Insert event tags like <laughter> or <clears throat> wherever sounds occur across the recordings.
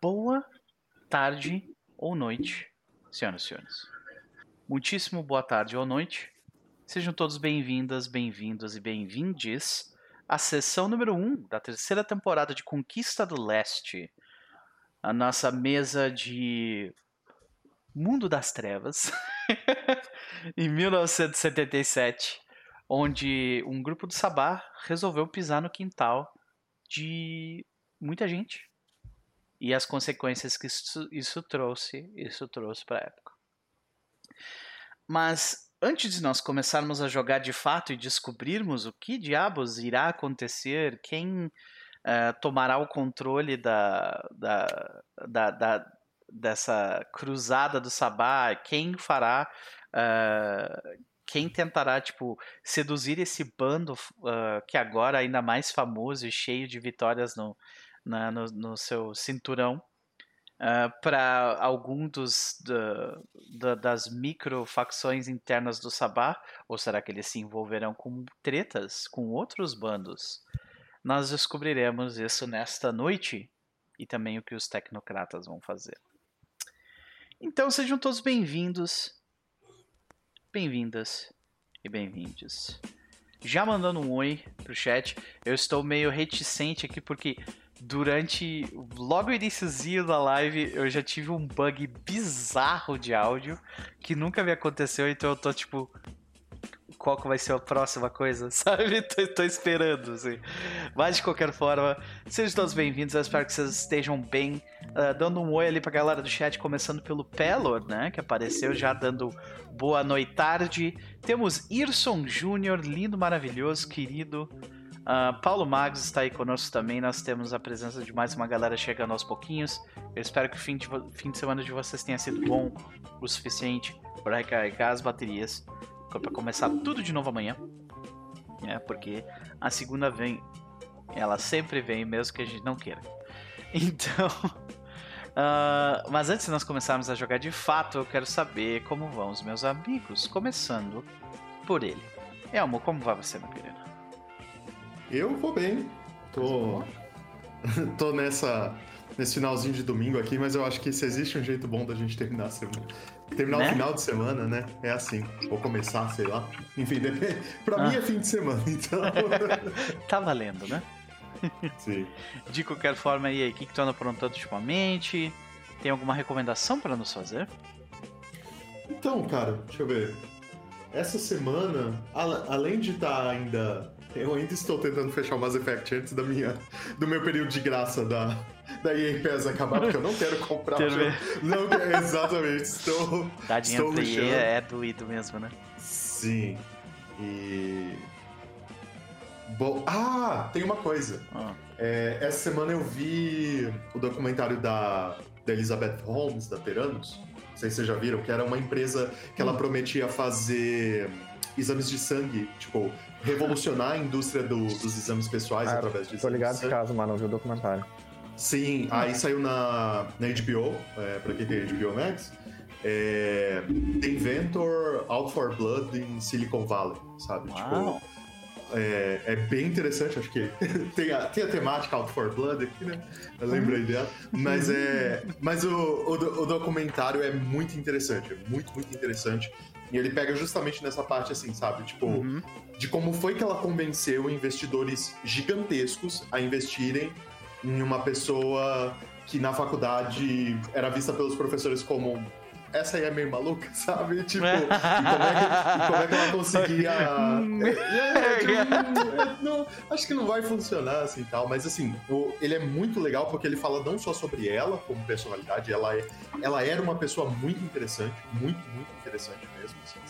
boa tarde ou noite, senhoras e senhores. Muitíssimo boa tarde ou noite. Sejam todos bem-vindas, bem-vindos e bem-vindes à sessão número 1 um da terceira temporada de Conquista do Leste. A nossa mesa de Mundo das Trevas, <laughs> em 1977, onde um grupo do Sabá resolveu pisar no quintal de muita gente e as consequências que isso, isso trouxe, isso trouxe para a época. Mas antes de nós começarmos a jogar de fato e descobrirmos o que diabos irá acontecer, quem uh, tomará o controle da, da, da, da, dessa cruzada do Sabá, quem fará uh, quem tentará, tipo, seduzir esse bando uh, que agora é ainda mais famoso e cheio de vitórias no, na, no, no, seu cinturão uh, ah, para algum dos da, das micro facções internas do Sabá? Ou será que eles se envolverão com tretas com outros bandos? Nós descobriremos isso nesta noite e também o que os tecnocratas vão fazer. Então sejam todos bem-vindos Bem-vindas e bem-vindos. Já mandando um oi pro chat, eu estou meio reticente aqui porque durante logo o iníciozinho da live eu já tive um bug bizarro de áudio que nunca me aconteceu, então eu tô tipo qual que vai ser a próxima coisa, <laughs> sabe? Tô, tô esperando, assim. Mas de qualquer forma, sejam todos bem-vindos. Eu espero que vocês estejam bem. Uh, dando um oi ali pra galera do chat, começando pelo Pelor, né? Que apareceu já dando boa noite tarde. Temos Irson Júnior, lindo, maravilhoso, querido. Uh, Paulo Magos está aí conosco também. Nós temos a presença de mais uma galera chegando aos pouquinhos. Eu espero que o fim de, fim de semana de vocês tenha sido bom o suficiente para recarregar as baterias para começar tudo de novo amanhã. É, porque a segunda vem, ela sempre vem, mesmo que a gente não queira. <laughs> Então, uh, mas antes de nós começarmos a jogar de fato, eu quero saber como vão os meus amigos, começando por ele. Elmo, como vai você, meu querido? Eu vou bem. Tô, <laughs> tô nessa nesse finalzinho de domingo aqui, mas eu acho que se existe um jeito bom da gente terminar a semana, terminar né? o final de semana, né? É assim. Ou começar, sei lá. Enfim, depende. <laughs> pra ah. mim é fim de semana, então. <laughs> tá valendo, né? Sim. De qualquer forma, aí, o que, que tu anda aprontando ultimamente? Tem alguma recomendação para nos fazer? Então, cara, deixa eu ver. Essa semana, além de estar tá ainda. Eu ainda estou tentando fechar o Mass Effect antes da minha, do meu período de graça da, da EA PES acabar, porque eu não quero comprar o jogo. Não, exatamente, estou. Tadinha estou do EA é doído mesmo, né? Sim. E. Bom, ah, tem uma coisa. Ah. É, essa semana eu vi o documentário da, da Elizabeth Holmes, da Teranos. Não sei se vocês já viram, que era uma empresa que ela hum. prometia fazer exames de sangue, tipo, revolucionar a indústria do, dos exames pessoais ah, através de Tô ligado esse caso, mano, eu vi o documentário. Sim, aí saiu na, na HBO, é, pra quem tem HBO Max. É, The Inventor Out for Blood em Silicon Valley, sabe? Uau. Tipo, é, é, bem interessante, acho que <laughs> tem a, tem a temática Out for Blood aqui, né? Eu lembrei dela. Mas, é, mas o, o, o, documentário é muito interessante, é muito, muito interessante. E ele pega justamente nessa parte, assim, sabe? Tipo, uhum. de como foi que ela convenceu investidores gigantescos a investirem em uma pessoa que na faculdade era vista pelos professores como essa aí é meio maluca, <laughs> sabe? Tipo, como, é que, como é que ela conseguia. é, <laughs> tipo, não, acho que não vai funcionar assim tal, mas assim, o, ele é muito legal porque ele fala não só sobre ela como personalidade, ela, é, ela era uma pessoa muito interessante, muito, muito interessante mesmo,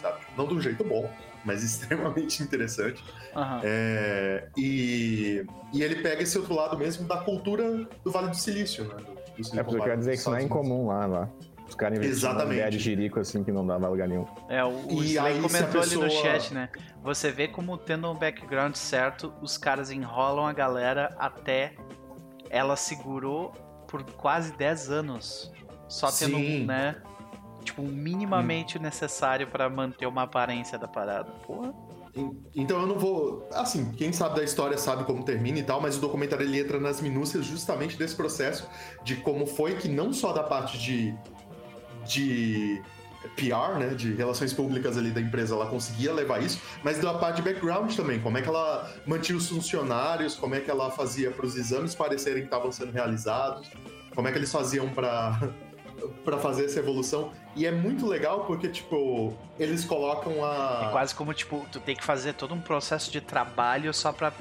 sabe? Não de um jeito bom, mas <laughs> extremamente interessante. Uhum. É, e, e ele pega esse outro lado mesmo da cultura do Vale do Silício, né? Do, do é, porque quer dizer que isso não é incomum lá, lá. Os caras investiram uma ideia de jirico assim que não dava lugar nenhum. É, o, o e aí, comentou pessoa... ali no chat, né? Você vê como tendo um background certo, os caras enrolam a galera até ela segurou por quase 10 anos. Só tendo, Sim. né? Tipo, minimamente hum. necessário para manter uma aparência da parada. Porra. Então eu não vou. Assim, quem sabe da história sabe como termina e tal, mas o documentário ele entra nas minúcias justamente desse processo de como foi que não só da parte de. de PR, né, de relações públicas ali da empresa, ela conseguia levar isso, mas da parte de background também, como é que ela mantinha os funcionários, como é que ela fazia para os exames parecerem que estavam sendo realizados, como é que eles faziam para para fazer essa evolução. E é muito legal porque, tipo, eles colocam a. É quase como, tipo, tu tem que fazer todo um processo de trabalho só pra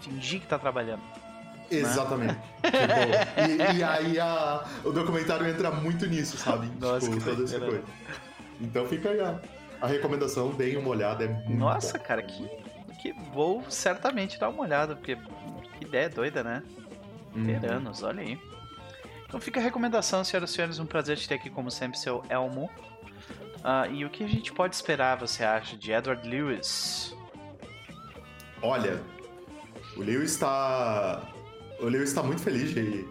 fingir que tá trabalhando. Né? Exatamente. <laughs> Né? e, e, aí a, o documentário entra muito nisso, sabe? Nossa, tipo, toda essa coisa. Então fica aí a, a recomendação, deem uma olhada. É muito Nossa, bom. cara, que, que vou certamente dar uma olhada, porque que ideia doida, né? Uhum. Veranos, olha aí. Então fica a recomendação, senhoras e senhores, um prazer te ter aqui como sempre, seu Elmo. Uh, e o que a gente pode esperar, você acha, de Edward Lewis? Olha, o Lewis está. O Lewis está muito feliz de,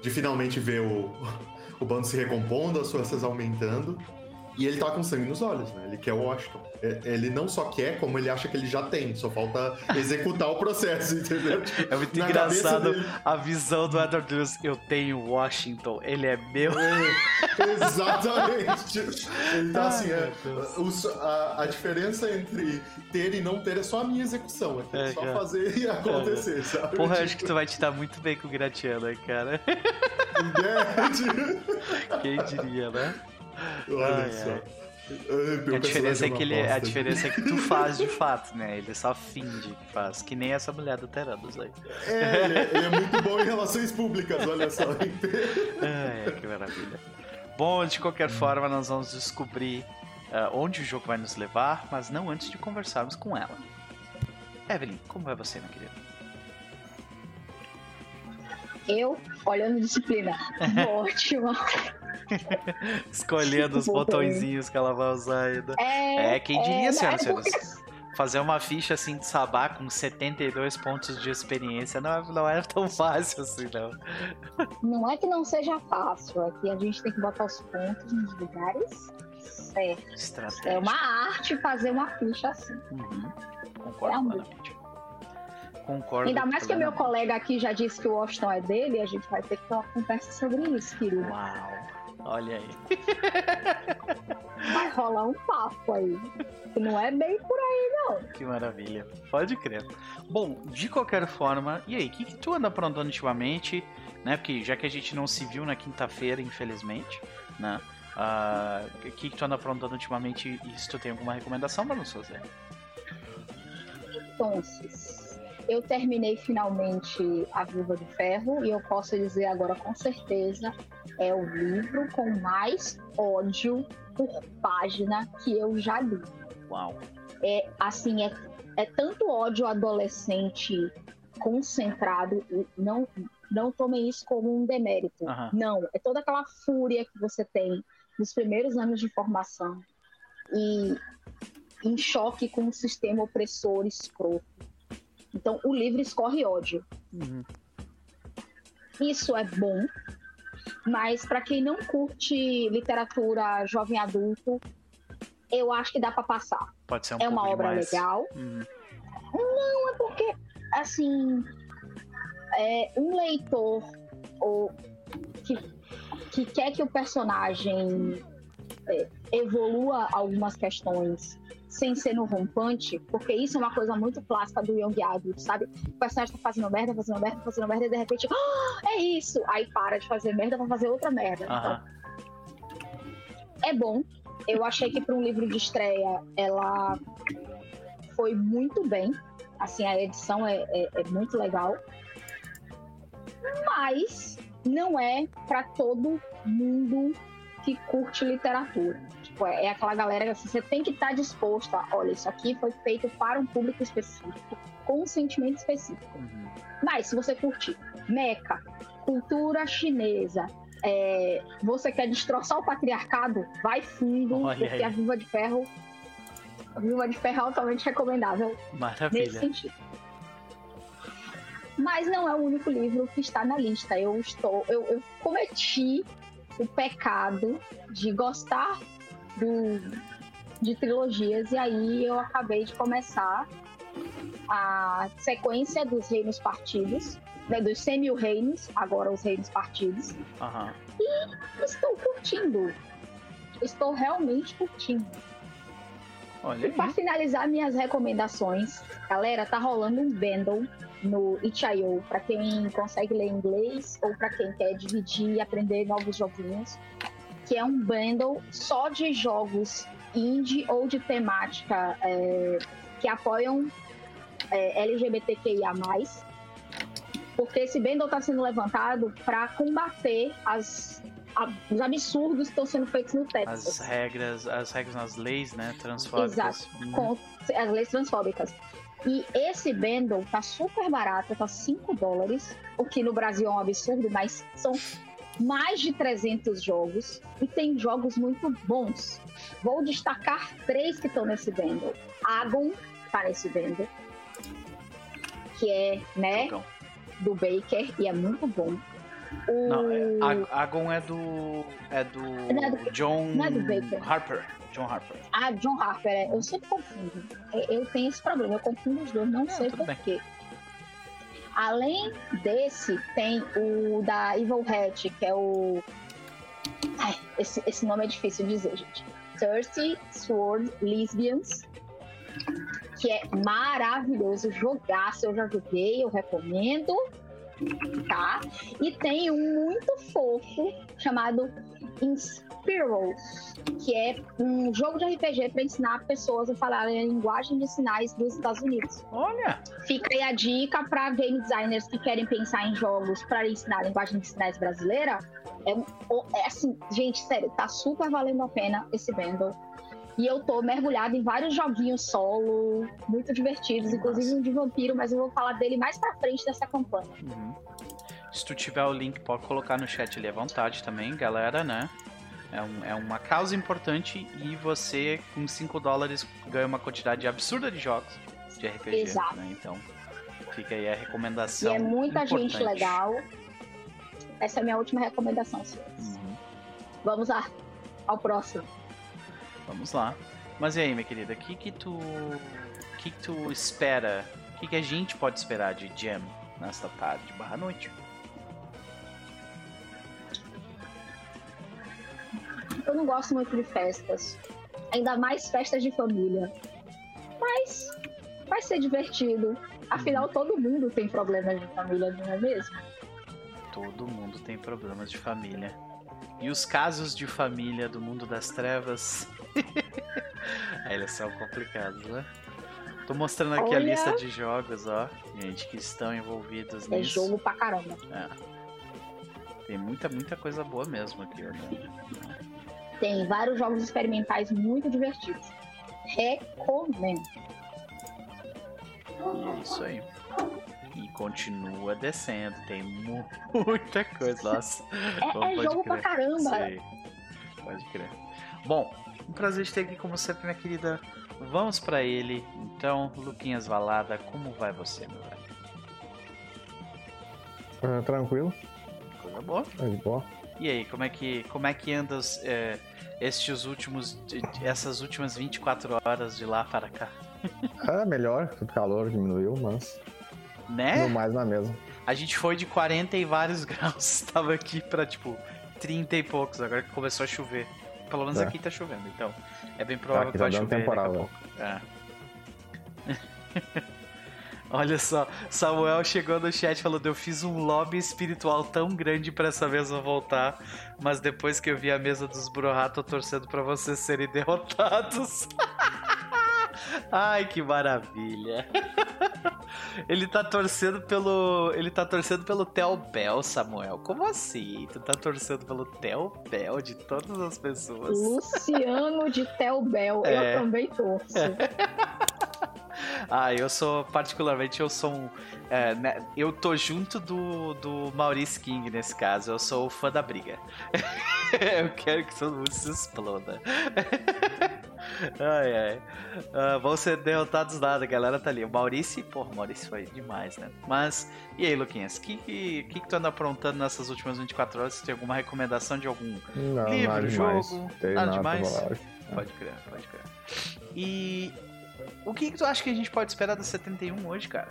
de finalmente ver o, <laughs> o bando se recompondo, as forças aumentando. E ele tá com sangue nos olhos, né? Ele quer o Washington. É, ele não só quer, como ele acha que ele já tem. Só falta executar o processo, <laughs> entendeu? Tipo, é muito engraçado a visão do Edward Lewis. Eu tenho Washington, ele é meu. É, exatamente. Ele tá assim, é, a, a, diferença entre ter e não ter é só a minha execução. É, é só cara. fazer e acontecer, é, sabe? Porra, eu acho que tu vai te dar muito bem com o Gratiano, cara. <laughs> Quem diria, né? Olha ai, só. Ai. A diferença, é que ele, a diferença é que tu <laughs> faz de fato, né? Ele só finge que faz, que nem essa mulher do Teranos aí. É, ele é, ele é muito bom em relações públicas, olha só. <laughs> é, que maravilha. Bom, de qualquer forma, nós vamos descobrir uh, onde o jogo vai nos levar, mas não antes de conversarmos com ela. Evelyn, como vai você, minha querida? Eu, olhando disciplina, <laughs> ótima. <laughs> Escolhendo os botõezinhos que ela vai usar ainda. É, é quem diria, é, senhoras e senhores? Fazer uma ficha assim de sabá com 72 pontos de experiência não, é, não é tão fácil assim, não. Não é que não seja fácil, é que a gente tem que botar os pontos nos lugares certos. É uma arte fazer uma ficha assim. Uhum. Concordo é plenamente. Concordo. Ainda mais que o meu colega aqui já disse que o Washington é dele, a gente vai ter que ter uma conversa sobre isso, querido. Uau. Olha aí. Vai rolar um papo aí. Não é bem por aí, não. Que maravilha. Pode crer. Bom, de qualquer forma, e aí, o que, que tu anda aprontando ultimamente? Né? Porque já que a gente não se viu na quinta-feira, infelizmente, né? Uh, o que, que tu anda aprontando ultimamente e se tu tem alguma recomendação para nos fazer? Então, eu terminei finalmente A Viúva de Ferro e eu posso dizer agora com certeza é o livro com mais ódio por página que eu já li. Uau. É assim, é, é tanto ódio adolescente concentrado, não não tomem isso como um demérito. Uhum. Não, é toda aquela fúria que você tem nos primeiros anos de formação e em choque com o sistema opressor escroto então, o livro escorre ódio. Uhum. Isso é bom, mas para quem não curte literatura jovem adulto, eu acho que dá para passar. Pode ser um É uma obra demais. legal. Uhum. Não, é porque, assim, é, um leitor ou, que, que quer que o personagem é, evolua algumas questões sem ser no rompante, porque isso é uma coisa muito clássica do Young Adult, sabe? O personagem tá fazendo merda, fazendo merda, fazendo merda, e de repente, oh, é isso! Aí para de fazer merda pra fazer outra merda. Então, é bom. Eu achei que para um livro de estreia ela foi muito bem. Assim, a edição é, é, é muito legal. Mas não é para todo mundo que curte literatura. Tipo, é, é aquela galera que assim, você tem que estar tá disposto a, olha, isso aqui foi feito para um público específico, com um sentimento específico. Uhum. Mas se você curtir meca, cultura chinesa, é, você quer destroçar o patriarcado, vai fundo, olha porque aí. a Viva de Ferro a Viva de Ferro é altamente recomendável Maravilha. nesse sentido. Mas não é o único livro que está na lista. Eu estou, eu, eu cometi o pecado de gostar do de trilogias e aí eu acabei de começar a sequência dos reinos partidos, né, dos semi-reinos, agora os reinos partidos. Uhum. E estou curtindo. Estou realmente curtindo. Olha e para finalizar minhas recomendações, galera, tá rolando um bundle no itch.io para quem consegue ler inglês ou para quem quer dividir e aprender novos joguinhos, que é um bundle só de jogos indie ou de temática é, que apoiam é, LGBTQIA+, porque esse bundle está sendo levantado para combater as, os absurdos que estão sendo feitos no Texas. As regras, as regras nas leis, né, transfóbicas. Exato, hum. com as leis transfóbicas. E esse bundle tá super barato, tá 5 dólares, o que no Brasil é um absurdo, mas são mais de 300 jogos e tem jogos muito bons. Vou destacar três que estão nesse bundle. Agon tá nesse bundle, que é, né, do Baker e é muito bom. O... Não, é, Agon é do é do, é do John é do Harper. John Harper. Ah, John Harper, é. eu sempre confundo. Eu tenho esse problema, eu confundo os dois, não é, sei porquê. Além desse, tem o da Evil Hat, que é o. Ai, esse, esse nome é difícil de dizer, gente. Thirsty Sword Lesbians, que é maravilhoso, jogaço, eu já joguei, eu recomendo, tá? E tem um muito fofo chamado Inspirals, que é um jogo de RPG para ensinar pessoas a falarem a linguagem de sinais dos Estados Unidos. Olha! Fica aí a dica para game designers que querem pensar em jogos para ensinar a linguagem de sinais brasileira. É, é assim, gente, sério, tá super valendo a pena esse bundle. E eu tô mergulhada em vários joguinhos solo, muito divertidos, inclusive um de vampiro, mas eu vou falar dele mais pra frente dessa campanha. Uhum. Se tu tiver o link, pode colocar no chat ali à vontade também, galera, né? É, um, é uma causa importante e você, com 5 dólares, ganha uma quantidade absurda de jogos de RPG. Exato. Né? Então, fica aí a recomendação. E é muita importante. gente legal. Essa é a minha última recomendação, senhores. Uhum. Vamos lá, ao próximo. Vamos lá. Mas e aí, minha querida, o que que tu, que que tu espera? O que que a gente pode esperar de Jam nesta tarde barra noite? Eu não gosto muito de festas, ainda mais festas de família. Mas vai ser divertido. Afinal, todo mundo tem problemas de família, não é mesmo? Todo mundo tem problemas de família. E os casos de família do mundo das trevas <laughs> Eles são complicados, né? Tô mostrando aqui Olha... a lista de jogos, ó. Gente, que estão envolvidos é nisso. É jogo pra caramba. É. Tem muita, muita coisa boa mesmo aqui, né? Tem vários jogos experimentais muito divertidos. Recomendo. É isso aí. E continua descendo. Tem <laughs> muita coisa. Nossa. É, é jogo crer. pra caramba. Sei. Pode crer. Bom, um prazer de ter aqui com você, minha querida. Vamos para ele. Então, Luquinhas Valada, como vai você, meu velho? Uh, tranquilo. Coisa boa. É de boa. E aí, como é que, como é que anda é, estes últimos, essas últimas 24 horas de lá para cá? ah, <laughs> melhor, o calor diminuiu, mas. Né? No mais na mesma. A gente foi de 40 e vários <laughs> graus, tava aqui pra tipo 30 e poucos, agora que começou a chover. Pelo menos é. aqui tá chovendo, então é bem provável que tá vai chover temporal, daqui a pouco. É. <laughs> Olha só, Samuel chegou no chat falando: Eu fiz um lobby espiritual tão grande para essa mesa voltar, mas depois que eu vi a mesa dos Brohá, tô torcendo para vocês serem <laughs> derrotados. <laughs> Ai, que maravilha. <laughs> Ele tá torcendo pelo. Ele tá torcendo pelo Theo Bell, Samuel. Como assim? Tu tá torcendo pelo Theo Bell de todas as pessoas? Luciano de Theo Bell. É. Eu também torço. É. <laughs> ah, eu sou, particularmente, eu sou um. É, né, eu tô junto do, do Maurice King nesse caso. Eu sou o fã da briga. <laughs> eu quero que todo mundo se exploda. Ai, ai. Uh, vão ser derrotados nada, a galera tá ali. O Maurício, porra, o Maurício foi demais, né? Mas, e aí, Luquinhas, o que, que, que, tu anda aprontando nessas últimas 24 horas? Você tem alguma recomendação de algum não, livro, nada jogo? Demais. Nada, nada demais? Pode crer, pode crer. E o que, que tu acha que a gente pode esperar da 71 hoje, cara?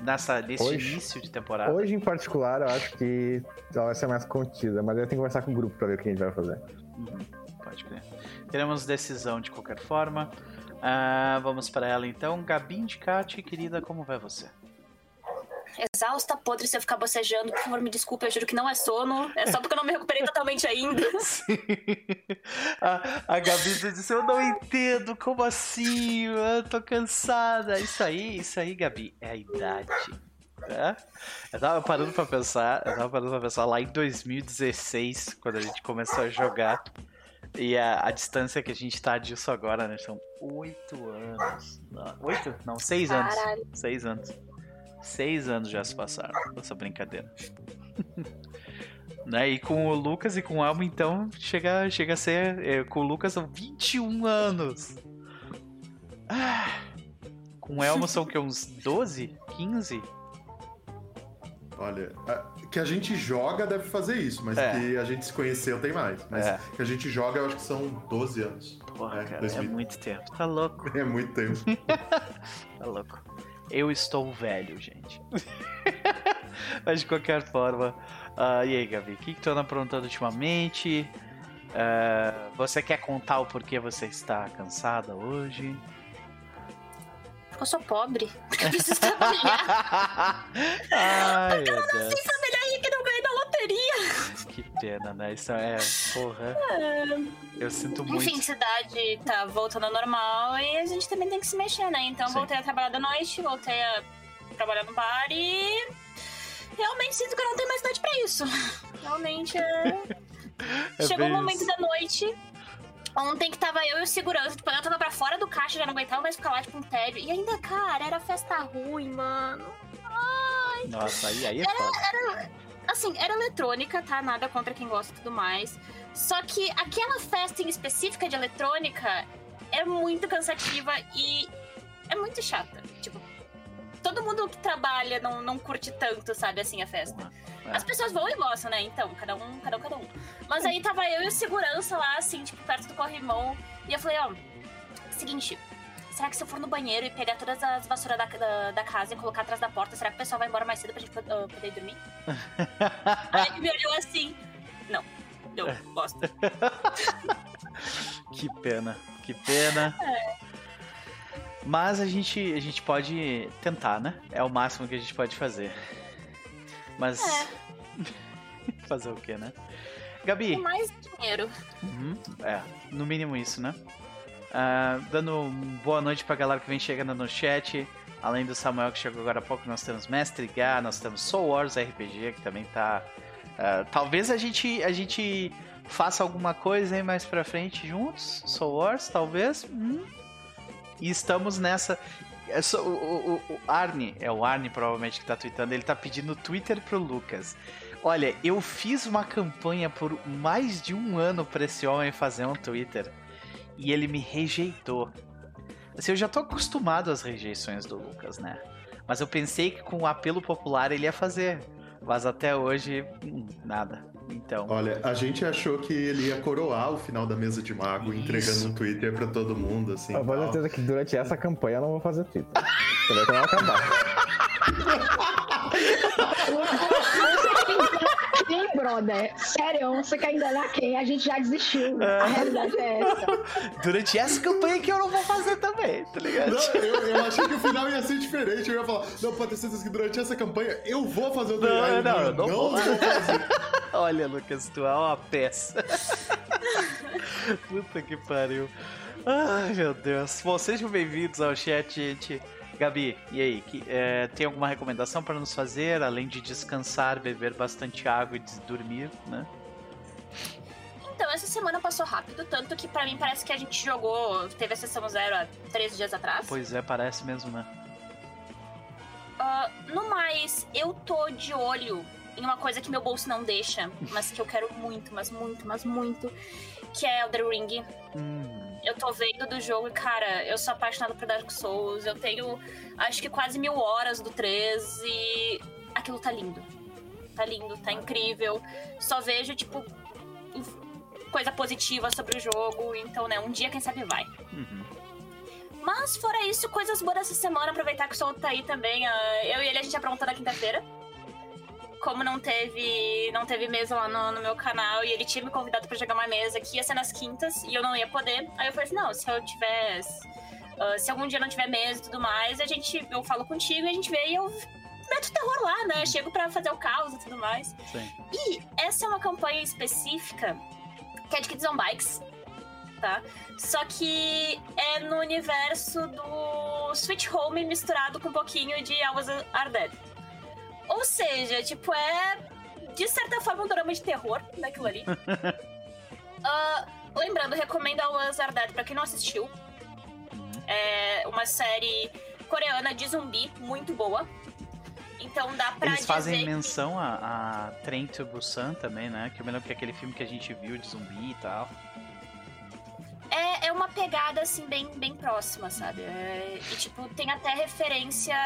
Nessa, nesse hoje, início de temporada? Hoje, em particular, eu acho que ela vai ser mais contida, mas eu tenho que conversar com o grupo pra ver o que a gente vai fazer. Uhum, pode crer. Teremos decisão de qualquer forma. Uh, vamos para ela então. Gabi Indicati, querida, como vai você? exausta, podre, se eu ficar bocejando, por favor, me desculpe, eu juro que não é sono. É só porque eu não me recuperei totalmente ainda. <laughs> Sim. A, a Gabi disse, eu não entendo, como assim? Eu tô cansada. Isso aí, isso aí, Gabi, é a idade. É? Eu tava parando pra pensar, eu tava parando pra pensar lá em 2016, quando a gente começou a jogar. E a, a, distância que a gente tá disso agora, né? São oito anos. Oito? Não, seis anos. Caralho. Seis anos. Seis anos já se passaram dessa brincadeira. <laughs> né? E com o Lucas e com o Almo, então, chega, chega a ser. É, com o Lucas são 21 anos. Ah, com o Elmo são que uns 12? 15? Olha, que a gente joga deve fazer isso, mas é. que a gente se conheceu tem mais. Mas é. que a gente joga eu acho que são 12 anos. Porra, é, cara, 2000. é muito tempo. Tá louco. <laughs> É muito tempo. <laughs> tá louco. Eu estou velho, gente. <laughs> Mas de qualquer forma. Uh, e aí, Gabi, o que, que tu anda aprontando ultimamente? Uh, você quer contar o porquê você está cansada hoje? Porque eu sou pobre. <laughs> Eu preciso trabalhar. Ai, Porque eu não nasci família rica e não ganhei na loteria. Que pena, né? Isso é. Porra. É... Eu sinto muito. Enfim, cidade tá voltando ao normal e a gente também tem que se mexer, né? Então Sim. voltei a trabalhar da noite, voltei a trabalhar no bar e. Realmente sinto que eu não tenho mais idade pra isso. Realmente é. <laughs> é Chegou o momento da noite. Ontem que tava eu e o segurança, tipo, eu tava pra fora do caixa, já não aguentava mais ficar lá, tipo, um tédio. E ainda, cara, era festa ruim, mano. Ai. Nossa, aí, aí é era. Era, assim, era eletrônica, tá? Nada contra quem gosta e tudo mais. Só que aquela festa em específica de eletrônica é muito cansativa e é muito chata. Tipo, todo mundo que trabalha não, não curte tanto, sabe, assim, a festa. É. As pessoas vão e gostam, né? Então, cada um, cada um, cada um. Mas aí tava eu e o segurança lá, assim, tipo, perto do corrimão. E eu falei, ó, seguinte, será que se eu for no banheiro e pegar todas as vassouras da, da, da, casa e colocar atrás da porta, será que o pessoal vai embora mais cedo pra gente uh, poder dormir? <laughs> Aí ele me olhou assim. Não, eu gosto. que pena, que pena. É. Mas a gente, a gente pode tentar, né? É o máximo que a gente pode fazer. Mas. É. <laughs> fazer o quê, né? Gabi. Com mais dinheiro. Uhum, é, no mínimo isso, né? Uh, dando boa noite pra galera que vem chegando no chat. Além do Samuel que chegou agora há pouco, nós temos Mestre Gá, nós temos Soul Wars RPG, que também tá. Uh, talvez a gente, a gente faça alguma coisa aí mais pra frente juntos. Soul Wars, talvez. Hum. E estamos nessa. É o, o, o, Arne, é o Arne provavelmente que tá tweetando, ele tá pedindo Twitter pro Lucas. Olha, eu fiz uma campanha por mais de um ano pra esse homem fazer um Twitter e ele me rejeitou. Assim, eu já tô acostumado às rejeições do Lucas, né? Mas eu pensei que com o apelo popular ele ia fazer. Mas até hoje, hum, nada. Então. Olha, a gente achou que ele ia coroar o final da mesa de mago, Isso. entregando um Twitter pra todo mundo, assim. Eu vou certeza que durante essa campanha eu não vou fazer Twitter. Você vai quando acabar. <laughs> Brother. Sério, você quer enganar quem? A gente já desistiu. A é. realidade é essa. <laughs> Durante essa campanha que eu não vou fazer também, tá ligado? Não, eu, eu, achei que o final ia ser diferente. Eu ia falar, não, pode ter certeza que durante essa campanha eu vou fazer o Não, não, não, não, não vou. vou fazer. <laughs> Olha, Lucas, tu é uma peça. <laughs> Puta que pariu. Ai, meu Deus. Bom, sejam bem-vindos ao chat, gente. Gabi, e aí? Que, é, tem alguma recomendação para nos fazer, além de descansar, beber bastante água e dormir, né? Então, essa semana passou rápido, tanto que para mim parece que a gente jogou, teve a sessão zero há três dias atrás. Pois é, parece mesmo, né? Uh, no mais, eu tô de olho em uma coisa que meu bolso não deixa, mas que eu quero muito, mas muito, mas muito, que é Elder Ring. Hum eu tô vendo do jogo e, cara, eu sou apaixonada por Dark Souls. Eu tenho, acho que quase mil horas do 3 e aquilo tá lindo. Tá lindo, tá incrível. Só vejo, tipo, coisa positiva sobre o jogo. Então, né, um dia, quem sabe, vai. Uhum. Mas, fora isso, coisas boas essa semana. Aproveitar que o Sol tá aí também. Uh, eu e ele, a gente aprontou na quinta-feira. Como não teve não teve mesa lá no, no, meu canal e ele tinha me convidado para jogar uma mesa que ia ser nas quintas e eu não ia poder. Aí eu falei assim, não, se eu tivesse... Uh, se algum dia não tiver mesa e tudo mais, a gente, eu falo contigo e a gente vê e eu meto terror lá, né? Chego para fazer o caos e tudo mais. Sim. E essa é uma campanha específica que é de Kids on Bikes, tá? Só que é no universo do Sweet Home misturado com um pouquinho de Always Are Dead. Ou seja, tipo, é de certa forma um drama de terror daquilo ali. uh, <laughs> lembrando, recomendo Always Are Dead pra quem não assistiu. É uma série coreana de zumbi muito boa. Então dá pra Eles fazem menção que... a, a Trem to Busan também, né? Que eu me lembro que é aquele filme que a gente viu de zumbi e tal. É, é uma pegada, assim, bem, bem próxima, sabe? É, e, tipo, tem até referência...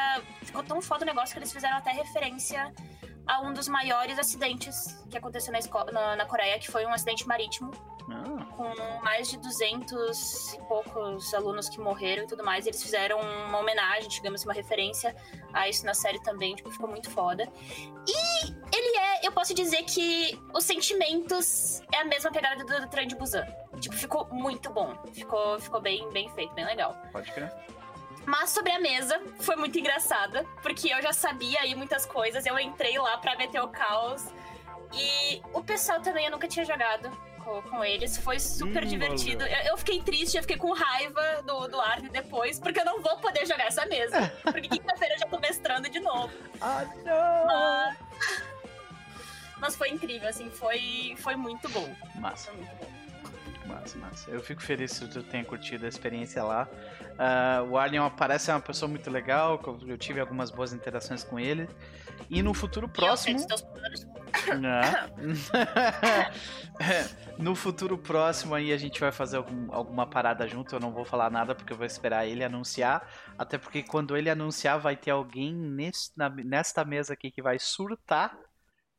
Ficou tão foda o negócio que eles fizeram até referência a um dos maiores acidentes que aconteceu na, escola, na, na Coreia, que foi um acidente marítimo. Ah. Com mais de 200 e poucos alunos que morreram e tudo mais. Eles fizeram uma homenagem, digamos, uma referência a isso na série também. Tipo, ficou muito foda. E ele é, eu posso dizer que os sentimentos é a mesma pegada do, do trem de Busan. Tipo, ficou muito bom. Ficou, ficou bem, bem feito, bem legal. Pode crer. Mas sobre a mesa, foi muito engraçada, porque eu já sabia aí muitas coisas, eu entrei lá pra meter o caos. E o pessoal também eu nunca tinha jogado com, com eles, foi super Hum, divertido. Eu, eu fiquei triste, eu fiquei com raiva do, do Arne depois, porque eu não vou poder jogar essa mesa. Porque quinta-feira eu já tô mestrando de novo. Ah, não! Mas, mas foi incrível, assim, foi, foi muito bom. Massa, Foi muito bom. Massa, massa. Eu fico feliz se tu tenha curtido a experiência lá. Ah, o Alien parece uma pessoa muito legal, que eu- tive algumas boas interações com ele. E no futuro próximo. Né? <laughs> no futuro próximo aí a gente vai fazer algum- alguma parada junto. Eu não vou falar nada porque eu vou esperar ele anunciar. Até porque quando ele anunciar, vai ter alguém nesse- na- nesta mesa aqui que vai surtar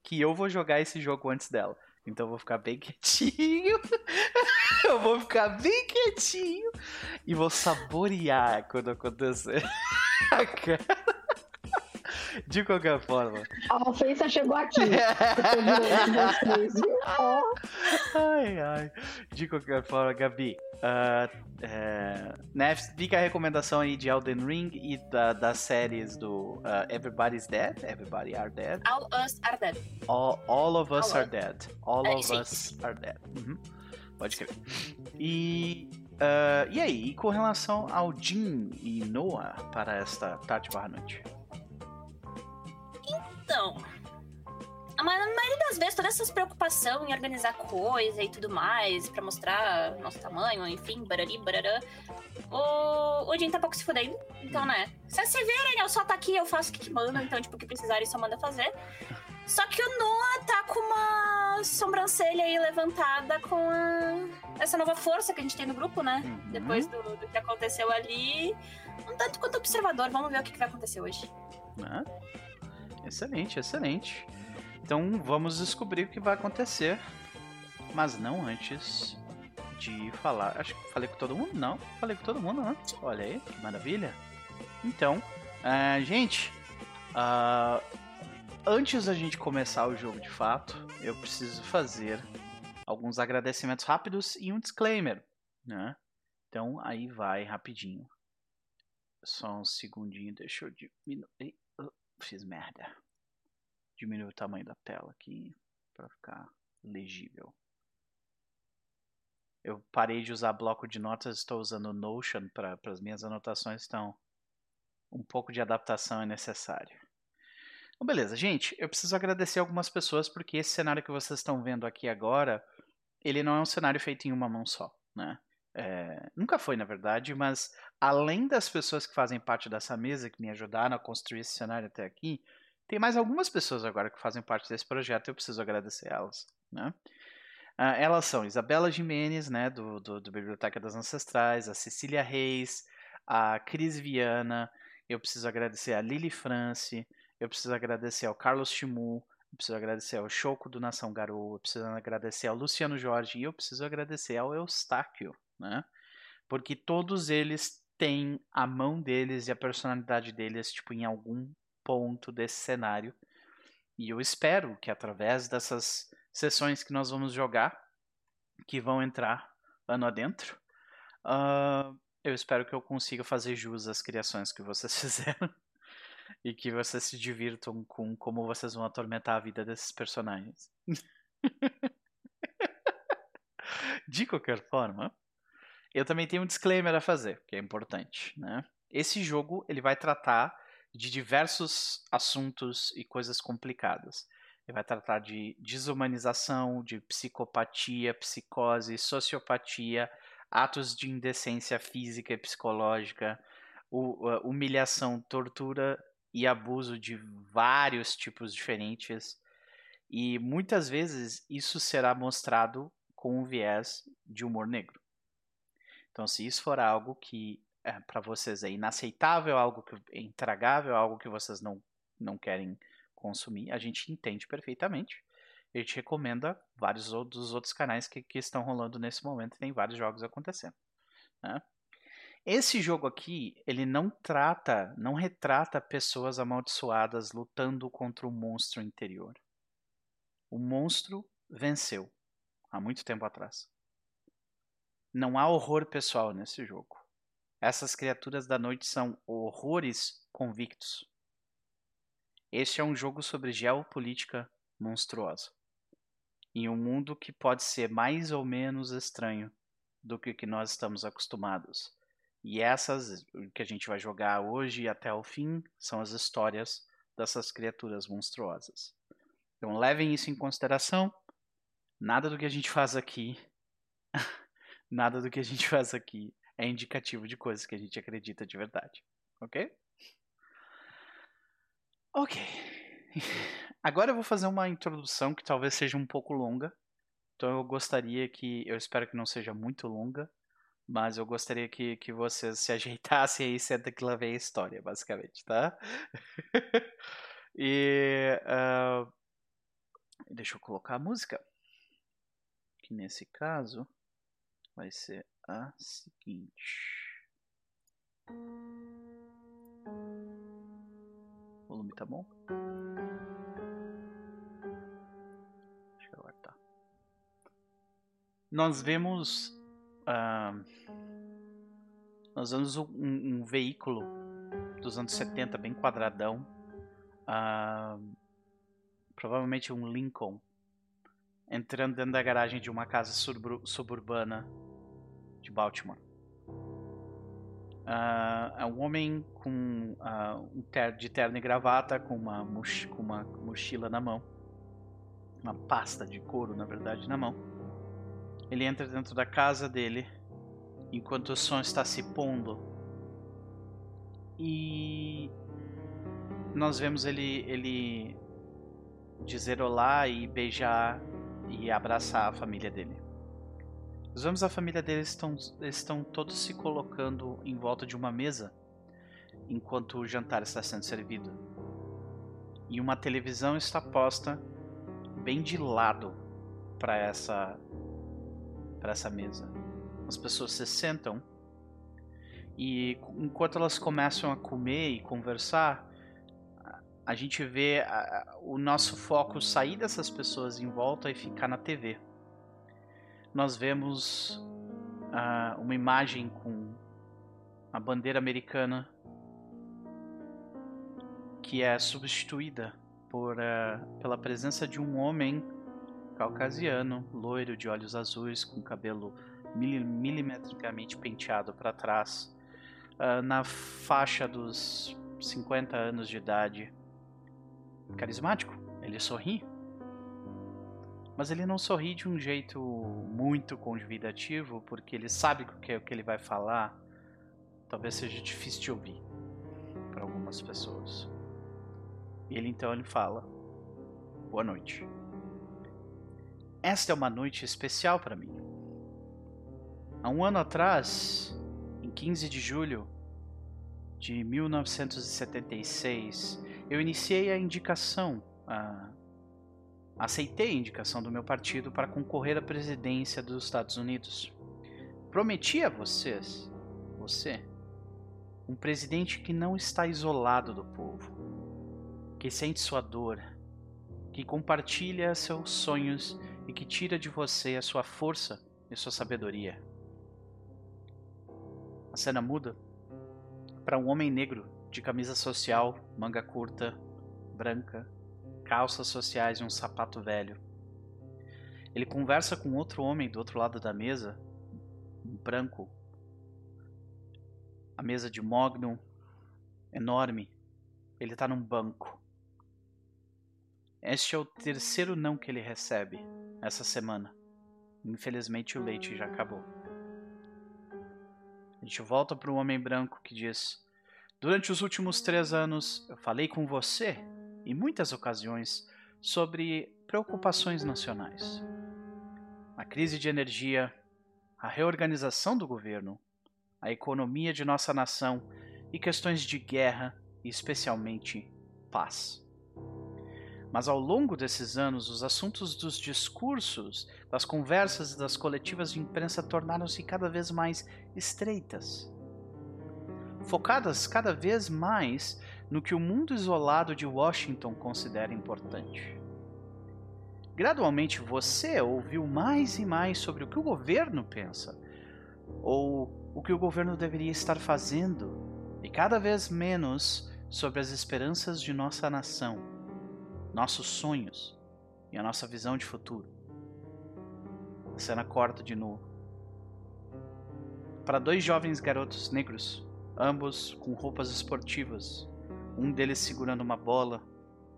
que eu vou jogar esse jogo antes dela. Então eu vou ficar bem quietinho. <laughs> eu vou ficar bem quietinho. E vou saborear quando acontecer. <laughs> De qualquer forma. A ofensa chegou aqui. <laughs> Ai, ai. De qualquer forma, Gabi, ah, é, né, fica a recomendação aí de Elden Ring e da- das séries do ah, Everybody's Dead, Everybody Are Dead, All Us Are Dead. All, All of Us All Are Dead, All É, of aí. Us Are Dead. Uhum. Pode crer. E, ah, e aí, e com relação ao Jim e Noah para esta tarde barra noite? Então, a ma- a maioria das vezes, toda essa preocupação em organizar coisa e tudo mais, pra mostrar nosso tamanho, enfim, barari, barará, o, o Jim tá pouco se fudendo. Então, né? Se vocês se verem, eu só tá aqui, eu faço o que, que manda, então, tipo, o que precisarem, só manda fazer. Só que o Noah tá com uma sobrancelha aí levantada com a- essa nova força que a gente tem no grupo, né? Uhum. Depois do, do que aconteceu ali. Um tanto quanto observador, vamos ver o que, que vai acontecer hoje. né? Excelente, excelente. Então vamos descobrir o que vai acontecer. Mas não antes de falar. Acho que falei com todo mundo? Não, falei com todo mundo, né? Olha aí, que maravilha. Então, ah, gente, ah, antes da gente começar o jogo de fato, eu preciso fazer alguns agradecimentos rápidos e um disclaimer, né? Então aí vai rapidinho. Só um segundinho, deixa eu diminuir. Fiz merda. Diminuir o tamanho da tela aqui para ficar legível. Eu parei de usar bloco de notas, estou usando Notion para as minhas anotações, então um pouco de adaptação é necessário. Então, beleza, gente, eu preciso agradecer algumas pessoas porque esse cenário que vocês estão vendo aqui agora, ele não é um cenário feito em uma mão só, né? É, nunca foi, na verdade, mas além das pessoas que fazem parte dessa mesa, que me ajudaram a construir esse cenário até aqui, tem mais algumas pessoas agora que fazem parte desse projeto e eu preciso agradecer elas. Né? Ah, elas são Isabela Jimenez, né, do, do, do Biblioteca das Ancestrais, a Cecília Reis, a Cris Viana, eu preciso agradecer a Lili France, eu preciso agradecer ao Carlos Chimu, eu preciso agradecer ao Choco do Nação Garou, eu preciso agradecer ao Luciano Jorge e eu preciso agradecer ao Eustáquio, né? Porque todos eles têm a mão deles e a personalidade deles, tipo, em algum ponto desse cenário. E eu espero que através dessas sessões que nós vamos jogar, que vão entrar ano adentro, uh, eu espero que eu consiga fazer jus às criações que vocês <laughs> fizeram e que vocês se divirtam com como vocês vão atormentar a vida desses personagens. <laughs> De qualquer forma, eu também tenho um disclaimer a fazer, que é importante, né? Esse jogo ele vai tratar de diversos assuntos e coisas complicadas. Ele vai tratar de desumanização, de psicopatia, psicose, sociopatia, atos de indecência física e psicológica, humilhação, tortura e abuso de vários tipos diferentes. E muitas vezes isso será mostrado com um viés de humor negro. Então, se isso for algo que é, para vocês é inaceitável, algo que é intragável, algo que vocês não, não querem consumir, a gente entende perfeitamente. A gente recomenda vários dos outros canais que, que estão rolando nesse momento, tem vários jogos acontecendo. Né? Esse jogo aqui, ele não trata, não retrata pessoas amaldiçoadas lutando contra o monstro interior. O monstro venceu há muito tempo atrás. Não há horror pessoal nesse jogo. Essas criaturas da noite são horrores convictos. Este é um jogo sobre geopolítica monstruosa. Em um mundo que pode ser mais ou menos estranho do que o que nós estamos acostumados e essas que a gente vai jogar hoje até o fim são as histórias dessas criaturas monstruosas. Então levem isso em consideração. Nada do que a gente faz aqui, <laughs> nada do que a gente <laughs> faz aqui é indicativo de coisas que a gente acredita de verdade, ok? Ok. <laughs> Agora eu vou fazer uma introdução que talvez seja um pouco longa. Então eu gostaria que, eu espero que não seja muito longa, mas eu gostaria que, que vocês se <laughs> ajeitassem aí, senta que lá vem a história, basicamente, tá? e. Uh, deixa eu colocar a música. Que nesse caso vai ser a seguinte. O volume tá bom? Deixa eu aguardar. Nós vemos Uh, nós vemos um, um, veículo dos anos 70, bem quadradão. Uh, provavelmente um Lincoln. Entrando dentro da garagem de uma casa suburbana de Baltimore. Uh, é um homem com uh, um ter de terno e gravata, com uma, com uma mochila na mão, uma pasta de couro, na verdade, na mão. Ele entra dentro da casa dele enquanto o som está se pondo. E nós vemos ele ele dizer olá e beijar e abraçar a família dele. Nós vemos a família dele estão estão todos se colocando em volta de uma mesa enquanto o jantar está sendo servido. E uma televisão está posta bem de lado para essa para essa mesa. As pessoas se sentam e enquanto elas começam a comer e conversar, a gente vê a, o nosso foco sair dessas pessoas em volta e ficar na TV. Nós vemos uh, uma imagem com a bandeira americana que é substituída por, uh, pela presença de um homem caucasiano, loiro de olhos azuis, com cabelo milimetricamente penteado para trás, uh, na faixa dos 50 anos de idade. Carismático, ele sorri. Mas ele não sorri de um jeito muito convidativo, porque ele sabe que o que, que ele vai falar talvez seja difícil de ouvir para algumas pessoas. E ele então ele fala: Boa noite. Esta é uma noite especial para mim. Há um ano atrás, em 15 de julho de 1976, eu iniciei a indicação a, aceitei a indicação do meu partido para concorrer à presidência dos Estados Unidos. Prometi a vocês, você, um presidente que não está isolado do povo, que sente sua dor, que compartilha seus sonhos e que tira de você a sua força e sua sabedoria. A cena muda para um homem negro de camisa social, manga curta, branca, calças sociais e um sapato velho. Ele conversa com outro homem do outro lado da mesa, um branco. A mesa de mogno, enorme. Ele está num banco. Este é o terceiro não que ele recebe essa semana. Infelizmente o leite já acabou. A gente volta para o homem branco que diz: Durante os últimos três anos eu falei com você, em muitas ocasiões, sobre preocupações nacionais. A crise de energia, a reorganização do governo, a economia de nossa nação e questões de guerra e especialmente paz. Mas ao longo desses anos, os assuntos dos discursos, das conversas e das coletivas de imprensa tornaram-se cada vez mais estreitas, focadas cada vez mais no que o mundo isolado de Washington considera importante. Gradualmente você ouviu mais e mais sobre o que o governo pensa, ou o que o governo deveria estar fazendo, e cada vez menos sobre as esperanças de nossa nação nossos sonhos e a nossa visão de futuro. A cena corta de novo. Para dois jovens garotos negros, ambos com roupas esportivas, um deles segurando uma bola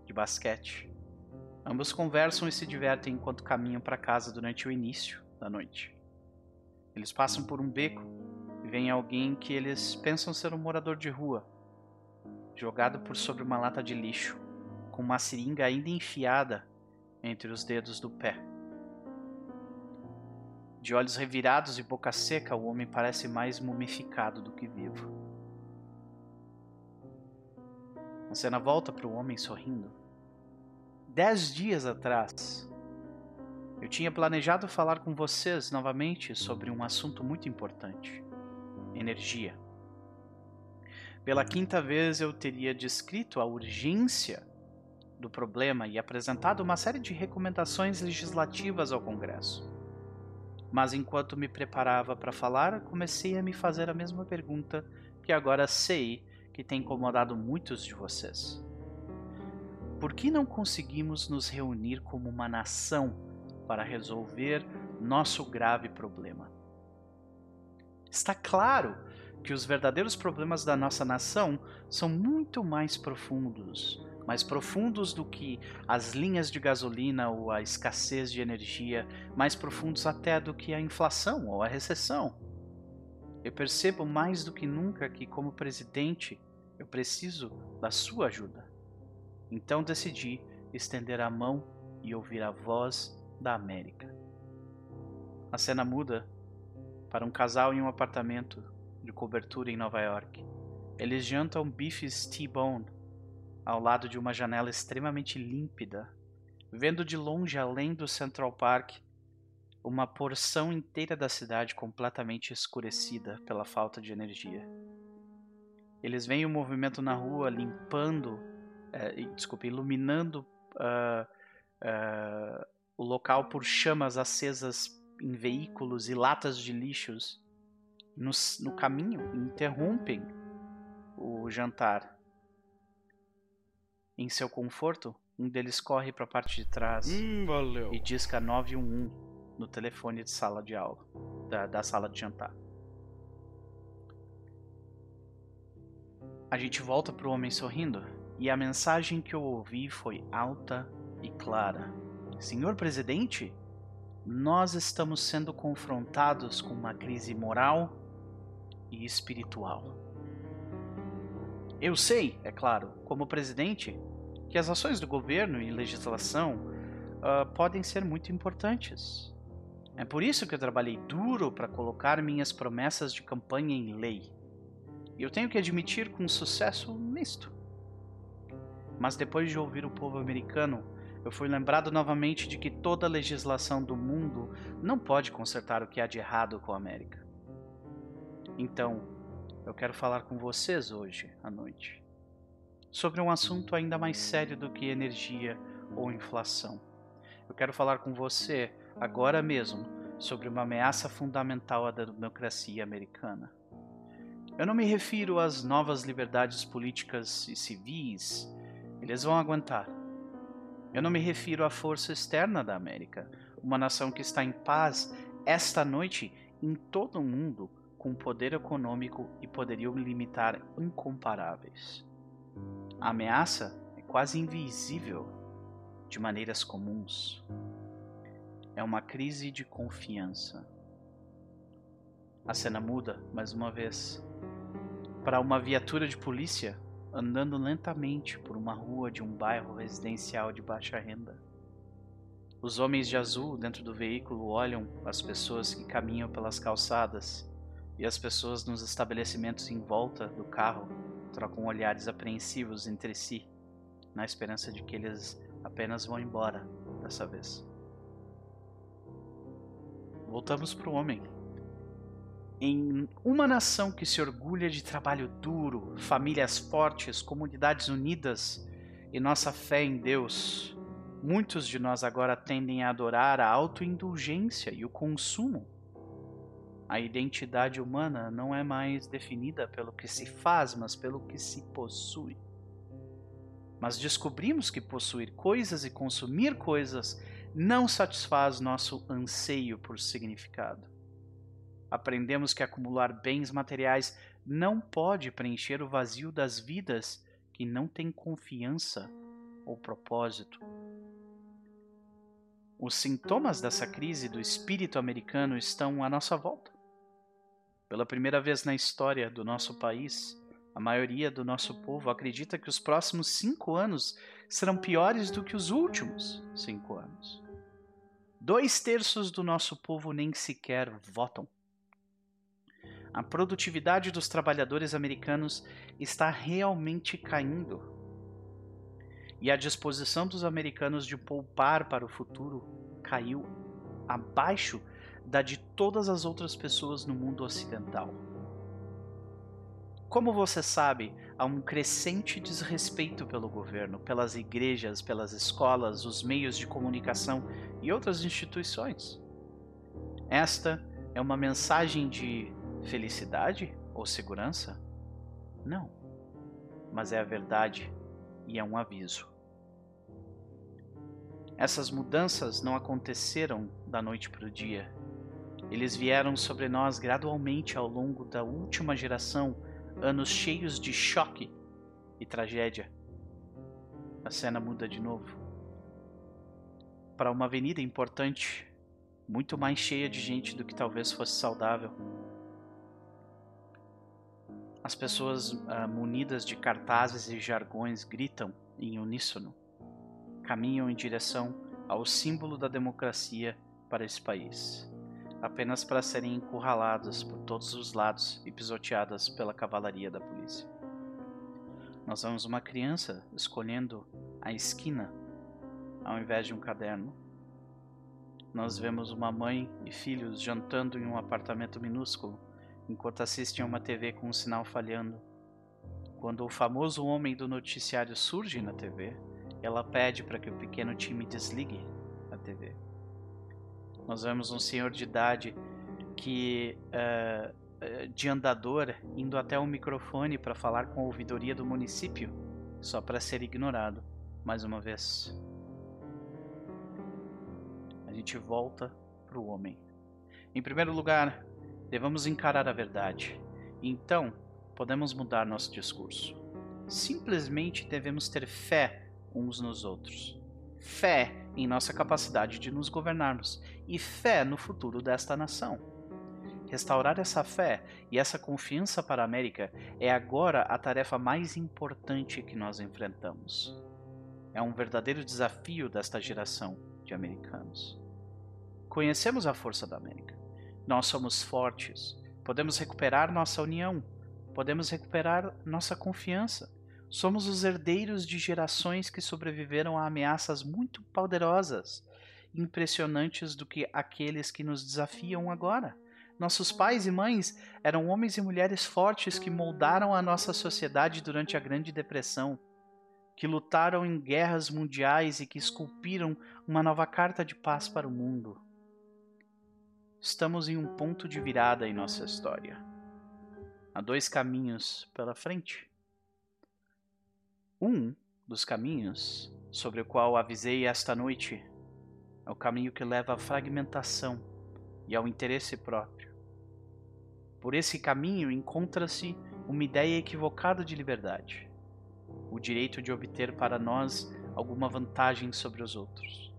de basquete. Ambos conversam e se divertem enquanto caminham para casa durante o início da noite. Eles passam por um beco e vem alguém que eles pensam ser um morador de rua, jogado por sobre uma lata de lixo com uma seringa ainda enfiada entre os dedos do pé. De olhos revirados e boca seca, o homem parece mais mumificado do que vivo. A cena volta para o homem sorrindo. Dez dias atrás, eu tinha planejado falar com vocês novamente sobre um assunto muito importante: energia. Pela quinta vez eu teria descrito a urgência do problema e apresentado uma série de recomendações legislativas ao Congresso. Mas enquanto me preparava para falar, comecei a me fazer a mesma pergunta que agora sei que tem incomodado muitos de vocês. Por que não conseguimos nos reunir como uma nação para resolver nosso grave problema? Está claro que os verdadeiros problemas da nossa nação são muito mais profundos mais profundos do que as linhas de gasolina ou a escassez de energia, mais profundos até do que a inflação ou a recessão. Eu percebo mais do que nunca que, como presidente, eu preciso da sua ajuda. Então decidi estender a mão e ouvir a voz da América. A cena muda para um casal em um apartamento de cobertura em Nova York. Eles jantam bifes T-bone ao lado de uma janela extremamente límpida, vendo de longe além do Central Park uma porção inteira da cidade completamente escurecida pela falta de energia. Eles veem o movimento na rua limpando, é, desculpe, iluminando uh, uh, o local por chamas acesas em veículos e latas de lixos. No, no caminho, interrompem o jantar. Em seu conforto, um deles corre para a parte de trás hum, e disca 911 no telefone de sala de aula, da, da sala de jantar. A gente volta para o homem sorrindo e a mensagem que eu ouvi foi alta e clara: Senhor presidente, nós estamos sendo confrontados com uma crise moral e espiritual. Eu sei, é claro, como presidente, que as ações do governo e legislação uh, podem ser muito importantes. É por isso que eu trabalhei duro para colocar minhas promessas de campanha em lei. E eu tenho que admitir com sucesso misto. Mas depois de ouvir o povo americano, eu fui lembrado novamente de que toda legislação do mundo não pode consertar o que há de errado com a América. Então, eu quero falar com vocês hoje à noite sobre um assunto ainda mais sério do que energia ou inflação. Eu quero falar com você agora mesmo sobre uma ameaça fundamental à democracia americana. Eu não me refiro às novas liberdades políticas e civis, eles vão aguentar. Eu não me refiro à força externa da América, uma nação que está em paz esta noite em todo o mundo com poder econômico e poderio limitar incomparáveis. A ameaça é quase invisível de maneiras comuns. É uma crise de confiança. A cena muda mais uma vez para uma viatura de polícia andando lentamente por uma rua de um bairro residencial de baixa renda. Os homens de azul dentro do veículo olham as pessoas que caminham pelas calçadas e as pessoas nos estabelecimentos em volta do carro trocam olhares apreensivos entre si, na esperança de que eles apenas vão embora dessa vez. Voltamos para o homem em uma nação que se orgulha de trabalho duro, famílias fortes, comunidades unidas e nossa fé em Deus, muitos de nós agora tendem a adorar a autoindulgência e o consumo. A identidade humana não é mais definida pelo que se faz, mas pelo que se possui. Mas descobrimos que possuir coisas e consumir coisas não satisfaz nosso anseio por significado aprendemos que acumular bens materiais não pode preencher o vazio das vidas que não têm confiança ou propósito. Os sintomas dessa crise do espírito americano estão à nossa volta. Pela primeira vez na história do nosso país, a maioria do nosso povo acredita que os próximos cinco anos serão piores do que os últimos cinco anos. Dois terços do nosso povo nem sequer votam a produtividade dos trabalhadores americanos está realmente caindo. E a disposição dos americanos de poupar para o futuro caiu abaixo da de todas as outras pessoas no mundo ocidental. Como você sabe, há um crescente desrespeito pelo governo, pelas igrejas, pelas escolas, os meios de comunicação e outras instituições. Esta é uma mensagem de Felicidade ou segurança? Não. Mas é a verdade e é um aviso. Essas mudanças não aconteceram da noite para o dia. Eles vieram sobre nós gradualmente ao longo da última geração, anos cheios de choque e tragédia. A cena muda de novo. Para uma avenida importante, muito mais cheia de gente do que talvez fosse saudável. As pessoas uh, munidas de cartazes e jargões gritam em uníssono. Caminham em direção ao símbolo da democracia para esse país, apenas para serem encurraladas por todos os lados e pisoteadas pela cavalaria da polícia. Nós vemos uma criança escolhendo a esquina ao invés de um caderno. Nós vemos uma mãe e filhos jantando em um apartamento minúsculo enquanto assistem a uma TV com um sinal falhando. Quando o famoso homem do noticiário surge na TV, ela pede para que o pequeno time desligue a TV. Nós vemos um senhor de idade que uh, de andador indo até o microfone para falar com a ouvidoria do município, só para ser ignorado mais uma vez. A gente volta para o homem. Em primeiro lugar, Devemos encarar a verdade. Então, podemos mudar nosso discurso. Simplesmente devemos ter fé uns nos outros. Fé em nossa capacidade de nos governarmos e fé no futuro desta nação. Restaurar essa fé e essa confiança para a América é agora a tarefa mais importante que nós enfrentamos. É um verdadeiro desafio desta geração de americanos. Conhecemos a força da América. Nós somos fortes, podemos recuperar nossa união, podemos recuperar nossa confiança. Somos os herdeiros de gerações que sobreviveram a ameaças muito poderosas, impressionantes do que aqueles que nos desafiam agora. Nossos pais e mães eram homens e mulheres fortes que moldaram a nossa sociedade durante a Grande Depressão, que lutaram em guerras mundiais e que esculpiram uma nova carta de paz para o mundo. Estamos em um ponto de virada em nossa história. Há dois caminhos pela frente. Um dos caminhos sobre o qual avisei esta noite é o caminho que leva à fragmentação e ao interesse próprio. Por esse caminho encontra-se uma ideia equivocada de liberdade, o direito de obter para nós alguma vantagem sobre os outros.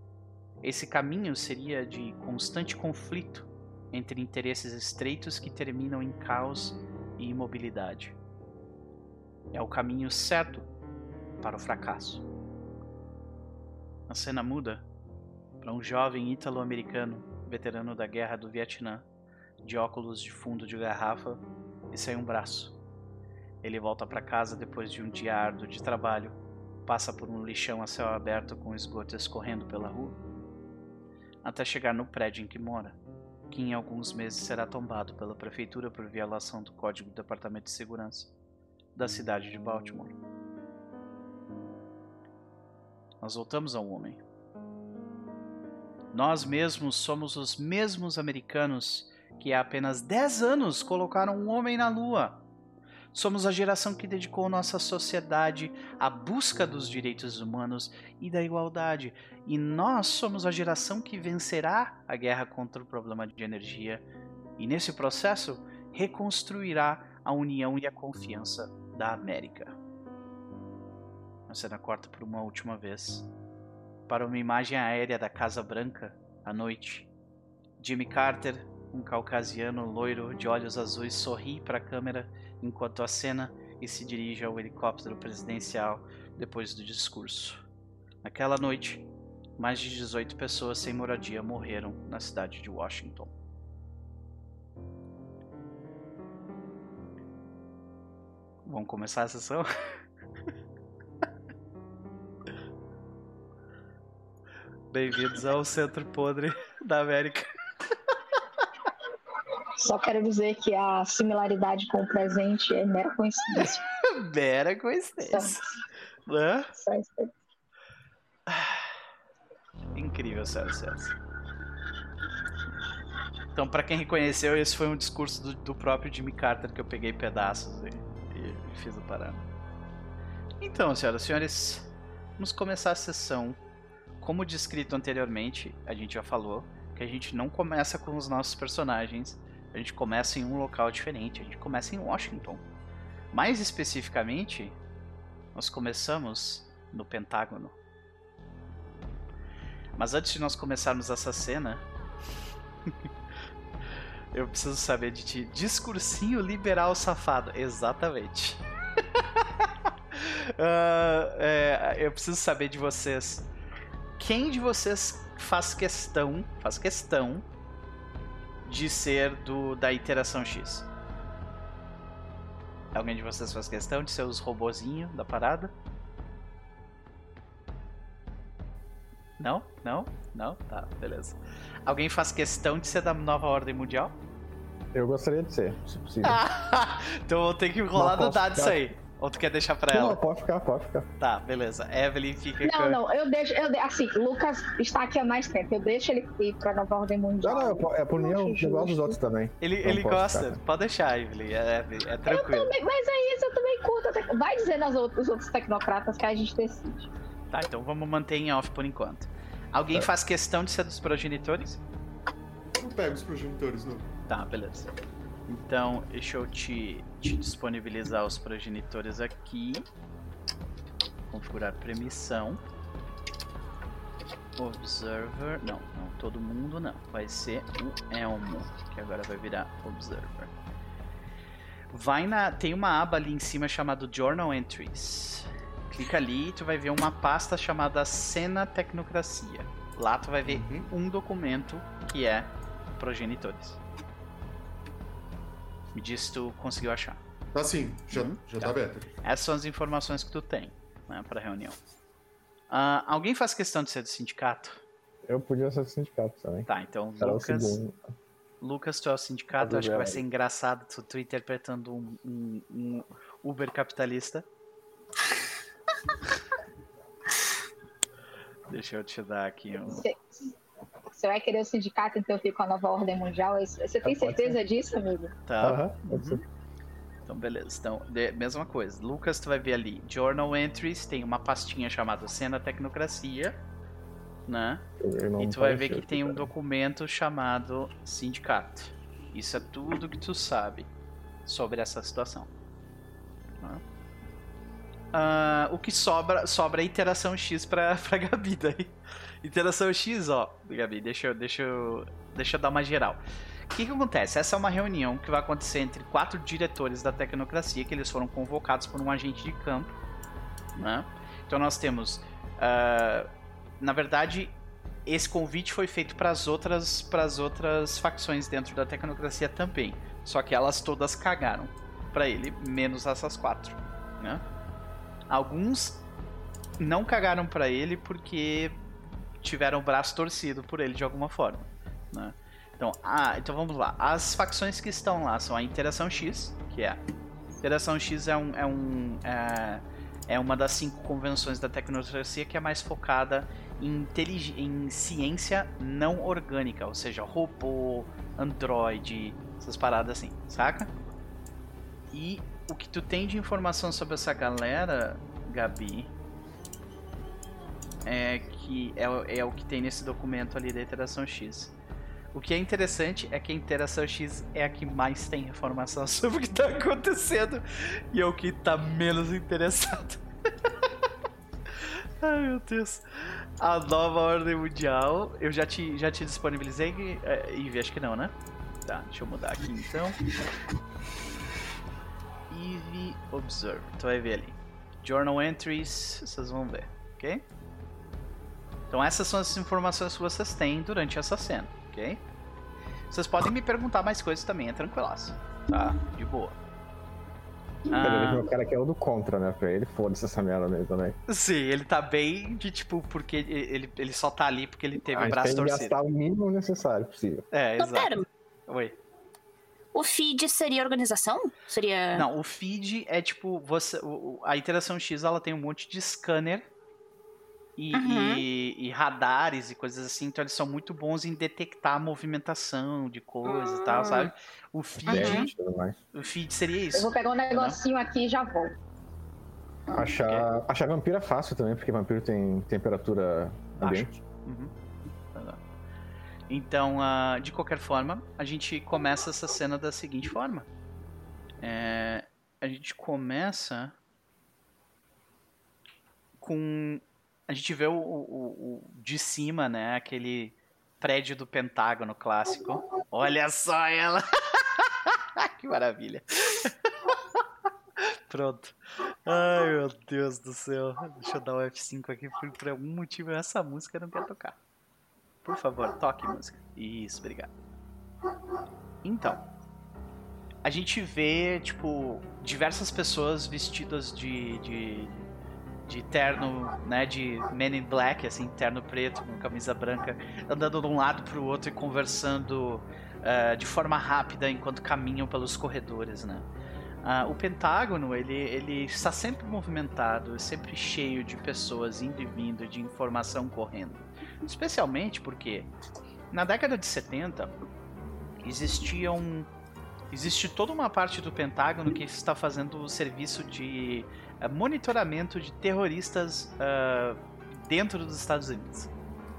Esse caminho seria de constante conflito entre interesses estreitos que terminam em caos e imobilidade. É o caminho certo para o fracasso. A cena muda para um jovem ítalo-americano, veterano da guerra do Vietnã, de óculos de fundo de garrafa e sem um braço. Ele volta para casa depois de um dia árduo de trabalho, passa por um lixão a céu aberto com esgoto escorrendo pela rua, até chegar no prédio em que mora, que em alguns meses será tombado pela prefeitura por violação do Código do Departamento de Segurança da cidade de Baltimore. Nós voltamos ao homem. Nós mesmos somos os mesmos americanos que há apenas 10 anos colocaram um homem na lua. Somos a geração que dedicou nossa sociedade à busca dos direitos humanos e da igualdade. E nós somos a geração que vencerá a guerra contra o problema de energia e, nesse processo, reconstruirá a união e a confiança da América. A cena corta por uma última vez para uma imagem aérea da Casa Branca à noite. Jimmy Carter, um caucasiano loiro de olhos azuis, sorri para a câmera enquanto acena e se dirige ao helicóptero presidencial depois do discurso. Naquela noite, mais de 18 pessoas sem moradia morreram na cidade de Washington. Vamos começar a sessão? <laughs> Bem-vindos ao Centro Podre da América. Só quero dizer que a similaridade com o presente é mera coincidência. <laughs> mera coincidência. Só, né? Só isso. Incrível, sério, sério. Então, para quem reconheceu, esse foi um discurso do, do, próprio Jimmy Carter que eu peguei pedaços e, e, e fiz o parâmetro. Então, senhoras e senhores, vamos começar a sessão como descrito anteriormente, a gente já falou que a gente não começa com os nossos personagens, a gente começa em um local diferente, a gente começa em Washington. Mais especificamente, nós começamos no Pentágono. Mas antes de nós começarmos essa cena, <laughs> eu preciso saber de ti. Discursinho liberal safado. Exatamente. uh, <laughs> é, eu preciso saber de vocês quem de vocês faz questão, faz questão de ser do da interação X? Alguém de vocês faz questão de ser os robozinhos da parada? Não? Não? Não? Tá, beleza. Alguém faz questão de ser da nova ordem mundial? Eu gostaria de ser, se possível. <laughs> então vou ter que rolar no dado isso aí. Ou tu quer deixar pra ela? Não, pode ficar, pode ficar. Tá, beleza. Evelyn fica Não, com... não, eu deixo, eu de... assim, Lucas está aqui há mais tempo, eu deixo ele ir pra Nova Ordem Mundial. Não, não, é por mim eu, eu gosto dos outros também. Ele, ele gosta, ficar. pode deixar, Evelyn, é, é tranquilo. Também, mas é isso, eu também curto. Vai dizer nas outros, os outros tecnocratas que a gente decide. Tá, então vamos manter em off por enquanto. Alguém tá. faz questão de ser dos progenitores? Eu pego os progenitores, não. Tá, beleza. Então, deixa eu te, disponibilizar os progenitores aqui. Configurar permissão. Observer. Não, não todo mundo não. Vai ser o Elmo, que agora vai virar Observer. Vai na. Tem uma aba ali em cima chamada Journal Entries. Clica ali e tu vai ver uma pasta chamada Cena Tecnocracia. Lá tu vai ver uhum. um documento que é progenitores. Me diz se tu conseguiu achar. Tá sim, já, uhum. já tá aberto. Essas são as informações que tu tem né, pra reunião. Uh, alguém faz questão de ser do sindicato? Eu podia ser do sindicato também. Tá, então Era Lucas. Lucas, tu é o sindicato, acho que vai ser engraçado tu, tu interpretando um, um, um Uber capitalista. <laughs> Deixa eu te dar aqui um. Você vai querer o sindicato, então fica a nova ordem mundial? É você tem certeza disso, amigo? Tá. Uhum. Então, beleza. Então, de, mesma coisa. Lucas, tu vai ver ali. Journal Entries, tem uma pastinha chamada Cena Tecnocracia, né? E tu vai ver que tem um documento chamado Sindicato. Isso é tudo que tu sabe sobre essa situação. Né? Uh, o que sobra, sobra a interação X pra, <laughs> pra Gabi daí. Interação X, ó, Gabi, deixa eu, deixa eu, deixa eu dar uma geral. O que, que acontece? Essa é uma reunião que vai acontecer entre quatro diretores da tecnocracia, que eles foram convocados por um agente de campo. Né? Então nós temos. Uh, na verdade, esse convite foi feito para as outras, pras outras facções dentro da tecnocracia também. Só que elas todas cagaram para ele, menos essas quatro. Né? Alguns não cagaram para ele porque tiveram o braço torcido por ele de alguma forma. Né? Então, ah, então vamos lá. As facções que estão lá são a Interação X, que é. Interação X é, um, é, um, é, é uma das cinco convenções da tecnologia que é mais focada em, em ciência não orgânica, ou seja, robô, android, essas paradas assim, saca? E o que tu tem de informação sobre essa galera, Gabi, é que é, é o que tem nesse documento ali da Interação X. O que é interessante é que a Interação X é a que mais tem informação <laughs> sobre o que está acontecendo e é o que está menos interessado. <laughs> Ai meu Deus. A nova ordem mundial. Eu já te, já te disponibilizei, é, Eve, acho que não, né? Tá, deixa eu mudar aqui então. Eve Observe. Tu vai ver ali. Journal Entries, vocês vão ver, ok? Então essas são as informações que vocês têm durante essa cena, ok? Vocês podem me perguntar mais coisas também, é tranquilaço. Tá? De boa. Ah, o cara que é o do contra, né? Pra ele foda-se essa merda mesmo também. Sim, ele tá bem de tipo, porque ele, ele só tá ali porque ele teve o braço torcido. Tem gastar o mínimo necessário possível. É, exato. Pera. Oi. O feed seria organização? Seria. Não, o feed é tipo. Você, a interação X ela tem um monte de scanner e, uhum. e, e, radares e coisas assim, então eles são muito bons em detectar a movimentação de coisas uhum. e tal, sabe? O feed, uhum. o feed seria isso. Eu vou pegar um negocinho aqui e já vou. Achar, achar vampiro é fácil também, porque vampiro tem temperatura ambiente. Uhum. Então, uh, de qualquer forma, a gente começa essa cena da seguinte forma. É, a gente começa com a gente vê o, o, o, de cima, né? Aquele prédio do Pentágono clássico. Olha só ela! <laughs> que maravilha! <laughs> Pronto. Ai, meu Deus do céu. Deixa eu dar o F5 aqui, porque por algum motivo essa música não quer tocar. Por favor, toque música. Isso, obrigado. Então, a gente vê, tipo, diversas pessoas vestidas de, de de terno, né, de Men in Black, assim, terno preto com camisa branca, andando de um lado para o outro e conversando uh, de forma rápida enquanto caminham pelos corredores, né. Uh, o Pentágono, ele, ele está sempre movimentado, sempre cheio de pessoas indo e vindo, de informação correndo. Especialmente porque na década de 70 existia um, existe toda uma parte do Pentágono que está fazendo o serviço de monitoramento de terroristas uh, dentro dos Estados Unidos.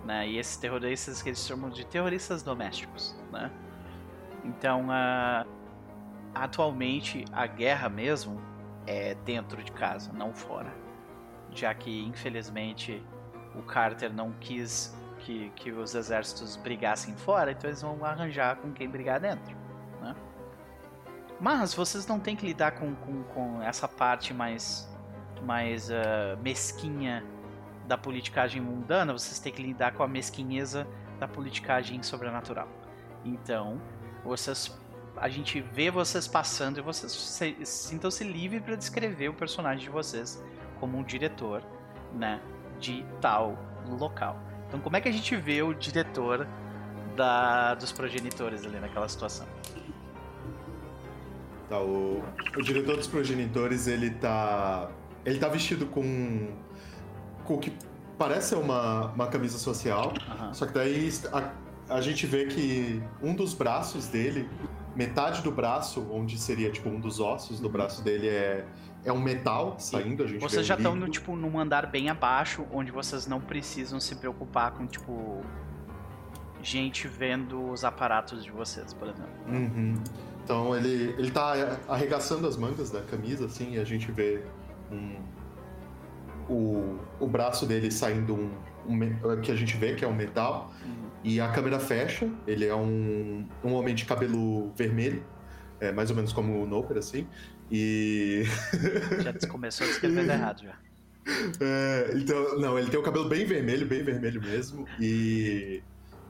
Né? E esses terroristas que eles chamam de terroristas domésticos. Né? Então, uh, atualmente, a guerra mesmo é dentro de casa, não fora. Já que, infelizmente, o Carter não quis que, que os exércitos brigassem fora, então eles vão arranjar com quem brigar dentro. Né? Mas vocês não têm que lidar com, com, com essa parte mais mais uh, mesquinha da politicagem mundana, vocês têm que lidar com a mesquinheza da politicagem sobrenatural. Então, vocês a gente vê vocês passando e vocês se, sintam-se livres para descrever o personagem de vocês como um diretor, né, de tal local. Então, como é que a gente vê o diretor da, dos progenitores ali naquela situação? Tá, o, o diretor dos progenitores, ele tá. Ele tá vestido com. com o que parece ser uma, uma camisa social. Uhum. Só que daí a, a gente vê que um dos braços dele, metade do braço, onde seria tipo um dos ossos do braço dele, é, é um metal saindo. A gente vocês já estão no, tipo, num andar bem abaixo, onde vocês não precisam se preocupar com, tipo. Gente vendo os aparatos de vocês, por exemplo. Uhum. Então ele, ele tá arregaçando as mangas da camisa, assim, e a gente vê um, o, o braço dele saindo um, um, que a gente vê que é um metal. Uhum. E a câmera fecha, ele é um, um homem de cabelo vermelho, é, mais ou menos como o Noper, assim. E. <laughs> já começou a escrever errado já. É, então, não, ele tem o cabelo bem vermelho, bem vermelho mesmo. E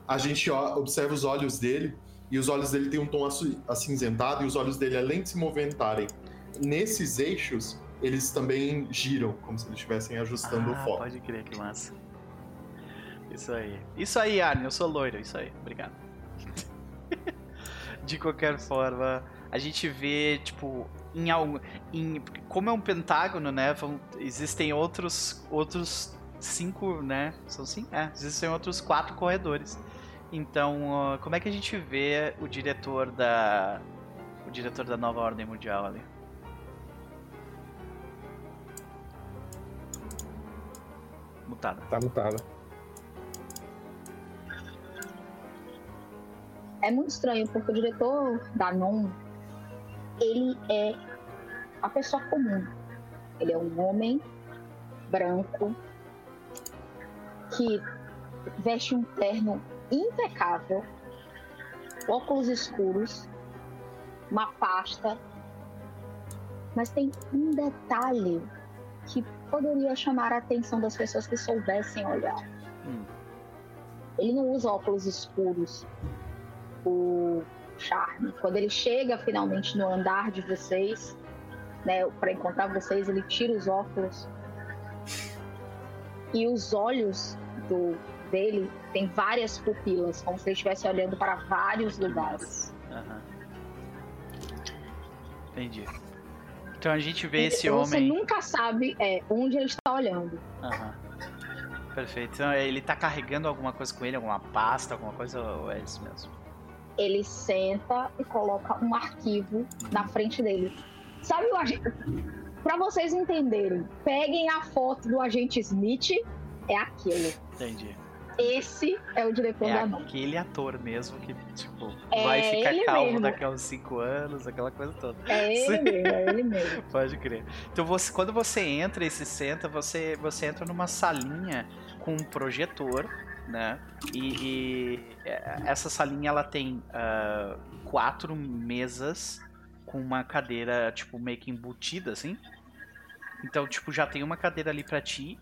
a gente observa os olhos dele e os olhos dele têm um tom acinzentado e os olhos dele, além de se movimentarem nesses eixos, eles também giram, como se eles estivessem ajustando ah, o foco. Pode crer, que massa. Isso aí. Isso aí, Arne, eu sou loiro, isso aí. Obrigado. <laughs> de qualquer forma, a gente vê, tipo, em algum. Em, como é um pentágono, né? Vão, existem outros. outros cinco, né? São cinco? É, existem outros quatro corredores. Então, como é que a gente vê o diretor da o diretor da Nova Ordem Mundial ali? Mutado. Tá mutado. É muito estranho porque o diretor da NON ele é a pessoa comum. Ele é um homem branco que veste um terno impecável, óculos escuros, uma pasta, mas tem um detalhe que poderia chamar a atenção das pessoas que soubessem olhar. Hum. Ele não usa óculos escuros, o charme. Quando ele chega finalmente no andar de vocês, né, para encontrar vocês, ele tira os óculos e os olhos do dele tem várias pupilas, como se ele estivesse olhando para vários lugares. Uhum. Entendi. Então a gente vê esse então, homem. Você nunca sabe é, onde ele está olhando. Uhum. Perfeito. Então ele está carregando alguma coisa com ele, alguma pasta, alguma coisa, ou é isso mesmo? Ele senta e coloca um arquivo na frente dele. Sabe o agente. Pra vocês entenderem, peguem a foto do agente Smith, é aquilo. Entendi esse é o diretor é da mão. aquele ator mesmo que, tipo, é vai ficar calmo mesmo. daqui a uns 5 anos, aquela coisa toda. É ele Sim. mesmo, é ele mesmo. <laughs> Pode crer. Então, você, quando você entra e se senta, você, você entra numa salinha com um projetor, né? E, e é, essa salinha, ela tem uh, quatro mesas com uma cadeira, tipo, meio que embutida, assim. Então, tipo, já tem uma cadeira ali pra ti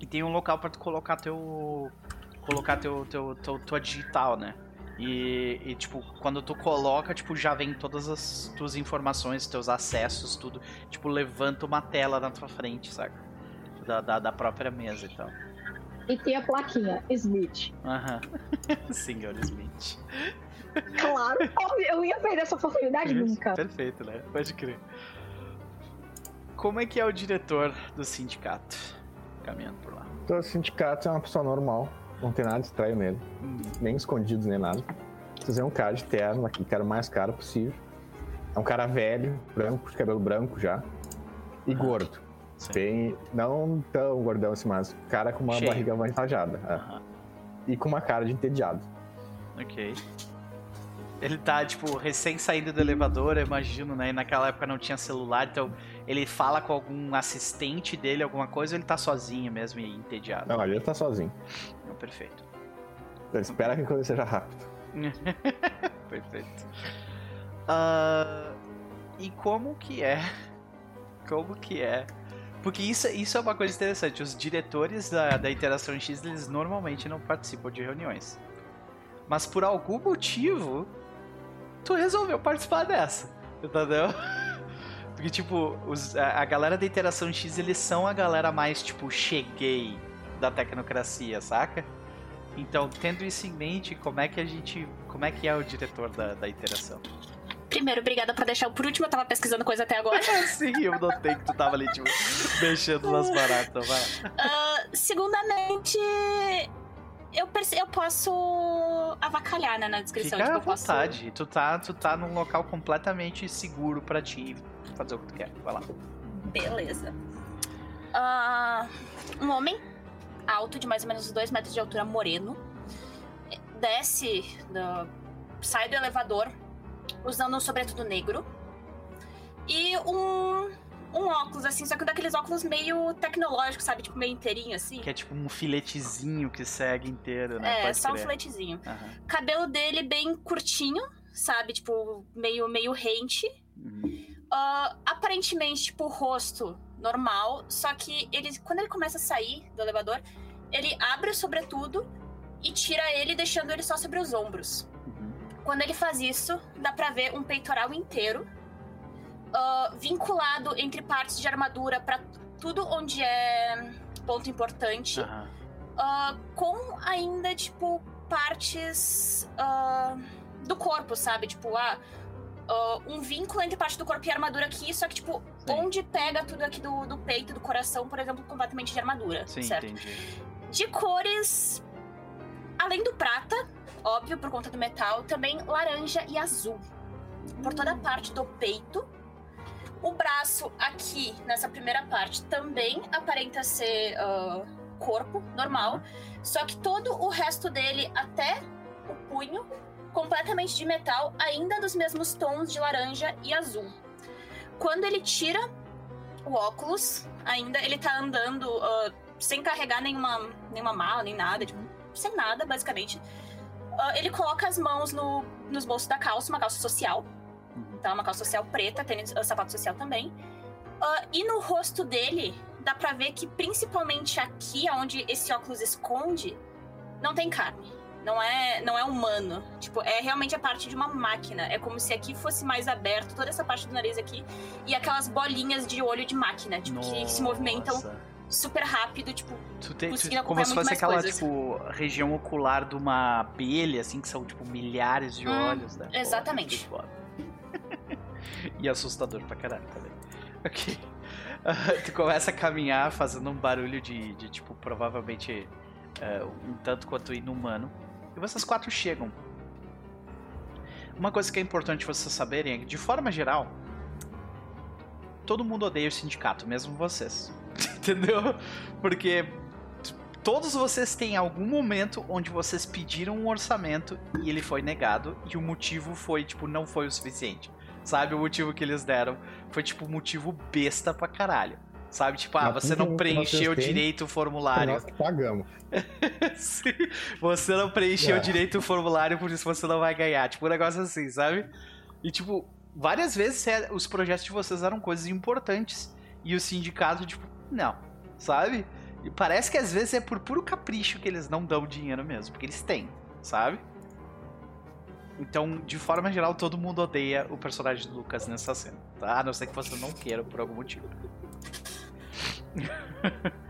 e tem um local para tu colocar teu colocar teu, teu, teu tua digital, né? E, e, tipo, quando tu coloca, tipo, já vem todas as tuas informações, teus acessos, tudo. Tipo, levanta uma tela na tua frente, saca? Da, da, da própria mesa e tal. E tem a plaquinha, Smith. Aham. <laughs> Senhor Smith. Claro, eu ia perder essa oportunidade nunca. Perfeito, né? Pode crer. Como é que é o diretor do sindicato? Por lá. Todo sindicato é uma pessoa normal, não tem nada estranho nele, hum. nem escondidos nem nada. Vocês é um cara de terno, aquele cara mais caro possível. É um cara velho, branco, de cabelo branco já, e ah, gordo. Sim. Bem, não tão gordão assim, mas cara com uma Cheio. barriga avantajada. É. E com uma cara de entediado. Ok. Ele tá, tipo, recém saindo do elevador, eu imagino, né? E naquela época não tinha celular, então ele fala com algum assistente dele, alguma coisa, ou ele tá sozinho mesmo e entediado? Não, ele tá sozinho. Não, perfeito. Ele espera que a coisa seja rápido. <laughs> perfeito. Uh, e como que é? Como que é? Porque isso, isso é uma coisa interessante. Os diretores da, da Interação X, eles normalmente não participam de reuniões. Mas por algum motivo, tu resolveu participar dessa, entendeu? Porque, tipo, os, a, a galera da Interação X, eles são a galera mais, tipo, cheguei da tecnocracia, saca? Então, tendo isso em mente, como é que a gente. Como é que é o diretor da, da interação? Primeiro, obrigada por deixar por último, eu tava pesquisando coisa até agora. <laughs> Sim, eu notei que tu tava ali, tipo, mexendo nas baratas. Vai. Uh, segundamente, eu, perce- eu posso avacalhar né, na descrição. Fica tipo, à posso- vontade. Tu, tá, tu tá num local completamente seguro pra ti fazer o que tu quer. Vai lá. Beleza. Ah, um homem alto, de mais ou menos 2 metros de altura, moreno, desce, do, sai do elevador usando um sobretudo negro e um, um óculos, assim, só que daqueles óculos meio tecnológicos, sabe? Tipo, meio inteirinho, assim. Que é tipo um filetezinho que segue inteiro, né? É, Pode só um crer. filetezinho. Aham. Cabelo dele bem curtinho, sabe? Tipo, meio, meio rente. Uhum. Ah, aparentemente, tipo, o rosto normal, só que ele, quando ele começa a sair do elevador, ele abre o sobretudo e tira ele, deixando ele só sobre os ombros. Uhum. Quando ele faz isso, dá pra ver um peitoral inteiro, ah, vinculado entre partes de armadura pra tudo onde é ponto importante, ah, com ainda, tipo, partes ah, do corpo, sabe? Tipo, ah, ah, um vínculo entre parte do corpo e armadura aqui, só que, tipo, Sim. onde pega tudo aqui do, do peito, do coração, por exemplo, completamente de armadura, Sim, certo? entendi. De cores, além do prata, óbvio, por conta do metal, também laranja e azul. Por toda a parte do peito. O braço aqui, nessa primeira parte, também aparenta ser ah, corpo normal. Só que todo o resto dele, até o punho, completamente de metal, ainda dos mesmos tons de laranja e azul. Quando ele tira o óculos, ainda ele tá andando ah, sem carregar nenhuma, nenhuma mala, nem nada, tipo, sem nada, basicamente. Ah, ele coloca as mãos no- nos bolsos da calça, uma calça social. Tá, uma calça social preta, tênis, ah, sapato social também. E no rosto dele, dá pra ver que principalmente aqui, onde esse óculos esconde, não tem carne. Não é, não é humano. Tipo, é realmente a parte de uma máquina. É como se aqui fosse mais aberto, toda essa parte do nariz aqui, e aquelas bolinhas de olho de máquina, tipo, que se movimentam Nossa. super rápido, tipo, Tu tem, tu- como se fosse aquela, coisas. tipo, região ocular de uma abelha, assim, que são, tipo, milhares de Hum, olhos, né? Pô, exatamente. foda. <laughs> e assustador pra caralho também. Ok. <laughs> tu começa a caminhar fazendo um barulho de, de tipo, provavelmente é, um tanto quanto inumano. E vocês quatro chegam. Uma coisa que é importante vocês saberem é que, de forma geral, todo mundo odeia o sindicato, mesmo vocês. <laughs> Entendeu? Porque todos vocês têm algum momento onde vocês pediram um orçamento e ele foi negado e o motivo foi, tipo, não foi o suficiente. Sabe? O motivo que eles deram foi, tipo, motivo besta pra caralho. Sabe? Tipo, ah, você não preencheu direito o formulário. nós que pagamos. <laughs> Você não preencheu É. direito o formulário, por isso você não vai ganhar. Tipo, um negócio assim, sabe? E, tipo, várias vezes é, os projetos de vocês eram coisas importantes. E o sindicato, tipo, não. Sabe? E parece que às vezes é por puro capricho que eles não dão dinheiro mesmo. Porque eles têm, sabe? Então, de forma geral, todo mundo odeia o personagem do Lucas nessa cena. Tá? A não ser que você não queira por algum motivo. <laughs>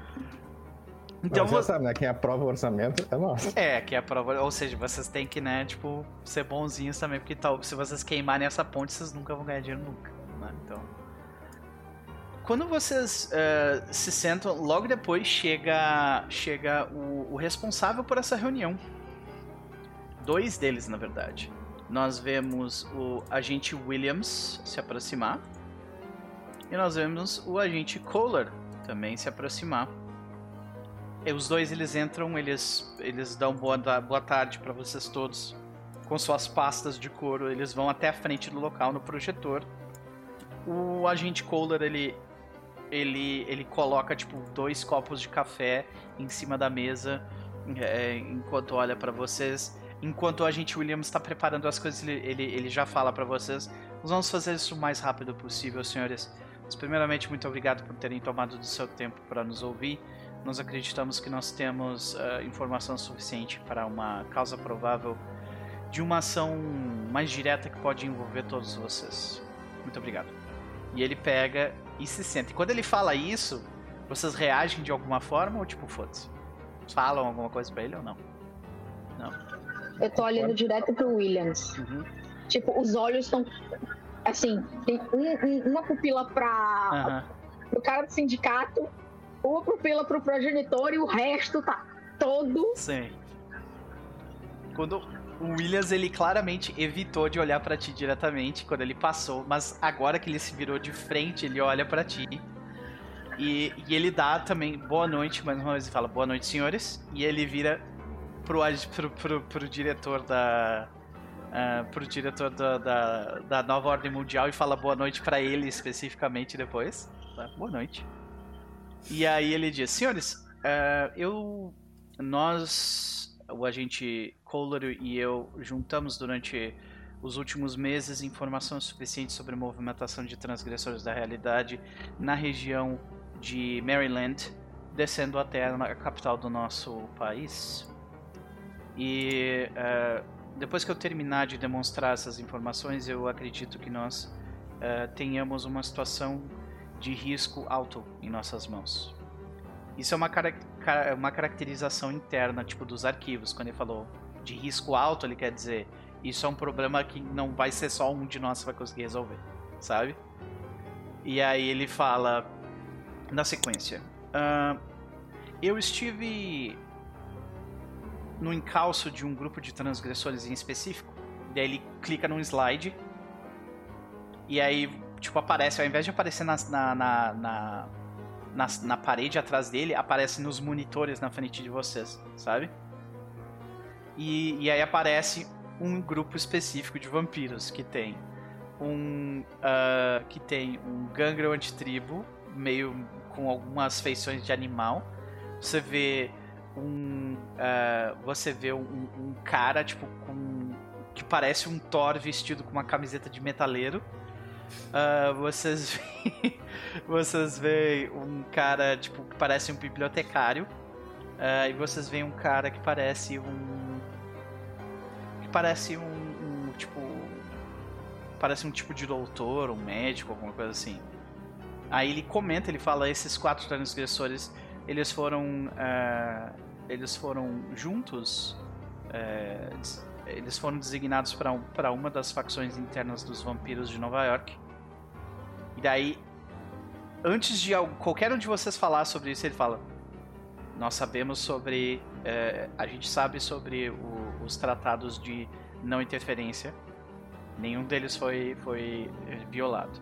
Então então, você vo- sabe, né? Quem aprova o orçamento é nós. É, que é a prova. Ou seja, vocês têm que, né, tipo, ser bonzinhos também, porque tal, se vocês queimarem essa ponte, vocês nunca vão ganhar dinheiro nunca. Né? Então. Quando vocês eh, se sentam, logo depois chega, chega o, o responsável por essa reunião. Dois deles, na verdade. Nós vemos o agente Williams se aproximar. E nós vemos o agente Kohler também se aproximar. E os dois eles entram, eles, eles dão boa, boa tarde para vocês todos com suas pastas de couro. Eles vão até a frente do local no projetor. O agente Kohler ele ele ele coloca tipo dois copos de café em cima da mesa é, enquanto olha para vocês. Enquanto o agente Williams está preparando as coisas, ele, ele, ele já fala para vocês. Vamos fazer isso o mais rápido possível, senhores. Mas, primeiramente, muito obrigado por terem tomado do seu tempo para nos ouvir. Nós acreditamos que nós temos ah, informação suficiente para uma causa provável de uma ação mais direta que pode envolver todos vocês. Muito obrigado. E ele pega e se senta. E quando ele fala isso, vocês reagem de alguma forma ou tipo, foda-se? Falam alguma coisa pra ele ou não? Não. Eu tô olhando direto pro Williams. Uhum. Tipo, os olhos estão. Assim, tem um- um- uma pupila pra, Aham. pro cara do sindicato, uma pupila pro progenitor e o resto tá todo. Sim. Quando o Williams, ele claramente evitou de olhar pra ti diretamente quando ele passou, mas agora que ele se virou de frente, ele olha pra ti. E, e ele dá também boa noite, mais uma vez ele fala boa noite, senhores. E ele vira pro, pro, pro, pro diretor da. Ah, pro diretor da, da, da nova ordem mundial e fala boa noite pra ele especificamente depois. tá? Boa noite. E aí ele diz: Senhores, ah, eu. Nós, o agente Kohler e eu, juntamos durante os últimos meses informações suficientes sobre a movimentação de transgressores da realidade na região de Maryland, descendo até a capital do nosso país. E ah, depois que eu terminar de demonstrar essas informações, eu acredito que nós ah, tenhamos uma situação de risco alto em nossas mãos. Isso é uma, uma caracterização interna, tipo, dos arquivos. Quando ele falou de risco alto, ele quer dizer isso é um problema que não vai ser só um de nós que vai conseguir resolver, sabe? E aí ele fala na sequência. "Ah, eu estive no encalço de um grupo de transgressores em específico. Ele clica num slide. E aí, tipo, aparece, ao invés de aparecer na, na, na, na, na parede atrás dele, aparece nos monitores na frente de vocês, sabe? E, e aí aparece um grupo específico de vampiros que tem um ah, que tem um gangrel antitribo meio com algumas feições de animal. Você vê um ah, você vê um, um cara tipo com que parece um Thor vestido com uma camiseta de metaleiro. Ah, vocês <laughs> veem, vocês veem um cara tipo que parece um bibliotecário. Ah, e vocês veem um cara que parece um que parece um, um, tipo parece um tipo de doutor, um médico, alguma coisa assim. Aí ele comenta, ele fala esses quatro transgressores, eles foram ah, eles foram juntos, des- eles foram designados para um, uma das facções internas dos vampiros de Nova York. E daí, antes de al- qualquer um de vocês falar sobre isso, ele fala: nós sabemos sobre. eh, a gente sabe sobre o- os tratados de não interferência. Nenhum deles foi, foi violado.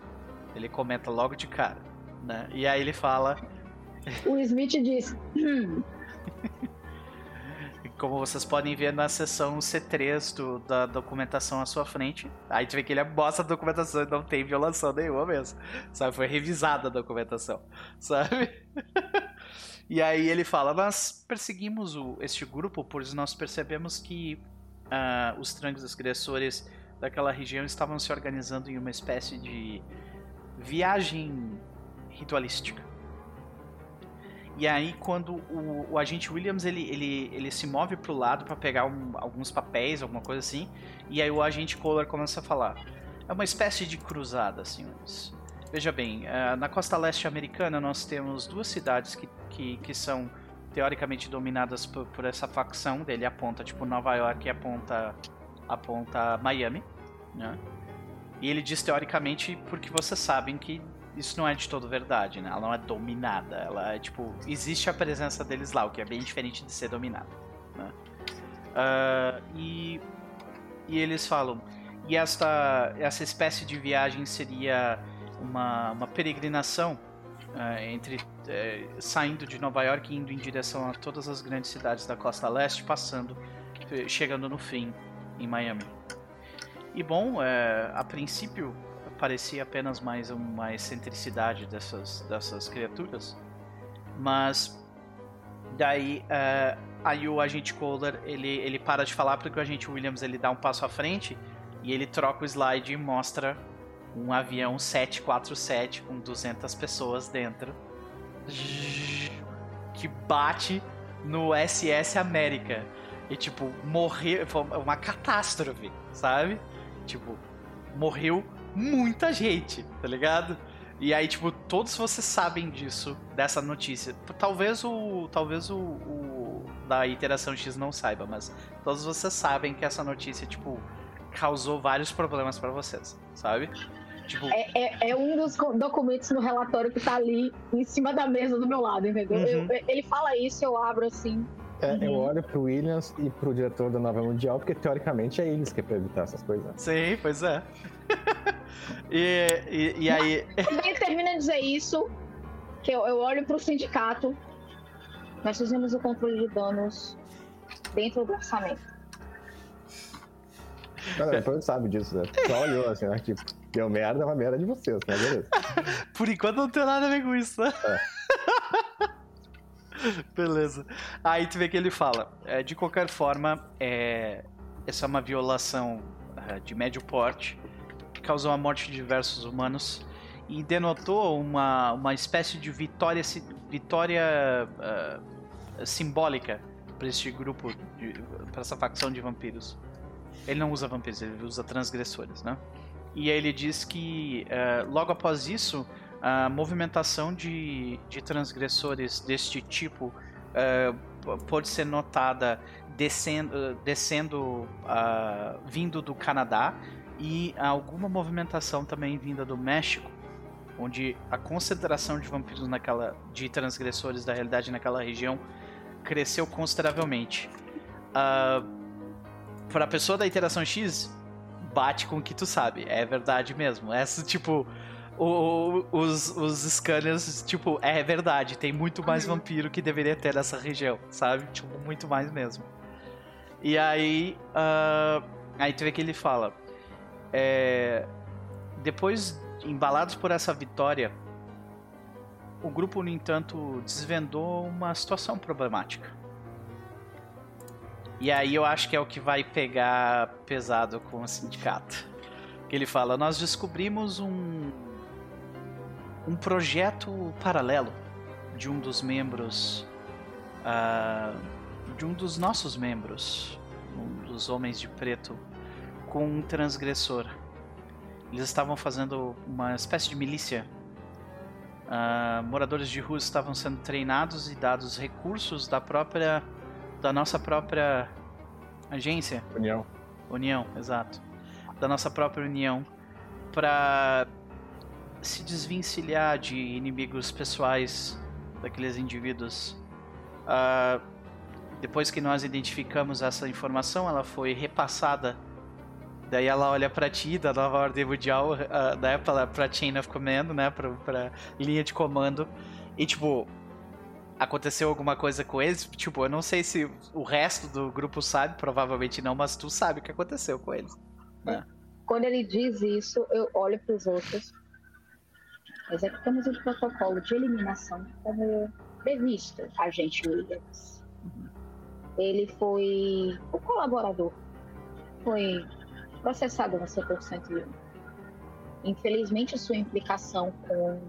Ele comenta logo de cara. Né? E aí ele fala. O Smith diz: hum, <laughs> Como vocês podem ver na seção C3 do- da documentação à sua frente. Aí tu vê que ele mostra a documentação e não tem violação nenhuma mesmo. Sabe? Foi revisada a documentação. <laughs> Sabe? e aí ele fala: Nós perseguimos o, este grupo, pois nós percebemos que ah, os transgressores daquela região estavam se organizando em uma espécie de viagem ritualística. E aí, quando o, o agente Williams ele, ele, ele se move pro lado para pegar um- alguns papéis, alguma coisa assim, e aí o agente Kohler começa a falar: é uma espécie de cruzada, senhores. Veja bem, eh, na costa leste americana nós temos duas cidades que, que, que são teoricamente dominadas por, por essa facção dele, aponta tipo Nova York e aponta, aponta Miami, né? E ele diz teoricamente porque vocês sabem que isso não é de todo verdade, né? Ela não é dominada. Ela é tipo. Existe a presença deles lá, o que é bem diferente de ser dominada. Né? Ah, e, e eles falam. E esta, essa espécie de viagem seria uma, uma peregrinação ah, entre eh, saindo de Nova York e indo em direção a todas as grandes cidades da costa leste, passando, eh, chegando no fim em Miami. E bom, a princípio parecia apenas mais uma excentricidade dessas, dessas criaturas, mas daí eh, aí o agente Kohler ele, ele para de falar porque o agente Williams ele dá um passo à frente e ele troca o slide e mostra um avião 747 com 200 pessoas dentro que bate no SS América. E, tipo, morreu. Foi uma catástrofe, sabe? Tipo, morreu muita gente, tá ligado? E aí, tipo, todos vocês sabem disso, dessa notícia. Talvez o. Talvez o, o da Interação X não saiba, mas todos vocês sabem que essa notícia, tipo, causou vários problemas para vocês, sabe? Tipo... É, é, é, um dos documentos no relatório que tá ali em cima da mesa do meu lado, entendeu? Uhum. Eu, ele fala isso, eu abro assim. É, uhum. Eu olho pro Williams e pro diretor da Nova Mundial, porque teoricamente é eles que é pra evitar essas coisas. Sim, pois é. <laughs> e, e, e, aí. Mas, ele termina de dizer isso, que eu, eu olho pro sindicato. Nós fizemos o controle de danos dentro do orçamento. Cara, depois sabe disso, né? Só olhou assim, né? Tipo, deu merda, é uma merda de vocês, né? Beleza. <laughs> Por enquanto não tem nada a ver com isso, né? É. <laughs> Beleza. Aí tu vê que ele fala: é, de qualquer forma, é, essa é uma violação é, de médio porte causou a morte de diversos humanos e denotou uma, uma espécie de vitória, vitória uh, simbólica para este grupo, para essa facção de vampiros. Ele não usa vampiros, ele usa transgressores, né? E aí ele diz que uh, logo após isso a movimentação de, de transgressores deste tipo uh, pode ser notada descendo, descendo uh, vindo do Canadá e alguma movimentação também vinda do México, onde a concentração de vampiros naquela, de transgressores da realidade naquela região cresceu consideravelmente. Uh, para a pessoa da interação X, bate com o que tu sabe, é verdade mesmo. Essa tipo o, os, os scanners, tipo, é verdade, tem muito mais uhum. vampiro que deveria ter nessa região, sabe? Tipo, muito mais mesmo. E aí, uh, aí tu vê que ele fala, é, depois, embalados por essa vitória, o grupo, no entanto, desvendou uma situação problemática. E aí eu acho que é o que vai pegar pesado com o sindicato. Que ele fala: Nós descobrimos um um projeto paralelo de um dos membros, uh, de um dos nossos membros, um dos homens de preto, com um transgressor. Eles estavam fazendo uma espécie de milícia. Uh, moradores de rua estavam sendo treinados e dados recursos da própria, da nossa própria agência. União. União, exato. Da nossa própria união para se desvencilhar de inimigos pessoais daqueles indivíduos. Uh, depois que nós identificamos essa informação, ela foi repassada. Daí ela olha para ti, da nova ordem mundial, uh, né, pra, pra chain of command, né, pra, pra linha de comando. E, tipo, aconteceu alguma coisa com eles? Tipo, eu não sei se o resto do grupo sabe, provavelmente não, mas tu sabe o que aconteceu com eles. Né? Quando ele diz isso, eu olho para os outros executamos o protocolo de eliminação como previsto, agente Williams. Ele foi o colaborador, foi processado no setor 101. Infelizmente, sua implicação com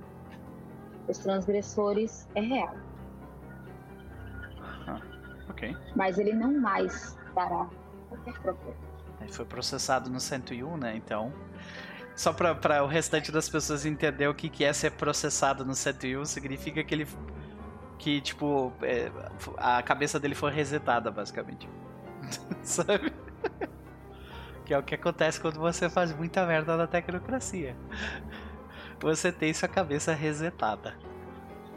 os transgressores é real. Ah, ok. Mas ele não mais dará qualquer problema. Ele foi processado no 101, né? Então, só para o restante das pessoas entender o que, que é ser processado no 101, significa que ele. Que, tipo, é, a cabeça dele foi resetada, basicamente. <laughs> Sabe? Que é o que acontece quando você faz muita merda na tecnocracia. Você tem sua cabeça resetada.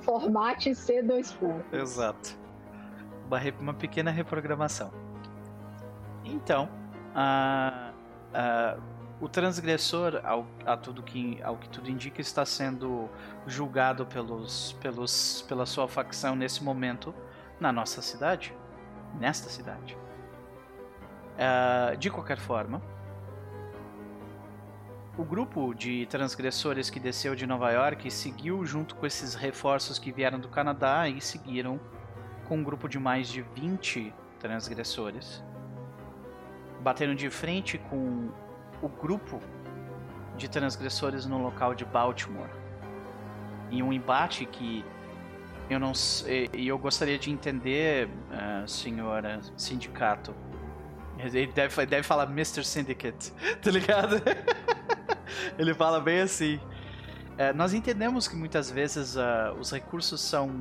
Formate C2 pontos. Exato. Uma, uma pequena reprogramação. Então, a. Uh, o transgressor, ao, a tudo que, ao que tudo indica, está sendo julgado pelos, pelos, pela sua facção nesse momento na nossa cidade, nesta cidade. Uh, de qualquer forma, o grupo de transgressores que desceu de Nova York seguiu junto com esses reforços que vieram do Canadá e seguiram com um grupo de mais de 20 transgressores. Bateram de frente com o grupo de transgressores no local de Baltimore. Em um embate que Eu não sei. E eu gostaria de entender, uh, senhora sindicato. Ele deve, deve falar Mr. Syndicate, <laughs> tá ligado? <laughs> Ele fala bem assim. É, nós entendemos que muitas vezes uh, os recursos são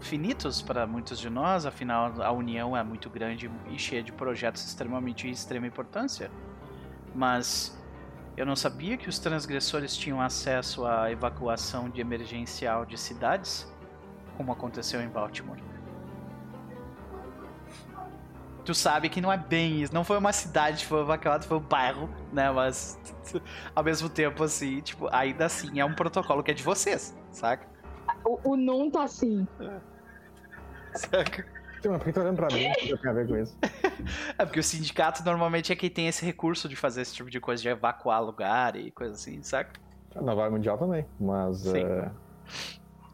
finitos para muitos de nós, afinal a União é muito grande e cheia de projetos extremamente de extrema importância. Mas eu não sabia que os transgressores tinham acesso à evacuação de emergencial de cidades, como aconteceu em Baltimore. Tu sabe que não é bem isso. Não foi uma cidade que foi evacuada, foi um bairro, né? Mas <laughs> ao mesmo tempo, assim, tipo, ainda assim é um protocolo que é de vocês, saca? O, o não tá assim. Saca? Sim, mas por que tá olhando pra mim? O que tem a ver com isso? <laughs> É porque o sindicato normalmente é quem tem esse recurso de fazer esse tipo de coisa, de evacuar lugar e coisa assim, saca? Na Vale Mundial também, mas. Sim. eh,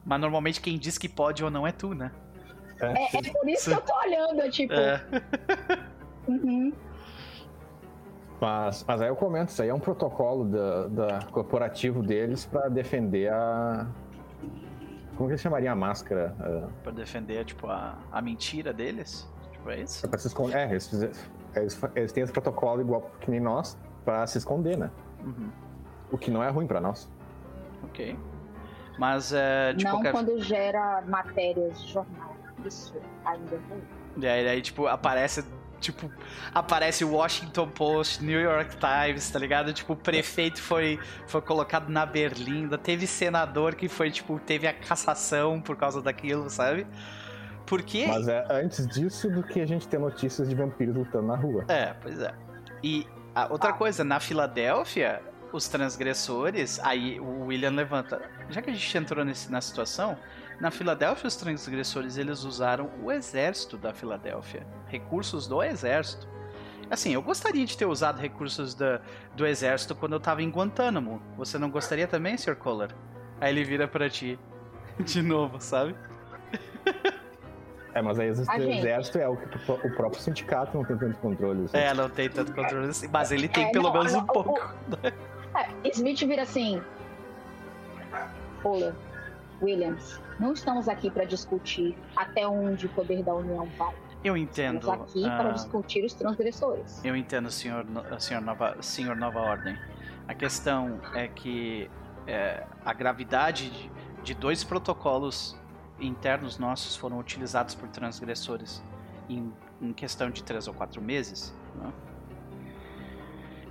Mas normalmente quem diz que pode ou não é tu, né? É, é por isso que eu tô olhando, é tipo. É. uhum. Mas, mas aí eu comento, isso aí é um protocolo da, da corporativo deles pra defender a. Como que eles chamariam a máscara? Ah, Pra defender, tipo, a, a mentira deles. Tipo, é isso? É pra se esconder. É, eles, eles, eles têm esse protocolo igual que nem nós, pra se esconder, né? Uhum. O que não é ruim pra nós. Ok. Mas, é, de Não qualquer quando gera matérias de jornal. Isso ainda é ruim. E aí, aí, tipo, aparece. Tipo, aparece o Washington Post, New York Times, tá ligado? Tipo, o prefeito foi, foi colocado na berlinda, teve senador que foi, tipo, teve a cassação por causa daquilo, sabe? Porque. Mas é antes disso do que a gente ter notícias de vampiros lutando na rua. É, pois é. E a outra coisa, na Filadélfia, os transgressores. Aí o William levanta. Já que a gente entrou nesse, na situação, na Filadélfia, os transgressores eles usaram o exército da Filadélfia. Recursos do exército. Assim, eu gostaria de ter usado recursos da, do exército quando eu tava em Guantánamo. Você não gostaria também, Sr. Kohler? Aí ele vira pra ti. <laughs> De novo, sabe? É, mas aí o gente- exército é o que o próprio sindicato não tem tanto controle. assim. É, não tem tanto controle assim. Mas ele tem É, pelo não, menos não, um o- pouco. É, Smith vira assim. Olha, Williams, não estamos aqui para discutir até onde o poder da União vai. Eu entendo. Estamos aqui ah, para discutir os transgressores. Eu entendo, senhor, senhor, Nova, senhor Nova Ordem. A questão é que é, a gravidade de, de dois protocolos internos nossos foram utilizados por transgressores em, em questão de três ou quatro meses. né?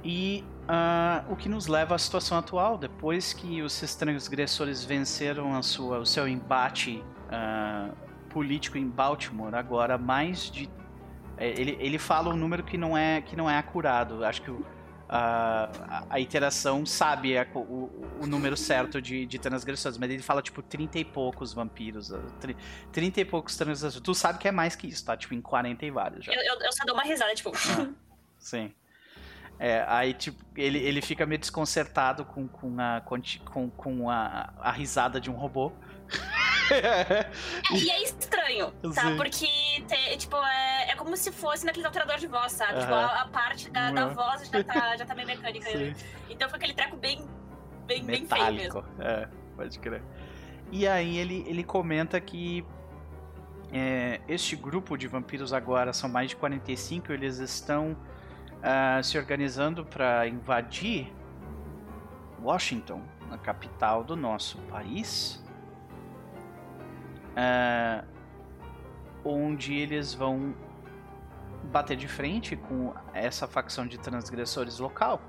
E ah, o que nos leva à situação atual, depois que os transgressores venceram a sua, o seu embate ah, político em Baltimore, agora mais de é, Ele, ele fala um número que não é, que não é acurado. Acho que o- a, a, a iteração sabe a- o, o número certo de, de transgressores, mas ele fala tipo 30 e poucos vampiros. ah, tri- 30 e poucos transgressores. Tu sabe que é mais que isso, tá? Tipo em 40 e vários já. Eu, eu, eu só dou uma risada, tipo. Sim. É, aí, tipo, ele, ele fica meio desconcertado com, com, a, com, com a, a risada de um robô. e é estranho, tá? Sim. Porque, te- tipo, é, é como se fosse naquele alterador de voz, sabe? Tipo, Aham. a, a parte da, da Uhum. voz já tá, já tá meio mecânica. Então foi aquele treco bem, bem, bem feio mesmo. metálico. É, pode crer. E aí ele, ele comenta que é, este grupo de vampiros agora são mais de 45, eles estão ah, se organizando para invadir Washington, a capital do nosso país. Ah, onde eles vão bater de frente com essa facção de transgressores local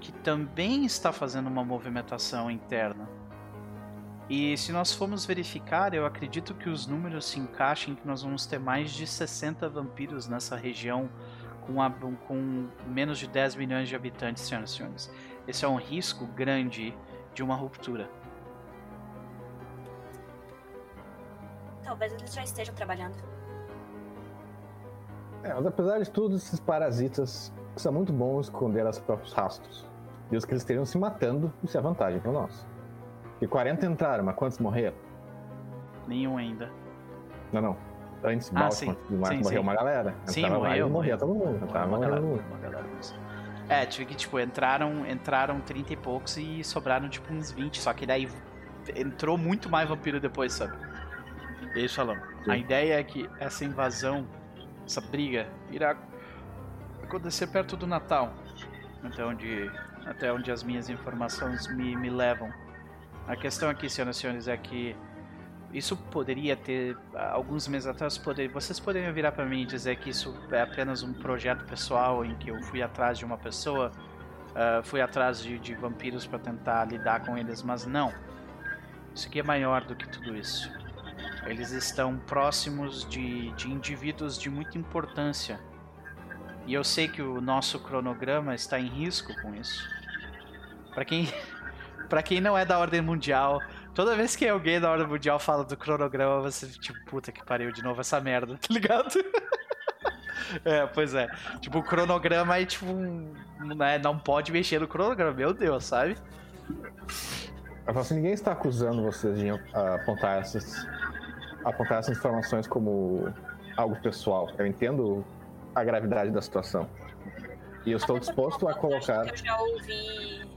que também está fazendo uma movimentação interna. E se nós formos verificar, eu acredito que os números se encaixem que nós vamos ter mais de 60 vampiros nessa região com, a- com menos de 10 milhões de habitantes, senhoras e senhores. Esse é um risco grande de uma ruptura. Talvez eles já estejam trabalhando. É, mas apesar de tudo, esses parasitas são muito bons esconder os próprios rastros. Diz que eles estejam se matando, isso é vantagem para nós. Porque 40 entraram, mas quantos morreram? Nenhum ainda. Não, não. Antes Ah, Baltimore, sim. Sim, morreu sim. uma galera. Sim, morreu, morreu. todo mundo. Entrava Uma morrendo galera, mundo. uma galera mesmo. É, tive que, tipo, entraram, entraram 30 e poucos e sobraram, tipo, uns 20. Só que daí entrou muito mais vampiro depois, sabe? E eles falam: a ideia é que essa invasão, essa briga, irá acontecer perto do Natal. Até onde, até onde as minhas informações me, me levam. A questão aqui, senhoras e senhores, é que isso poderia ter alguns meses atrás poder, vocês poderiam virar para mim e dizer que isso é apenas um projeto pessoal em que eu fui atrás de uma pessoa uh, fui atrás de, de vampiros para tentar lidar com eles mas não. Isso aqui é maior do que tudo isso. Eles estão próximos de, de indivíduos de muita importância. E eu sei que o nosso cronograma está em risco com isso. Para quem <laughs> para quem não é da ordem mundial Toda vez que alguém da Ordem Mundial fala do cronograma, você, tipo, puta que pariu de novo essa merda, <laughs> tá ligado? <laughs> é, pois é. Tipo, o cronograma aí, tipo, né, não pode mexer no cronograma, meu Deus, sabe? Eu falo assim, ninguém está acusando vocês de apontar essas, apontar essas informações como algo pessoal. Eu entendo a gravidade da situação. E eu estou disposto a colocar. Eu já ouvi.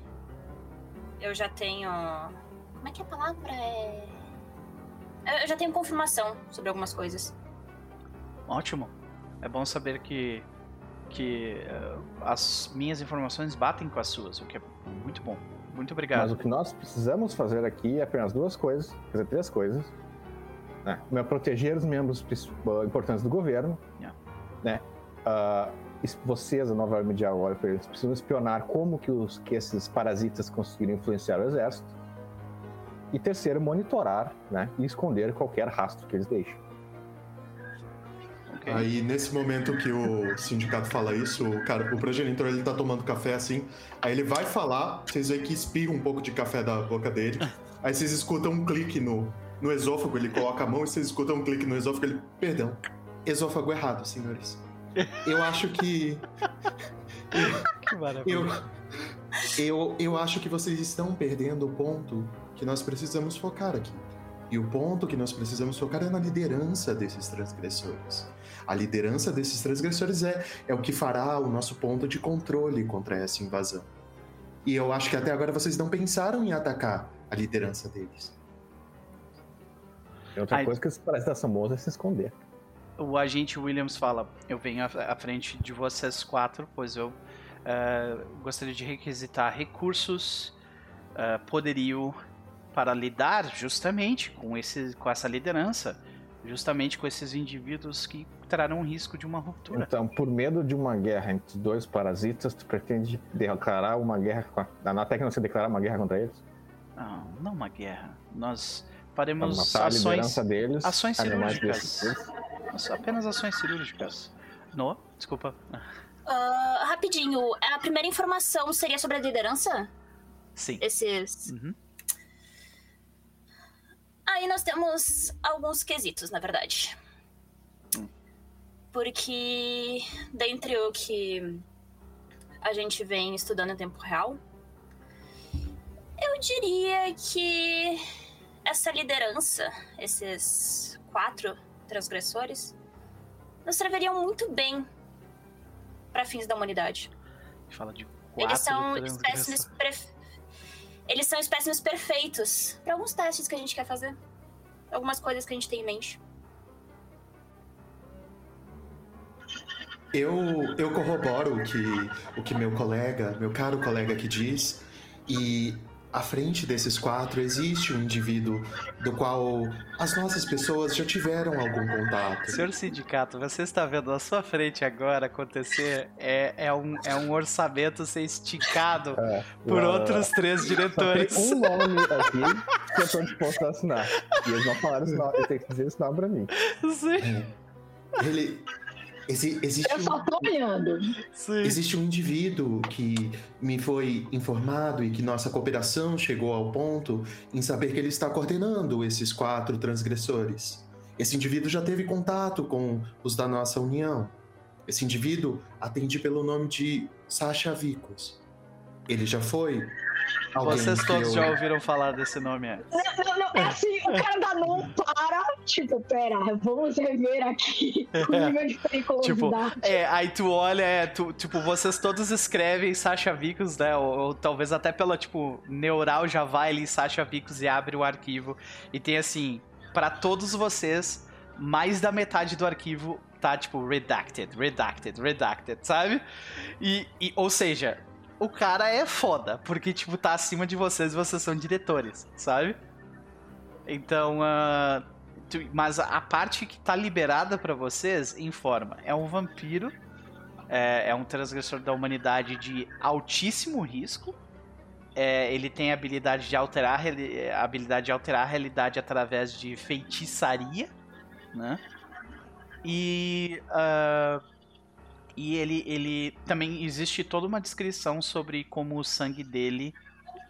Eu já tenho como é que é a palavra é. Eu já tenho confirmação sobre algumas coisas. Ótimo. É bom saber que que uh, as minhas informações batem com as suas, o que é muito bom. Muito obrigado. Mas o que nós precisamos fazer aqui é apenas duas coisas, quer dizer, três coisas. Né? É proteger os membros importantes do governo, yeah. né? Uh, vocês, a nova arma de agora, precisam espionar como que, os, que esses parasitas conseguiram influenciar o exército. E terceiro, monitorar né, e esconder qualquer rastro que eles deixem. Okay. Aí, nesse momento que o sindicato fala isso, o cara, o progenitor, ele tá tomando café assim, aí ele vai falar, vocês veem que espirra um pouco de café da boca dele, aí vocês escutam um clique no, no esôfago, ele coloca a mão e vocês escutam um clique no esôfago, ele, perdão, esôfago errado, senhores. Eu acho que... <laughs> que maravilha. Eu, eu, eu acho que vocês estão perdendo o ponto que nós precisamos focar aqui. E o ponto que nós precisamos focar é na liderança desses transgressores. A liderança desses transgressores é, é o que fará o nosso ponto de controle contra essa invasão. E eu acho que até agora vocês não pensaram em atacar a liderança deles. É outra Ai. coisa que parece da Samosa é se esconder. O agente Williams fala: Eu venho à frente de vocês quatro, pois eu uh, gostaria de requisitar recursos, uh, poderio para lidar justamente com, esse, com essa liderança, justamente com esses indivíduos que trarão risco de uma ruptura. Então, por medo de uma guerra entre dois parasitas, tu pretende declarar uma guerra, a, na técnica você declarar uma guerra contra eles? Não, não uma guerra. Nós faremos ações, deles, ações cirúrgicas. Apenas ações cirúrgicas. No, desculpa. Uh, rapidinho, a primeira informação seria sobre a liderança? Sim. Esses. Uhum. Aí nós temos alguns quesitos, na verdade. Porque, dentre o que a gente vem estudando em tempo real, eu diria que essa liderança, esses quatro transgressores, nos serviriam muito bem para fins da humanidade. Fala de quatro Eles são espécimes eles são espécimes perfeitos para alguns testes que a gente quer fazer. Algumas coisas que a gente tem em mente. Eu, eu corroboro o que, o que meu colega, meu caro colega aqui diz, e à frente desses quatro existe um indivíduo do qual as nossas pessoas já tiveram algum contato. Senhor sindicato, você está vendo à sua frente agora acontecer é, é, um, é um orçamento ser esticado é, por outros três diretores. Só tem um nome aqui <laughs> que eu estou disposto a assinar. E eles não falaram esse nome, eu tenho que dizer esse nome para mim. Sim. Ele, Exi existe Eu só tô olhando. Sim. Existe um indivíduo que me foi informado e que nossa cooperação chegou ao ponto em saber que ele está coordenando esses quatro transgressores. Esse indivíduo já teve contato com os da nossa união. Esse indivíduo atende pelo nome de Sasha Vicos. Ele já foi vocês todos eu... já ouviram falar desse nome é? Não, não, não. É assim, o cara da não para. Tipo, pera, vamos rever aqui o <laughs> nível de periculosidade. Tipo, é, aí tu olha, é, tu, tipo, vocês todos escrevem Sasha Vicos, né? Ou, ou, talvez até pela, tipo, neural já vai ali Sasha Vicos e abre o arquivo. E tem assim, pra todos vocês, mais da metade do arquivo tá tipo redacted, redacted, redacted, sabe? E, e ou seja, o cara é foda, porque tipo tá acima de vocês e vocês são diretores, sabe? Então, uh, tu- mas a parte que tá liberada pra vocês informa, é um vampiro, é, é um transgressor da humanidade de altíssimo risco. É, ele tem a habilidade de alterar a habilidade de alterar a realidade através de feitiçaria, né? E ah, e ele ele também existe toda uma descrição sobre como o sangue dele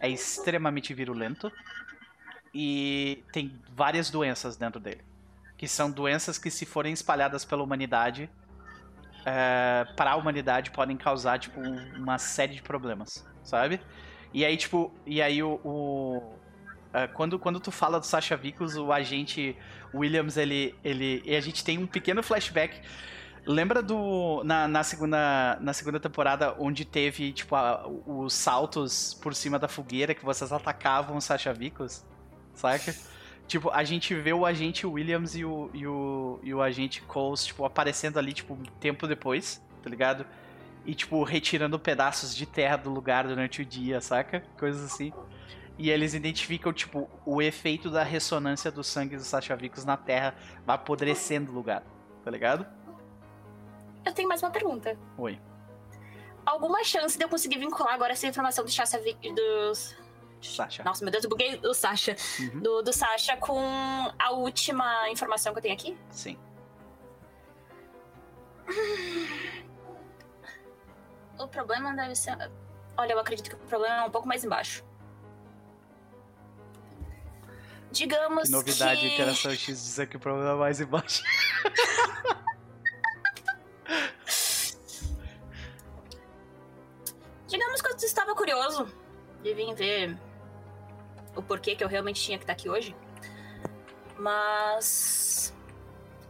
é extremamente virulento e tem várias doenças dentro dele, que são doenças que se forem espalhadas pela humanidade para a humanidade podem causar tipo um- uma série de problemas, sabe? E aí tipo, e aí o, o- ah, quando quando tu fala do Sasha Vicos, o agente Williams ele ele e a gente tem um pequeno flashback Lembra do. Na, na, segunda, na segunda temporada, onde teve, tipo, a- os saltos por cima da fogueira que vocês atacavam os Sasha Vicos? Saca? Tipo, a gente vê o agente Williams e o, e o, e o agente Coles, tipo, aparecendo ali, tipo, um tempo depois, tá ligado? E, tipo, retirando pedaços de terra do lugar durante o dia, saca? Coisas assim. E eles identificam, tipo, o efeito da ressonância do sangue dos Sasha Vicos na terra vai apodrecendo o lugar, tá ligado? Eu tenho mais uma pergunta. Oi. Alguma chance de eu conseguir vincular agora essa informação do Sasha Vi- dos. Sasha. Nossa, meu Deus, eu buguei o Sasha. Uhum. Do, do Sasha com a última informação que eu tenho aqui? Sim. O problema deve ser. Olha, eu acredito que o problema é um pouco mais embaixo. Digamos Que novidade, que... Interação X dizer que o problema é mais embaixo. <laughs> Digamos que eu estava curioso de vir ver o porquê que eu realmente tinha que estar aqui hoje. Mas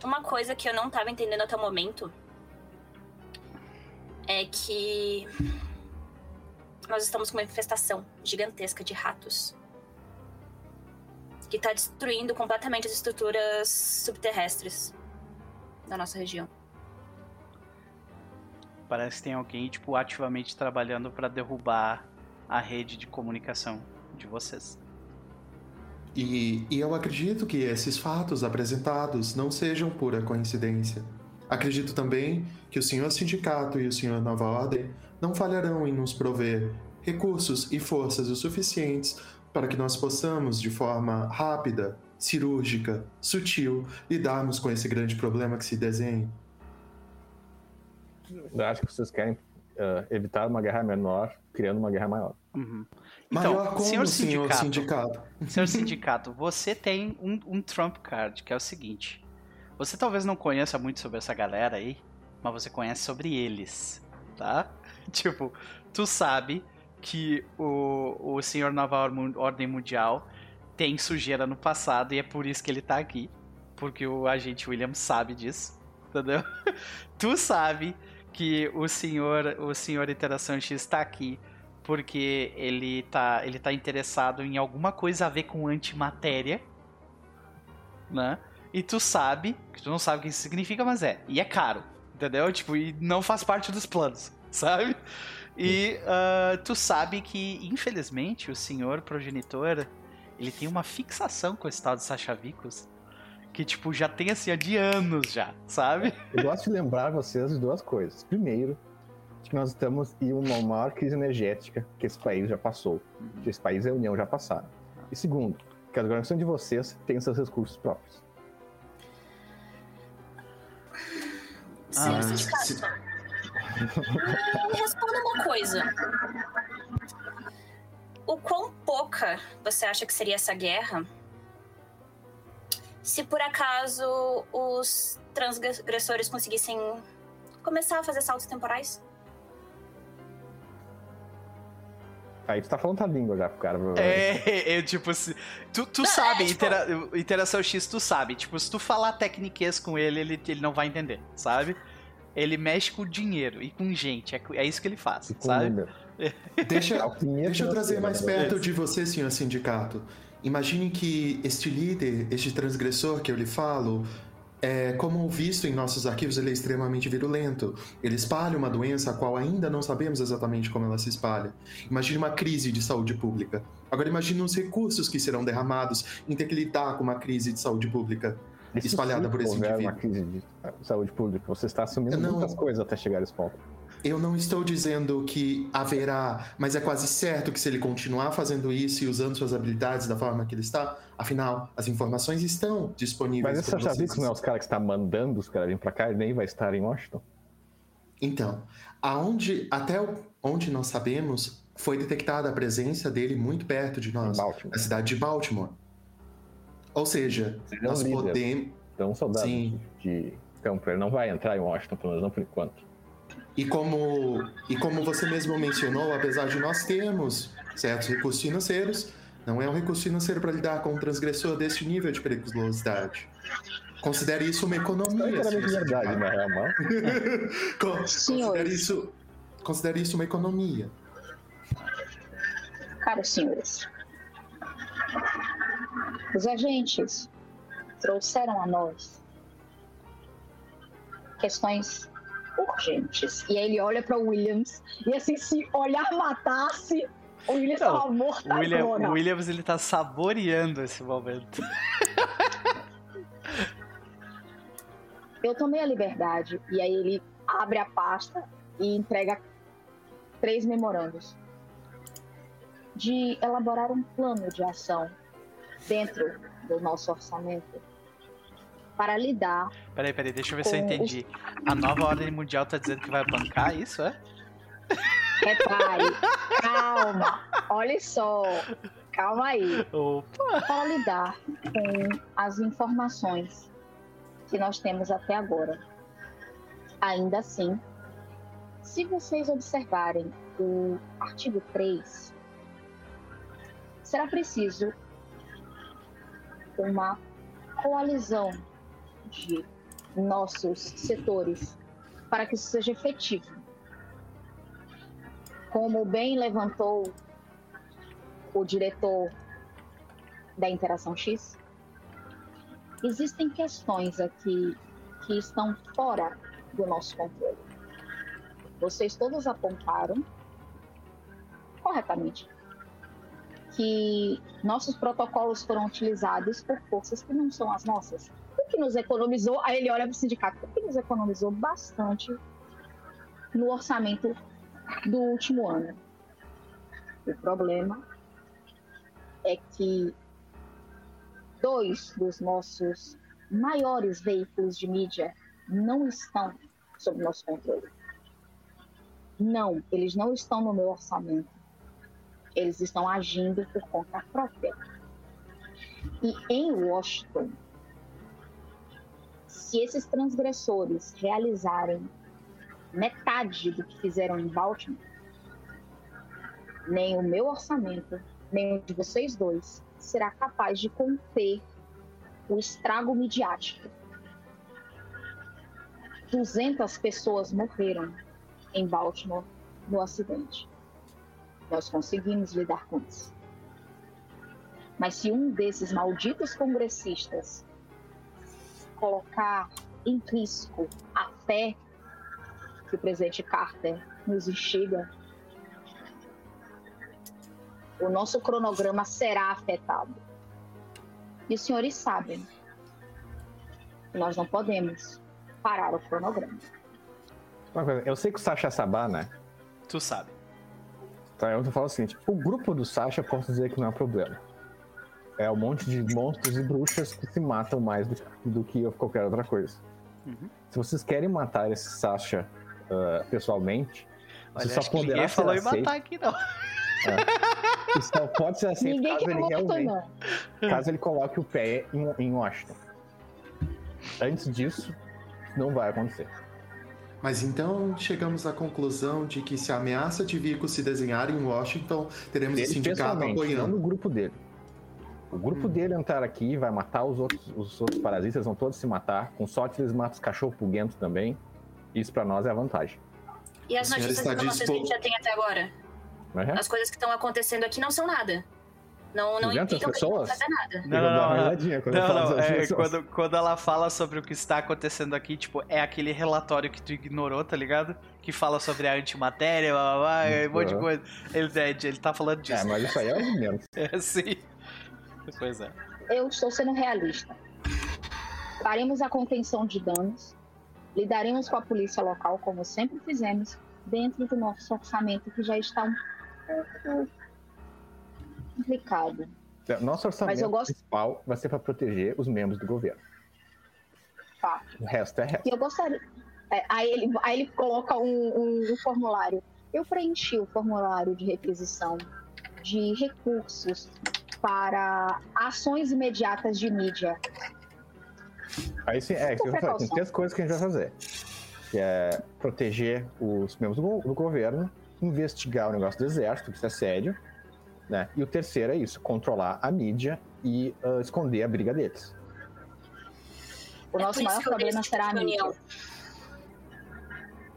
uma coisa que eu não estava entendendo até o momento é que nós estamos com uma infestação gigantesca de ratos que está destruindo completamente as estruturas subterrestres da nossa região. Parece que tem alguém, tipo, ativamente trabalhando pra derrubar a rede de comunicação de vocês. E, e eu acredito que esses fatos apresentados não sejam pura coincidência. Acredito também que o senhor sindicato e o senhor Nova Ordem não falharão em nos prover recursos e forças o suficientes para que nós possamos, de forma rápida, cirúrgica, sutil, lidarmos com esse grande problema que se desenha. Eu acho que vocês querem ah, evitar uma guerra menor, criando uma guerra maior. Uhum. Maior Então, como, senhor senhor sindicato, sindicato? senhor <laughs> sindicato, você tem um, um trump card, que é o seguinte. Você talvez não conheça muito sobre essa galera aí, mas você conhece sobre eles, tá? <laughs> Tipo, tu sabe que o, o senhor Nova Or- Ordem Mundial tem sujeira no passado e é por isso que ele tá aqui. Porque o agente William sabe disso, entendeu? <laughs> tu sabe que o senhor, o senhor Interação X está aqui porque ele tá, ele tá interessado em alguma coisa a ver com antimatéria, né? E tu sabe, que tu não sabe o que isso significa, mas é, e é caro, entendeu? Tipo, e não faz parte dos planos, <laughs> sabe? E ah, tu sabe que, infelizmente, o senhor progenitor, ele tem uma fixação com esse tal de Sasha Vicos, que, tipo, já tem, assim, há de anos já, sabe? Eu gosto de lembrar vocês de duas coisas. Primeiro, de que nós estamos em uma maior crise energética que esse país já passou. Que esse país e a União já passaram. E segundo, que a organização de vocês tem seus recursos próprios. Senhor Ah, sindicato, se- me responda uma coisa. O quão pouca você acha que seria essa guerra se por acaso os transgressores conseguissem começar a fazer saltos temporais? Aí tu tá falando a língua já pro cara. É, <laughs> eu, tipo, se, tu, tu Não, sabe, é, tipo- intera- interação X, tu sabe. Tipo, se tu falar tecniquez com ele, ele, ele não vai entender, sabe? Ele mexe com dinheiro e com gente, é, é isso que ele faz, E sabe? <laughs> Deixa, Deixa eu trazer mais né? perto de você, senhor sindicato. Imagine que este líder, este transgressor que eu lhe falo, é, como visto em nossos arquivos, ele é extremamente virulento. Ele espalha uma doença a qual ainda não sabemos exatamente como ela se espalha. Imagine uma crise de saúde pública. Agora imagine os recursos que serão derramados em ter que lidar com uma crise de saúde pública Isso espalhada sim por esse indivíduo. uma crise de saúde pública. Você está assumindo Não. muitas coisas até chegar a esse ponto. Eu não estou dizendo que haverá, mas é quase certo que se ele continuar fazendo isso e usando suas habilidades da forma que ele está, afinal, as informações estão disponíveis. Mas você para já viu vocês. que não é os caras que estão mandando os caras virem pra cá e nem vai estar em Washington? Então, aonde, até onde nós sabemos, foi detectada a presença dele muito perto de nós, na cidade de Baltimore. Ou seja, um nós líder. podemos. Então, um soldado Sim. de campo, ele não vai entrar em Washington, pelo menos não por enquanto. E como, e como você mesmo mencionou, apesar de nós termos certos recursos financeiros, não é um recurso financeiro para lidar com um transgressor deste nível de periculosidade. Considere isso uma economia. Não é se você verdade, na real. Con- Considere isso, considere isso uma economia. Caros senhores, os agentes trouxeram a nós questões urgentes. E aí ele olha para Williams e assim, se olhar matasse, o Williams tava morto O William, o Williams ele tá saboreando esse momento. <laughs> Eu tomei a liberdade e aí ele abre a pasta e entrega três memorandos de elaborar um plano de ação dentro do nosso orçamento para lidar Peraí, peraí, deixa eu ver se eu entendi. A nova ordem mundial tá dizendo que vai bancar isso, é? Repare, calma, olha só, calma aí. Opa! Para lidar com as informações que nós temos até agora. Ainda assim, se vocês observarem o artigo 3, será preciso uma coalizão de nossos setores para que isso seja efetivo. Como bem levantou o diretor da Interação X, existem questões aqui que estão fora do nosso controle. Vocês todos apontaram corretamente que nossos protocolos foram utilizados por forças que não são as nossas. Que nos economizou, aí ele olha para o sindicato, o que nos economizou bastante no orçamento do último ano. O problema é que dois dos nossos maiores veículos de mídia não estão sob nosso controle. Não, eles não estão no meu orçamento. Eles estão agindo por conta própria. E em Washington, se esses transgressores realizarem metade do que fizeram em Baltimore, nem o meu orçamento, nem o de vocês dois será capaz de conter o estrago midiático. 200 pessoas morreram em Baltimore no acidente. Nós conseguimos lidar com isso. Mas se um desses malditos congressistas colocar em risco a fé que o presidente Carter nos instiga, o nosso cronograma será afetado. E os senhores sabem que nós não podemos parar o cronograma. Uma coisa, eu sei que o Sasha é Sabá, né? Tu sabe. Então eu falo o seguinte: o grupo do Sasha, posso dizer que não é problema. É um monte de monstros e bruxas que se matam mais do, do que qualquer outra coisa. Uhum. Se vocês querem matar esse Sasha ah, pessoalmente, Olha, você só acho que poderá ninguém falou em matar aqui, não. Isso só pode ser aceito Ninguém caso ele realmente, não. caso ele coloque o pé em, em Washington. Antes disso, não vai acontecer. Mas então chegamos à conclusão de que se a ameaça de Vico se desenhar em Washington, teremos o Ele sindicato pessoalmente, não apoiando. no grupo dele. O grupo Hum. dele entrar aqui vai matar os outros, os outros parasitas, eles vão todos se matar. Com sorte, eles matam os cachorros pulguentos também. Isso pra nós é a vantagem. E as notícias que a gente já tem até agora? Não é? As coisas que estão acontecendo aqui não são nada. Não, não 200 implicam que vão pessoas? fazer nada. Não, não, não. risadinha quando Não, não, é, quando, quando ela fala sobre o que está acontecendo aqui, tipo, é aquele relatório que tu ignorou, tá ligado? Que fala sobre a antimatéria, blá, blá, blá, e um monte de Uhum. coisa. Ele, é, ele tá falando É, disso. mas isso aí é o menos. <laughs> É, sim. Pois é. Eu estou sendo realista. Faremos a contenção de danos, lidaremos com a polícia local, como sempre fizemos, dentro do nosso orçamento, que já está um pouco complicado. Nosso orçamento eu gosto- principal vai ser para proteger os membros do governo. Tá. O resto é resto. E eu gostaria. é, aí, ele, aí ele coloca um, um- um formulário. Eu preenchi o formulário de requisição de recursos para ações imediatas de mídia. Aí sim, é, tem três coisas que a gente vai fazer. Que é proteger os membros do, do governo, investigar o negócio do exército, que isso é sério, né? E o terceiro é isso, controlar a mídia e ah, esconder a briga deles. O É nosso isso maior problema será a tipo mídia.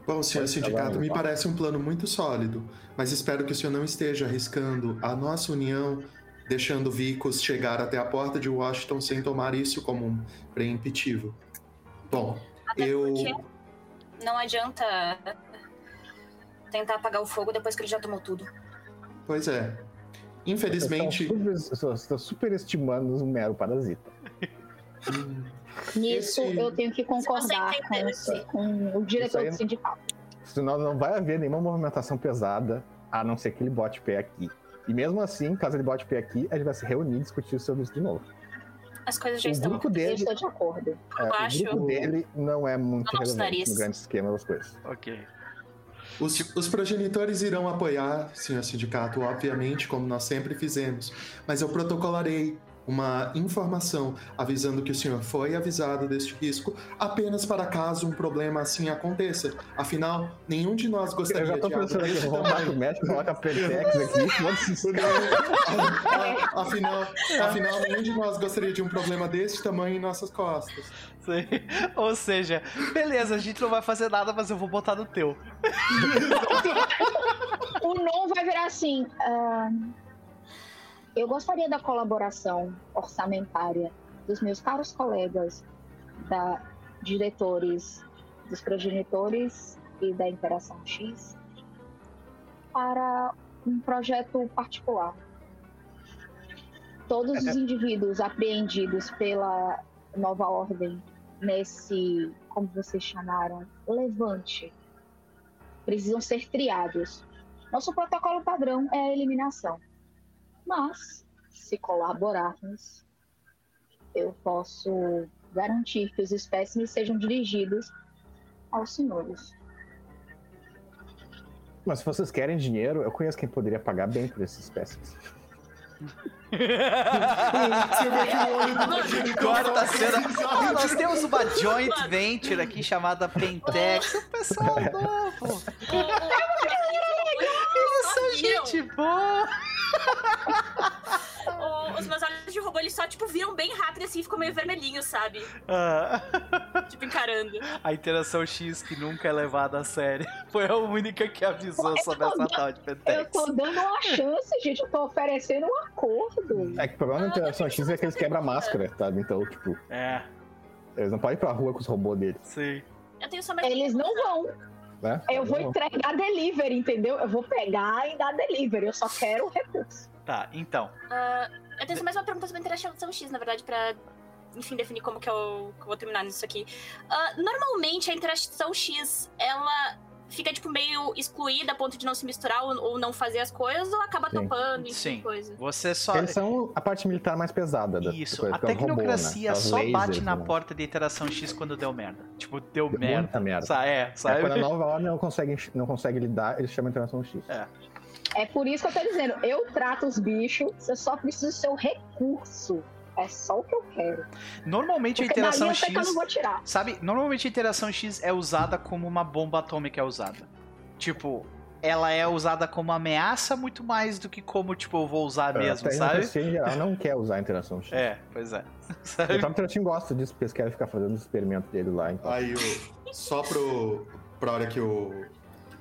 Bom, senhor é, sindicato, me parece um plano muito sólido, mas espero que o senhor não esteja arriscando a nossa união, deixando Vicos chegar até a porta de Washington sem tomar isso como um preemptivo. Bom, Até eu. não adianta tentar apagar o fogo depois que ele já tomou tudo. Pois é. Infelizmente. Você está superestimando um mero parasita. Nisso Esse- eu tenho que concordar com, com o diretor aí- do sindicato. Senão não vai haver nenhuma movimentação pesada, a não ser que ele bote pé aqui. E mesmo assim, caso ele bote pé aqui, a gente vai se reunir e discutir sobre isso de novo. As coisas já O estão. grupo Eu dele, de acordo. é, o acho- grupo dele não é muito Nosso relevante nariz. no grande esquema das coisas. Ok. Os, os progenitores irão apoiar, senhor sindicato, obviamente, como nós sempre fizemos, mas eu protocolarei uma informação avisando que o senhor foi avisado deste risco apenas para caso um problema assim aconteça. Afinal, nenhum de nós Eu gostaria já tô de pensando vou roubar o médico, coloca a Pertex aqui, <laughs> cara. afinal, afinal, nenhum de nós gostaria de um problema deste tamanho em nossas costas. Sim. Ou seja, beleza, a gente não vai fazer nada, mas eu vou botar no teu. <laughs> O não vai virar assim. ah, eu gostaria da colaboração orçamentária dos meus caros colegas, da diretores, dos progenitores e da Interação X para um projeto particular. Todos os indivíduos apreendidos pela nova ordem nesse, como vocês chamaram, levante, precisam ser triados. Nosso protocolo padrão é a eliminação. Mas, se colaborarmos, eu posso garantir que os espécimes sejam dirigidos aos senhores. Mas se vocês querem dinheiro, eu conheço quem poderia pagar bem por esses espécimes. Faz sendo. risada. Ó, nós temos uma joint venture aqui chamada Pentex. O pessoal novo. Eles são gente boa. O- os meus olhos de robô, eles só, tipo, viram bem rápido assim e ficam meio vermelhinhos, sabe? Ah, Tipo, encarando. a interação X que nunca é levada a sério. <laughs> Foi a única que avisou sobre essa tal de Eu Pentex. tô dando uma chance, gente. Eu tô oferecendo um acordo. É que o problema da Ah, interação eu X é que eles quebram a máscara, sabe? Então, tipo, É, eles não podem ir pra rua com os robôs deles, sim. Eu tenho só mais Eles não vão. Né? Eu vou entregar delivery, entendeu? Eu vou pegar e dar delivery. Eu só quero o recurso. Tá, então. Ah, eu tenho mais uma pergunta sobre a interação X, na verdade, pra, enfim, definir como que eu, que eu vou terminar nisso aqui. Ah, normalmente, a interação X, ela fica, tipo, meio excluída a ponto de não se misturar ou, ou não fazer as coisas, ou acaba Sim. topando, enfim, Sim. coisa. Você só. Eles são a parte militar mais pesada da Isso, coisa, a é um robô, né? tecnocracia Aquelas só bate lasers, na né? porta de interação X quando deu merda. Tipo, deu, Deu merda. muita merda. Sa- É, É, sabe? quando a <laughs> nova ordem não consegue, não consegue lidar, eles chamam de interação X. É. É por isso que eu tô dizendo. Eu trato os bichos. Eu só preciso do seu recurso. É só o que eu quero. Normalmente a Porque dali interação eu que eu não X. vou tirar. Sabe, normalmente a interação X é usada como uma bomba atômica é usada. Tipo, ela é usada como ameaça muito mais do que como, tipo, eu vou usar mesmo, a sabe? tecnocracia, em geral, não quer usar a interação X. É, pois é. O <laughs> Sabe? próprio Tratinho gosta disso, porque eles querem ficar fazendo os experimentos dele lá. Então. Aí, o- só pro, pra hora que o,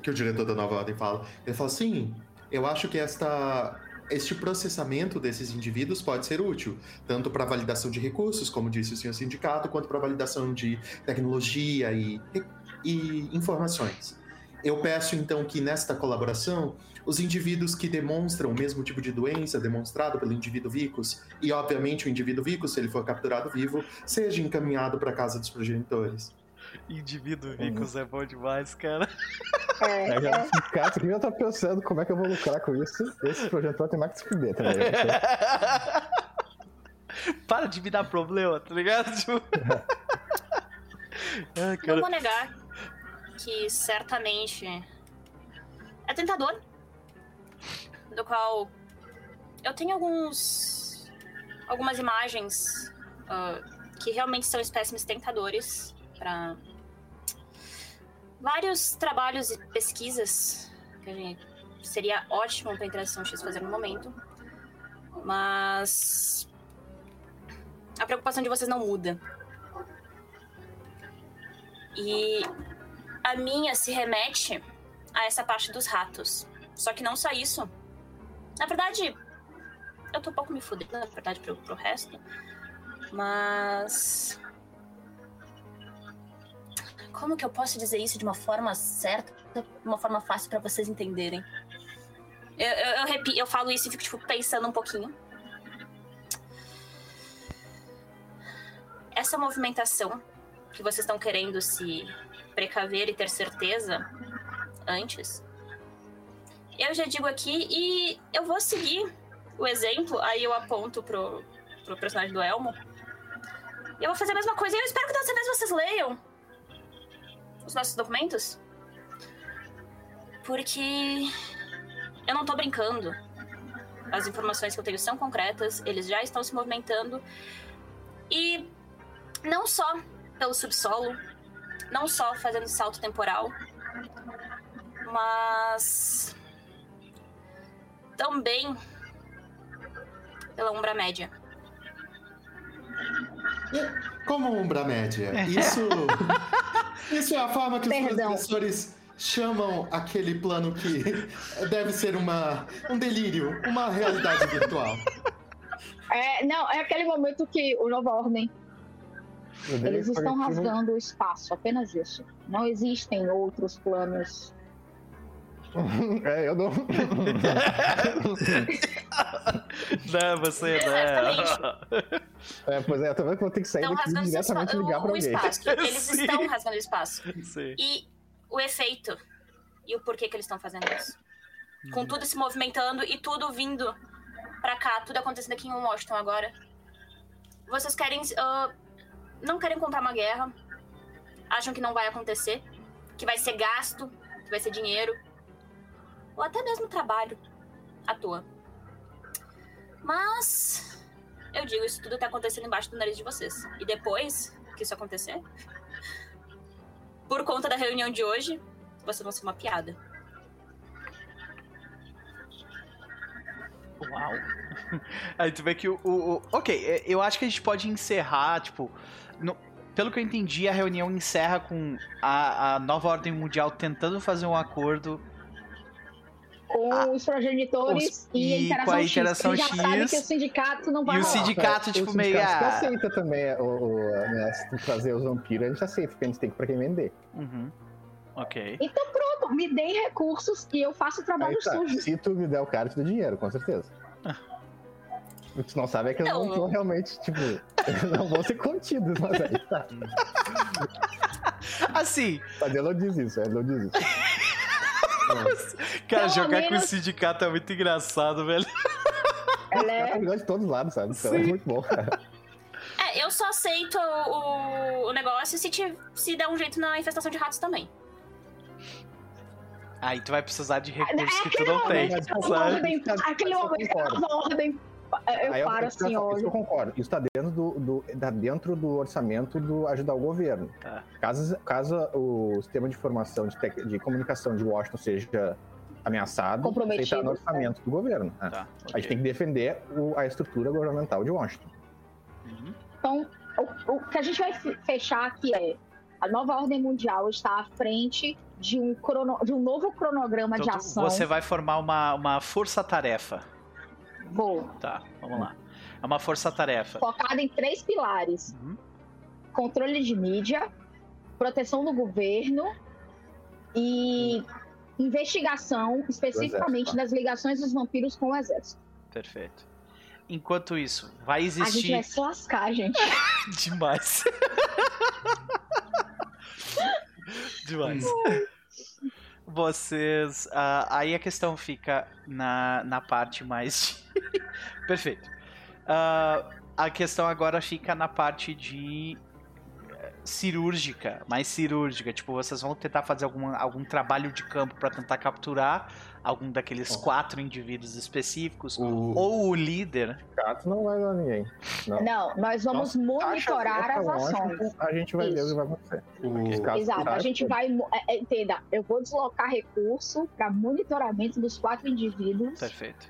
que o diretor da nova ordem fala, ele fala assim: eu acho que esta este processamento desses indivíduos pode ser útil, tanto para validação de recursos, como disse o senhor sindicato, quanto para validação de tecnologia e, e informações. Eu peço então que nesta colaboração os indivíduos que demonstram o mesmo tipo de doença demonstrado pelo indivíduo Vicus, e obviamente o indivíduo Vicus, se ele for capturado vivo, seja encaminhado para a casa dos progenitores. Indivíduo Vicus é bom demais, cara. É, Eu já, é, cara, aqui eu tô pensando como é que eu vou lucrar com isso. Esse projeto tem mais que se fuder também. <laughs> Para de me dar problema, tá ligado? Ai, <laughs> Não vou negar que certamente é tentador. Do qual eu tenho alguns. algumas imagens ah, que realmente são espécimes tentadores para vários trabalhos e pesquisas que gente seria ótimo para a Interação X fazer no momento. Mas a preocupação de vocês não muda. E a minha se remete a essa parte dos ratos. Só que não só isso. Na verdade, eu tô um pouco me fudendo, na verdade, pro, pro resto. Mas. Como que eu posso dizer isso de uma forma certa, de uma forma fácil pra vocês entenderem? Eu, eu, eu, repi- eu falo isso e fico, tipo, pensando um pouquinho. Essa movimentação que vocês estão querendo se precaver e ter certeza antes. Eu já digo aqui e eu vou seguir o exemplo, aí eu aponto pro, pro personagem do Elmo. Eu vou fazer a mesma coisa e eu espero que dessa vez vocês leiam os nossos documentos. Porque eu não tô brincando. As informações que eu tenho são concretas, eles já estão se movimentando. E não só pelo subsolo, não só fazendo salto temporal, mas também pela Umbra Média. Como Umbra Média? Isso, <laughs> isso é a forma que os Perdão. professores chamam aquele plano que deve ser uma, um delírio, uma realidade virtual. é, não, é aquele momento que o Nova Ordem, eles estão rasgando o espaço, apenas isso. Não existem outros planos. <laughs> É, eu não. <laughs> Não, você não. É, pois é, eu tô vendo que eu vou ter que sair Estão daqui e diretamente ligar o, pra o alguém. espaço. <laughs> Eles Sim. estão rasgando o espaço. Sim. E o efeito e o porquê que eles estão fazendo isso. Com tudo se movimentando e tudo vindo pra cá, tudo acontecendo aqui em Washington agora. Vocês querem. ah, não querem comprar uma guerra. Acham que não vai acontecer. Que vai ser gasto, que vai ser dinheiro. Ou até mesmo trabalho à toa. Mas. Eu digo, isso tudo tá acontecendo embaixo do nariz de vocês. E depois que isso acontecer, por conta da reunião de hoje, vocês vão ser uma piada. Uau. <laughs> Aí tu vê que o, o- o- Ok, é, eu acho que a gente pode encerrar, tipo. no- pelo que eu entendi, a reunião encerra com a, a nova ordem mundial tentando fazer um acordo. Com Ah, os progenitores os- e, a interação a X. interação Eles já sabem X. que o sindicato não vai E o rolar. sindicato, tipo, meio. sindicato Ah, aceita também o, o, né, se tu trazer os vampiros, a gente aceita, porque a gente tem que pra quem vender. uhum. Ok. Então pronto, me deem recursos e eu faço o trabalho tá, sujo. se tu me der o cara, eu te dou dinheiro, com certeza. O que tu não sabe é que eles Não. não vão realmente, tipo, <laughs> não vão ser contidos, mas aí tá. <laughs> Assim, Mas ele não diz isso, ele não diz isso. <laughs> cara, Pelo jogar com o menos- sindicato é muito engraçado, velho. Ela É é... melhor de todos os lados, sabe? Então é muito bom. É, eu só aceito o, o negócio se, te, se der um jeito na infestação de ratos também. Aí tu vai precisar de É recursos que tu não tem, momento, a sabe? ordem, aquele momento ordem. Eu Aí eu- paro eu- assim, Isso eu concordo. Isso está dentro do, do, tá dentro do orçamento do ajudar o governo. Tá. Caso, caso o sistema de informação de, tec- de comunicação de Washington seja ameaçado, está no orçamento do governo. né? Tá, A gente tem que defender o- a estrutura governamental de Washington. Uhum. Então, o, o que a gente vai fe- fechar aqui é a nova ordem mundial está à frente de um, crono, de um novo cronograma Então de ação. você vai formar uma, uma força-tarefa. Vou. Tá, vamos lá. É uma força-tarefa. Focada em três pilares: Uhum. controle de mídia, proteção do governo e investigação, especificamente das ligações dos vampiros com o exército. Perfeito. Enquanto isso, vai A gente existir vai se lascar, gente. <laughs> demais. <laughs> demais. Vocês. ah, aí a questão fica na, na parte mais. de- <laughs> Perfeito. Ah, a questão agora fica na parte de. eh, cirúrgica, mais cirúrgica. Tipo, vocês vão tentar fazer algum, algum trabalho de campo para tentar capturar algum daqueles Ó. quatro indivíduos específicos. O, Ou o líder. Gato não vai dar ninguém. Não. Não, nós vamos monitorar Acha as ações. A gente vai ver o Isso. que vai acontecer. o- Exato, a práticos, gente vai. é, é, Entenda, eu vou deslocar recurso para monitoramento dos quatro indivíduos Perfeito.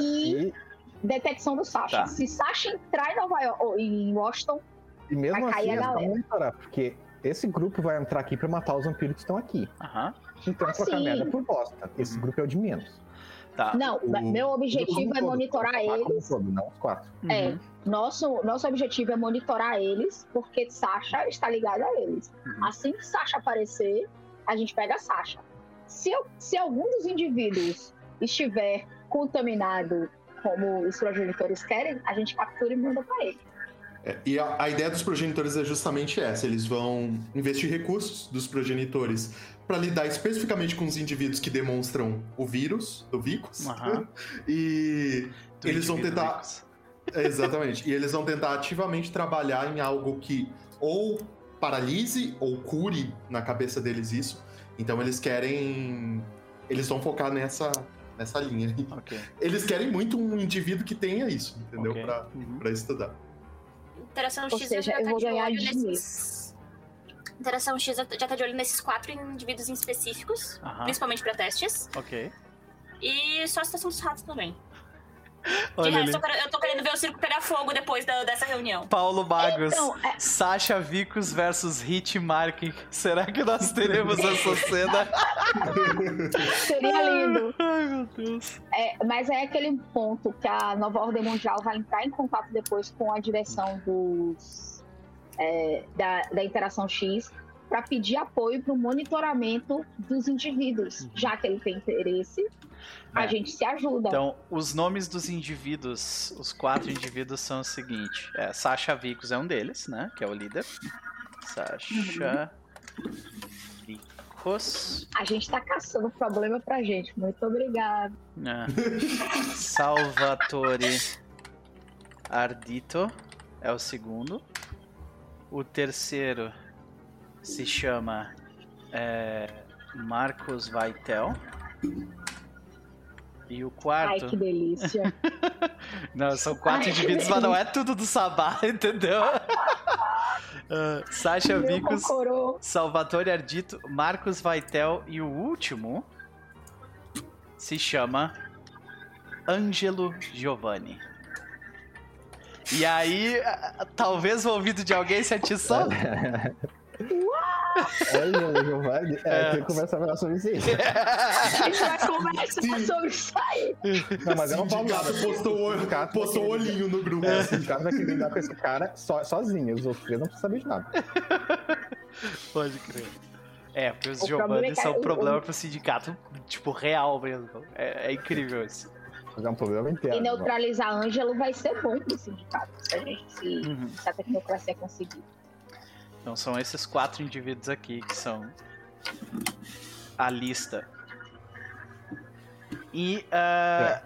e E, detecção do Sasha. Tá. Se Sasha entrar em Nova York, ou em Washington, e mesmo Vai cair assim, a é só galera. monitorar, porque esse grupo vai entrar aqui pra matar os vampiros que estão aqui. Aham. Então, Ah, trocar sim. merda por bosta. Esse Uhum. grupo é o de menos. Tá. não, o- meu objetivo é todo, monitorar eles. todo, não os quatro. É, Uhum. nosso, nosso objetivo é monitorar eles, porque Sasha está ligada a eles. Uhum. Assim que Sasha aparecer, a gente pega a Sasha. Se, eu- se algum dos indivíduos estiver contaminado como os progenitores querem, a gente captura e manda para ele. É, e a, a ideia dos progenitores é justamente essa: eles vão investir recursos dos progenitores para lidar especificamente com os indivíduos que demonstram o vírus do Vicus. Aham. E Do eles vão tentar-. É, exatamente. e eles vão tentar ativamente trabalhar em algo que ou paralise ou cure na cabeça deles isso. Então eles querem. Eles vão focar nessa, nessa linha. Ok. Eles querem muito um indivíduo que tenha isso, entendeu? ok. Pra, Uhum. estudar. Interação Ou X seja, já eu tá vou de ganhar olho dinheiro. nesses. Interação X já tá de olho nesses quatro indivíduos em específicos, Aham. principalmente pra testes. Ok. E só a situação dos ratos também. De Olha ali. resto, eu quero- eu tô querendo ver o circo pegar fogo depois da- dessa reunião. Paulo Magos. Então, é, Sasha Vicus versus Hit Marking. Será que nós teremos essa cena? <laughs> seria lindo. Ai, meu Deus. É, mas é aquele ponto que a Nova Ordem Mundial vai entrar em contato depois com a direção dos, é, da, da Interação X para pedir apoio para o monitoramento dos indivíduos, Uhum. já que ele tem interesse. A É. gente se ajuda. Então, os nomes dos indivíduos, os quatro indivíduos são o seguinte: é, Sasha Vicus é um deles, né? Que é o líder. Sasha Vicus. A gente tá caçando problema pra gente. Muito obrigada. É. Salvatore Ardito é o segundo. O terceiro se chama é, Marcos Vaitel. E o Ai, quarto. que delícia. <laughs> Não, são quatro Ai, indivíduos, mas não é tudo do Sabá, <laughs> entendeu? <laughs> Ah, Sasha cocorô. Salvatore Ardito, Marcos Vaitel e o último se chama Ângelo Giovanni. E aí, talvez o ouvido de alguém se atiçou? Olha, Giovanni, É. é, tem que conversar melhor sobre isso. aí. <laughs> A gente vai conversar sobre isso aí. Não, mas eu não falo nada. postou, o- Sindicato postou olhinho no grupo. É, o sindicato vai querer lidar com esse cara so, sozinho. Os outros três não precisam saber de nada. <laughs> Pode crer. É, porque os Giovanni é são o- um problema o- pro sindicato, tipo, real mesmo. É, é incrível isso. Mas é um problema interno. E neutralizar Ângelo vai ser bom pro sindicato, se a gente se, Uhum. se a tecnocracia conseguir. Então são esses quatro indivíduos aqui que são a lista. E. ah,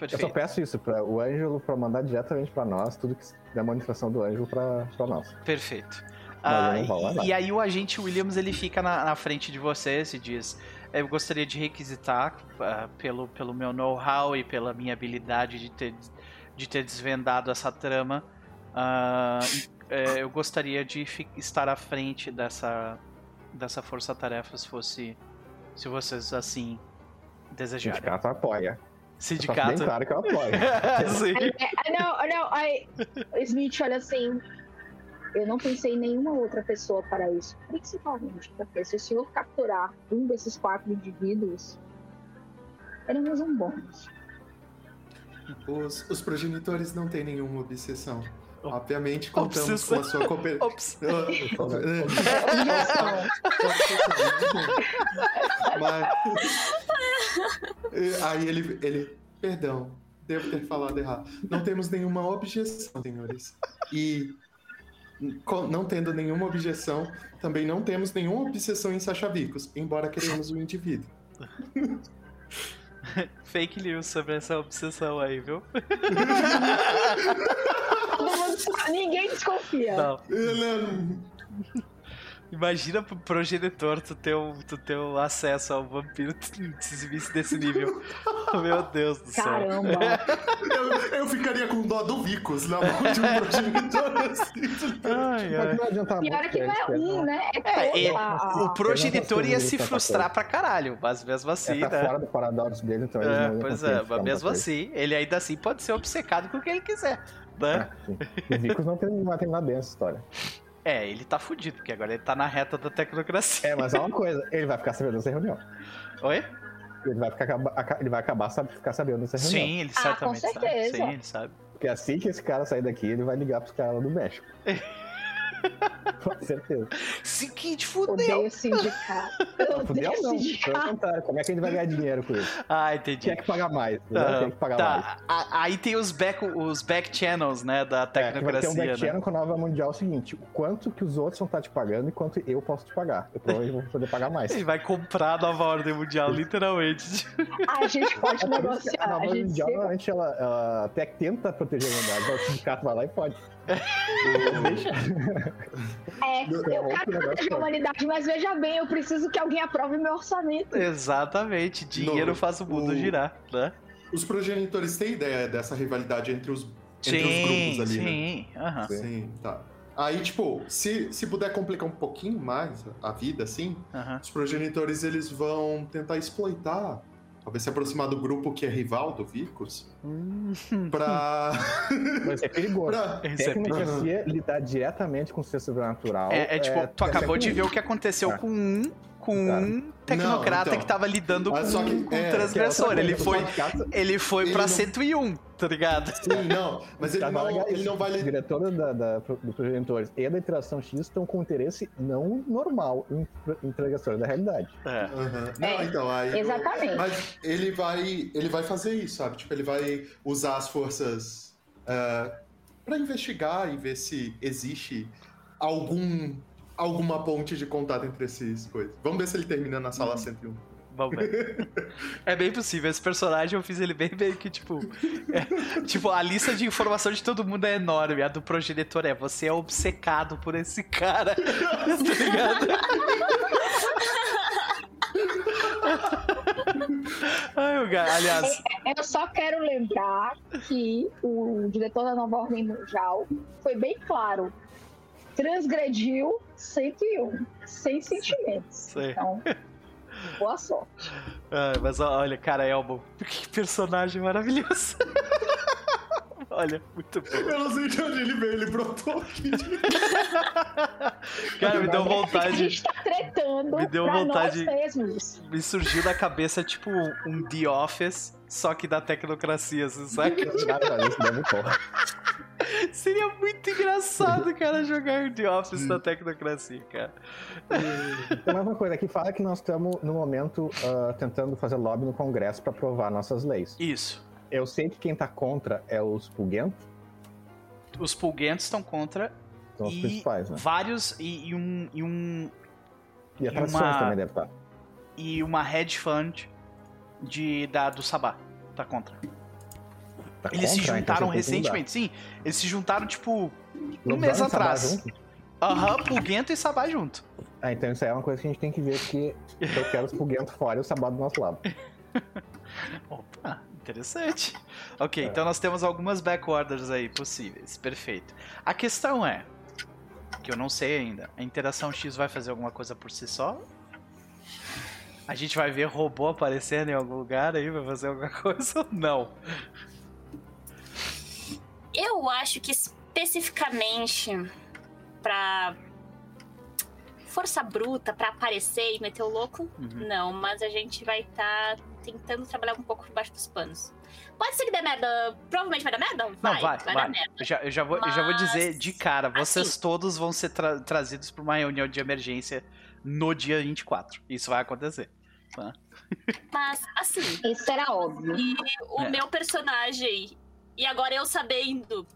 Eu só peço isso, para o Ângelo pra mandar diretamente pra nós, tudo que da monitoração do Ângelo pra nós. Perfeito. Ah, e, e aí o agente Williams ele fica na, na frente de vocês e diz: Eu gostaria de requisitar ah, pelo, pelo meu know-how e pela minha habilidade de ter, de ter desvendado essa trama. ah, eh, eu gostaria de estar à frente dessa, dessa força-tarefa se fosse. Se vocês assim O desejarem. sindicato apoia. Bem Sindicato. claro que eu apoio. <laughs> Sim. É, não, não, aí, Smith, olha assim, eu não pensei em nenhuma outra pessoa para isso. Principalmente porque se o senhor capturar um desses quatro indivíduos, teremos um bônus. Os, os progenitores não têm nenhuma obsessão. Obviamente, contamos Obsessão. com a sua cooperação. <laughs> <laughs> Mas... E Aí ele, ele, perdão, devo ter falado errado. Não temos nenhuma objeção, senhores. E não tendo nenhuma objeção, também não temos nenhuma obsessão em sachavicos, embora queremos o indivíduo. <laughs> Fake news sobre essa obsessão aí, viu? Todo mundo sabe, Ninguém desconfia. Não. Ele- Imagina pro progenitor tu ter, um, tu ter um acesso ao vampiro se visse desse nível. <laughs> Meu Deus do céu. Caramba. Eu, eu ficaria com dó do Vicos na mão de um <laughs> progenitor assim. Ai, ai. Pior é que não é um, né? É, É, a- a- O progenitor ia se frustrar pra caralho, mas mesmo assim, É, tá né? fora do paradoxo dele, então É, pois conseguir é, mas mesmo assim, ele ainda assim pode ser obcecado com o que ele quiser, né? É, sim. O Vicos não, tem, não vai terminar bem essa história. É, ele tá fudido, porque agora ele tá na reta da tecnocracia. É, mas é uma coisa, ele vai ficar sabendo dessa reunião. Oi? Ele vai, ficar, ele vai acabar sabe, ficar sabendo dessa reunião. Sim, ele Ah, certamente com sabe. certeza. Sim, ele sabe. Porque assim que esse cara sair daqui, ele vai ligar pros caras lá do México. <laughs> <laughs> Com certeza. Seguinte, fudeu. Odeio sindicato. Eu Fudeu não, pelo sindicato. contrário. Como é que a gente vai ganhar dinheiro com isso? Ah, entendi. Tinha que pagar mais. Tinha que pagar mais. tá. A- aí tem os back, os back channels, né, da É, que vai ter um tecnocracia, back né? channel com a nova mundial é o seguinte: o quanto que os outros vão estar te pagando e quanto eu posso te pagar. Eu provavelmente vou poder pagar mais. Ele vai comprar a nova ordem mundial, literalmente. A gente pode É que negociar. a nova A gente mundial sempre... normalmente ela, ela até tenta proteger a humanidade, mas o sindicato vai lá e pode. É, eu outro quero proteger a pode. humanidade, mas veja bem, eu preciso que alguém aprove meu orçamento. Exatamente. Dinheiro No- faz o mundo o- girar, né? Os progenitores têm ideia dessa rivalidade entre os, entre os Sim, grupos ali, né? sim. aham. Sim, tá. Aí, tipo, se, se puder complicar um pouquinho mais a vida, assim, os progenitores eles vão tentar exploitar, talvez se aproximar do grupo que é rival do Vicus, Hum, pra. <laughs> Mas é perigoso. pra... Esse é lidar diretamente com o ser sobrenatural. É, é tipo, tu acabou de ver o que aconteceu Tá. com um, com Tá. um tecnocrata Não, então. que tava lidando com, Ah, que- com é, um transgressor. Ele foi, ele foi Ele pra não- 101, tá ligado? Sim, não, mas ele não, ele não vai Os lidar. diretores da, da, do progenitores e da interação X estão com interesse não normal em entregação da realidade. É. Aham. Não, É, então, aí. Exatamente. Mas ele vai, ele vai fazer isso, sabe? Tipo, ele vai usar as forças ah, pra investigar e ver se existe algum alguma ponte de contato entre esses coisas. Vamos ver se ele termina na sala 101. É bem possível. Esse personagem eu fiz ele bem meio que, tipo. é, tipo, a lista de informação de todo mundo é enorme. A do progenitor é você é obcecado por esse cara. tá ligado? Ai, o ga- Aliás, Eu só quero lembrar que o diretor da Nova Ordem Mundial foi bem claro. Transgrediu 101, sem sentimentos. Sei. Então, boa sorte. ai, mas olha, cara, Elmo, <laughs> que personagem maravilhoso. <laughs> olha, muito bom. Eu não sei de onde ele veio, ele brotou aqui. <laughs> Cara, me deu A vontade. gente tá tretando Me deu pra vontade- nós mesmos. Me surgiu na cabeça, tipo, um The Office, só que da tecnocracia, assim, sabe? <laughs> Isso deve porra. Seria muito engraçado, cara, jogar The Office da tecnocracia, cara. Tem mais uma coisa aqui, fala que nós estamos, no momento, ah, tentando fazer lobby no Congresso para aprovar nossas leis. Isso. Eu sei que quem tá contra é os Pulguentos, Os pulguentos estão contra são os e principais, né? vários e, e um e um E uma- também deve estar. e uma hedge fund de da do Sabá tá contra. Tá Eles se contra, então juntaram mudar. recentemente, sim. Eles se juntaram tipo um Lobão mês atrás. Aham, pulguento e Sabá junto. Ah, então isso aí é uma coisa que a gente tem que ver, porque eu quero os Pulguentos fora e o Sabá do nosso lado. <laughs> Opa, interessante. <laughs> Ok, É. então nós temos algumas backorders aí possíveis. Perfeito. A questão é, que eu não sei ainda, a interação X vai fazer alguma coisa por si só? A gente vai ver robô aparecendo em algum lugar aí, vai fazer alguma <laughs> coisa ou não? Eu acho que especificamente pra força bruta, pra aparecer e meter o louco, Uhum. não. Mas a gente vai estar tentando trabalhar um pouco por baixo dos panos. Pode ser que dê merda. Provavelmente vai dar merda? Não, Vai, vai, vai, vai. dar merda. Eu já, eu já vou, eu já vou dizer Mas, de cara, vocês assim- todos vão ser tra- trazidos para uma reunião de emergência no dia 24. Isso vai acontecer. Mas, assim, Isso era óbvio. E o É. meu personagem, e agora eu sabendo,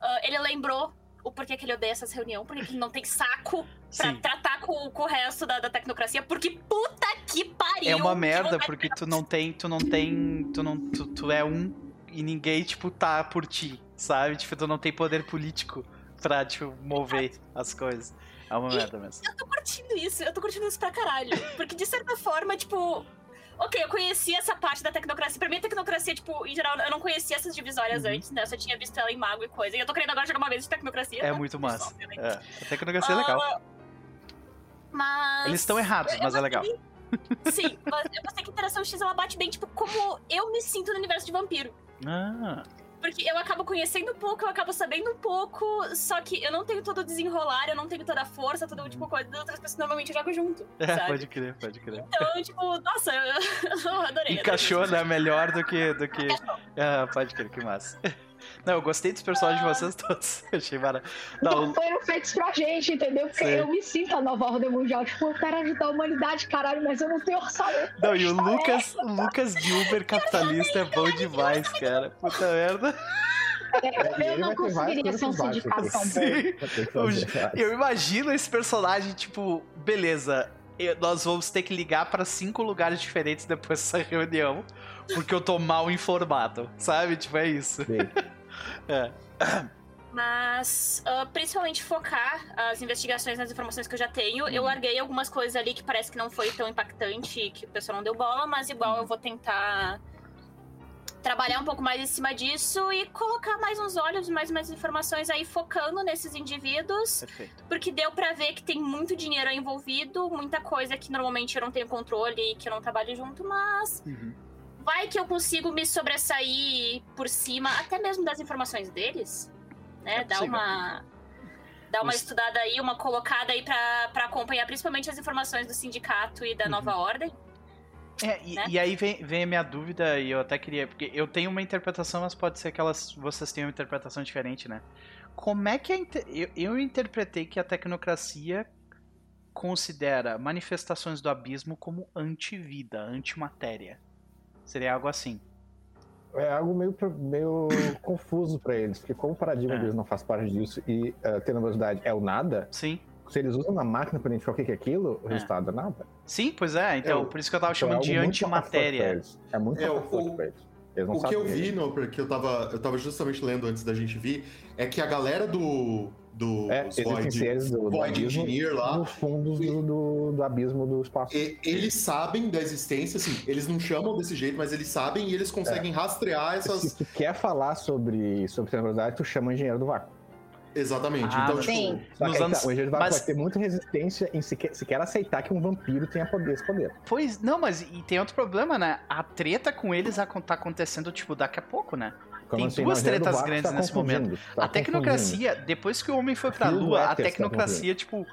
ah, ele lembrou o porquê que ele odeia essas reuniões, porque ele não tem saco pra Sim. tratar com, com o resto da, da tecnocracia, porque puta que pariu! É uma merda porque tu não tem, tu não tem, tu não, tu, tu é um e ninguém tipo tá por ti, sabe? Tipo, tu não tem poder político pra tipo mover as coisas. É uma merda mesmo. Eu tô curtindo isso, eu tô curtindo isso pra caralho. Porque de certa forma, tipo. Ok, eu conhecia essa parte da tecnocracia. Pra mim, a tecnocracia, tipo, em geral, eu não conhecia essas divisórias Uhum. antes, né? Eu só tinha visto ela em mago e coisa. E eu tô querendo agora jogar uma vez de tecnocracia. É muito massa. É. A tecnologia é legal. Ah, Mas. Eles estão errados, mas é legal. gostei- <laughs> Sim, mas eu gostei que a Interação X ela bate bem, tipo, como eu me sinto no universo de vampiro. Ah, Porque eu acabo conhecendo um pouco, eu acabo sabendo um pouco, só que eu não tenho todo o desenrolar, eu não tenho toda a força, todo tipo coisa das outras pessoas normalmente eu jogo junto. <laughs> é, sabe? pode crer, pode crer. Então, tipo, nossa, <laughs> eu, eu adorei. Encaixou, né? Melhor do que. Do que... Ah, pode crer, que massa. Não, eu gostei dos personagens de vocês todos. <laughs> Achei maravilhoso. Não, Não, foram feitos pra gente, entendeu? Porque Sim. eu me sinto a nova ordem mundial. Tipo, eu quero ajudar a humanidade, caralho, mas eu não tenho orçamento. não, e o Lucas, o Lucas de Uber capitalista é bom demais, cara. Puta merda. E Eu ele não conseguiria ser um sindicato tão bom. Eu, eu imagino esse personagem, tipo, beleza, eu- nós vamos ter que ligar pra cinco lugares diferentes depois dessa reunião, porque eu tô mal informado, sabe? Tipo, é isso. Sim. É. Mas, ah, principalmente focar as investigações nas informações que eu já tenho. Eu larguei algumas coisas ali que parece que não foi tão impactante, que o pessoal não deu bola, mas igual eu vou tentar trabalhar um pouco mais em cima disso e colocar mais uns olhos, mais mais informações aí focando nesses indivíduos, Perfeito. porque deu pra ver que tem muito dinheiro envolvido, muita coisa que normalmente eu não tenho controle e que eu não trabalho junto, mas Uhum. Vai que eu consigo me sobressair por cima, até mesmo das informações deles, né? É possível. uma. Dar uma Os- estudada aí, uma colocada aí pra, pra acompanhar principalmente as informações do sindicato e da Uhum. nova ordem. É, e, né? e aí vem, vem a minha dúvida, e eu até queria. Porque eu tenho uma interpretação, mas pode ser que elas, vocês tenham uma interpretação diferente, né? Como é que a. Eu, eu interpretei que a tecnocracia considera manifestações do abismo como antivida, antimatéria. Seria algo assim. É algo meio, meio <coughs> confuso pra eles, porque como o paradigma É. deles não faz parte disso e a tenebrosidade é o nada, Sim. se eles usam a máquina pra identificar o que é aquilo, o É. resultado é nada. Sim, pois é. Então, É, por isso que eu tava Então, é chamando de afastante pra antimatéria. É muito É, o- pra eles. Eles não O que eu vi, isso. no, porque eu tava, eu tava justamente lendo antes da gente vir, é que a galera do. Do É, Void, seres do, do Void abismo Engineer lá, nos fundos do, do, do abismo do espaço. e- eles sabem da existência, assim, eles não chamam desse jeito, mas eles sabem e eles conseguem rastrear essas. Se tu quer falar sobre, sobre tenebrosidade, tu chama o engenheiro do vácuo. Exatamente. Ah, então, sim. tipo, Nos anos- tá, o engenheiro do vácuo mas- vai ter muita resistência em sequer, sequer aceitar que um vampiro tenha poder, esse poder. Pois, não, mas e tem outro problema, né? A treta com eles tá acontecendo, tipo, daqui a pouco, né? Como Tem assim, duas não, tretas vácuo grandes tá nesse momento. tá a tecnocracia, depois que o homem foi pra lua, a tá tecnocracia, tipo,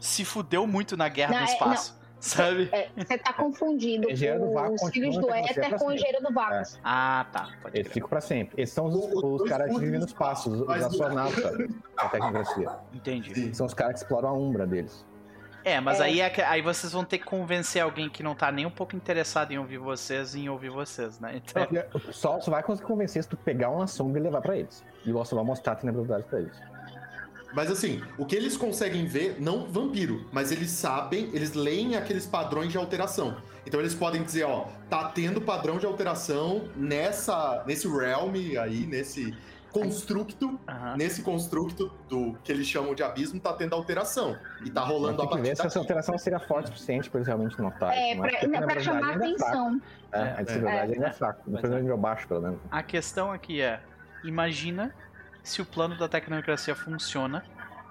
se fudeu muito na guerra Não, do é- espaço. Sabe? É, você tá confundindo <laughs> vácuo os filhos do éter com o engenheiro do vácuo. Ah, tá. Pode. Eles ficam pra sempre. Esses são os, Os os caras que vivem no espaço, os, os astronautas <laughs> da tecnocracia. Entendi. São os caras que exploram a umbra deles. É, mas É. Aí, é que- aí vocês vão ter que convencer alguém que não tá nem um pouco interessado em ouvir vocês em ouvir vocês, né? Então, Só, só vai conseguir convencer se tu pegar uma sombra e levar pra eles. E você vai mostrar a tenebrosidade pra eles. Mas assim, o que eles conseguem ver, não vampiro, mas eles sabem, eles leem aqueles padrões de alteração. Então eles podem dizer, ó, tá tendo padrão de alteração nessa, nesse realm aí, nesse constructo, aham. nesse constructo do que eles chamam de abismo, tá tendo alteração. E tá rolando a que ver partir se essa alteração seria forte o suficiente pra eles realmente notarem. É, acho pra, que a não, pra chamar ainda é fraca. atenção. É, a tenebrosidade ainda é fraca. Não foi no nível baixo, pelo menos. A questão aqui é: imagina se o plano da tecnocracia funciona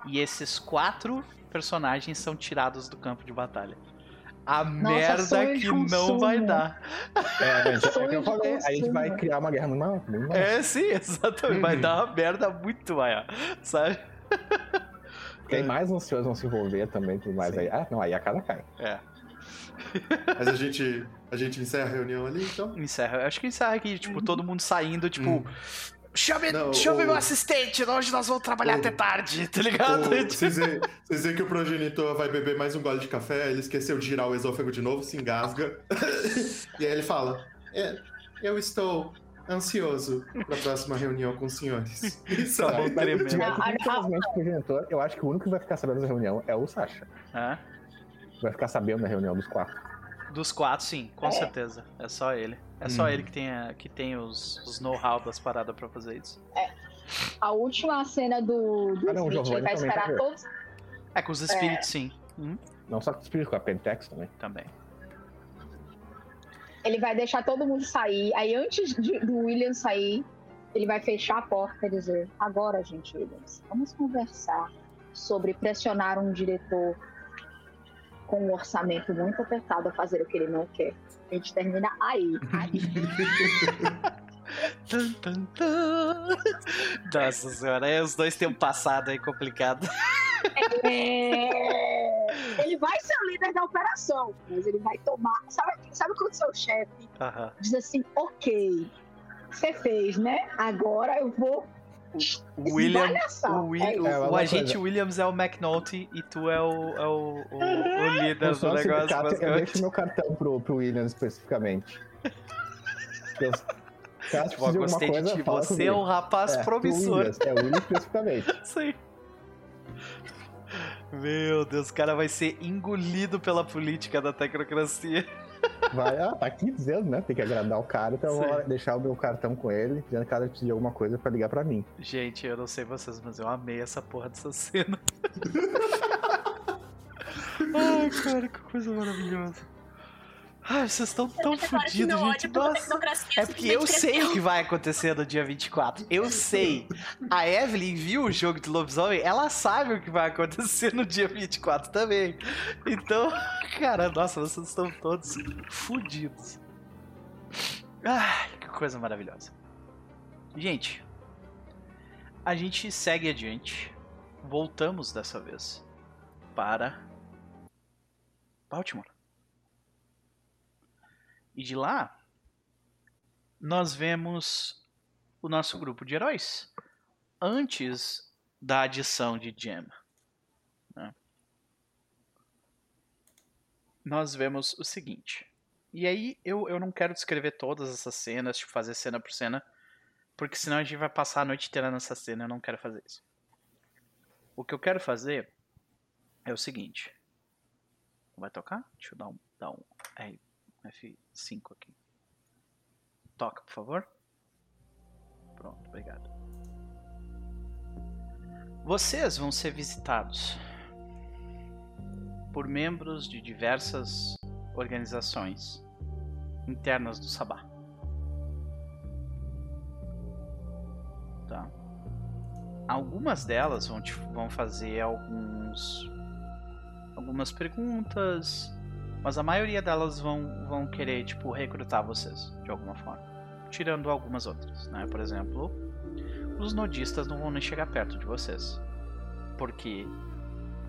e esses quatro personagens são tirados do campo de batalha. A merda sonho de que não consumo. vai dar. É, a gente, é eu falei, a gente vai criar uma guerra muito maior. Muito maior. É, sim, <laughs> exatamente. Vai Uhum. dar uma merda muito maior, sabe? Tem mais senhores vão se envolver também, tudo mais Sim. aí. Ah, não, aí a casa cai. É. Mas a gente, a gente encerra a reunião ali, então? Encerra. Acho que encerra aqui, tipo, todo mundo saindo, tipo. Hum. Chame, Não, chame o- meu assistente, hoje nós vamos trabalhar o- até tarde, tá ligado? Vocês veem que o progenitor vai beber mais um gole de café, ele esqueceu de girar o esôfago de novo, se engasga. <laughs> e aí ele fala: "É, Eu estou ansioso para a próxima reunião com os senhores. <laughs> E Tá bom, sai. tremendo. Ah, eu acho que o único que vai ficar sabendo da reunião é o Sasha. Hã? Vai ficar sabendo da reunião dos quatro. Dos quatro, sim, com É. certeza. É só ele. É só Hum. ele que tem, a- que tem os, os know-how das paradas pra fazer isso. A última cena do, do Ah, não, o Smith, ele vai esperar tá todos. É, com os espíritos, sim. Hum, Não só com o espírito, com a Pentex também. também. Ele vai deixar todo mundo sair. Aí antes de- do William sair, ele vai fechar a porta e dizer: Agora, gente, Williams, vamos conversar sobre pressionar um diretor com um orçamento muito apertado a fazer o que ele não quer. A gente termina aí. <laughs> Tum, tum, tum. Nossa senhora, aí os dois têm um passado aí complicado. É... <laughs> Ele vai ser o líder da operação, mas ele vai tomar. Sabe, sabe quando seu chefe diz assim: Ok, você fez, né? Agora eu vou. O William, esbalhaçar." o, Will- É o- É, o agente coisa. Williams é o McNulty e tu é o, é o, o, o líder do negócio. eu deixo meu cartão pro, pro Williams especificamente. Eu, Tipo, eu gostei coisa, de ti. Você é um rapaz É, pro promissor. Williams, É, o Williams especificamente. <laughs> Sim. Meu Deus, o cara vai ser engolido pela política da tecnocracia. Vai, ah, tá aqui dizendo, né? Tem que agradar o cara, então eu vou Sim. deixar o meu cartão com ele, dizendo que cada precisa de alguma coisa pra ligar pra mim. Gente, eu não sei vocês, mas eu amei essa porra dessa cena. <laughs> Ai, cara, que coisa maravilhosa. Ai, vocês estão tão fodidos, gente. Nossa. É porque eu sei o que vai acontecer no dia 24. Eu sei. A Evelyn viu o jogo de lobisomem, ela sabe o que vai acontecer no dia 24 também. Então, <laughs> cara, nossa, vocês estão todos fodidos. Ai, que coisa maravilhosa. Gente, a gente segue adiante. Voltamos dessa vez para Baltimore. E de lá, nós vemos o nosso grupo de heróis antes da adição de Gem. né? Nós vemos o seguinte. E aí eu, eu não quero descrever todas essas cenas, tipo, fazer cena por cena, porque senão a gente vai passar a noite inteira nessa cena, eu não quero fazer isso. O que eu quero fazer é o seguinte. Vai tocar? Deixa eu dar um, dar um F5 aqui. Toca, por favor. Pronto, obrigado. Vocês vão ser visitados por membros de diversas organizações internas do Sabá. Tá? Algumas delas vão, te, vão fazer alguns algumas perguntas, mas a maioria delas vão, vão querer tipo recrutar vocês de alguma forma, tirando algumas outras, né? Por exemplo, os nodistas não vão nem chegar perto de vocês, porque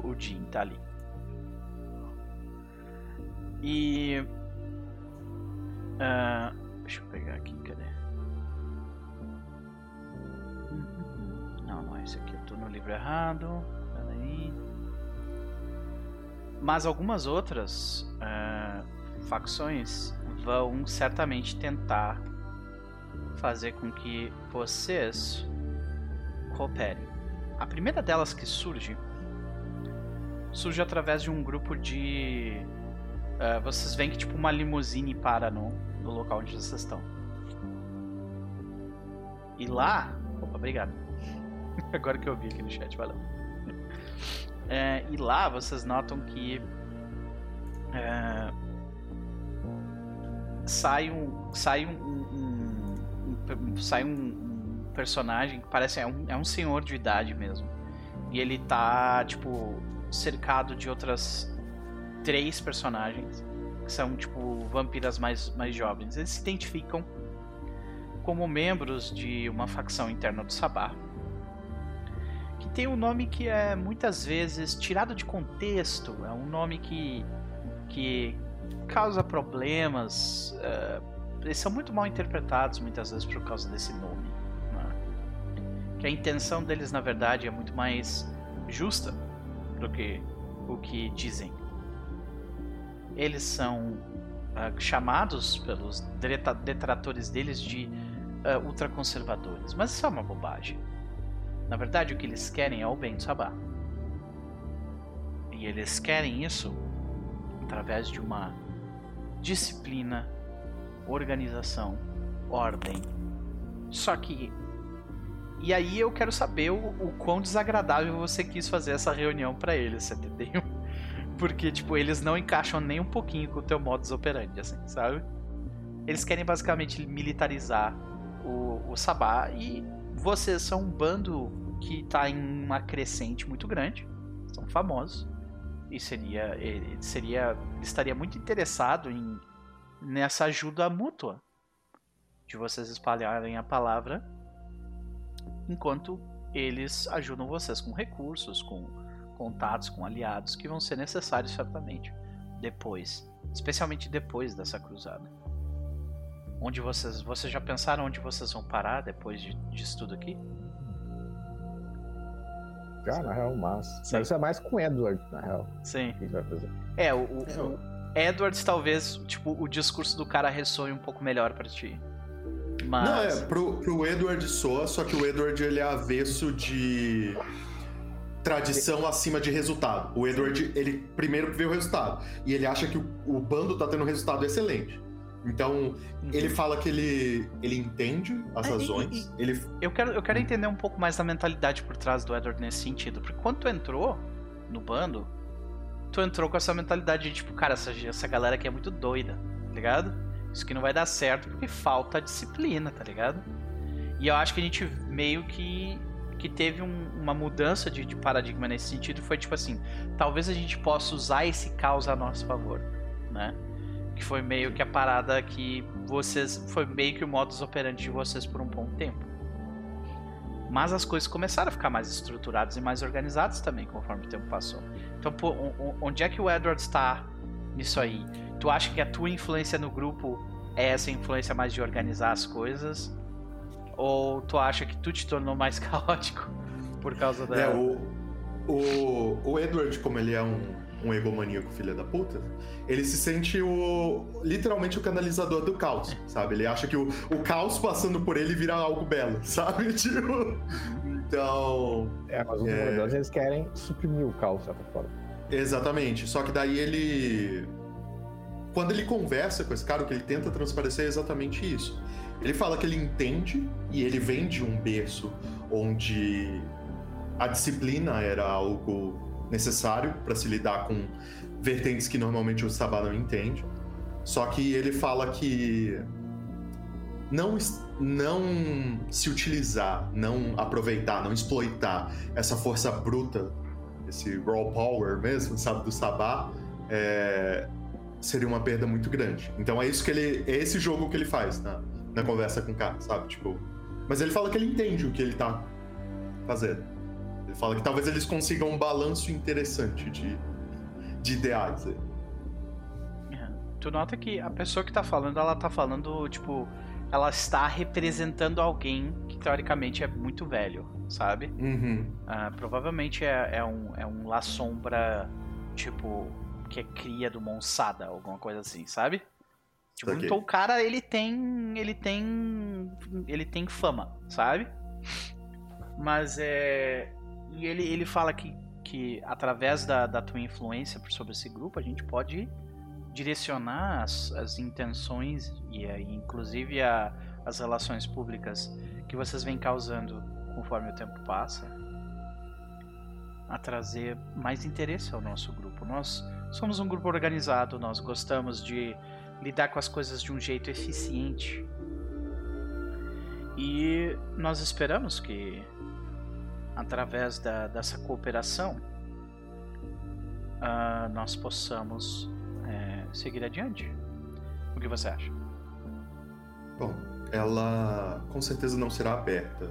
o Jin tá ali. E ah, deixa eu pegar aqui, cadê? Não, não é esse aqui. Eu tô no livro errado. Peraí. Mas algumas outras ah, facções vão certamente tentar fazer com que vocês cooperem. A primeira delas que surge surge através de um grupo de. ah, vocês veem que tipo uma limusine para no, no local onde vocês estão. E lá. Opa, obrigado. <laughs> Agora que eu vi aqui no chat, valeu. É, e lá vocês notam que é, sai um sai um, um- um- um- sai um, personagem que parece é um, é um senhor de idade mesmo. E ele tá tipo cercado de outras três personagens que são tipo vampiras mais mais jovens. Eles se identificam como membros de uma facção interna do Sabá que tem um nome que é muitas vezes tirado de contexto, é um nome que, que causa problemas. Uh, eles são muito mal interpretados muitas vezes por causa desse nome. Né? Que a intenção deles, na verdade, é muito mais justa do que o que dizem. Eles são uh, chamados pelos detratores deles de uh, ultraconservadores, mas isso é uma bobagem. Na verdade, o que eles querem é o bem do Sabá. E eles querem isso através de uma disciplina, organização, ordem. Só que. E aí eu quero saber o, o quão desagradável você quis fazer essa reunião para eles, você entendeu? <laughs> Porque, tipo, eles não encaixam nem um pouquinho com o teu modus operandi, assim, sabe? Eles querem basicamente militarizar o, o Sabá e vocês são um bando que tá em uma crescente muito grande, são famosos e seria ele seria estaria muito interessado em nessa ajuda mútua de vocês espalharem a palavra enquanto eles ajudam vocês com recursos, com contatos, com aliados que vão ser necessários certamente depois, especialmente depois dessa cruzada. Onde vocês, vocês já pensaram onde vocês vão parar depois de, disso tudo aqui? Ah, na real, massa. Sim. Isso é mais com o Edward, na real. Sim. Que vai fazer. É, o, o, é, o Edwards talvez, tipo, o discurso do cara ressoe um pouco melhor para ti. Mas... Não, é, pro, pro Edward soa, só que o Edward ele é avesso de tradição acima de resultado. O Edward, ele primeiro vê o resultado. E ele acha que o, o bando tá tendo um resultado excelente. Então, uhum. ele fala que ele, ele entende as é, razões. E, e, ele... eu, quero, eu quero entender um pouco mais da mentalidade por trás do Edward nesse sentido. Porque quando tu entrou no bando, tu entrou com essa mentalidade de tipo, cara, essa, essa galera aqui é muito doida, tá ligado? Isso aqui não vai dar certo porque falta disciplina, tá ligado? E eu acho que a gente meio que, que teve um, uma mudança de, de paradigma nesse sentido. Foi tipo assim: talvez a gente possa usar esse caos a nosso favor, né? Que foi meio que a parada que vocês. Foi meio que o modus operandi de vocês por um bom tempo. Mas as coisas começaram a ficar mais estruturadas e mais organizadas também conforme o tempo passou. Então, pô, onde é que o Edward está nisso aí? Tu acha que a tua influência no grupo é essa influência mais de organizar as coisas? Ou tu acha que tu te tornou mais <laughs> caótico por causa da. É, o, o, o Edward, como ele é um um egomaníaco filha da puta, ele se sente o literalmente o canalizador do caos, sabe? Ele acha que o, o caos passando por ele vira algo belo, <laughs> sabe? Tipo, então... É, mas os é... eles querem suprimir o caos, de certa forma. Exatamente, só que daí ele... Quando ele conversa com esse cara, o que ele tenta transparecer é exatamente isso. Ele fala que ele entende e ele vem de um berço onde a disciplina era algo necessário para se lidar com vertentes que normalmente o Sabá não entende. Só que ele fala que não, não se utilizar, não aproveitar, não exploitar essa força bruta, esse raw power mesmo, sabe, do Sabá, é, seria uma perda muito grande. Então é isso que ele. É esse jogo que ele faz na, na conversa com o cara, sabe? Tipo. Mas ele fala que ele entende o que ele tá fazendo. Ele fala que talvez eles consigam um balanço interessante de, de ideais. Aí. É. Tu nota que a pessoa que tá falando, ela tá falando, tipo, ela está representando alguém que teoricamente é muito velho, sabe? Uhum. Uh, provavelmente é, é, um, é um La Sombra, tipo, que é cria do Monsada, alguma coisa assim, sabe? Tipo, okay. então o cara, ele tem. Ele tem. Ele tem fama, sabe? Mas é. E ele, ele fala que, que através da, da tua influência sobre esse grupo, a gente pode direcionar as, as intenções e, e inclusive a, as relações públicas que vocês vêm causando conforme o tempo passa a trazer mais interesse ao nosso grupo. Nós somos um grupo organizado, nós gostamos de lidar com as coisas de um jeito eficiente. E nós esperamos que através da, dessa cooperação, uh, nós possamos é, seguir adiante. O que você acha? Bom, ela com certeza não será aberta.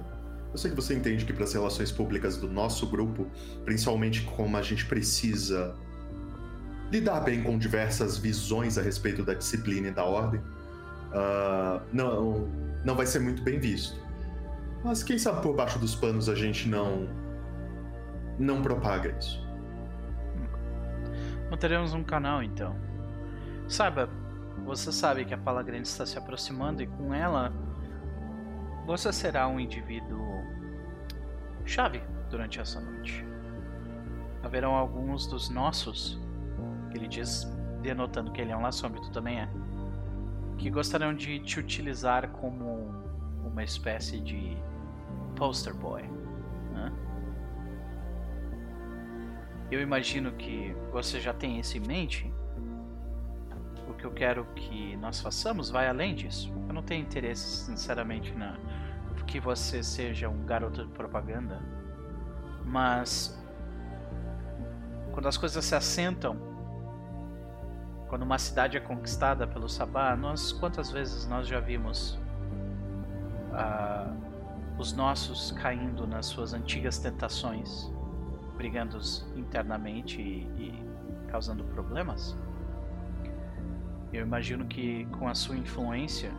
Eu sei que você entende que para as relações públicas do nosso grupo, principalmente como a gente precisa lidar bem com diversas visões a respeito da disciplina e da ordem, uh, não, não vai ser muito bem visto. Mas quem sabe por baixo dos panos a gente não não propaga isso. Manteremos um canal então. Saiba, você sabe que a Pala Grande está se aproximando e com ela você será um indivíduo chave durante essa noite. Haverão alguns dos nossos, que ele diz, denotando que ele é um laçombe, tu também é, que gostarão de te utilizar como uma espécie de poster boy. Né? Eu imagino que você já tem isso em mente. O que eu quero que nós façamos vai além disso. Eu não tenho interesse, sinceramente, na que você seja um garoto de propaganda, mas quando as coisas se assentam, quando uma cidade é conquistada pelo Sabá, nós quantas vezes nós já vimos os nossos caindo nas suas antigas tentações, brigando internamente e, e causando problemas? Eu imagino que com a sua influência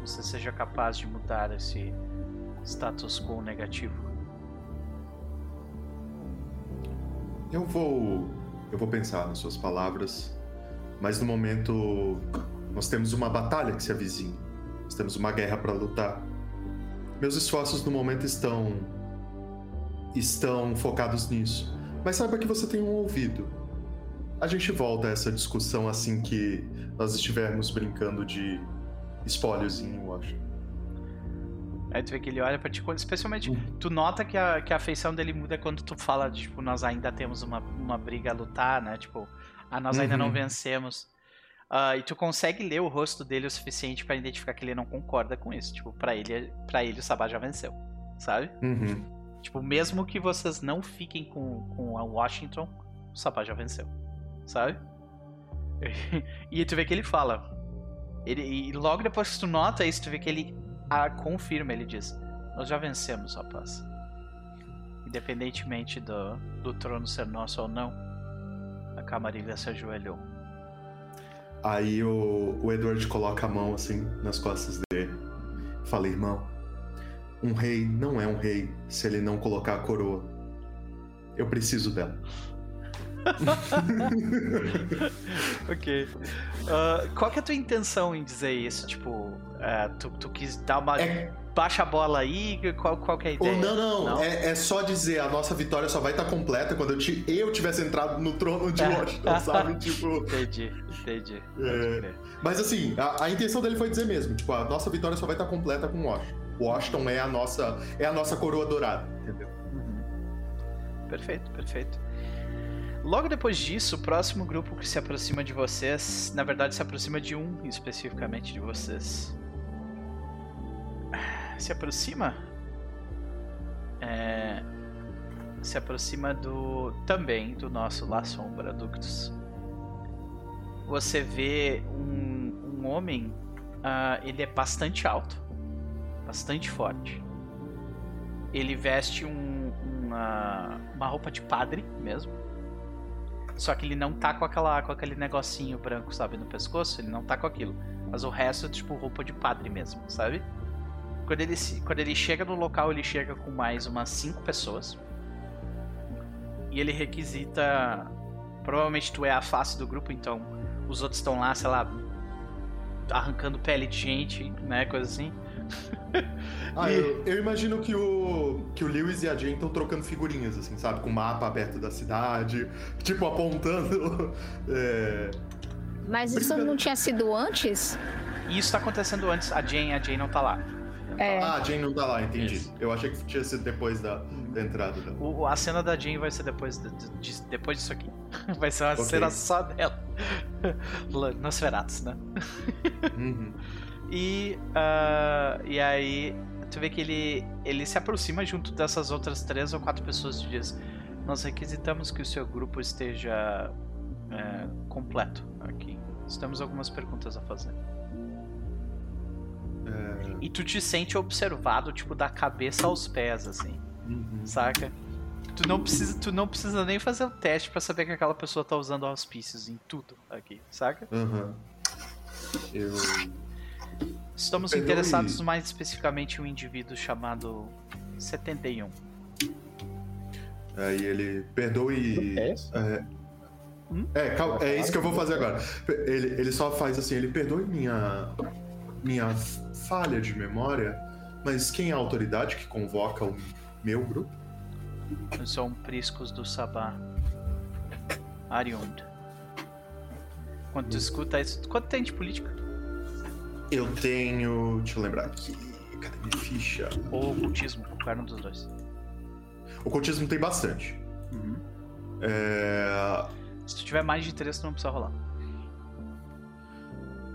você seja capaz de mudar esse status quo negativo. Eu vou. Eu vou pensar nas suas palavras, mas no momento nós temos uma batalha que se avizinha. Nós temos uma guerra para lutar. Meus esforços no momento estão. estão focados nisso. Mas saiba que você tem um ouvido. A gente volta a essa discussão assim que nós estivermos brincando de espóliozinho, eu acho. Aí tu vê que ele olha pra ti, especialmente, uhum. tu nota que a, que a feição dele muda quando tu fala, de, tipo, nós ainda temos uma, uma briga a lutar, né? Tipo, ah, nós ainda não uhum. vencemos. Uh, e tu consegue ler o rosto dele o suficiente para identificar que ele não concorda com isso. Tipo, para ele, para ele o Sabá já venceu, sabe? Uhum. Tipo, mesmo que vocês não fiquem com, com a Washington, o Sabá já venceu, sabe? <laughs> e tu vê que ele fala. Ele, e logo depois que tu nota isso, tu vê que ele a confirma, ele diz: Nós já vencemos, rapaz. Independentemente do, do trono ser nosso ou não, a camarilha se ajoelhou. Aí o, o Edward coloca a mão assim nas costas dele. Fala, irmão, um rei não é um rei se ele não colocar a coroa. Eu preciso dela. <laughs> ok. Uh, qual que é a tua intenção em dizer isso? Tipo, uh, tu, tu, quis dar uma. É... Baixa a bola aí? Qual, qual que é a ideia? Oh, não, não. não? É, é, só dizer a nossa vitória só vai estar completa quando eu, te, eu tivesse entrado no trono de <laughs> Washington, sabe? Tipo. Entendi, entendi. É... Mas assim, a, a, intenção dele foi dizer mesmo: tipo, a nossa vitória só vai estar completa com Washington. Washington é a nossa, é a nossa coroa dourada, entendeu? Uhum. Perfeito, perfeito. Logo depois disso, o próximo grupo que se aproxima de vocês, na verdade se aproxima de um especificamente de vocês. Se aproxima? É, se aproxima do também do nosso La Sombra Ductus. Você vê um, um homem, uh, ele é bastante alto, bastante forte. Ele veste um, uma, uma roupa de padre mesmo só que ele não tá com, aquela, com aquele negocinho branco, sabe, no pescoço. Ele não tá com aquilo. Mas o resto é tipo roupa de padre mesmo, sabe? Quando ele, quando ele chega no local, ele chega com mais umas cinco pessoas. E ele requisita. Provavelmente tu é a face do grupo, então os outros estão lá, sei lá, arrancando pele de gente, né? Coisa assim. <laughs> ah, e... eu, eu, imagino que o, que o Lewis e a Jane estão trocando figurinhas, assim, sabe? Com o mapa aberto da cidade, <laughs> tipo, apontando. <laughs> É... Mas isso não tinha sido antes? Isso tá acontecendo antes, a Jane, a Jane não tá lá. É. Ah, a Jane não tá lá, entendi. Isso. Eu achei que tinha sido depois da, da entrada dela. O, a cena da Jane vai ser depois, de, de, depois disso aqui. <laughs> Vai ser uma okay. cena só dela. <laughs> Nosferatus, né? Uhum. <laughs> E, uh, e aí tu vê que ele, ele se aproxima junto dessas outras três ou quatro pessoas e diz: Nós requisitamos que o seu grupo esteja é, completo aqui. Temos algumas perguntas a fazer. É... E tu te sente observado, tipo, da cabeça aos pés, assim. Uhum. Saca? Tu não precisa, tu não precisa nem fazer o teste pra saber que aquela pessoa tá usando auspícios em tudo aqui, saca? Aham. Eu. Estamos Perdoe. interessados mais especificamente em um indivíduo chamado 71. Aí ele. Perdoe. É isso? É, Hum? é, calma, é isso que eu vou fazer agora. Ele, ele só faz assim, ele perdoe minha. minha falha de memória, mas quem é a autoridade que convoca o meu grupo? Eu sou um priscos do Sabá. Ariund. Quando tu escuta isso. Quanto tem de política? Eu tenho. Deixa eu lembrar aqui. Cadê minha ficha? Ou ocultismo? Qualquer um dos dois. Ocultismo tem bastante. Uhum. É. Se tu tiver mais de três, tu não precisa rolar.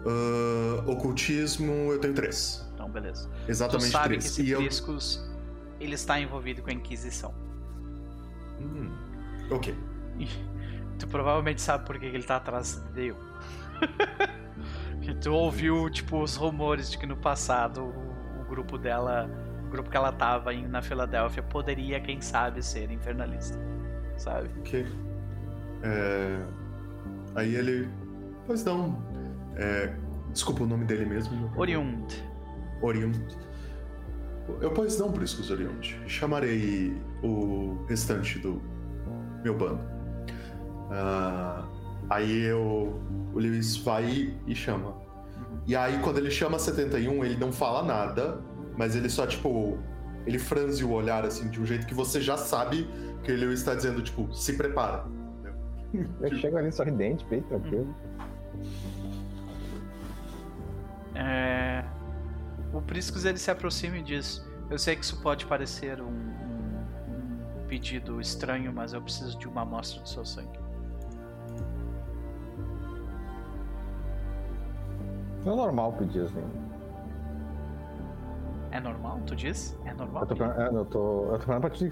Ah, ocultismo eu tenho três. Então, beleza. Tu Exatamente sabe três. que esse E eu. ele está envolvido com a Inquisição. Hum, ok. Tu provavelmente sabe por que ele tá atrás de eu. que tu ouviu, tipo, os rumores de que no passado o, o grupo dela, o grupo que ela tava em, na Filadélfia, poderia, quem sabe, ser infernalista. Sabe? Ok. É, Aí ele. Pois não. É, Desculpa o nome dele mesmo. Oriund. Oriund. Eu, pois não, Priscus Oriund. Chamarei o restante do meu bando. Ah, aí eu. O Lewis vai e chama. E aí, quando ele chama 71, ele não fala nada, mas ele só, tipo. Ele franze o olhar, assim, de um jeito que você já sabe que o Lewis está dizendo, tipo, se prepara. Eu <laughs> chego ali sorridente, bem tranquilo. É, O Priscus ele se aproxima e diz: Eu sei que isso pode parecer um, um- um pedido estranho, mas eu preciso de uma amostra do seu sangue. Não é normal pedir assim. É normal? Tu diz? É normal? Eu tô, é, eu tô, eu tô falando pra ti.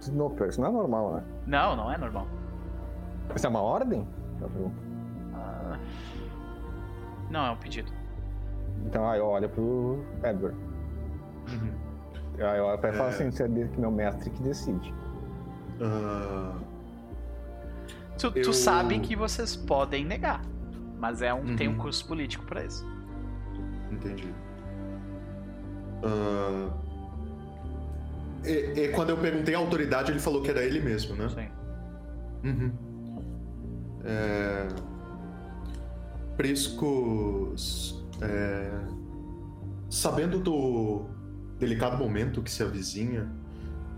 Snoper, isso não é normal, né? Não, não é normal. Isso é uma ordem? Eu pergunto. Ah, Não, é um pedido. Então aí eu olho pro Edward. Aí eu olho pra ele e falo É. assim, você é meu mestre que decide. Ah, Tu, tu Eu- sabe que vocês podem negar, mas é um, tem um Uhum. custo político pra isso. entendi. Ah, e, e quando eu perguntei a autoridade, ele falou que era ele mesmo, né? Sim. Uhum. É... Priscos. É, Sabendo do delicado momento que se avizinha,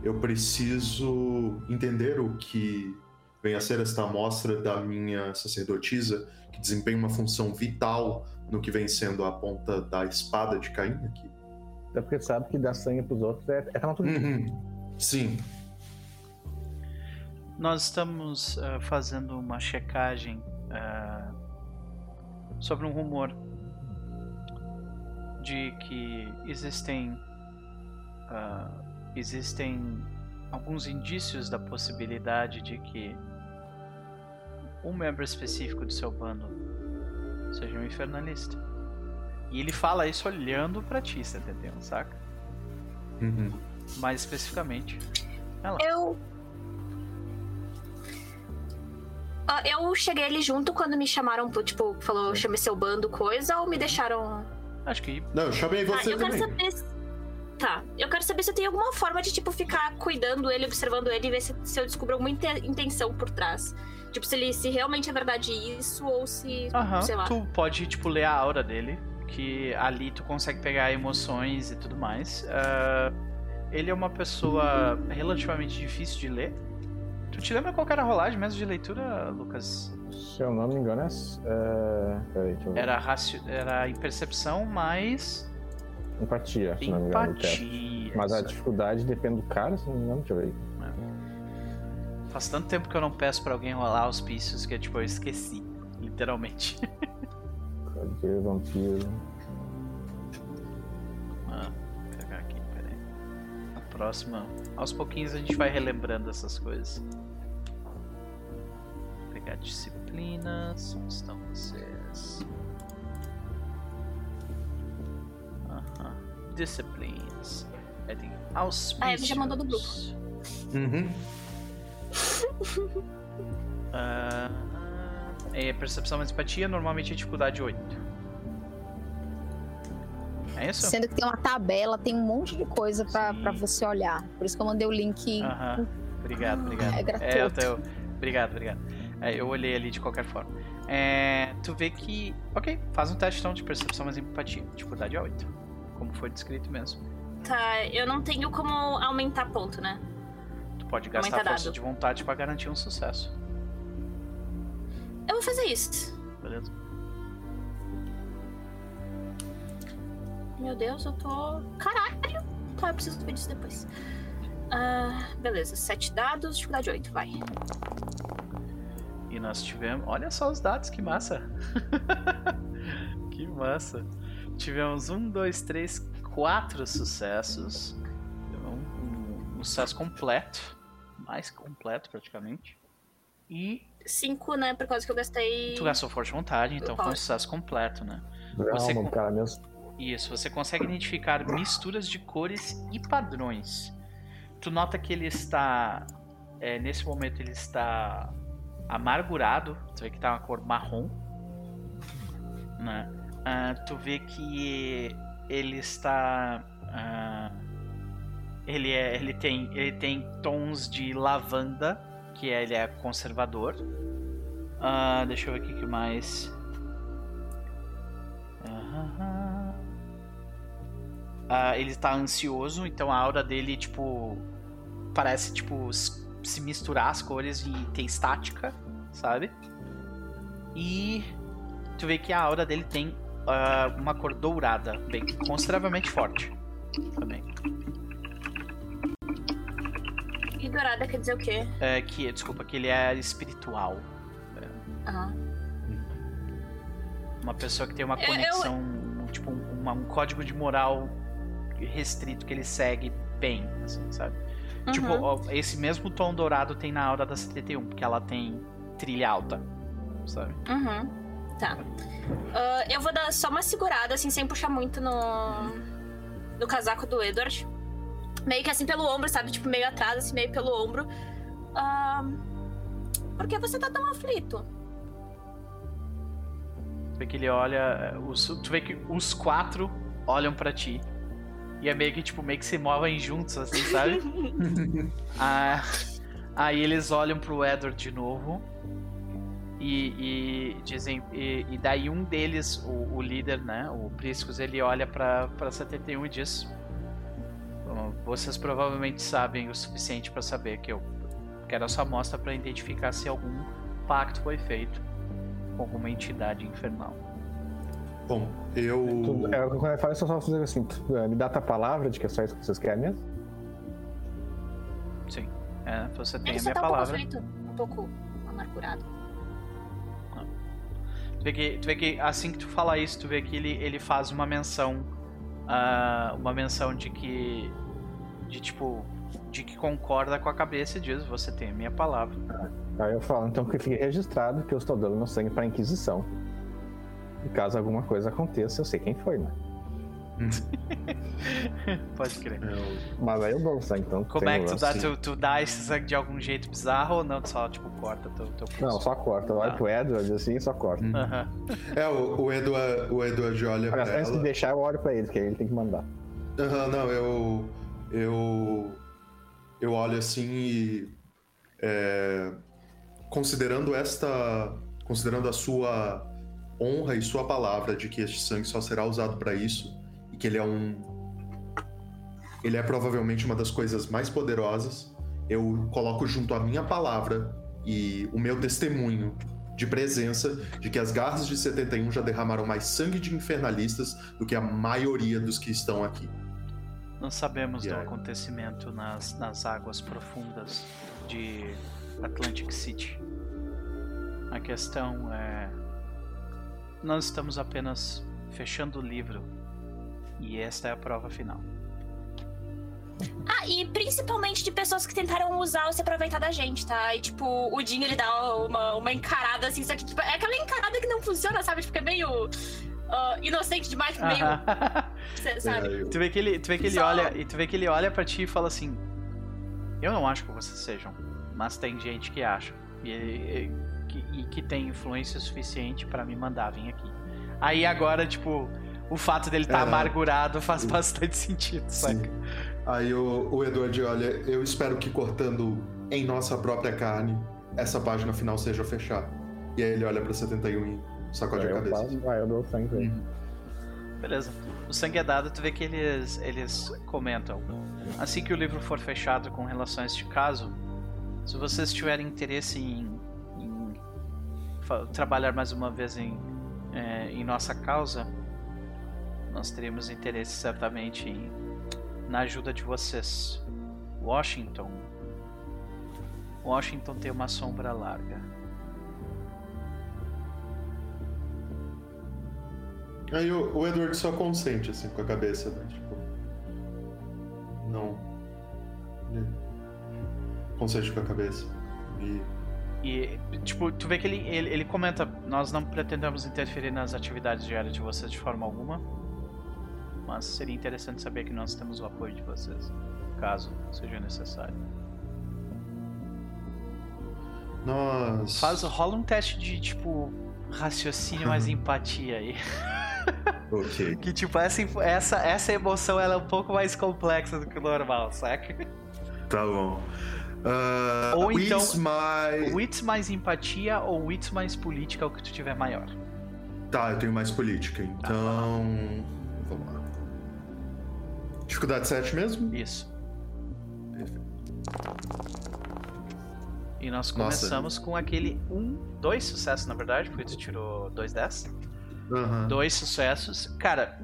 eu preciso entender o que vem a ser esta amostra da minha sacerdotisa, que desempenha uma função vital no que vem sendo a ponta da espada de Caim aqui. Até porque sabe que dar sangue pros outros é, é natureza. Uhum. Sim. Nós estamos ah, fazendo uma checagem ah, sobre um rumor de que existem ah, existem alguns indícios da possibilidade de que um membro específico do seu bando seja um infernalista. E ele fala isso olhando pra ti, você tá entendendo, saca? Uhum. Mais especificamente. Ela. Eu. Ah, Eu cheguei ali junto quando me chamaram, tipo, falou, chame seu bando, coisa, ou me deixaram. Acho que Não, eu chamei Tá, você eu quero também. saber. se- Tá, eu quero saber se eu tenho alguma forma de, tipo, ficar cuidando ele, observando ele e ver se, se eu descubro alguma inte- intenção por trás. Tipo, se ele se realmente é verdade isso, ou se. Aham, sei lá. tu pode, tipo, ler a aura dele, que ali tu consegue pegar emoções e tudo mais. Ah, ele é uma pessoa relativamente difícil de ler. Tu te lembra qual que era a rolagem mesmo de leitura, Lucas? Se eu não me engano, é. é... Peraí, deixa eu ver. Era, raci... era em percepção mais Empatia, se não me engano. o empatia. Mas a dificuldade depende do cara, se não me engano, deixa eu ver. Faz tanto tempo que eu não peço pra alguém rolar auspícios que, tipo, eu esqueci. Literalmente. Cadê vampiro? Ah, vou pegar aqui, peraí. A próxima. Aos pouquinhos a gente vai relembrando essas coisas. Vou pegar disciplinas. Onde estão vocês? Aham. Disciplines. É de auspícios. Ah, ele já mandou do grupo. Uhum. <laughs> Ah, é percepção e empatia, normalmente é dificuldade 8. É isso? Sendo que tem uma tabela, tem um monte de coisa pra, Sim. pra você olhar. Por isso que eu mandei o link. Aham. Obrigado, obrigado. É eu gratuito. tô- Obrigado, obrigado. É, eu olhei ali de qualquer forma. É, tu vê que. Ok, faz um teste então de percepção mais empatia. Dificuldade é 8. Como foi descrito mesmo. Tá, eu não tenho como aumentar ponto, né? Tu pode gastar Aumenta força dado. de vontade pra garantir um sucesso. Eu vou fazer isso. Beleza? Meu Deus, eu tô. Caralho! Tá, eu preciso ver disso depois. Ah, beleza, sete dados, dificuldade 8, vai. E nós tivemos. Olha só os dados, que massa! <laughs> que massa! Tivemos um, dois, três, quatro sucessos. Um, um- um sucesso completo. Mais completo, praticamente. E Cinco, né? Por causa que eu gastei. tu gastou forte vontade, então foi um sucesso completo, né? Não, Você mano, cara mesmo. Isso, você consegue identificar misturas de cores e padrões. Tu nota que ele está. é, nesse momento ele está amargurado. Tu vê que tá uma cor marrom. Né? Ah, tu vê que ele está. ah, ele, é, ele, tem, ele tem tons de lavanda, que é- ele é conservador. Ah, deixa eu ver aqui que mais. Ele tá ansioso, então a aura dele, tipo, parece, tipo, se misturar as cores e ter estática, sabe? E tu vê que a aura dele tem ah, uma cor dourada, bem consideravelmente forte também. E dourada quer dizer o quê? É, que, desculpa, que ele é espiritual. Ah. Uma pessoa que tem uma Eu- eu- conexão, um- tipo, um, um código de moral restrito que ele segue bem, assim, sabe? Tipo, Uhum. ó, esse mesmo tom dourado tem na aura da 71, porque ela tem trilha alta, sabe? Uhum. Tá. Ah, eu vou dar só uma segurada, assim, sem puxar muito no. no casaco do Edward. Meio que assim pelo ombro, sabe? Tipo, meio atrás, assim, meio pelo ombro. Ah, por que você tá tão aflito? Tu vê que ele olha, os, tu vê que os quatro olham pra ti. E é meio que, tipo, meio que se movem juntos, assim, sabe? <laughs> Ah, aí eles olham pro Edward de novo. E, e dizem. E, e daí um deles, o, o líder, né? O Priscus, ele olha pra, pra 71 e diz: "Bom, Vocês provavelmente sabem o suficiente pra saber que eu quero essa amostra pra identificar se algum pacto foi feito com alguma entidade infernal. Bom, eu. Tu, é, quando eu falo isso, eu só fazer assim: tu, é, me dá tua palavra de que é só isso que vocês querem mesmo? Sim. É, você tem Ele a minha tá um pouco palavra. aflito, um pouco amargurado. Tu vê, que, tu vê que assim que tu fala isso, tu vê que ele, ele faz uma menção. ah, uma menção de que. De tipo. De que concorda com a cabeça e diz: Você tem a minha palavra. Aí eu falo, então que fique registrado que eu estou dando meu sangue pra Inquisição. E caso alguma coisa aconteça, eu sei quem foi, né? <laughs> Pode crer. eu- Mas aí eu dou o sangue, então. Como é que tu dá? Tu, tu dá esse sangue de algum jeito bizarro ou não? Tu só, tipo, corta teu, teu pulso? Não, só corta. Eu olho Ah. pro Edward assim e só corta. Aham. É, o, o, Edward, o Edward olha pra Aliás, antes de ela. deixar, eu olho pra ele, aí ele tem que mandar. Aham, não, eu. Eu. Eu olho assim e. é, considerando esta. Considerando a sua honra e sua palavra de que este sangue só será usado para isso e que ele é um. Ele é provavelmente uma das coisas mais poderosas. Eu coloco junto a minha palavra e o meu testemunho de presença de que as garras de 71 já derramaram mais sangue de infernalistas do que a maioria dos que estão aqui. Não sabemos do aí? acontecimento nas, nas águas profundas de Atlantic City. A questão é. Nós estamos apenas fechando o livro. E esta é a prova final. Ah, e principalmente de pessoas que tentaram usar ou se aproveitar da gente, tá? E tipo, o Dinho ele dá uma, uma encarada assim, só que tipo, é aquela encarada que não funciona, sabe? Tipo, é meio ah, inocente demais, tipo, meio. <laughs> cê- sabe? Tu vê que ele, tu vê que ele Só- olha e tu vê que ele olha para ti e fala assim: "Eu não acho que vocês sejam Mas tem gente que acha. E, e- que, e que tem influência suficiente pra me mandar vir aqui. Aí agora, tipo, o fato dele estar É, não. amargurado faz bastante sentido, saca? Sim. Aí o, o Edward olha, eu espero que cortando em nossa própria carne, essa página final seja fechada. E aí ele olha pra 71 e sacode Aí a eu cabeça. aí eu dou sangue ele. Uhum. Beleza. O sangue é dado, tu vê que eles, eles comentam. Assim que o livro for fechado com relação a este caso, se vocês tiverem interesse em, trabalhar mais uma vez em, é, em nossa causa, nós teremos interesse certamente em, na ajuda de vocês. Washington. Washington tem uma sombra larga. Aí o, o Edward só consente, assim, com a cabeça, né? Tipo. Não. Ele consente com a cabeça. E. E, tipo, tu vê que ele, ele, ele comenta: Nós não pretendemos interferir nas atividades diárias de vocês de forma alguma. Mas seria interessante saber que nós temos o apoio de vocês, caso seja necessário. Nós. Faz, rola um teste de, tipo, raciocínio mais <laughs> empatia aí. Ok. <laughs> Que, tipo, essa, essa, essa emoção ela é um pouco mais complexa do que o normal, saca? Tá bom. Uh, Ou então- my... Wits mais empatia ou wits mais política é o que tu tiver maior. Tá, eu tenho mais política, então. Vamos lá. Dificuldade 7 mesmo? Isso. Perfeito. E nós Nossa. começamos com aquele um, dois sucessos na verdade, porque tu tirou dois 10. Aham. Dois sucessos. Cara,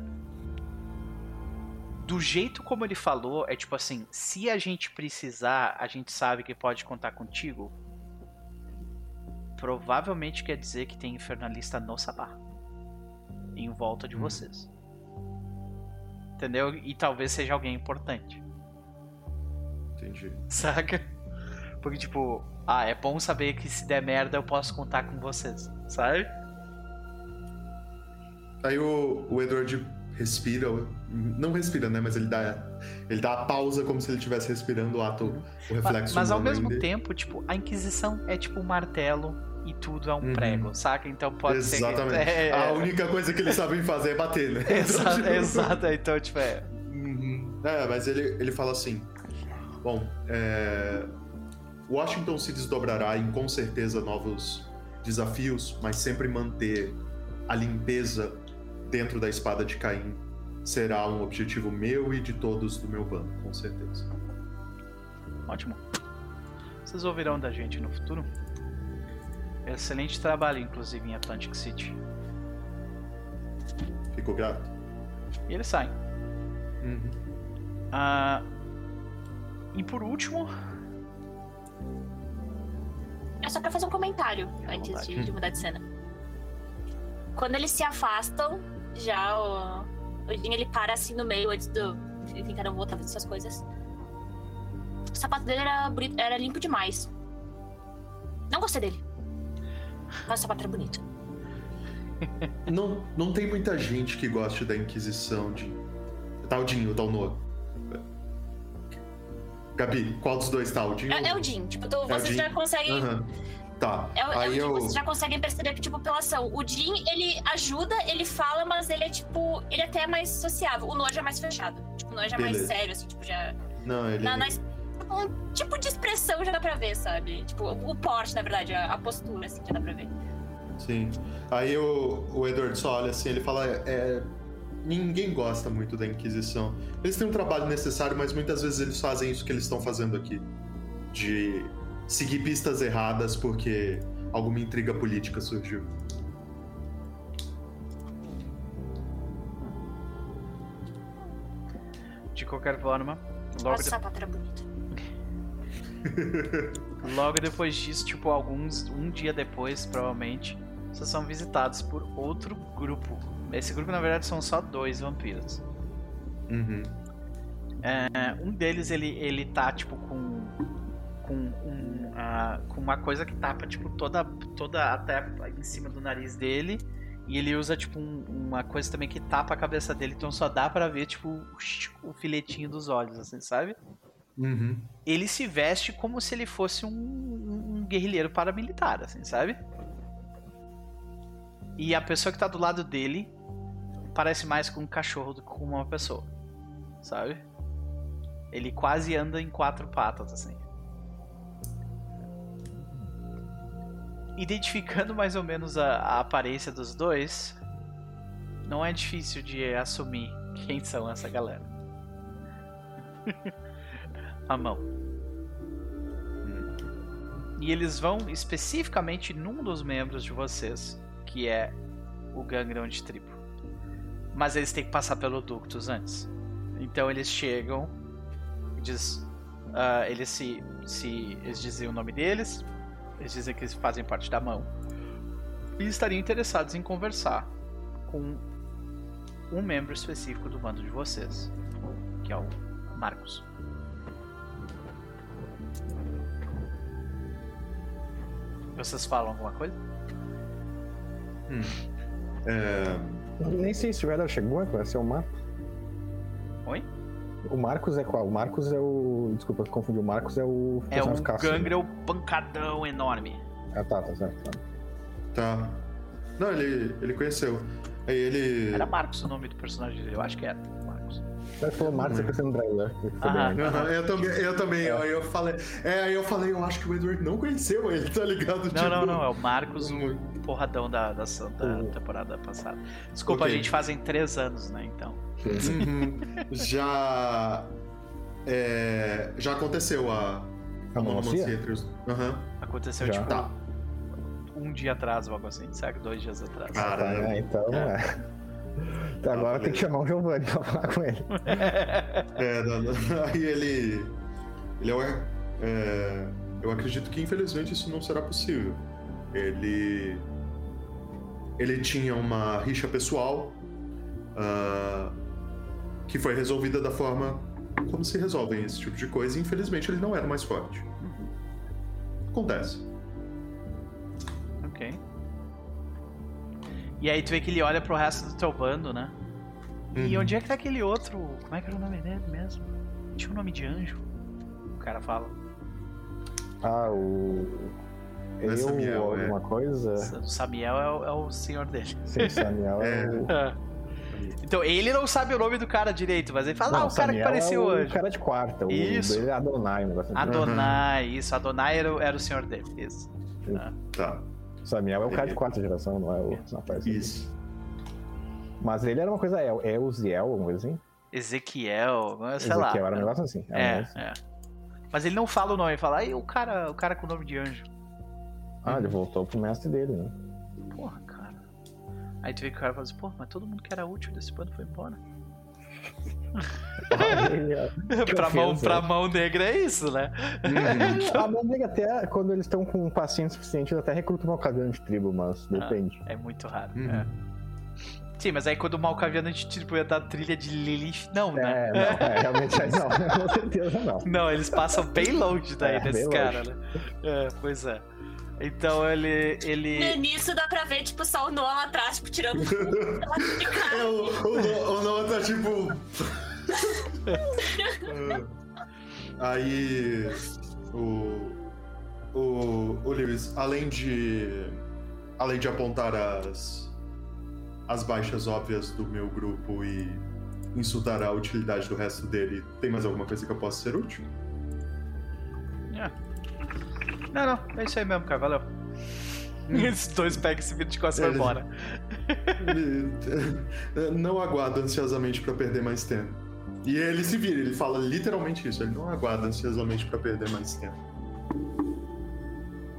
do jeito como ele falou, é tipo assim, se a gente precisar, a gente sabe que pode contar contigo. Provavelmente quer dizer que tem infernalista no Sabá. Em volta de Hum. vocês. Entendeu? E talvez seja alguém importante. Entendi. Saca? Porque, tipo, ah, é bom saber que se der merda eu posso contar com vocês, sabe? Aí o, o Edward respira, não respira, né? Mas ele dá, ele dá a pausa como se ele estivesse respirando o ato, o reflexo. Mas, ao humano mesmo ainda. tempo, tipo, a Inquisição é tipo um martelo e tudo é um Uhum. prego, saca? Então pode Exatamente. ser que. <laughs> É, A é, única coisa que eles sabem fazer é bater, né? <laughs> Exato, exato. Então, tipo, é. Uhum. É, mas ele, ele fala assim: Bom, é, Washington se desdobrará em com certeza novos desafios, mas sempre manter a limpeza dentro da espada de Caim será um objetivo meu e de todos do meu bando, com certeza. Ótimo. Vocês ouvirão da gente no futuro. Excelente trabalho, inclusive, em Atlantic City. Fico grato. E eles saem. Uhum. Ah, e por último, É só pra fazer um comentário antes de, de mudar de cena. Quando eles se afastam, já o, o ele para assim no meio antes do. Enfim, cada um voltar fazer suas coisas. O sapato dele era, bonito- era limpo demais. Não gostei dele. Mas o sapato era bonito. <laughs> Não, não tem muita gente que goste da Inquisição de. Tá o Dinho, tá o Noah. Gabi, qual dos dois tá? O Dinho? É, é o Jin. Tipo, tu- o vocês Jin? já conseguem. Aham. Tá. É, é Aí Jin, eu. vocês já conseguem perceber que, tipo, pela ação. O Jin, ele ajuda, ele fala, mas ele é, tipo, ele até é mais sociável. O Noah já é mais fechado. Tipo, o Noah já é mais sério, assim, tipo, já. Não, ele. Na, na, um tipo de expressão já dá pra ver, sabe? Tipo, o porte, na verdade, a, a postura, assim, já dá pra ver. Sim. Aí o, o Edward só olha assim, ele fala, é, ninguém gosta muito da Inquisição. Eles têm um trabalho necessário, mas muitas vezes eles fazem isso que eles estão fazendo aqui. De seguir pistas erradas porque alguma intriga política surgiu. de qualquer forma, logo, de- era bonito. <laughs> logo depois disso, tipo, alguns. Um dia depois, provavelmente, vocês são visitados por outro grupo. Esse grupo, na verdade, são só dois vampiros. Uhum. É, um deles, ele, ele tá, tipo. Com, com uma coisa que tapa, tipo, toda, toda até em cima do nariz dele. E ele usa, tipo, um- uma coisa também que tapa a cabeça dele. Então só dá pra ver, tipo, o filetinho dos olhos, assim, sabe? Uhum. ele se veste como se ele fosse um, um- um guerrilheiro paramilitar, assim, sabe? E a pessoa que tá do lado dele parece mais com um cachorro do que com uma pessoa, sabe? Ele quase anda em quatro patas, assim. Identificando mais ou menos a, a aparência dos dois, não é difícil de assumir quem são essa galera. <laughs> a mão. E eles vão especificamente num dos membros de vocês, que é o Gangrão de Tribo. Mas eles têm que passar pelo Ductus antes. Então eles chegam, diz, ah, eles se, se eles dizem o nome deles, eles dizem que eles fazem parte da mão e estariam interessados em conversar com um membro específico do bando de vocês, que é o Marcos. Vocês falam alguma coisa? É, Nem sei se o Edel chegou, vai ser o Marcos. Oi? O Marcos é qual? O Marcos é o. Desculpa, confundi. O Marcos é o. É um gangrel pancadão enorme. Ah, tá, tá certo. Tá. tá. Não, ele, ele conheceu. Aí ele. Era Marcos o nome do personagem dele, eu acho que era Marcos. Você falou Marcos, você pensando no. Aham, eu também, eu também. Aí eu falei. É, aí eu falei, eu acho que o Edward não conheceu ele, tá ligado? Não, Tipo, não, não, é o Marcos. Porradão da, da, da O- temporada passada. Desculpa, Ok. a gente fazem três anos, né, então. Uhum. <laughs> Já. é, já aconteceu a. A monomancia? entre os. Aham. Aconteceu, Já. tipo, Tá. um dia atrás ou algo assim, sabe? Dois dias atrás. Caramba. Ah, então é. Então agora tem que chamar o Giovanni pra falar com ele. <laughs> É, não, não. aí ele. Ele é, é, Eu acredito que infelizmente isso não será possível. Ele. Ele tinha uma rixa pessoal ah, que foi resolvida da forma como se resolvem esse tipo de coisa e infelizmente ele não era mais forte. Acontece. Ok. E aí tu vê que ele olha pro resto do teu bando, né? E Uhum. onde é que tá aquele outro? Como é que era o nome dele mesmo? Tinha um nome de anjo. O cara fala. Ah, o. Não é Eu Samuel, ou é. alguma coisa? O Samuel é o, é o senhor dele. Sim, Samuel é, É. o. Então, ele não sabe o nome do cara direito, mas ele fala, ah, Não, o cara que parecia o é anjo. o cara de quarta. O Isso. dele é Adonai, um negócio assim. Adonai, isso, Adonai era, o- era o senhor dele, isso. Tá. Samuel é o cara de quarta geração, não é o rapaz. Isso. Mas ele era uma coisa, é, é Uziel, alguma coisa assim? Ezequiel, sei lá. Ezequiel era um negócio assim. era um É, negócio- é. Mas ele não fala o nome, ele fala, aí o cara, o cara com o nome de anjo. Ah, ele voltou pro mestre dele, né? Porra, cara. Aí tu vê que o cara fala assim, pô, mas todo mundo que era útil desse bando foi embora. <laughs> <laughs> Que pra, mão, pra mão negra é isso, né? <laughs> A mão negra até, quando eles estão com um paciente suficiente, eles até recrutam uma cadeira de tribo, mas depende. É muito raro. Uhum. é. Sim, mas aí quando o Malcaviano a gente tipo, ia dar trilha de Lilith. Não, né? É, não, é, realmente aí não, com certeza não. Não, eles passam bem longe daí É, desse cara, né? É, pois é. Então ele. No ele... início dá pra ver, tipo, só o Noah lá atrás, tipo, tirando pedaço de É, cara. o, o, No- o Noah tá tipo. Ah, <laughs> Aí. O. O, o Lewis, além de. Além de apontar as. As baixas óbvias do meu grupo e insultar a utilidade do resto dele, tem mais alguma coisa que eu possa ser útil? É. Não, não, é isso aí mesmo, cara, valeu. Esses dois pegam esse vídeo de costas e vai Eles- embora. Ele- <laughs> Não aguardo ansiosamente pra perder mais tempo. E ele se vira, ele fala literalmente isso, ele não aguarda ansiosamente pra perder mais tempo.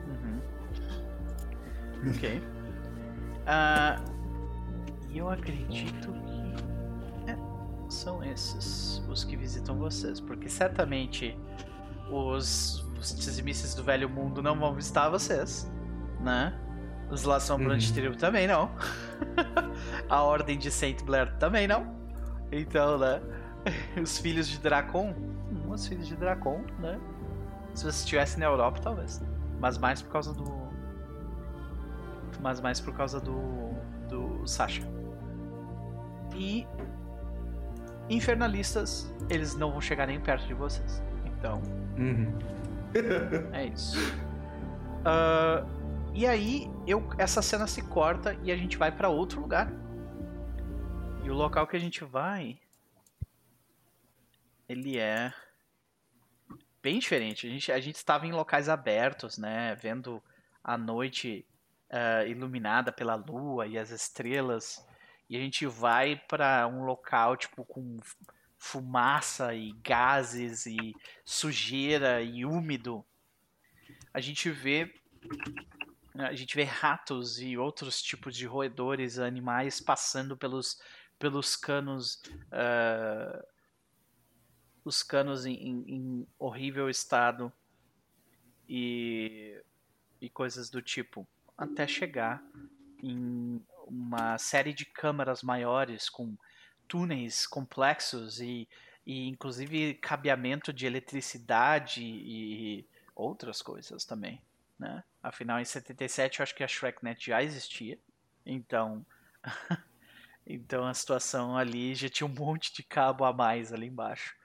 Uhum. Ok. E eu acredito que é, são esses os que visitam vocês, porque certamente os, os dizimistas do velho mundo não vão visitar vocês, né? Os La Sombra de Uhum. Tribo também não. <laughs> A Ordem de Saint Blair também não. Então, né? <laughs> Os filhos de Dracon, hum, os filhos de Dracon, né? Se você estivesse na Europa, talvez. Mas mais por causa do. Mas mais por causa do. do Sasha. E. Infernalistas, eles não vão chegar nem perto de vocês. Então, Uhum. <laughs> é isso. Ah, e aí, eu, essa cena se corta e a gente vai pra outro lugar. E o local que a gente vai. Ele é. Bem diferente. A gente, a gente estava em locais abertos, né? Vendo a noite ah, iluminada pela lua e as estrelas. E a gente vai pra um local, tipo, com fumaça e gases e sujeira e úmido. A gente vê a gente vê ratos e outros tipos de roedores, animais passando pelos, pelos canos, ah, os canos em, em- em horrível estado e, e coisas do tipo, até chegar em uma série de câmaras maiores com túneis complexos e, e inclusive cabeamento de eletricidade e outras coisas também né? Afinal, em 77 eu acho que a ShrekNet já existia. Então, <laughs> então a situação ali já tinha um monte de cabo a mais ali embaixo.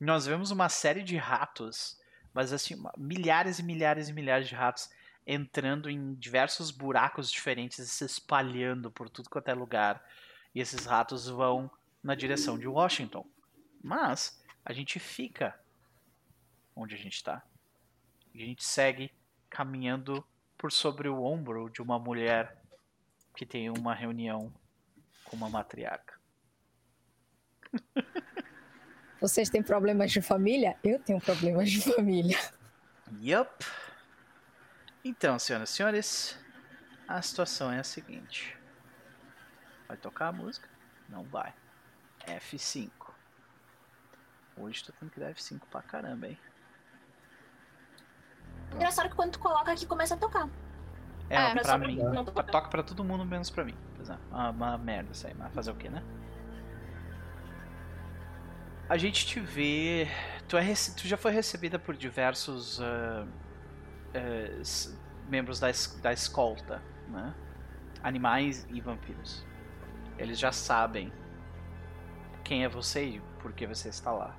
Nós vemos uma série de ratos, mas assim, milhares e milhares e milhares de ratos entrando em diversos buracos diferentes e se espalhando por tudo quanto é lugar. E esses ratos vão na direção de Washington. Mas a gente fica onde a gente está. E a gente segue caminhando por sobre o ombro de uma mulher que tem uma reunião com uma matriarca. <laughs> Vocês têm problemas de família? Eu tenho problemas de família. Yup. Então, senhoras e senhores, a situação é a seguinte. Vai tocar a música? Não vai. F5. Hoje tô tendo que dar F5 pra caramba, hein? Engraçado que quando tu coloca aqui começa a tocar. É, É, pra mim. pra- Toca. toca. pra todo mundo, menos pra mim. Pois é, uma, uma merda isso aí, mas fazer o que, né? A gente te vê. Tu, é, tu já foi recebida por diversos ah, eh, s- membros da, es- da escolta, né? Animais e vampiros. Eles já sabem quem é você e por que você está lá.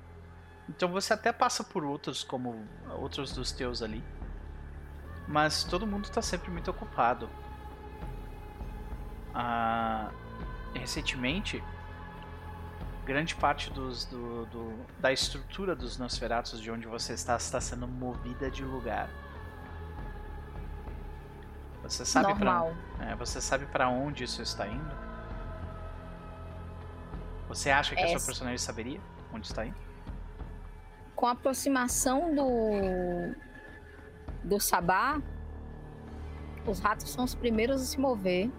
Então você até passa por outros, como outros dos teus ali. Mas todo mundo está sempre muito ocupado. Ah, recentemente, grande parte dos, do, do- da estrutura dos Nosferatus de onde você está está sendo movida de lugar. Você sabe para é, você sabe para onde isso está indo? Você acha que a sua Essa- personagem saberia onde está indo? Com a aproximação do do Sabá, os ratos são os primeiros a se mover.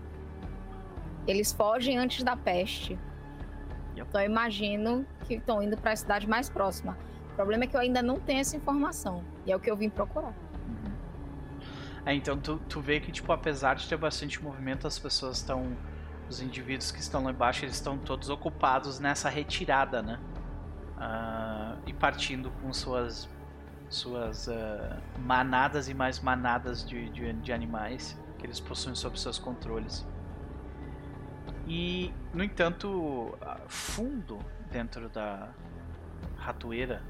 Eles fogem antes da peste. Yep. Então eu imagino que estão indo para a cidade mais próxima. O problema é que eu ainda não tenho essa informação. E é o que eu vim procurar. É, então tu, tu vê que, tipo, apesar de ter bastante movimento, as pessoas estão. Os indivíduos que estão lá embaixo, eles estão todos ocupados nessa retirada, né? Ah, e partindo com suas. Suas ah, manadas e mais manadas de, de, de animais que eles possuem sob seus controles. E, no entanto, fundo dentro da ratoeira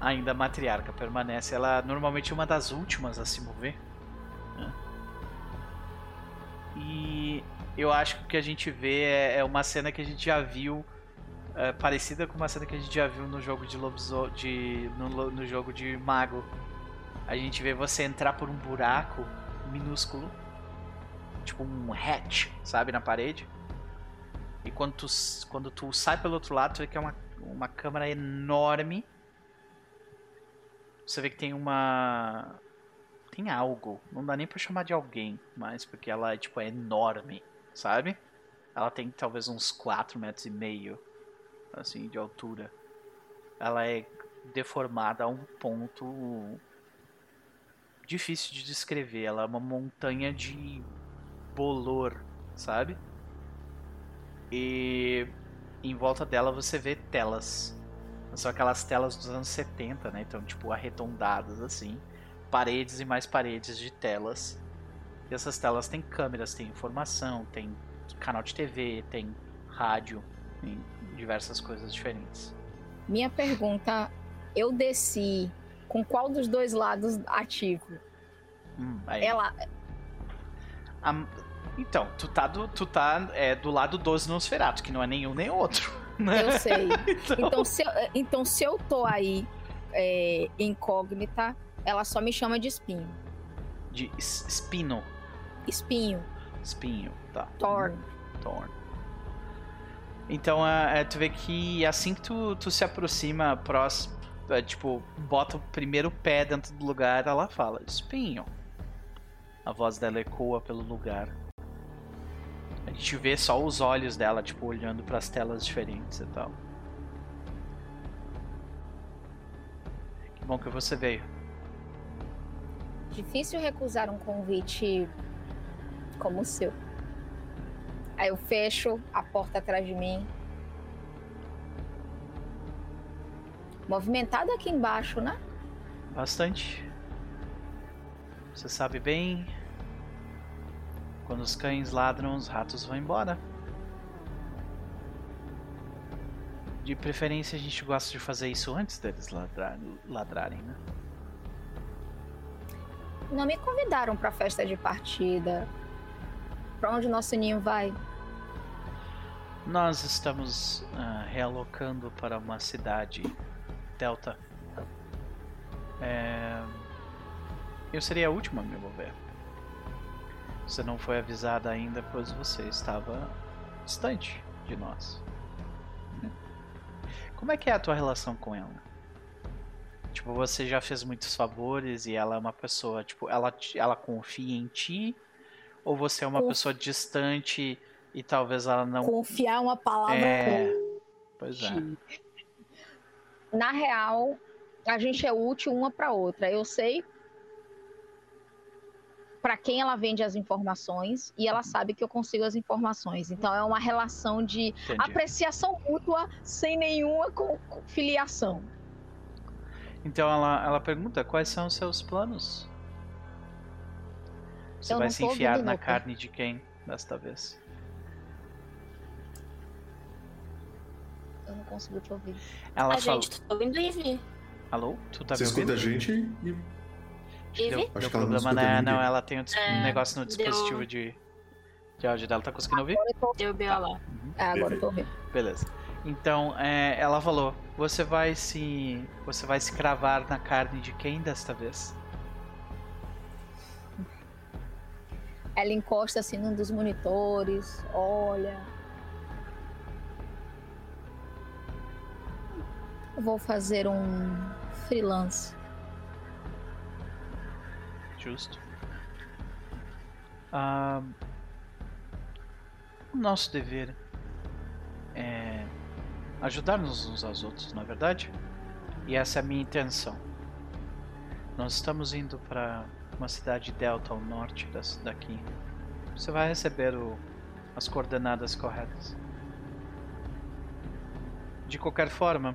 ainda a matriarca permanece. Ela normalmente é uma das últimas a se mover. E eu acho que o que a gente vê é, é uma cena que a gente já viu. é, parecida com uma cena que a gente já viu no jogo de lobisomem. De, no, no jogo de mago. A gente vê você entrar por um buraco minúsculo. Tipo um hatch, sabe, na parede. E quando tu, quando tu sai pelo outro lado, tu vê que é uma, uma câmara enorme você vê que tem uma. Tem algo. Não dá nem pra chamar de alguém, mas porque ela tipo, é enorme, sabe? Ela tem talvez uns 4 metros e meio assim, de altura. Ela é deformada a um ponto difícil de descrever. Ela é uma montanha de bolor, sabe? E em volta dela você vê telas. São aquelas telas dos anos 70, né? Então, tipo, arredondadas assim. Paredes e mais paredes de telas. E essas telas têm câmeras, tem informação, tem canal de TV, tem rádio, tem diversas coisas diferentes. Minha pergunta eu desci com qual dos dois lados ativo? Hum. Ela. A- Então, tu tá, do, tu tá é, do lado dos Nosferatu, que não é nenhum nem outro. <laughs> Né? Eu sei. <laughs> Então, Então se eu, então, se eu tô aí é, incógnita, ela só me chama de espinho. de es- espino. Espinho, Espinho, tá. Thorn. Thorn. Então, é, é, tu vê que assim que tu, tu se aproxima próximo, é, tipo, bota o primeiro pé dentro do lugar, ela fala, espinho. A voz dela ecoa pelo lugar. A gente vê só os olhos dela, tipo, olhando para as telas diferentes e tal. Que bom que você veio. Difícil recusar um convite como o seu. Aí eu fecho a porta atrás de mim. Movimentado aqui embaixo, né? Bastante. Você sabe bem. Quando os cães ladram, os ratos vão embora. De preferência, a gente gosta de fazer isso antes deles ladrar- ladrarem, né? Não me convidaram pra festa de partida. Pra onde nosso ninho vai? Nós estamos ah, realocando para uma cidade delta. É, Eu seria a última a me mover. Você não foi avisada ainda, pois você estava distante de nós. Como é que é a tua relação com ela? Tipo, você já fez muitos favores e ela é uma pessoa, tipo, ela, te- ela confia em ti? Ou você é uma Conf- pessoa distante e talvez ela não Confiar uma palavra. é. Pois é. Na real, a gente é útil uma pra outra. Eu sei pra quem ela vende as informações e ela sabe que eu consigo as informações. Então é uma relação de Entendi. apreciação mútua sem nenhuma filiação. Então ela, ela pergunta quais são os seus planos? Você Eu vai não se enfiar na não. carne de quem desta vez? Eu não consigo te ouvir. Ela a fala. gente, tô ouvindo Ivy. Alô? Tu tá Você me ouvindo? escuta a gente e Deu, Ivy? deu Acho que ela não problema, escuta né? Não, ela tem um, É, negócio no deu- dispositivo de, de áudio dela. Tá conseguindo ouvir? Deu B.O. lá. é, agora eu tô ouvindo. Beleza. Então, é, ela falou: você vai se. Você vai se cravar na carne de quem desta vez? Ela encosta assim num dos monitores, olha. Eu vou fazer um freelance. Justo. Ah, o nosso dever é ajudar-nos uns aos outros, não é verdade? E essa é a minha intenção. Nós estamos indo para uma cidade delta ao norte daqui. Você vai receber o- as coordenadas corretas. De qualquer forma,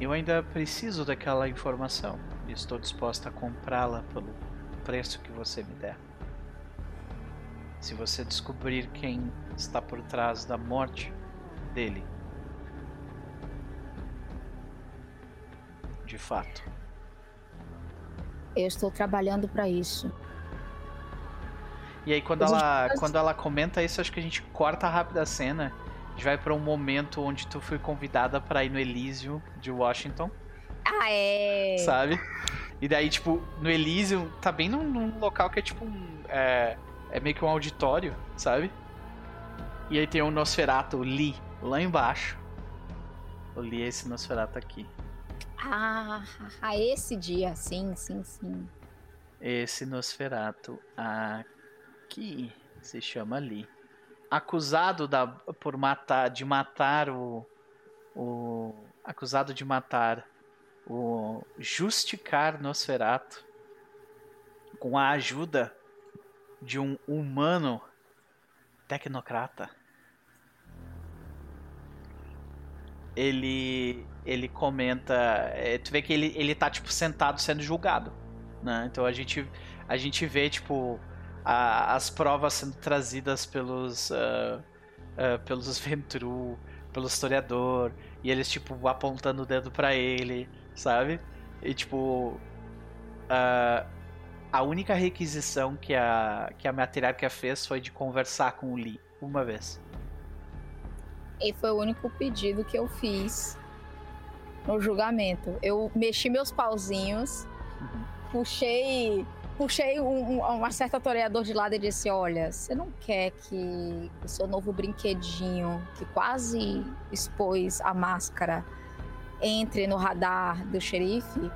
eu ainda preciso daquela informação e estou disposta a comprá-la pelo preço que você me der. Se você descobrir quem está por trás da morte dele, de fato. Eu estou trabalhando para isso. E aí quando ela, faz- quando ela comenta isso, acho que a gente corta rápido a cena. A gente vai para um momento onde tu foi convidada para ir no Elísio de Washington. Ah, é. sabe? E daí, tipo, no Elysium, tá bem num, num local que é tipo um. É, é meio que um auditório, sabe? E aí tem o Nosferatu, o Lee, lá embaixo. O Lee é esse Nosferatu aqui. Ah, ah, esse dia, sim, sim, sim. Esse Nosferatu aqui se chama Lee. Acusado da, por matar, de matar o, o. Acusado de matar o Justicar Nosferatu com a ajuda de um humano tecnocrata. Ele ele comenta, é, tu vê que ele ele tá tipo sentado sendo julgado, né? Então a gente a gente vê tipo a- as provas sendo trazidas pelos ah, ah, pelos Ventru, pelo historiador, e eles, tipo, apontando o dedo pra ele, sabe? E, tipo, ah, a única requisição que a, que a matriarca fez foi de conversar com o Lee, uma vez. E foi o único pedido que eu fiz no julgamento. Eu mexi meus pauzinhos, puxei, puxei um, um, uma certa toreador de lado e disse: Olha, você não quer que o seu novo brinquedinho, que quase expôs a máscara, entre no radar do xerife?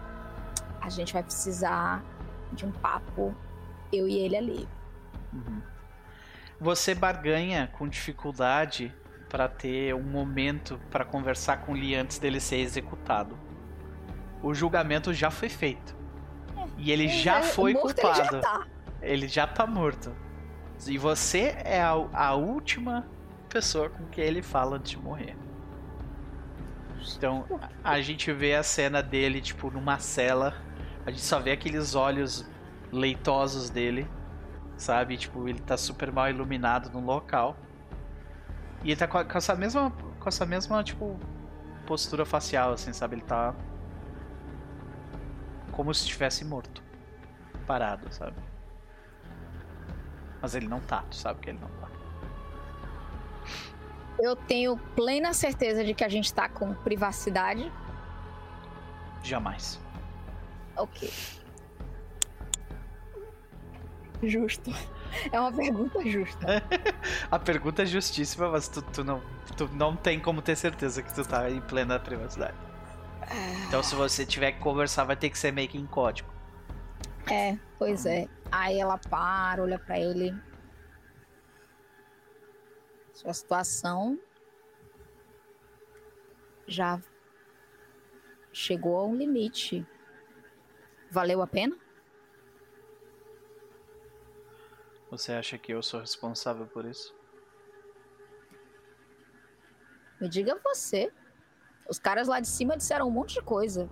A gente vai precisar de um papo, eu e ele ali. Você barganha com dificuldade pra ter um momento pra conversar com o Lee antes dele ser executado. O julgamento já foi feito. E ele já foi culpado. Ele já tá. Ele já tá morto. E você é a, a última pessoa com que ele fala antes de morrer. Então, a a gente vê a cena dele, tipo, numa cela. A gente só vê aqueles olhos leitosos dele. Sabe? Tipo, ele tá super mal iluminado no local. E ele tá com, a- com essa mesma. Com essa mesma, tipo, postura facial, assim, sabe? Ele tá. Como se estivesse morto. Parado, sabe? Mas ele não tá, tu sabe que ele não tá. Eu tenho plena certeza de que a gente tá com privacidade. Jamais. Ok. Justo. <laughs> É uma pergunta justa. <laughs> A pergunta é justíssima, mas tu, tu não, tu não tem como ter certeza que tu tá em plena privacidade. Então se você tiver que conversar, vai ter que ser meio que em código. É, pois é. Aí ela para, olha pra ele. Sua situação já chegou a um limite. Valeu a pena? Você acha que eu sou responsável por isso? Me diga você. Os caras lá de cima disseram um monte de coisa.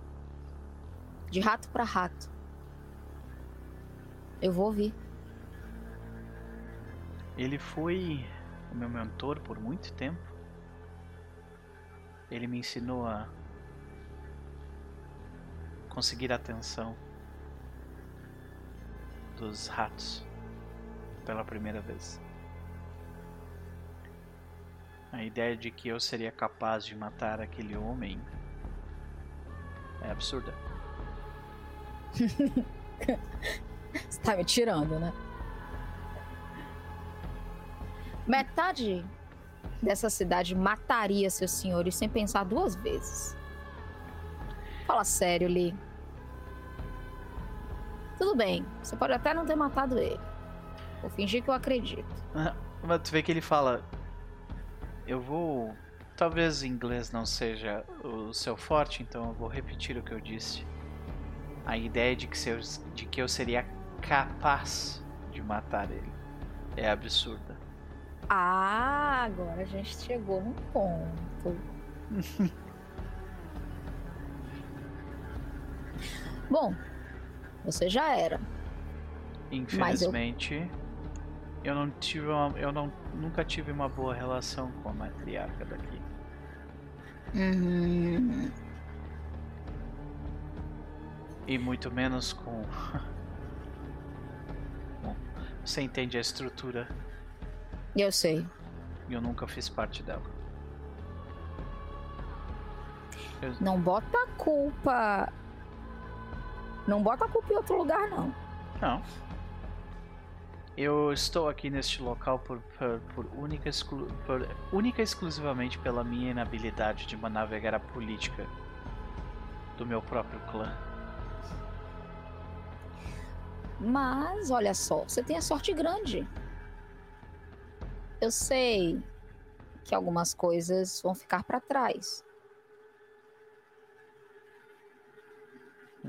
De rato pra rato. Eu vou ouvir. Ele foi o meu mentor por muito tempo. Ele me ensinou a conseguir a atenção dos ratos pela primeira vez. A ideia de que eu seria capaz de matar aquele homem é absurda. <laughs> Você tá me tirando, né? Metade dessa cidade mataria seus senhores sem pensar duas vezes. Fala sério, Lee. Tudo bem, você pode até não ter matado ele. Vou fingir que eu acredito. <laughs> Mas tu vê que ele fala. Eu vou. Talvez inglês não seja o seu forte, então eu vou repetir o que eu disse. A ideia de que, de que eu seria capaz de matar ele é absurda. Ah, agora a gente chegou num ponto. <laughs> Bom, você já era. Infelizmente, eu... não tive uma, eu não, nunca tive uma boa relação com a matriarca daqui. Uhum. E muito menos com. <laughs> Bom, você entende a estrutura Eu sei. eu nunca fiz parte dela. Não bota a culpa. Não bota a culpa em outro lugar, não. Não. Eu estou aqui neste local por, por, por única, exclu, por única e exclusivamente pela minha inabilidade de navegar a política do meu próprio clã. Mas, olha só, você tem a sorte grande. Eu sei que algumas coisas vão ficar para trás.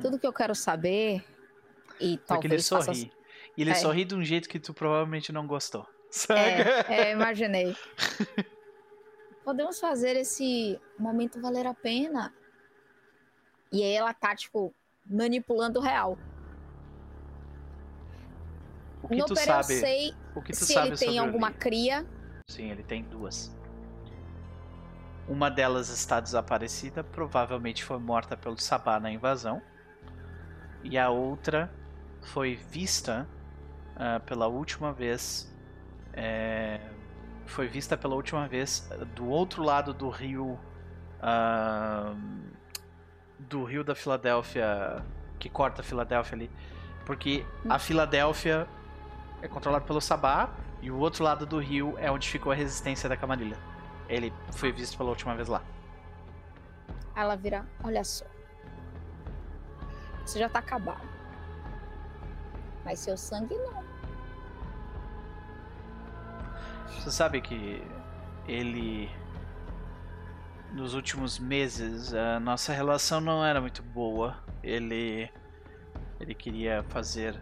Tudo que eu quero saber e Só que ele talvez faça... E ele É. sorri de um jeito que tu provavelmente não gostou. Saca? <laughs> É, é, imaginei. <laughs> Podemos fazer esse momento valer a pena. E aí ela tá, tipo, manipulando o real. O que no tu Pera eu sabe? sei O que tu se sabe ele tem alguma cria. Sim, ele tem duas. Uma delas está desaparecida, provavelmente foi morta pelo Sabá na invasão. E a outra foi vista uh, pela última vez. É, foi vista pela última vez do outro lado do rio. Uh, do rio da Filadélfia. Que corta a Filadélfia ali. Porque a Filadélfia é controlada pelo Sabá. E o outro lado do rio é onde ficou a resistência da Camarilha. Ele foi visto pela última vez lá. Ela vira, olha só. Você já tá acabado. Mas seu sangue não. Você sabe que ele. Nos últimos meses, a nossa relação não era muito boa. Ele. Ele queria fazer.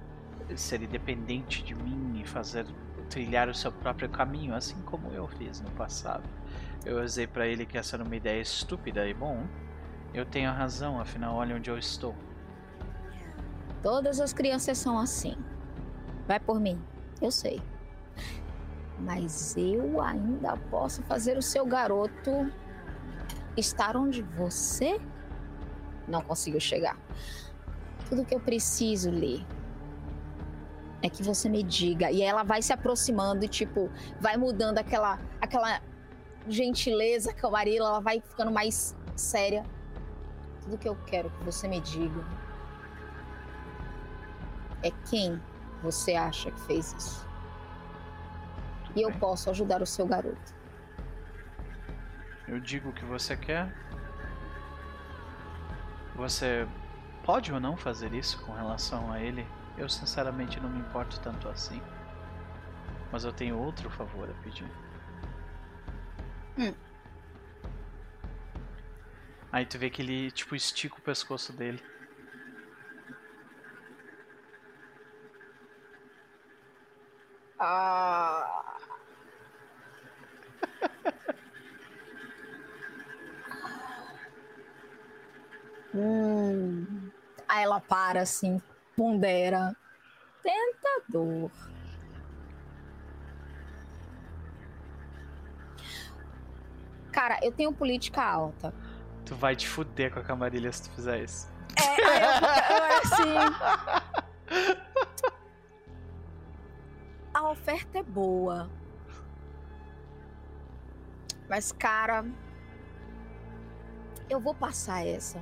ser independente de mim e fazer. trilhar o seu próprio caminho, assim como eu fiz no passado. Eu usei para ele que essa era uma ideia estúpida e bom. Eu tenho razão, afinal, olha onde eu estou. Todas as crianças são assim. Vai por mim, eu sei. Mas eu ainda posso fazer o seu garoto estar onde você não conseguiu chegar. Tudo que eu preciso, ler é que você me diga. E ela vai se aproximando e, tipo, vai mudando aquela, aquela gentileza, camarila, ela vai ficando mais séria. Tudo que eu quero que você me diga é quem você acha que fez isso. E eu posso ajudar o seu garoto. Eu digo o que você quer. Você pode ou não fazer isso com relação a ele? Eu sinceramente não me importo tanto assim. Mas eu tenho outro favor a pedir. Hum. Aí tu vê que ele, tipo, estica o pescoço dele. Ah. <laughs> hum. Aí ela para assim, pondera. Tentador. Cara, eu tenho política alta. Tu vai te fuder com a camarilha se tu fizer isso. É, eu, eu, assim. <laughs> Oferta é boa. Mas, cara, eu vou passar essa.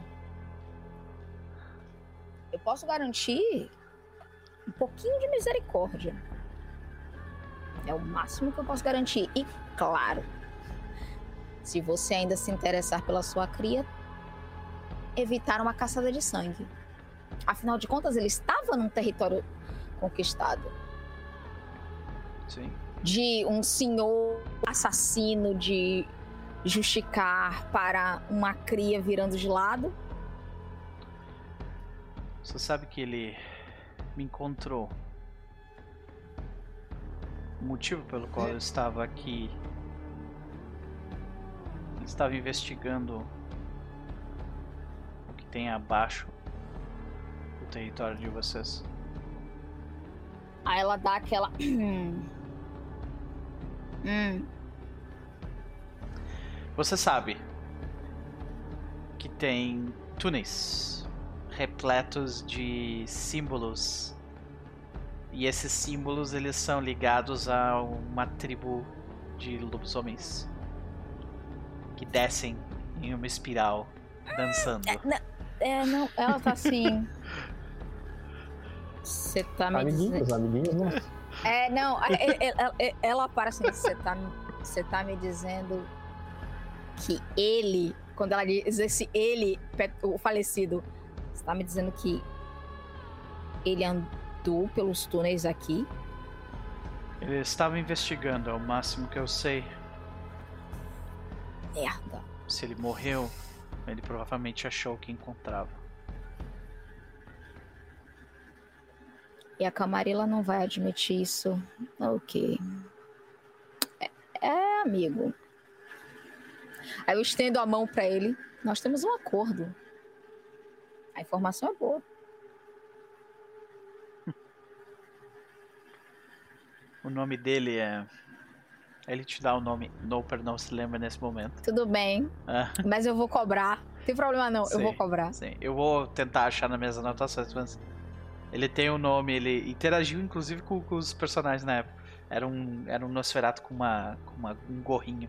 Eu posso garantir um pouquinho de misericórdia. É o máximo que eu posso garantir. E, claro, se você ainda se interessar pela sua cria, evitar uma caçada de sangue. Afinal de contas, ele estava num território conquistado. Sim. De um senhor assassino de justicar para uma cria virando de lado. Você sabe que ele me encontrou. O motivo pelo qual eu estava aqui estava investigando o que tem abaixo do território de vocês. Aí ela dá aquela. <clears throat> hum. Você sabe que tem túneis repletos de símbolos e esses símbolos eles são ligados a uma tribo de lobisomens que descem em uma espiral dançando. É, não, é, não ela tá assim. <laughs> Você tá me Amiguinhos, dizendo. amiguinhos, não. É, não, ela, <laughs> ela para assim, você tá, você tá me dizendo que ele, quando ela diz esse ele, o falecido, você tá me dizendo que ele andou pelos túneis aqui? Ele estava investigando, é o máximo que eu sei. Merda. Se ele morreu, ele provavelmente achou que encontrava. E a Camarilla não vai admitir isso. Ok. É, é, amigo. Aí eu estendo a mão pra ele. Nós temos um acordo. A informação é boa. <laughs> O nome dele é Ele te dá o nome. Noper não se lembra nesse momento. Tudo bem, Ah, <laughs> mas eu vou cobrar. Não tem problema não, eu Sim. vou cobrar. sim. Eu vou tentar achar nas minhas anotações, mas. Ele tem o nome, ele interagiu inclusive com, com os personagens na época. Era um, era um Nosferatu com, uma, com uma- um gorrinho.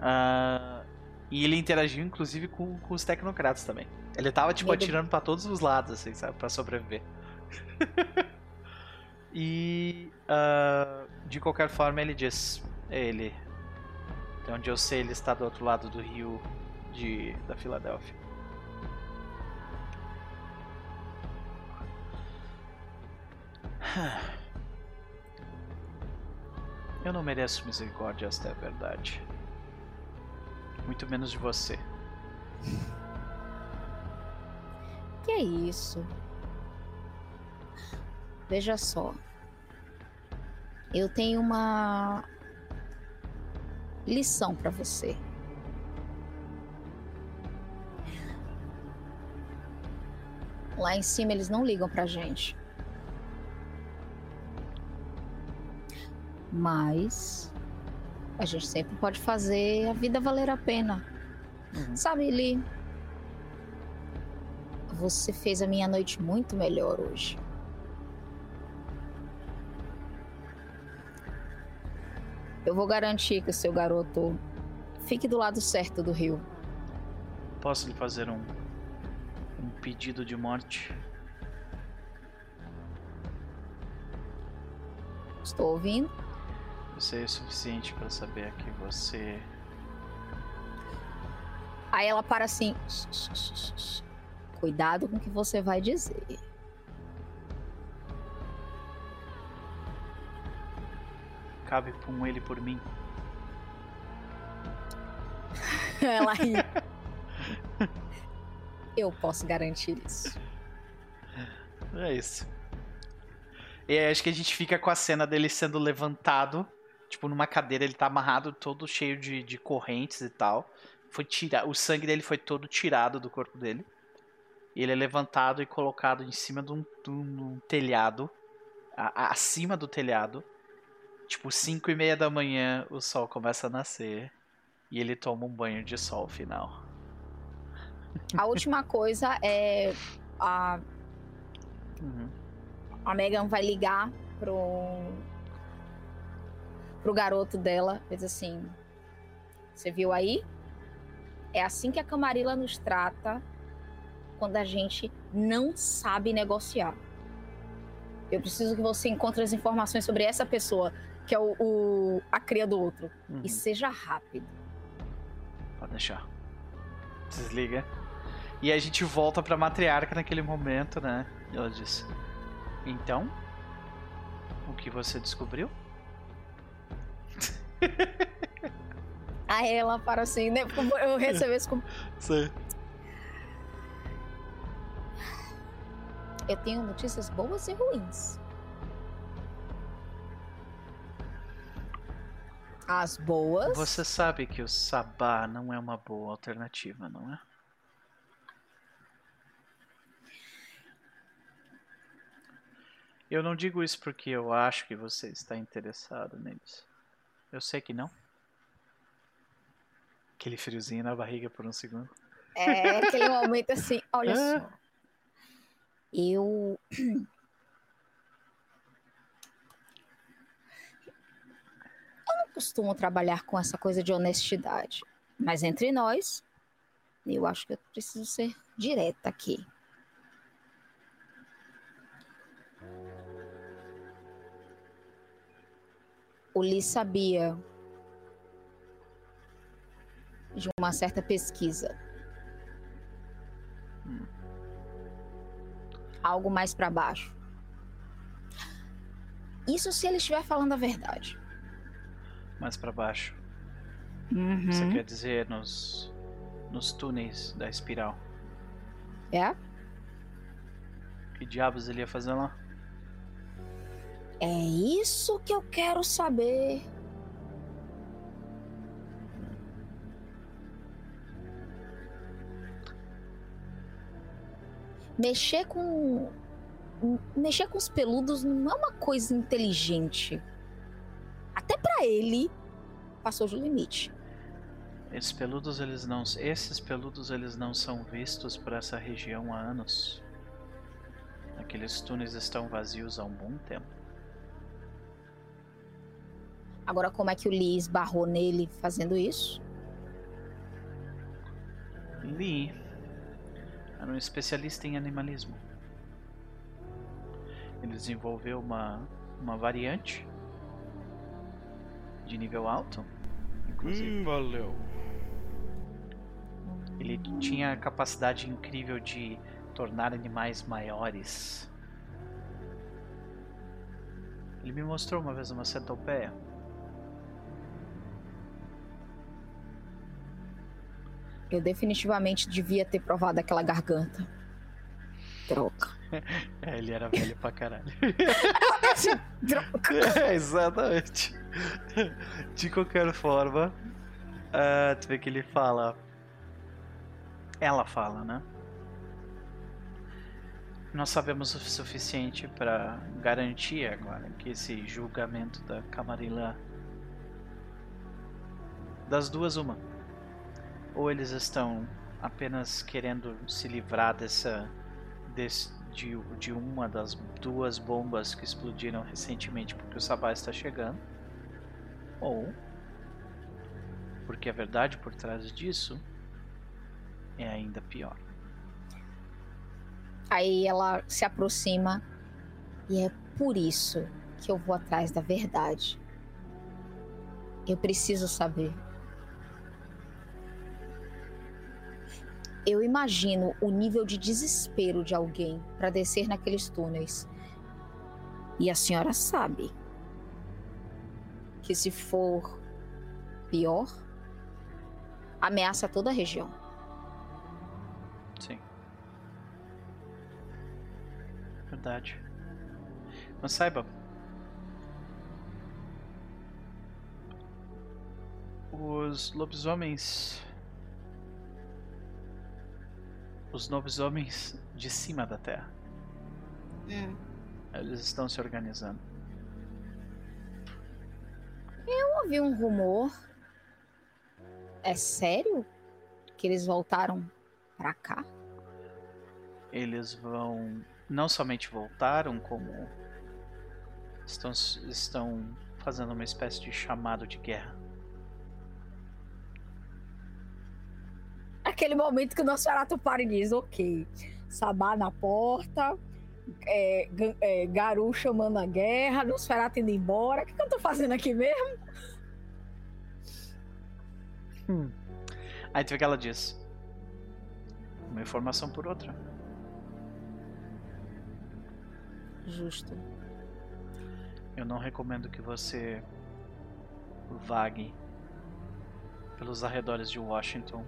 Ah, e ele interagiu inclusive com, com os tecnocratas também. Ele tava tipo atirando pra todos os lados, assim, sabe? Pra sobreviver. <laughs> e ah, de qualquer forma ele diz. Ele. De onde eu sei, ele está do outro lado do rio de, da Filadélfia. <sighs> Eu não mereço misericórdia, esta é a verdade. Muito menos de você. <laughs> Que é isso? Veja só. Eu tenho uma lição pra você. Lá em cima eles não ligam pra gente. Mas a gente sempre pode fazer a vida valer a pena. Uhum. Sabe, Lee? Você fez a minha noite muito melhor hoje. Eu vou garantir que o seu garoto fique do lado certo do rio. Posso lhe fazer um, um pedido de morte? Estou ouvindo? Eu sei o suficiente para saber que você. Aí ela para assim. Cuidado com o que você vai dizer. Cabe com ele por mim. <laughs> Ela ri. <laughs> Eu posso garantir isso. É isso. E aí acho que a gente fica com a cena dele sendo levantado. Tipo, numa cadeira, ele tá amarrado todo cheio de, de correntes e tal. Foi tira... O sangue dele foi todo tirado do corpo dele. E ele é levantado e colocado em cima de um, de um telhado. a- a- acima do telhado. Tipo, 5 e meia da manhã, o sol começa a nascer. E ele toma um banho de sol final. A última coisa é a, Uhum. a Megan vai ligar pro pro garoto dela, diz assim: "Você viu aí? É assim que a Camarilla nos trata quando a gente não sabe negociar. Eu preciso que você encontre as informações sobre essa pessoa, que é o, o- a cria do outro, Uhum. e seja rápido. Pode deixar. Desliga. E a gente volta pra matriarca naquele momento, né? Ela diz: Então, o que você descobriu? <laughs> Aí ela para assim, né? Eu recebi isso como. Sim. Eu tenho notícias boas e ruins. As boas. Você sabe que o sabá não é uma boa alternativa, não é? Eu não digo isso porque eu acho que você está interessado neles. Eu sei que não. Aquele friozinho na barriga por um segundo. É aquele momento assim, olha É. só. Eu. Eu não costumo trabalhar com essa coisa de honestidade. Mas entre nós, eu acho que eu preciso ser direta aqui. O Lee sabia de uma certa pesquisa. Algo mais pra baixo. Isso se ele estiver falando a verdade. Mais pra baixo. Uhum. Você quer dizer nos, nos túneis da espiral? É? Que diabos ele ia fazer lá? É isso que eu quero saber. Mexer com. Mexer com os peludos não é uma coisa inteligente. Até pra ele, passou do limite. Esses peludos eles não, esses peludos eles não são vistos por essa região há anos. Aqueles túneis estão vazios há um bom tempo. Agora, como é que o Lee esbarrou nele fazendo isso? Lee era um especialista em animalismo. Ele desenvolveu uma, uma variante de nível alto, inclusive. Hum, valeu. Ele tinha a capacidade incrível de tornar animais maiores. Ele me mostrou uma vez uma centopeia. Eu definitivamente devia ter provado aquela garganta. Troca. <laughs> É, ele era velho pra caralho. <laughs> Troca. É, exatamente. De qualquer forma, ah, tu vê que ele fala. Ela fala, né? Nós sabemos o suficiente para garantir agora que esse julgamento da Camarilã. Das duas, uma. Ou eles estão apenas querendo se livrar dessa. Desse, de, de uma das duas bombas que explodiram recentemente porque o Sabá está chegando. Ou. Porque a verdade por trás disso é ainda pior. Aí ela se aproxima e é por isso que eu vou atrás da verdade. Eu preciso saber. Eu imagino o nível de desespero de alguém para descer naqueles túneis. E a senhora sabe que se for pior, ameaça toda a região. Sim. Verdade. Mas saiba. Os lobisomens. Os lobisomens de cima da terra. Hum. Eles estão se organizando. Eu ouvi um rumor. É sério? Que eles voltaram pra cá? Eles vão. Não somente voltaram, como. Estão, estão fazendo uma espécie de chamado de guerra. Aquele momento que o Nosferatu para e diz, ok, Sabá na porta, é, é, Garu chamando a guerra, Nosferatu indo embora. O que, que eu tô fazendo aqui mesmo? Aí tu vê que ela diz: Uma informação por outra. Justo. Eu não recomendo que você vague pelos arredores de Washington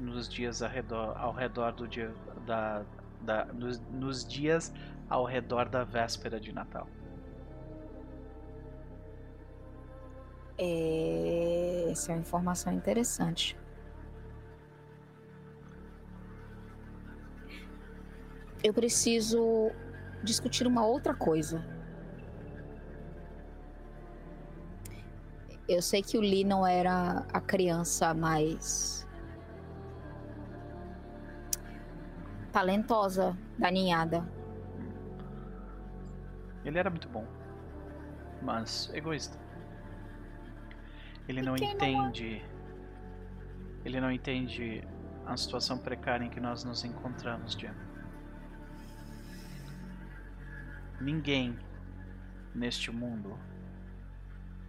nos dias ao redor, ao redor do dia da, da nos, nos dias ao redor da véspera de Natal. É... Essa é uma informação interessante. Eu preciso discutir uma outra coisa. Eu sei que o Lee não era a criança mais talentosa da ninhada. Ele era muito bom, mas egoísta. Ele não quem não é? entende. Ele não entende a situação precária em que nós nos encontramos, Jim. Ninguém neste mundo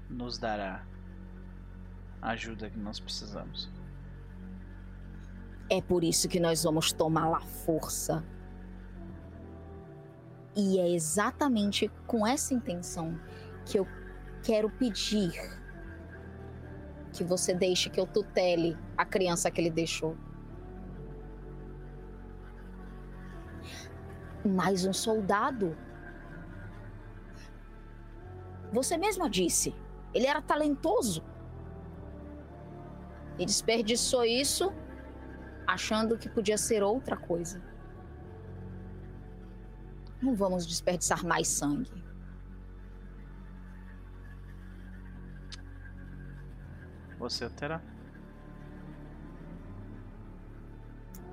nos dará a ajuda que nós precisamos. É por isso que nós vamos tomar a força. E é exatamente com essa intenção que eu quero pedir que você deixe que eu tutele a criança que ele deixou. Mais um soldado. Você mesma disse, ele era talentoso. E desperdiçou isso achando que podia ser outra coisa. Não vamos desperdiçar mais sangue. você terá.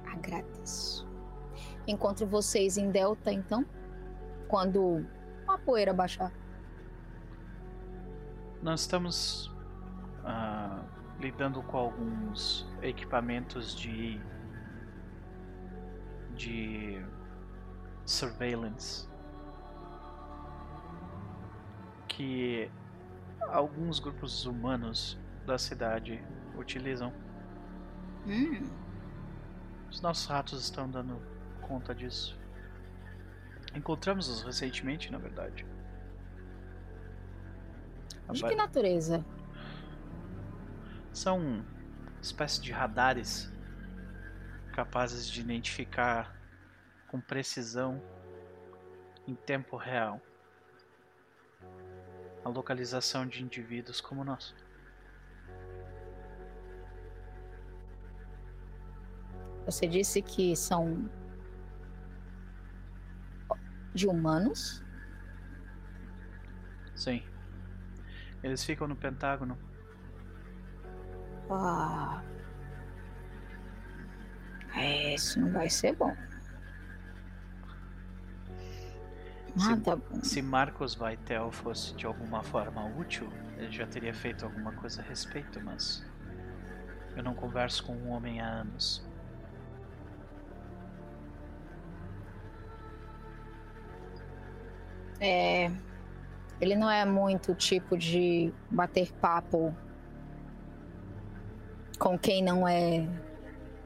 Agradeço. Encontro vocês em Delta, então, quando a poeira baixar. Nós estamos ah, lidando com alguns equipamentos de de surveillance que alguns grupos humanos da cidade utilizam. Hum, Os nossos ratos estão dando conta disso. Encontramos-os recentemente, na verdade. De que natureza? São espécies de radares capazes de identificar com precisão em tempo real a localização de indivíduos como nós. Você disse que são de humanos? Sim. Eles ficam no Pentágono. Ah. É, Isso não vai ser bom. Nada bom. Se Marcos Vaitel fosse de alguma forma útil, ele já teria feito alguma coisa a respeito, mas eu não converso com um homem há anos. É, ele não é muito o tipo de bater papo com quem não é.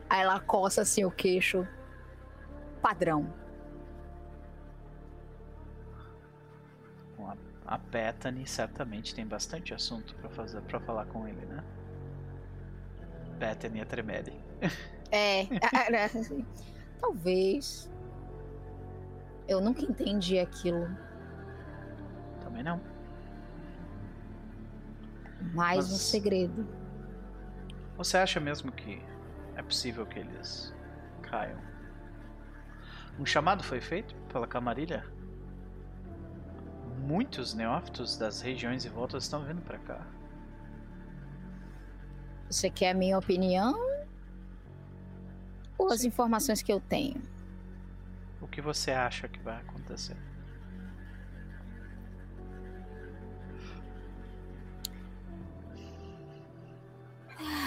Aí ela coça assim o queixo. Padrão. A, a Bethany certamente tem bastante assunto pra fazer para falar com ele, né? Bethany é Tremere. É. Talvez. Eu nunca entendi aquilo. Também não. Mais um Mas- segredo. Você acha mesmo que é possível que eles caiam? Um chamado foi feito pela Camarilha? Muitos neófitos das regiões em volta estão vindo pra cá. Você quer a minha opinião? Ou as informações que eu tenho? O que você acha que vai acontecer?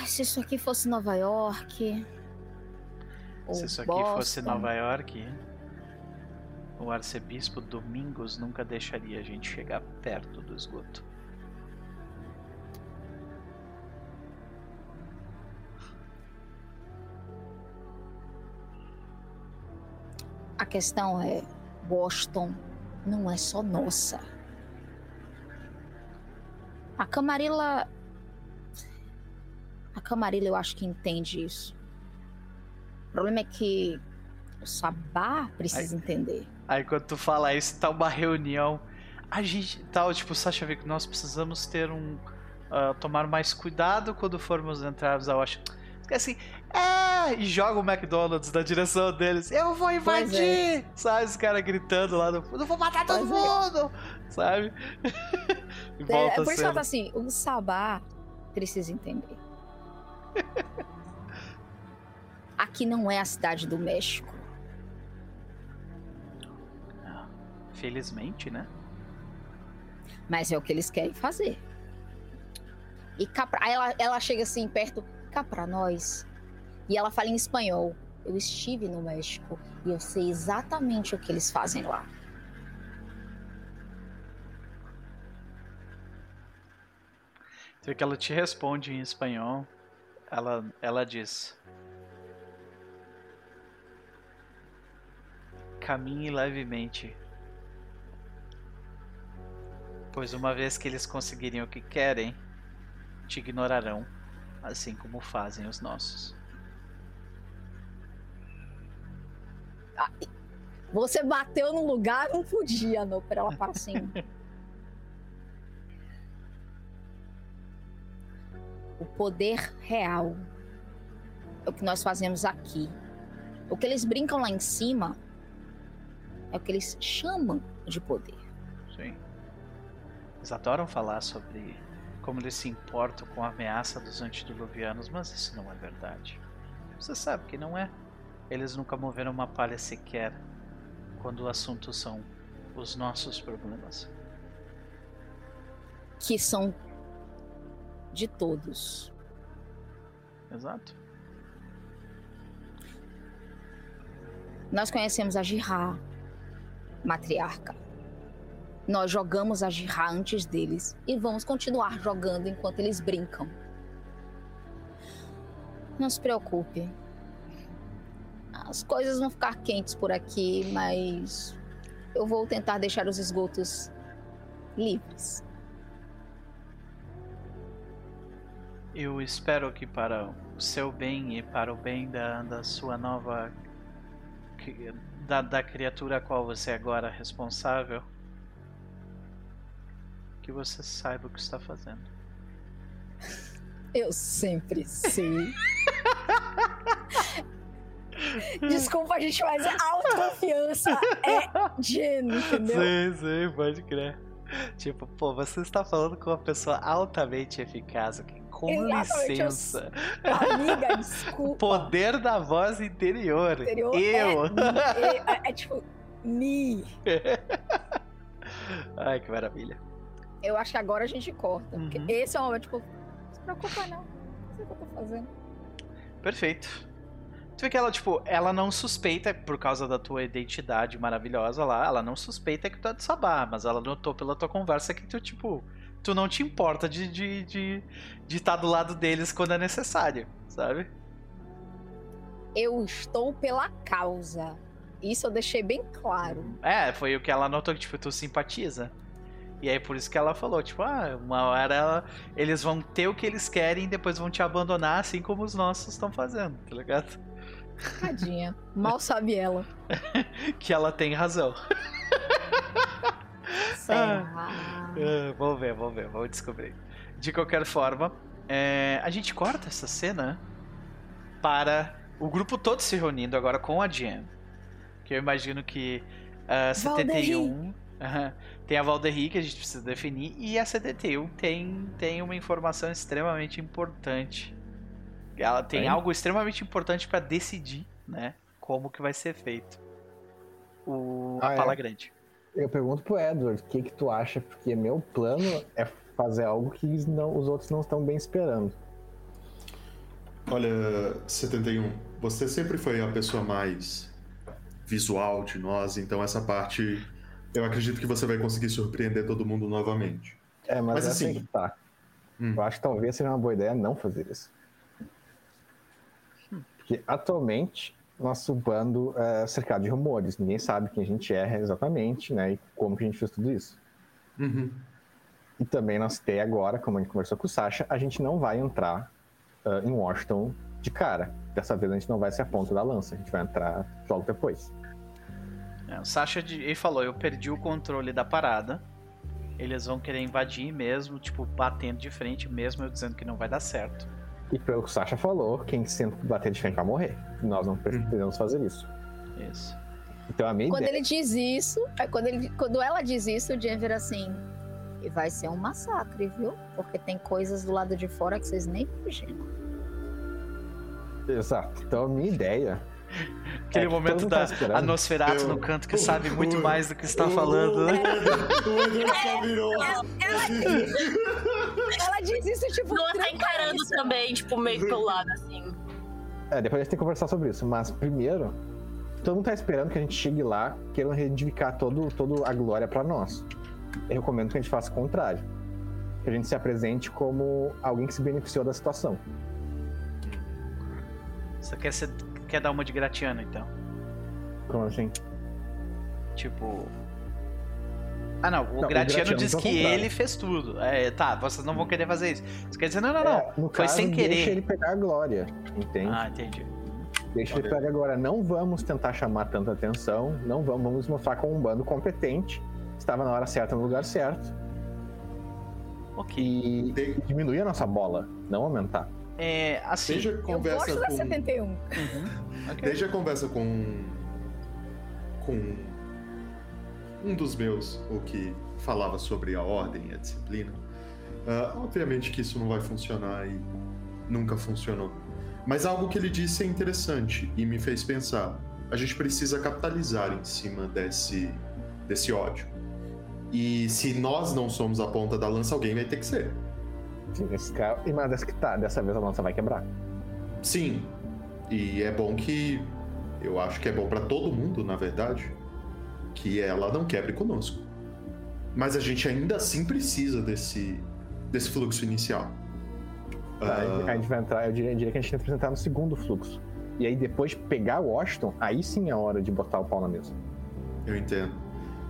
Ah, se isso aqui fosse Nova York. Se isso aqui Boston, fosse Nova York, o arcebispo Domingos nunca deixaria a gente chegar perto do esgoto. A questão é: Boston não é só nossa. A Camarilla. A Camarilla eu acho que entende isso. O problema é que o Sabá precisa entender. Aí quando tu fala isso, tá uma reunião. A gente tá, tipo, Sasha vê que nós precisamos ter um. ah, tomar mais cuidado quando formos entrar a Washington. Assim, é! E joga o McDonald's na direção deles. Eu vou Pois invadir! Sabe, os caras gritando lá no fundo. Eu vou matar todo Pois é. mundo! Sabe? <laughs> É, volta é por isso que ela tá assim: o Sabá precisa entender. <laughs> Aqui não é a cidade do México. Felizmente, né? Mas é o que eles querem fazer. E cá pra- aí ela, ela chega assim perto, cá pra nós. E ela fala em espanhol. Eu estive no México e eu sei exatamente o que eles fazem lá. Vê que ela te responde em espanhol. Ela, ela diz: Caminhe levemente. Pois uma vez que eles conseguirem o que querem, te ignorarão, assim como fazem os nossos. Você bateu no lugar, não podia, não. Pra ela para assim. <laughs> o poder real é o que nós fazemos aqui. O que eles brincam lá em cima é o que eles chamam de poder. Sim. Eles adoram falar sobre como eles se importam com a ameaça dos antediluvianos, mas isso não é verdade. Você sabe que não é. Eles nunca moveram uma palha sequer quando o assunto são os nossos problemas. Que são de todos. Exato. Nós conhecemos a Jirá, matriarca. Nós jogamos a Jirá antes deles e vamos continuar jogando enquanto eles brincam. Não se preocupe. As coisas vão ficar quentes por aqui, mas eu vou tentar deixar os esgotos livres. Eu espero que para o seu bem e para o bem da, da sua nova. Da, da criatura a qual você é agora responsável, que você saiba o que está fazendo. Eu sempre sei. <laughs> Desculpa, a gente, mas a autoconfiança é gênio, entendeu? Sim, sim, pode crer. Tipo, pô, você está falando com uma pessoa altamente eficaz aqui. Com Exatamente, eu licença. Amiga, <laughs> desculpa. Poder da voz interior. Interior Eu. É, <laughs> é, é tipo, me. <laughs> Ai, que maravilha. Eu acho que agora a gente corta. Porque Uhum. esse é o momento, tipo, não se preocupa não. Não sei o que eu tô fazendo. Perfeito. Tu vê que ela, tipo, ela não suspeita por causa da tua identidade maravilhosa lá, ela não suspeita que tu é de Sabá, mas ela notou pela tua conversa que tu, tipo, tu não te importa de estar de, de, de tá do lado deles quando é necessário, sabe? Eu estou pela causa. Isso eu deixei bem claro. É, foi o que ela notou que, tipo, tu simpatiza. E aí por isso que ela falou, tipo, ah, uma hora ela- eles vão ter o que eles querem e depois vão te abandonar, assim como os nossos estão fazendo, tá ligado? Tadinha. Mal sabe ela. <laughs> Que ela tem razão. <laughs> Será? Ah, vamos ver, vamos ver, vamos descobrir. De qualquer forma, é, a gente corta essa cena para o grupo todo se reunindo agora com a Jen. Que eu imagino que a 71 aham, tem a Valderri que a gente precisa definir e a 71 tem, tem uma informação extremamente importante. Ela tem algo extremamente importante para decidir, né, como que vai ser feito o Ah, a é? pala grande. Eu pergunto pro Edward o que, que tu acha, porque meu plano é fazer algo que não- os outros não estão bem esperando. Olha, 71, você sempre foi a pessoa mais visual de nós, então essa parte eu acredito que você vai conseguir surpreender todo mundo novamente. É, mas, Mas assim- que tá. Hum. Eu acho que talvez seja uma boa ideia não fazer isso. Porque atualmente nosso bando é cercado de rumores. Ninguém sabe quem a gente é exatamente, né? E como que a gente fez tudo isso. Uhum. E também nós tem agora, como a gente conversou com o Sasha, a gente não vai entrar ah, em Washington de cara. Dessa vez a gente não vai ser a ponta da lança, a gente vai entrar logo depois. É, o Sasha de- ele falou, eu perdi o controle da parada. Eles vão querer invadir mesmo, tipo, batendo de frente, mesmo eu dizendo que não vai dar certo. E pelo que o Sasha falou, quem senta bater de frente vai morrer. Nós não pretendemos fazer isso. Isso. Então a minha Quando ideia. ele diz isso, é quando, ele, quando ela diz isso, o Jen vira assim. E vai ser um massacre, viu? Porque tem coisas do lado de fora que vocês nem imaginam. Exato. Então a minha ideia. Aquele É momento da tá Eu- no canto que sabe muito mais do que está falando. né? Edward só virou. Ela diz isso, tipo. Noah tá encarando tranquilíssima. também, tipo, meio pelo lado, assim. É, depois a gente tem que conversar sobre isso. Mas primeiro, todo mundo tá esperando que a gente chegue lá querendo reivindicar todo, todo a glória pra nós. Eu recomendo que a gente faça o contrário. Que a gente se apresente como alguém que se beneficiou da situação. Você quer, ser, quer dar uma de gratiano, então? Como assim? Tipo. Ah, não. O Não, o Gratiano Gratiano diz tá que contrário. ele fez tudo. É, tá, vocês não vão querer fazer isso. Você quer dizer, não, não, não. É, no Foi caso, sem Deixa querer. ele pegar a glória, entende? Ah, entendi. Deixa ele pegar agora. Não vamos tentar chamar tanta atenção. Não vamos, vamos mostrar como um bando competente. Estava na hora certa, no lugar certo. Ok. E, Tem- diminuir a nossa bola, não aumentar. É, assim. Desde a Eu conversa gosto da com. 71. Uhum. Ok. Desde a conversa com. com. Um dos meus, o que falava sobre a ordem e a disciplina, Ah, obviamente que isso não vai funcionar e nunca funcionou. Mas algo que ele disse é interessante e me fez pensar. A gente precisa capitalizar em cima desse, desse ódio. E se nós não somos a ponta da lança, alguém vai ter que ser. E mas dessa que tá, dessa vez a lança vai quebrar. Sim. E é bom que. Eu acho que é bom pra todo mundo, na verdade, que ela não quebre conosco. Mas a gente ainda assim precisa desse, desse fluxo inicial. Ah, a gente vai entrar, eu diria, eu diria que a gente tem que entrar no segundo fluxo. E aí depois de pegar o Washington, aí sim é hora de botar o pau na mesa. eu entendo.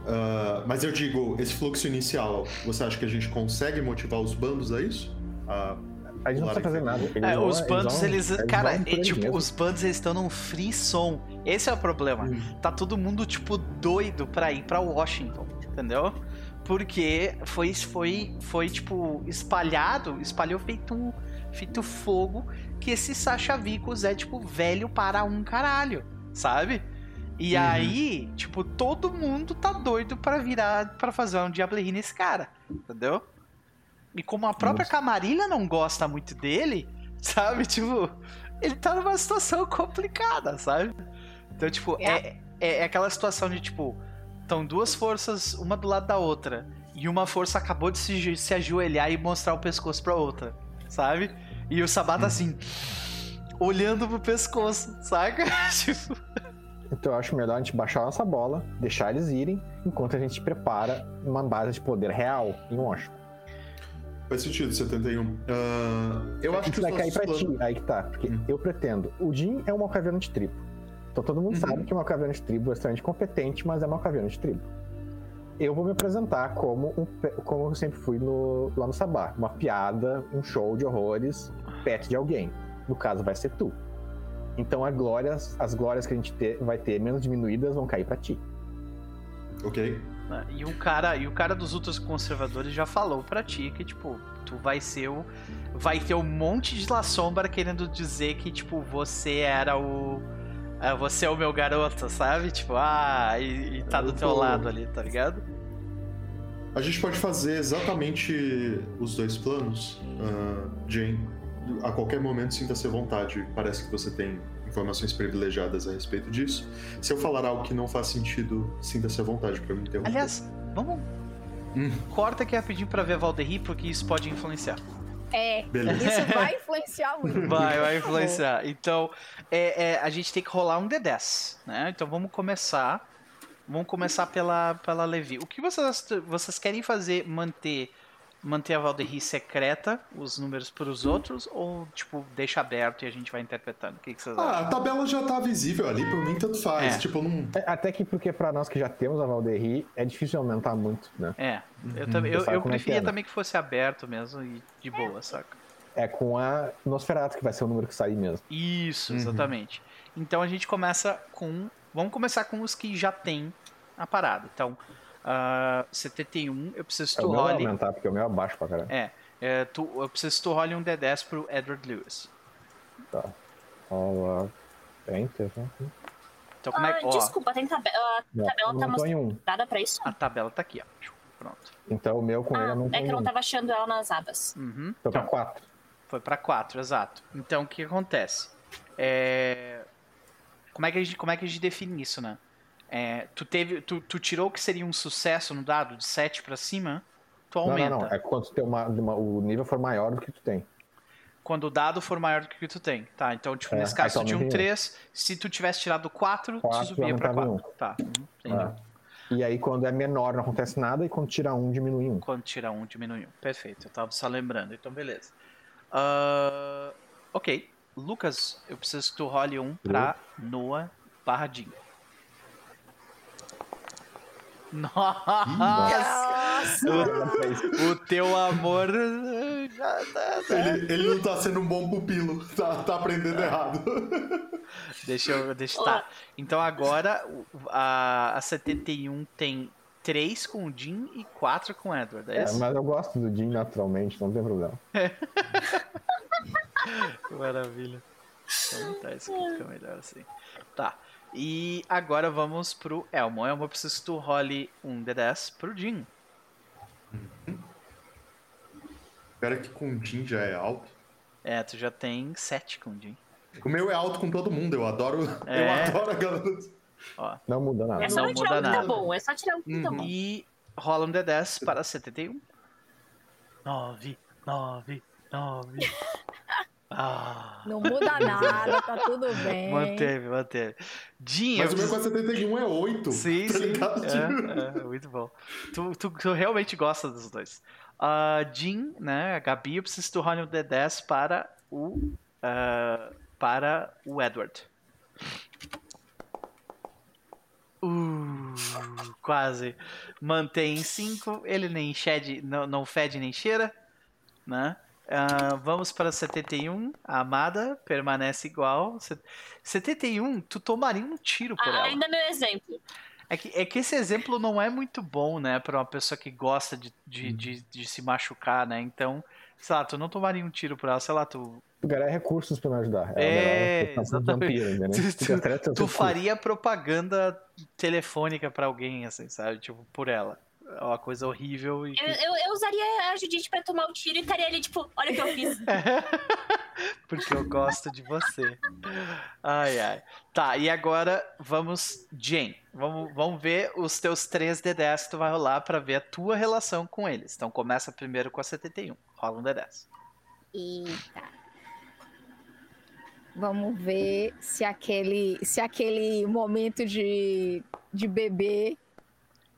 Ah, mas eu digo, esse fluxo inicial, você acha que a gente consegue motivar os bandos a isso? Ah, A gente não precisa fazer nada. Eles É, os bandos, eles. vão cara, é, eles tipo, os bandos eles estão num free som. Esse é o problema. Hum. Tá todo mundo, tipo, doido pra ir pra Washington, entendeu? Porque foi, foi, foi tipo, espalhado, espalhou feito um feito fogo que esse Sasha Vicos é, tipo, velho para um caralho, sabe? E Uhum. aí, tipo, todo mundo tá doido pra virar, pra fazer um Diablerie nesse cara, entendeu? E como a própria Nossa. Camarilha não gosta muito dele, <laughs> sabe? Tipo, ele tá numa situação complicada, sabe? Então, tipo, é, é, é aquela situação de, tipo, estão duas forças, uma do lado da outra, e uma força acabou de se, se ajoelhar e mostrar o pescoço pra outra, sabe? E o Sabá tá assim, olhando pro pescoço, saca? <laughs> tipo, Então eu acho melhor a gente baixar nossa bola, deixar eles irem, enquanto a gente prepara uma base de poder real em Washington. Faz sentido, 71. Ah, eu acho que vai cair pra ti, aí que tá. Porque Hum. eu pretendo. O Jin é uma caverna de tribo. Então todo mundo Uhum. sabe que uma caverna de tribo é extremamente competente, mas é uma caverna de tribo. Eu vou me apresentar como, um, como eu sempre fui no, lá no Sabá. Uma piada, um show de horrores, pet de alguém. No caso, vai ser tu. Então a glória, as glórias que a gente ter- vai ter menos diminuídas vão cair pra ti. Ok. Né? e o cara, e o cara dos ultras conservadores já falou pra ti que tipo, tu vai ser o vai ter um monte de La Sombra querendo dizer que tipo, você era o ah, você é o meu garoto, sabe? Tipo, ah, e, e tá do Eu teu lado ali, tá ligado? A gente pode fazer exatamente os dois planos, ah, Jane. A qualquer momento sinta-se à vontade. Parece que você tem informações privilegiadas a respeito disso. Se eu falar algo que não faz sentido, sinta-se à vontade pra me interromper. Aliás, vamos Hum. corta aqui rapidinho pra ver Valderri, porque isso pode influenciar. É, Beleza. isso <laughs> vai influenciar muito. Vai, vai influenciar. Então, é, é, a gente tem que rolar um D10, né? Então vamos começar. Vamos começar pela, pela Levi. O que vocês, vocês querem fazer? Manter, manter a Valderri secreta, os números para os outros? Ou, tipo, deixa aberto e a gente vai interpretando? O que, que vocês Ah, acham? a tabela já tá visível ali, por mim tanto faz. É. Tipo, não. É, Até que porque pra nós que já temos a Valderri, é difícil aumentar muito, né? É, eu, também, eu, Sabe eu como é que preferia é, né? também que fosse aberto mesmo e de boa, saca? É com a Nosferatu que vai ser o número que sair mesmo. Isso, Uhum. exatamente. Então a gente começa com. Vamos começar com os que já tem a parada. Então, ah, 71, eu preciso que É tu role. aumentar, porque o meu é baixo pra caralho. É, é, tu, eu preciso que tu role um D10 pro Edward Lewis. Ó, é enter, né? Então, como é Ah, que. Ó, desculpa, tem tabela. A Não, tabela tá em um. mostrada pra isso? a tabela tá aqui, ó. Pronto. Então o meu com ele Ah, aumentou é que eu não um. tava achando ela nas abas. Uhum. Foi pra Então, 4. foi pra 4, exato. Então, o que acontece? É... Como, é que a gente, como é que a gente define isso, né? É, tu, teve, tu, tu tirou o que seria um sucesso no dado de 7 pra cima, tu Não, aumenta. não, não. É quando tu uma, uma- o nível for maior do que tu tem. Quando o dado for maior do que o que tu tem. Tá, então, tipo, É, nesse caso, tu tinha um aumenta em um. 3. Se tu tivesse tirado 4, tu subia pra aumentava em 4. Tá, uhum, entendi. Ah. E aí quando é menor não acontece nada e quando tira um diminui um. Quando tira 1, diminui 1. Perfeito, eu tava só lembrando. Então, beleza. Ah, ok. Lucas, eu preciso que tu role um pra Noah Barradinho. Nossa! Nossa! O, o teu amor eh, já tá, tá- Ele, ele não tá sendo um bom pupilo, tá, tá aprendendo errado. Deixa eu. Deixa, tá. Então agora a, a 71 tem 3 com o Jim e 4 com o Edward, é É, isso? mas eu gosto do Jim naturalmente, não tem problema. Que <laughs> Maravilha. Então tá, isso aqui fica melhor assim. Tá. E agora vamos pro Elmo. Elmo, eu preciso que tu role um D10 pro Jim. Espera que com o Jin já é alto. É, tu já tem 7 com o Jin. O meu é alto com todo mundo, eu adoro. É. Eu adoro a galera. Ó. Não muda nada. É só Não tirar muda o que tá nada. bom, é só tirar o que tá Uhum. bom. E rola um D10 para 71. 9, 9, 9. Ah. Não muda nada, tá tudo <laughs> bem. Manteve, manteve. Jin, Mas o meu preciso- com 71 é 8. Sim, tá sim. ligado? É, é, muito bom. Tu, tu, tu realmente gosta dos dois. A Jean, né? A Gabi, eu preciso role um D10 para o. ah, para o Edward. Uh, quase. Mantém 5. Ele nem shed, não, não fede nem cheira. Né? Ah, vamos para 71. A Amada permanece igual. Se- 71, tu tomaria um tiro por Ah, ela. ainda meu exemplo. É que, é que esse exemplo não é muito bom, né, pra uma pessoa que gosta de, de, de, de se machucar, né? Então, sei lá, tu não tomaria um tiro por ela, sei lá, tu, Tu ganhar recursos pra me ajudar. É, um exatamente. vampiro, entendeu? Tu- Tu tu recursos. faria propaganda telefônica pra alguém, assim, sabe? Tipo, por ela. É uma coisa horrível e. Eu, eu, eu usaria a Judite pra tomar o tiro e estaria ali, tipo, olha o que eu fiz. <laughs> Porque eu gosto de você. Ai, ai. Tá, e agora vamos, Jane. Vamos, vamos ver os teus 3 D10 que tu vai rolar pra ver a tua relação com eles. Então começa primeiro com a 71. Rola um D10. Eita. Vamos ver se aquele, se aquele momento de, de bebê.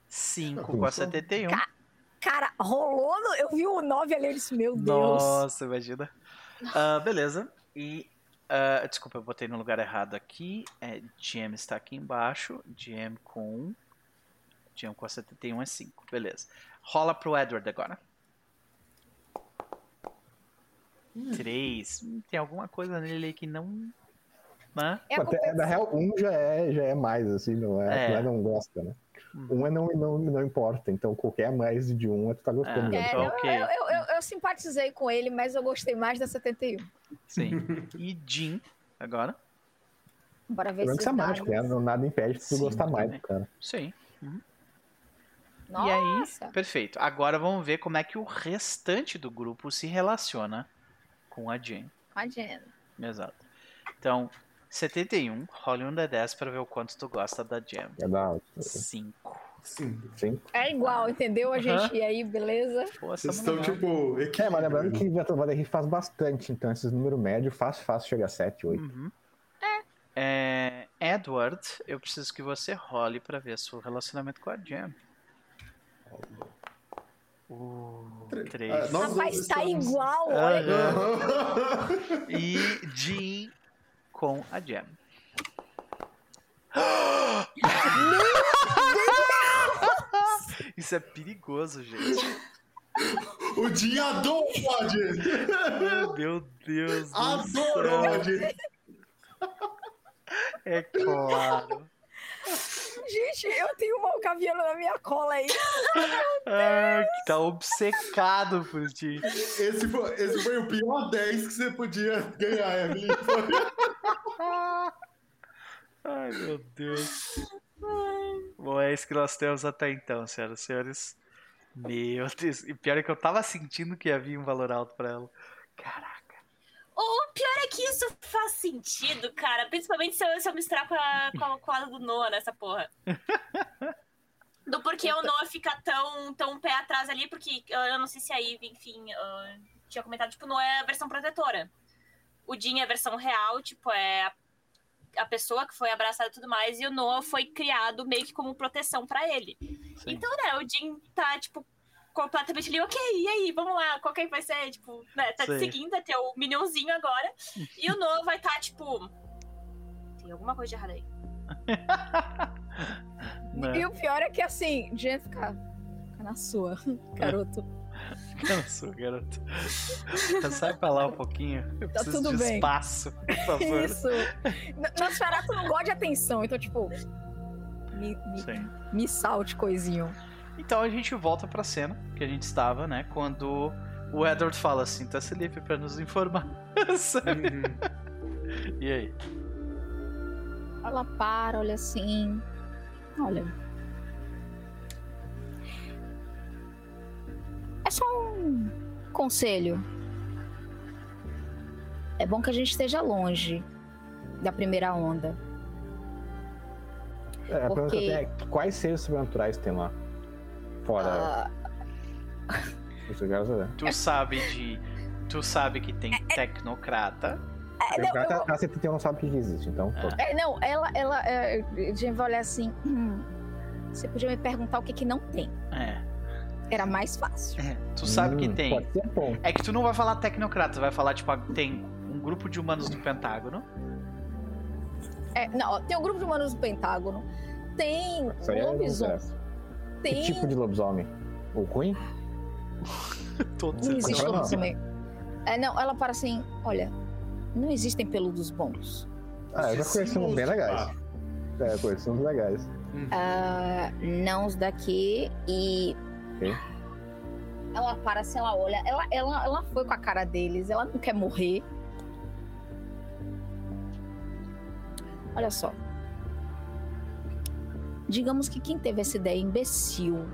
5 com a Começou. 71. Ca- Cara, rolou. no- Eu vi o 9 ali, eu disse, meu Deus. Nossa, imagina. Ah, beleza. E. ah, desculpa, eu botei no lugar errado aqui. É, GM está aqui embaixo. GM com 1. GM com a 71 é 5. Beleza. Rola pro Edward agora. 3. Tem alguma coisa nele aí que não. Né? É Até, na real, um já é, já é mais, assim, não é, É. não é não gosta, né? Uhum. Um é não, não, não importa, então qualquer mais de um é tu tá gostando. É. né? É, não, Ok. eu, eu, eu, eu simpatizei com ele, mas eu gostei mais da 71. Sim. <laughs> E Jean agora. Bora ver se é mágico, né? Não, nada impede de tu gostar mais do cara. Sim. Nossa. E aí, perfeito. Agora vamos ver como é que o restante do grupo se relaciona com a Jean. Imagina. Exato. Então, 71, role um D10 pra ver o quanto tu gosta da Jam. É da 5. Sim. sim. É igual, entendeu? A gente e aí, beleza? Pô, Vocês estão, legal. tipo. É, mas lembrando que Valdeir faz bastante, então esses números médios, fácil, fácil, chega a 7, 8. Uhum. É, Edward, eu preciso que você role pra ver seu relacionamento com a Jam. Uh, Ah, 3. nós Rapaz, tá estamos- igual. Olha. Aham. E Jean com a Jam. Isso é perigoso, gente. o dia adora, gente. Meu Deus do Adorou, céu. gente. É claro. Gente, eu tenho uma alcaviana na minha cola aí. Ah, que tá obcecado por ti. Esse foi, esse foi o pior 10 que você podia ganhar, Evelyn. Ai, meu Deus. Bom, é isso que nós temos até então, senhoras e senhores. Meu Deus. E pior é que eu tava sentindo que havia um valor alto pra ela. Caraca. O pior é que isso faz sentido, cara. Principalmente se eu, se eu misturar com a, com a, com a do Noah nessa porra. <laughs> Do porquê o Noah fica tão, tão pé atrás ali, porque eu não sei se a Eve, enfim, uh, tinha comentado, tipo, Noah é a versão protetora. O Jin é a versão real, tipo, é a, a pessoa que foi abraçada e tudo mais, e o Noah foi criado meio que como proteção pra ele. Sim. Então, né, o Jin tá, tipo, completamente ali, ok, e aí, vamos lá, qual que vai ser, tipo, né, tá te Sim. seguindo, vai ter o minionzinho agora, e o Noah vai estar, tá, tipo, tem alguma coisa de errado aí. E o pior é que assim, Jen fica, fica na sua, garoto. Canso, garoto. Sai pra lá um pouquinho. Eu Tá preciso tudo de bem. espaço, por favor. Isso. Nosferatu não gosta de atenção, então, tipo, me, me, me salte, coisinho. Então a gente volta pra cena que a gente estava, né? Quando o Edward fala assim, tá se livre pra nos informar. Sabe? <laughs> Uhum. e aí? Ela para, olha assim. Olha. É só um conselho. É bom que a gente esteja longe da primeira onda. É, a pergunta Porque- tenho é quais seres sobrenaturais tem lá? Fora. <laughs> Quero saber. Tu sabe de. Tu sabe que tem tecnocrata. é, O não, cara eu- a CTT não sabe o que existe, então. pô. é, não, ela, ela, é, a gente vai olhar assim. "Hum, você podia me perguntar o que que não tem. É. Era mais fácil. é. Tu sabe que Hum, tem. Pode ser bom. É que tu não vai falar tecnocrata, tu vai falar, tipo, tem um grupo de humanos do Pentágono. É, não, tem um grupo de humanos do Pentágono. Tem Isso aí é lobisomem. Tem. Que tipo de lobisomem? O Queen? <laughs> Todos Não existe Não. lobisomem. É, não, ela para assim: olha, não existem peludos bons. Ah, eu já conheci uns bem legais. Ah, É, conheci uns legais. Ah, não os daqui e. Ok. Ela para assim, ela olha. Ela, ela, ela foi com a cara deles, ela não quer morrer. Olha só. Digamos que quem teve essa ideia imbecil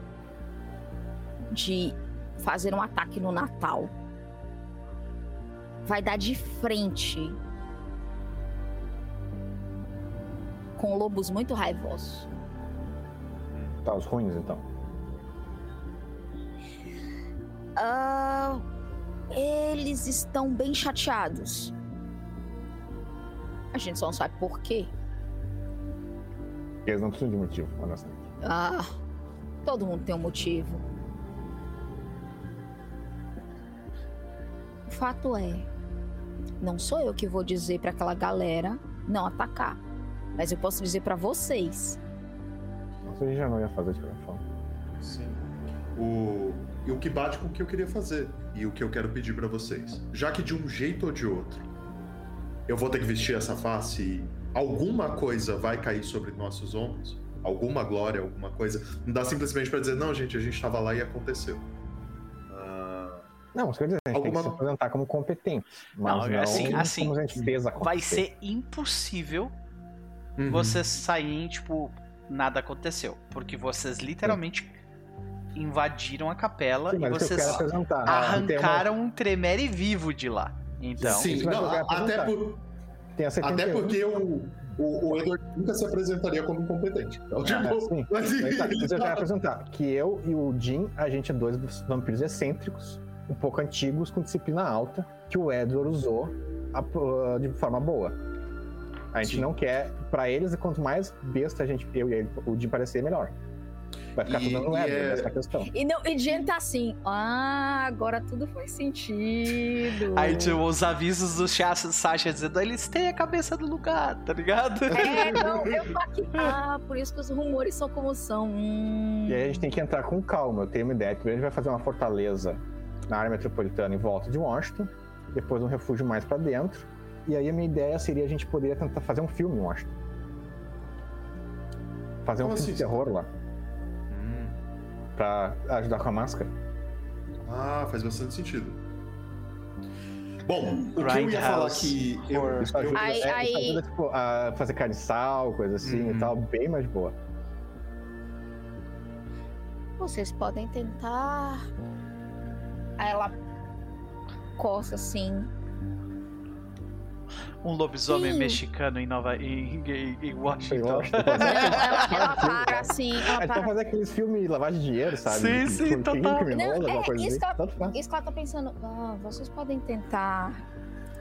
de fazer um ataque no Natal vai dar de frente com lobos muito raivosos. Tá, os ruins então. Ah, eles estão bem chateados. A gente só não sabe por quê. Eles não precisam de motivo, honestamente. Ah, todo mundo tem um motivo. O fato é, não sou eu que vou dizer pra aquela galera não atacar, mas eu posso dizer pra vocês. Nossa, a gente já não ia fazer de qualquer forma. Sim. O... E o que bate com o que eu queria fazer. E o que eu quero pedir pra vocês. Já que de um jeito ou de outro, eu vou ter que vestir essa face e alguma coisa vai cair sobre nossos ombros, alguma glória, alguma coisa. Não dá simplesmente pra dizer, não, gente, a gente tava lá e aconteceu. Ah, Não, quer dizer, a gente tem Alguma- que se apresentar como competente. Mas Não, não, assim- assim, como a gente fez. Vai ser impossível uhum. vocês saírem, tipo, nada aconteceu. Porque vocês literalmente invadiram a capela Sim, e vocês. Ah, tem uma- arrancaram um tremere vivo de lá. Então, Sim, não, até, por- Tem a 71. até porque o, o, o Edward nunca se apresentaria como incompetente. Então, tipo, É, sim. <laughs> mas, Mas tá, eu já ia <laughs> apresentar. Que eu e o Jim, a gente é dois vampiros excêntricos, um pouco antigos, com disciplina alta, que o Edward usou a- de forma boa. A gente Sim. não quer, pra eles, quanto mais besta a gente, eu e ele, o Jim parecer, melhor. Vai ficar E- tudo no e Edward, é- essa é a questão. E, não, e gente tá assim, ah, agora tudo faz sentido. aí tipo, os avisos do Sasha dizendo, eles têm a cabeça do lugar, tá ligado? É, não, <laughs> eu tô aqui. Ah, por isso que os rumores são como são. Hum. E aí a gente tem que entrar com calma. Eu tenho uma ideia. Primeiro a gente vai fazer uma fortaleza na área metropolitana em volta de Washington, depois um refúgio mais pra dentro. E aí a minha ideia seria a gente poderia tentar fazer um filme em Washington. Fazer um Como filme de assim? terror lá. Pra ajudar com a máscara. Ah, faz bastante sentido. Bom, o que eu ia falar que eu. Isso ajuda, Aí- é, isso ajuda tipo, a fazer carne de sal, coisa assim Uhum. e tal, bem mais boa. Vocês podem tentar. Aí ela coça assim. Um lobisomem Sim. mexicano em Nova em, em, em Washington. Não, <laughs> ela, ela para assim. Ela para. fazer aqueles filmes de lavagem de dinheiro, sabe? Sim, sim, Tipo, total. Não, é, coisa isso assim. que ela-. Isso que ela tá pensando. Ah, vocês podem tentar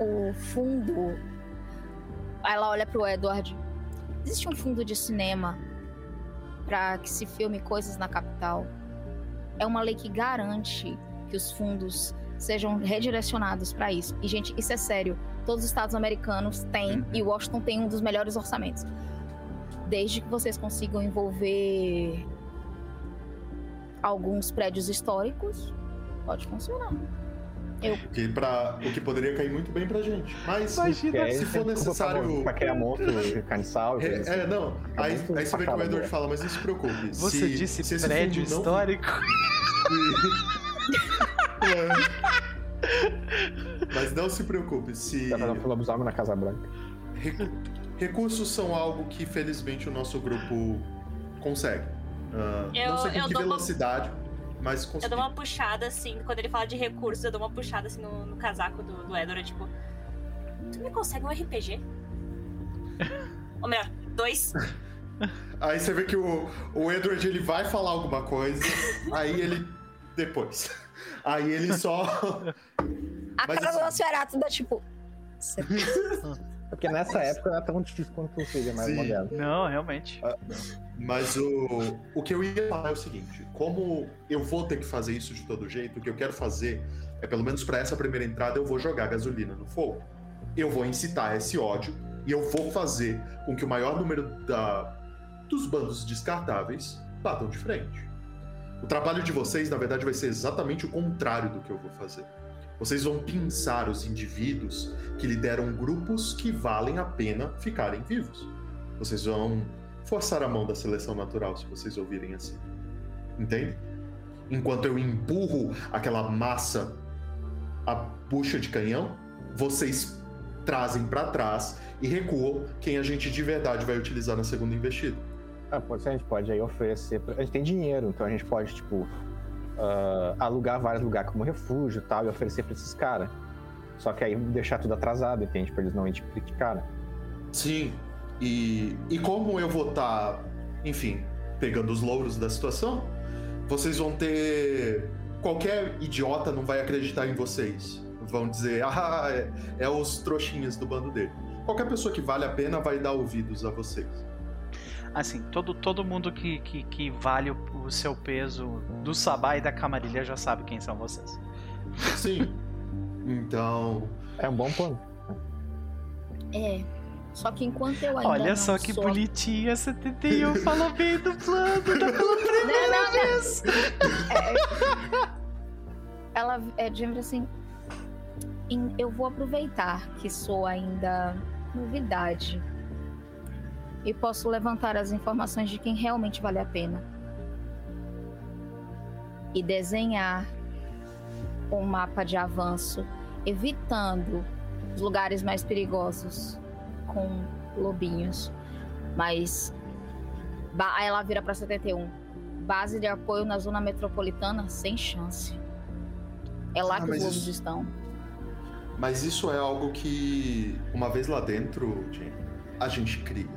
o fundo. Aí ela olha pro Edward. Existe um fundo de cinema para que se filme coisas na capital. É uma lei que garante que os fundos sejam redirecionados para isso. E, gente, isso é sério. Todos os estados americanos têm, Uhum. e Washington tem um dos melhores orçamentos. Desde que vocês consigam envolver alguns prédios históricos, pode funcionar. que pra, o que poderia cair muito bem pra gente. Mas Imagina. aí, se for necessário- Pra, criar de <laughs> sal, e É, coisa assim. é, não. Aí, muito aí você vê que o Edward boa. fala, mas não se preocupe. Você se, disse se prédio fundo não- histórico? <laughs> <laughs> Mas não se preocupe, se Tá lobisomem na Casa Branca. recu- recursos são algo que felizmente o nosso grupo consegue. Ah, Eu- não sei com eu que dou uma- velocidade. mas Eu consegui. dou uma puxada, assim, quando ele fala de recursos, eu dou uma puxada, assim, no, no casaco do, do Edward, tipo... Tu me consegue um RPG? Ou melhor, dois? <laughs> Aí você vê que o, o Edward ele vai falar alguma coisa, aí ele. Depois. Aí ele só. <laughs> A Mas cara assim- do Nosferatu dá tipo. "Cê- <laughs> Porque nessa época não é tão difícil quanto seja mais Sim. moderno. Não, realmente. Mas o, o que eu ia falar é o seguinte: como eu vou ter que fazer isso de todo jeito, o que eu quero fazer é, pelo menos para essa primeira entrada, eu vou jogar gasolina no fogo. Eu vou incitar esse ódio e eu vou fazer com que o maior número da, dos bandos descartáveis batam de frente. O trabalho de vocês, na verdade, vai ser exatamente o contrário do que eu vou fazer. Vocês vão pinçar os indivíduos que lideram grupos que valem a pena ficarem vivos. Vocês vão forçar a mão da seleção natural, se vocês ouvirem assim. Entende? Enquanto eu empurro aquela massa a bucha de canhão, vocês trazem pra trás e recuam quem a gente de verdade vai utilizar na segunda investida. Ah, a gente pode aí oferecer. pra- A gente tem dinheiro, então a gente pode, tipo, ah, alugar vários lugares como refúgio e tal, e oferecer pra esses caras. Só que aí deixar tudo atrasado, entende? Pra eles não irem tipo de cara. Sim. E, e como eu vou estar, enfim, pegando os louros da situação, vocês vão ter. Qualquer idiota não vai acreditar em vocês. Vão dizer, <laughs> ah, é, é os trouxinhas do bando dele. Qualquer pessoa que vale a pena vai dar ouvidos a vocês. Assim, todo, todo mundo que, que, que vale o, o seu peso do Sabá e da Camarilha já sabe quem são vocês. Sim. Então. É um bom plano. É. Só que enquanto eu ainda. Olha não só que sou... bonitinha, 71 <laughs> falou bem do plano da pela primeira Não, não, não. vez. <laughs> Ela é dizendo assim. "Em- Eu vou aproveitar que sou ainda novidade. E posso levantar as informações de quem realmente vale a pena. E desenhar um mapa de avanço, evitando os lugares mais perigosos com lobinhos. Mas aí ela vira para 71. Base de apoio na zona metropolitana sem chance. É lá Ah, que os lobos isso- estão. Mas isso é algo que, uma vez lá dentro, a gente cria.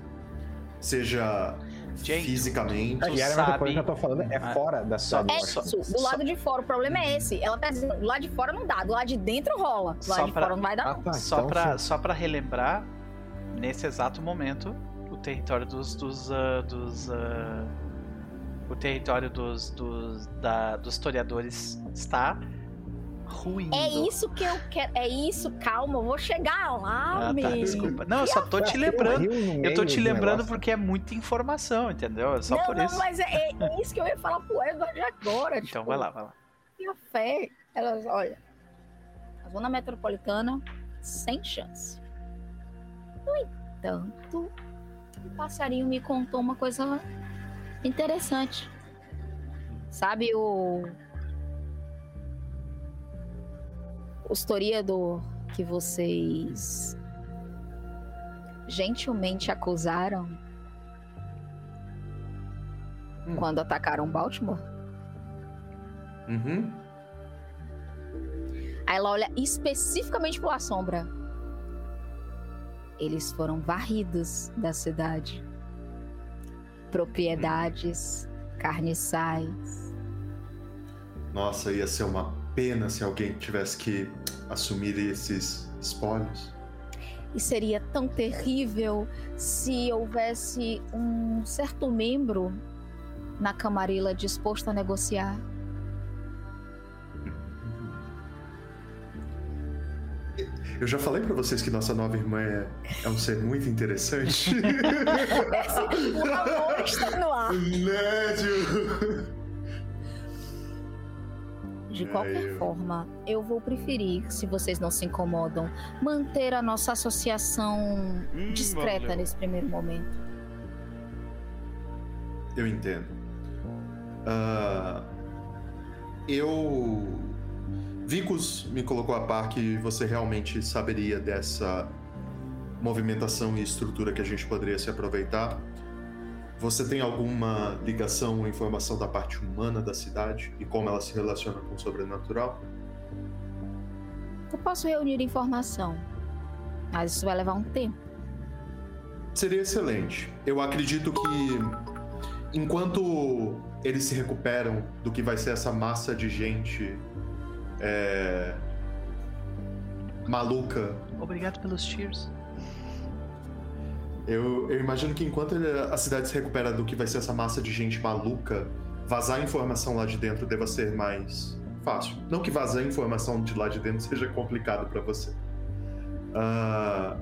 Seja Jane, fisicamente. A Tu Yara, sabe- a coisa que eu tô falando é Ah, fora da só- cidade. É só- isso, do só- lado de fora. O problema é esse. Ela tá dizendo, do lado de fora não dá, do lado de dentro rola. Do Só lado de pra- fora não vai dar. Ah, tá. Só, então, pra, sim. só pra relembrar, nesse exato momento, o território dos. dos, ah, dos ah, o território dos, dos, da, dos historiadores está ruindo. É isso que eu quero. É isso, calma, eu vou chegar lá, Ah, meu. tá, desculpa. Não, eu só tô te lembrando. Eu tô te do lembrando porque é muita informação, entendeu? É só não, por não, isso. mas é, é isso que eu ia falar pro Edward agora. Então tipo, vai lá, vai lá. Minha fé. Elas, olha, a zona metropolitana, sem chance. No entanto, o passarinho me contou uma coisa interessante. Sabe o. O historiador que vocês gentilmente acusaram Hum. quando atacaram Baltimore? Uhum. Aí ela olha especificamente pro A Sombra. Eles foram varridos da cidade. Propriedades, carniçais. Nossa, ia ser uma pena se alguém tivesse que assumir esses espólios. E seria tão terrível se houvesse um certo membro na Camarilla disposto a negociar. Eu já falei pra vocês que nossa nova irmã é, é um ser muito interessante. o amor está no ar. Nédio! De qualquer forma, eu vou preferir, se vocês não se incomodam, manter a nossa associação Hum, discreta nesse primeiro momento. Eu entendo. Ah, eu. Vicus me colocou a par que você realmente saberia dessa movimentação e estrutura que a gente poderia se aproveitar. Você tem alguma ligação ou informação da parte humana da cidade e como ela se relaciona com o sobrenatural? Eu posso reunir informação, mas isso vai levar um tempo. Seria excelente. Eu acredito que enquanto eles se recuperam do que vai ser essa massa de gente é, maluca, Obrigado pelos cheers. Eu, eu imagino que enquanto ele- a cidade se recupera do que vai ser essa massa de gente maluca, vazar informação lá de dentro deva ser mais fácil. Não que vazar informação de lá de dentro <laughs> seja complicado pra você. Ah,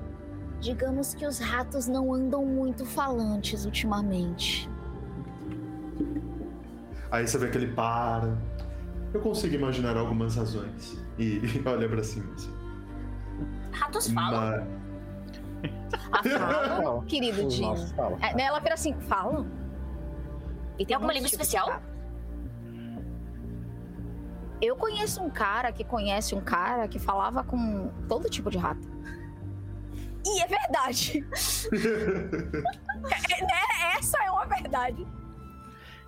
Digamos que os ratos não andam muito falantes ultimamente. Aí você vê que ele para. Eu consigo imaginar algumas razões. E <laughs> olha pra cima. Assim. Ratos falam. Mas- Ah, falam, Falam. querido Dino. É, né, ela vira assim, falam? E Tem alguma língua especial? Eu conheço um cara que conhece um cara que falava com todo tipo de rato. E é verdade. <laughs> É, né? Essa é uma verdade.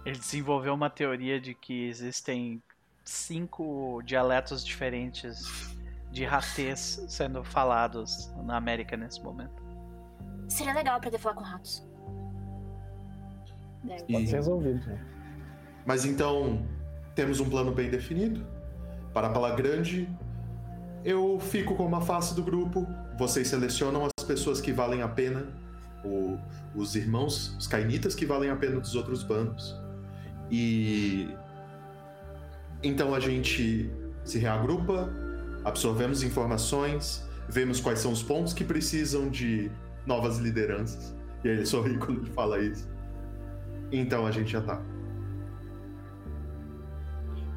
Ele desenvolveu uma teoria de que existem cinco dialetos diferentes de ratês sendo falados na América nesse momento. Seria legal aprender a falar com ratos. É, E- Pode ser resolvido. né? Mas então, temos um plano bem definido. Para a Pala Grande, eu fico como a face do grupo. Vocês selecionam as pessoas que valem a pena, o- os irmãos, os cainitas que valem a pena dos outros bandos. E. Então a gente se reagrupa, absorvemos informações, vemos quais são os pontos que precisam de novas lideranças. E aí ele sorri quando ele fala isso. Então a gente já tá.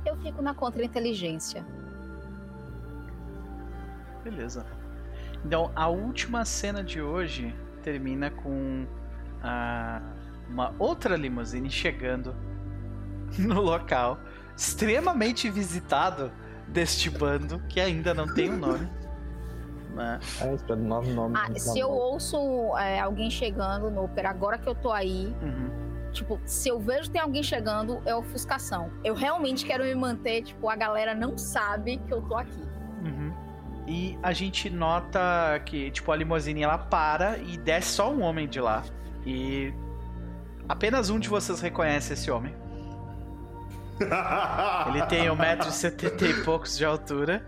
Eu fico na contra-inteligência. Beleza. Então, a última cena de hoje termina com ah, uma outra limusine chegando no local, extremamente visitado deste bando, que ainda não tem um nome. né? É, nove nomes. Ah, nove se eu ouço é, alguém chegando no Opera, agora que eu tô aí, Uhum. tipo, se eu vejo que tem alguém chegando, é ofuscação. Eu realmente quero me manter, tipo, a galera não sabe que eu tô aqui. Uhum. E a gente nota que, tipo, a limusine ela para e desce só um homem de lá. E apenas um de vocês reconhece esse homem. Ele tem 1,70m e poucos de altura.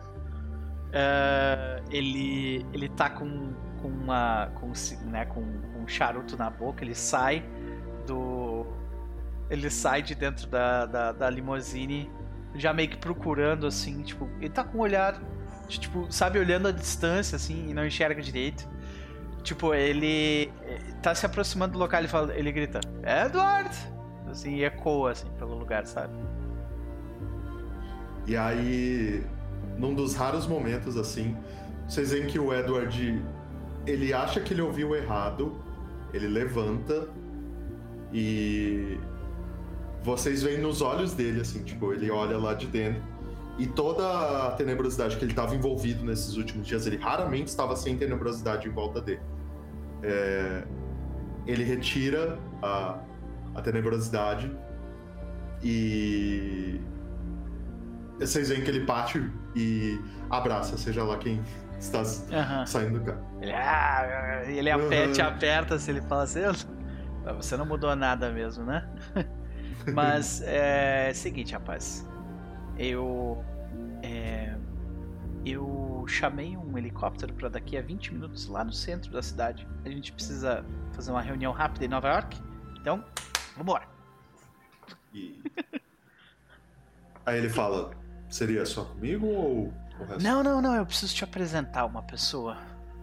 Ah, ele, ele tá com, com, uma, com, né, com um charuto na boca. Ele sai do. Ele sai de dentro da, da, da limusine, já meio que procurando assim. Tipo, ele tá com um olhar, tipo, sabe, olhando a distância assim e não enxerga direito. Tipo, ele eh, tá se aproximando do local ele, ele grita: Edward! Assim, e ecoa assim pelo lugar, sabe? E aí, num dos raros momentos assim, vocês veem que o Edward ele acha que ele ouviu errado, ele levanta e vocês veem nos olhos dele assim, tipo, ele olha lá de dentro e toda a tenebrosidade que ele estava envolvido nesses últimos dias, ele raramente estava sem tenebrosidade em volta dele. É, ele retira a, a tenebrosidade e vocês veem que ele parte e abraça, seja lá quem está saindo do carro. Ele, ah, ele aperta, aperta, se ele fala assim, "Ah, você não mudou nada mesmo, né? <laughs> Mas é seguinte, rapaz. Eu é, eu chamei um helicóptero para daqui a 20 minutos lá no centro da cidade. A gente precisa fazer uma reunião rápida em Nova York. Então, vambora. E... <laughs> Aí ele fala: seria só comigo ou o resto? Não, não, não, eu preciso te apresentar uma pessoa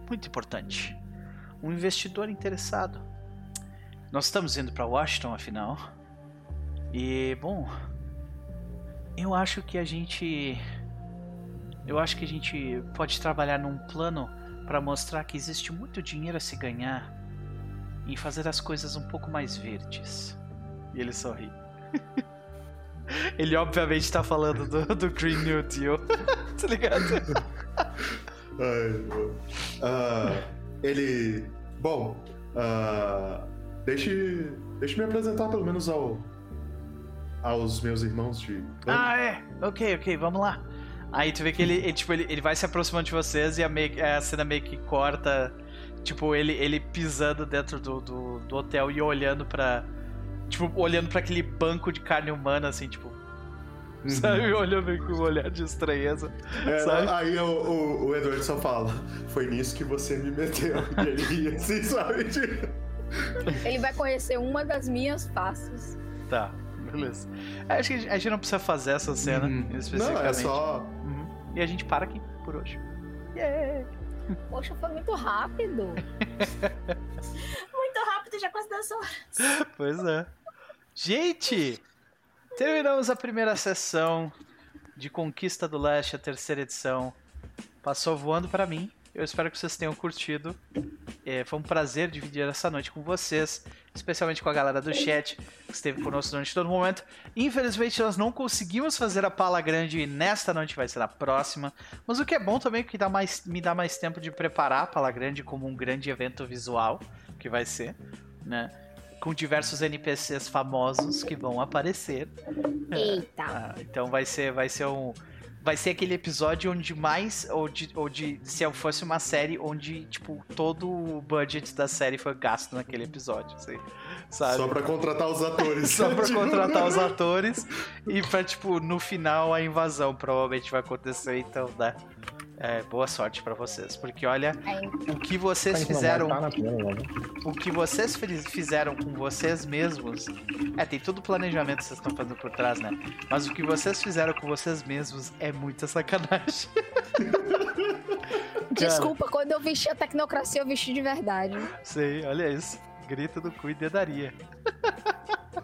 muito importante. Um investidor interessado. Nós estamos indo para Washington, afinal. E, bom, eu acho que a gente eu acho que a gente pode trabalhar num plano para mostrar que existe muito dinheiro a se ganhar em fazer as coisas um pouco mais verdes. E ele sorri. <laughs> Ele obviamente tá falando do, do Green New Deal. <laughs> tá ligado? Ai, meu. Ah, ele. Bom, ah, deixe, deixe me apresentar pelo menos ao, aos meus irmãos de. Ah, é. Ok, ok, vamos lá. Aí tu vê que ele, ele, tipo, ele, ele vai se aproximando de vocês e a, meio, a cena meio que corta. Tipo, ele, ele pisando dentro do, do, do hotel e olhando pra. Tipo, olhando pra aquele banco de carne humana, assim, tipo. Uhum. Sabe? <laughs> Olhando com um olhar de estranheza. É, sabe? aí o, o, o Edward só fala: Foi nisso que você me meteu. <laughs> E ele ria assim, sabe? <laughs> Ele vai conhecer uma das minhas faces. Tá, beleza. É, Acho que a gente- a gente não precisa fazer essa cena Uhum. especificamente. Não, é só. Uhum. E a gente para aqui por hoje. Yeah. Poxa, foi muito rápido. Muito rápido, já quase deu hora. Pois é. Gente, terminamos a primeira sessão de Conquista do Leste, a terceira edição. Passou voando pra mim. Eu espero que vocês tenham curtido. É, foi um prazer dividir essa noite com vocês, especialmente com a galera do chat que esteve conosco durante todo o momento. Infelizmente, nós não conseguimos fazer a pala grande nesta noite, vai ser na próxima. Mas o que é bom também é que dá mais, me dá mais tempo de preparar a pala grande como um grande evento visual, que vai ser, né? Com diversos NPCs famosos que vão aparecer. Eita. Ah, então vai ser, vai ser um. Vai ser aquele episódio onde mais. Ou de, ou de. Se eu fosse uma série onde, tipo, todo o budget da série foi gasto naquele episódio. Assim, sabe? Só pra contratar os atores. <laughs> Só pra Tipo, contratar os <laughs> atores e pra, tipo, no final a invasão provavelmente vai acontecer, então, né? É, boa sorte pra vocês, porque olha, o que vocês fizeram primeira logo. o que vocês fiz- fizeram com vocês mesmos. É, tem todo o planejamento que vocês estão fazendo por trás, né? Mas o que vocês fizeram com vocês mesmos é muita sacanagem. desculpa, quando eu vesti a tecnocracia, eu vesti de verdade. Sei, olha isso. Grito do cu e dedaria.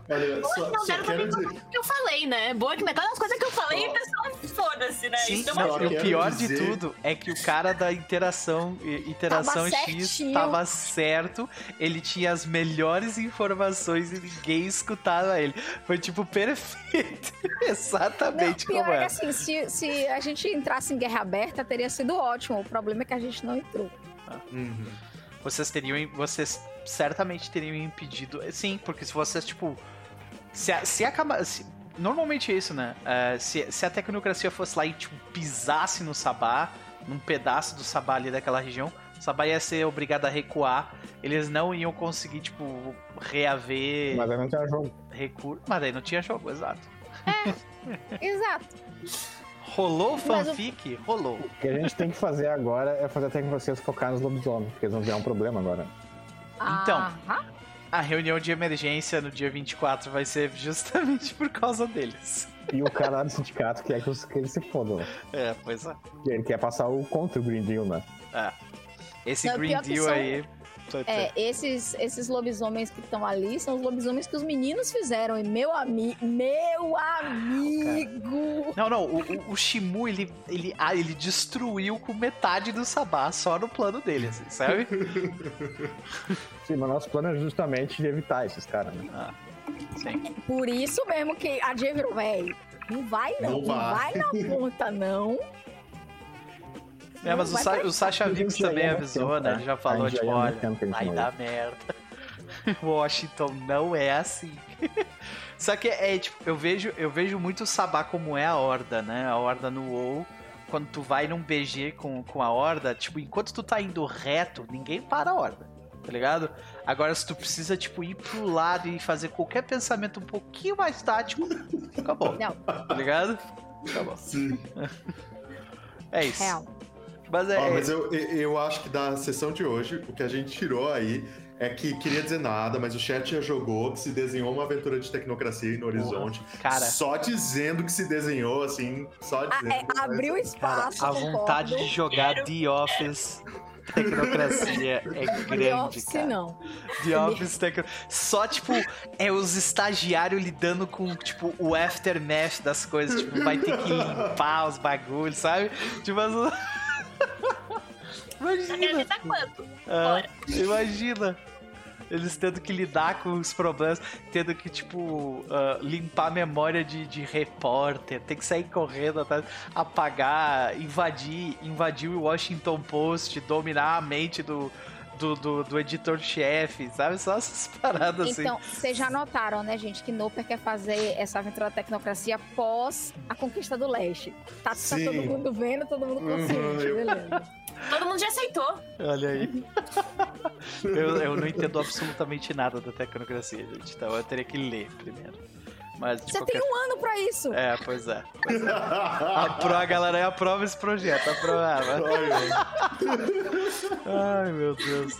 Olha, só, Não só quero dizer. o que eu falei, né? Boa que metade das coisas que eu falei, Ó. o pessoal foda-se, né? Sim, Então, não, e o pior de dizer- tudo é que o cara da interação, interação Tava X certinho. tava certo, ele tinha as melhores informações e ninguém escutava ele. Foi tipo perfeito. <laughs> Não, Exatamente pior como é que é. assim, se, se a gente entrasse em guerra aberta, teria sido ótimo. O problema é que a gente não entrou. Uhum. Vocês teriam vocês certamente teriam impedido sim porque se vocês tipo se, a- se acaba se- normalmente é isso né É, se, se a tecnocracia fosse lá e tipo pisasse no Sabá num pedaço do Sabá ali daquela região o Sabá ia ser obrigado a recuar eles não iam conseguir tipo reaver Mas aí não tinha jogo. recurso mas aí não tinha jogo exato <laughs> Exato. Rolou Mas o- fanfic rolou O que a gente tem que fazer agora é fazer a tecnologia focar nos lobisomens, porque eles vão virar um problema agora. Então. A reunião de emergência no dia 24 vai ser justamente por causa deles E o cara lá do sindicato quer que, os- que eles se fodam. é pois é Ele quer passar o contra o Green Deal, né? É. Esse Não, Green Deal são- aí. É, esses, esses lobisomens que estão ali são os lobisomens que os meninos fizeram. E meu amigo. Meu amigo! Não, não, o, o, o Shimu, ele, ele, ah, ele destruiu com metade do Sabá só no plano dele, assim, sabe? <laughs> Sim, mas nosso plano é justamente evitar esses caras, né? ah, sim. Por isso mesmo que a virou, velho. Não vai não, Não não vai. vai. na <laughs> ponta não. É, mas o, Sa o Sasha Vix também há avisou, né? Ele já falou, tipo, há olha, vai dar merda. <laughs> Washington não é assim. <laughs> Só que é, tipo, eu vejo, eu vejo muito o Sabá como é a Horda, né? A Horda no WoW. Quando tu vai num BG com, com a Horda, tipo, enquanto tu tá indo reto, ninguém para a Horda, tá ligado? Agora, se tu precisa, tipo, ir pro lado e fazer qualquer pensamento um pouquinho mais tático, acabou, Não, tá ligado? Acabou. Sim. <laughs> É isso. real. Mas é. Ó, mas eu, eu acho que da sessão de hoje, o que a gente tirou aí é que queria dizer nada, mas o chat já jogou que se desenhou uma aventura de tecnocracia aí no horizonte. Cara, Só dizendo que se desenhou, assim, só Ah, dizendo. é, abriu Cara, espaço. a vontade de jogar The Office Tecnocracia é <laughs> The grande, Office, cara. não. The Office Tecno... Só, tipo, é os estagiários lidando com, tipo, o aftermath das coisas. Tipo, vai ter que limpar os bagulhos, sabe? Tipo, as... <laughs> <laughs> Imagina. evitar quanto? Ah, imagina. Eles tendo que lidar com os problemas, tendo que, tipo, ah, limpar a memória de, de repórter, ter que sair correndo atrás, apagar, invadir, invadir o Washington Post, dominar a mente do, do, do, do editor-chefe, sabe? Só essas <laughs> paradas assim. Então, vocês já notaram, né, gente, que Noper quer fazer essa aventura da tecnocracia pós a conquista do leste. Tá, tá todo mundo vendo, todo mundo consciente, Uhum, beleza. Todo mundo já aceitou. Olha aí. <laughs> eu, eu não entendo absolutamente nada da tecnocracia, gente. Então eu teria que ler primeiro. Mas Você qualquer tem um ano pra isso. É, pois é. Pois é. Apro- a galera aí aprova esse projeto, aprovava. Ai, meu Deus.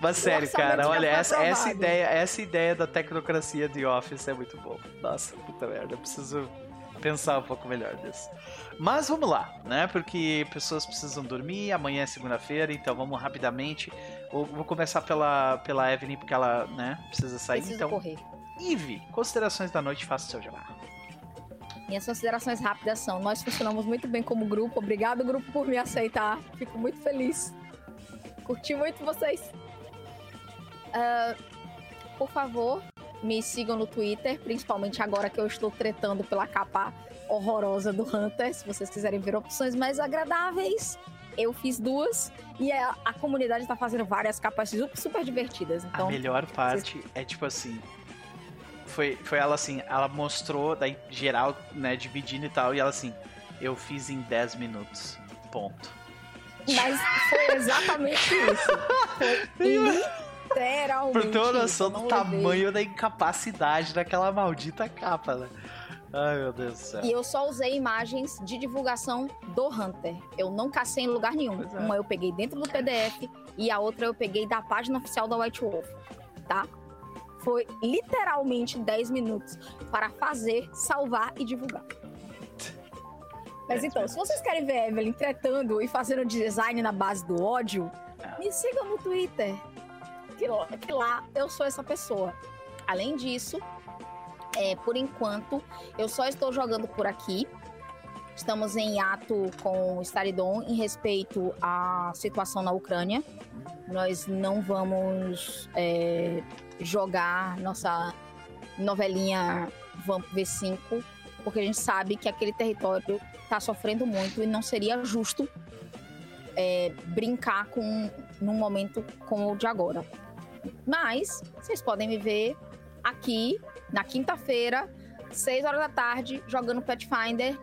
Mas sério, cara, olha, foi essa, essa ideia, essa ideia da tecnocracia de Office é muito boa. Nossa, puta merda, eu preciso pensar um pouco melhor disso. Mas vamos lá, né? Porque pessoas precisam dormir, amanhã é segunda-feira, então vamos rapidamente. Vou, vou começar pela, pela Evelyn, porque ela, né, precisa sair. Preciso então, correr. Eve, considerações da noite, faça o seu jabá. Minhas considerações rápidas são: nós funcionamos muito bem como grupo. Obrigado, grupo, por me aceitar. Fico muito feliz. Curti muito vocês. Ah, por favor, me sigam no Twitter, principalmente agora que eu estou tretando pela capa horrorosa do Hunter. Se vocês quiserem ver opções mais agradáveis, eu fiz duas. E a, a comunidade está fazendo várias capas super, divertidas. Então, a melhor parte é tipo assim. Foi, foi ela assim, ela mostrou, daí geral, né, dividindo e tal, e ela assim, eu fiz em 10 minutos. Ponto. Mas foi exatamente isso. Foi literalmente. Por ter uma noção do tamanho da incapacidade daquela maldita capa, né? Ai, meu Deus do céu. E eu só usei imagens de divulgação do Hunter. Eu não cacei em lugar nenhum. É. Uma eu peguei dentro do PDF e a outra eu peguei da página oficial da White Wolf, tá? Foi literalmente 10 minutos para fazer, salvar e divulgar. Mas 10 então, se vocês querem ver a Evelyn tretando e fazendo design na base do ódio, Ah. me sigam no Twitter. Que lá, que lá eu sou essa pessoa. Além disso, é, por enquanto, eu só estou jogando por aqui. Estamos em ato com o Staridon em respeito à situação na Ucrânia. Nós não vamos é, jogar nossa novelinha Vamp V5, porque a gente sabe que aquele território está sofrendo muito e não seria justo é, brincar com num momento como o de agora. Mas vocês podem me ver aqui na quinta-feira, 6 horas da tarde, jogando Pathfinder,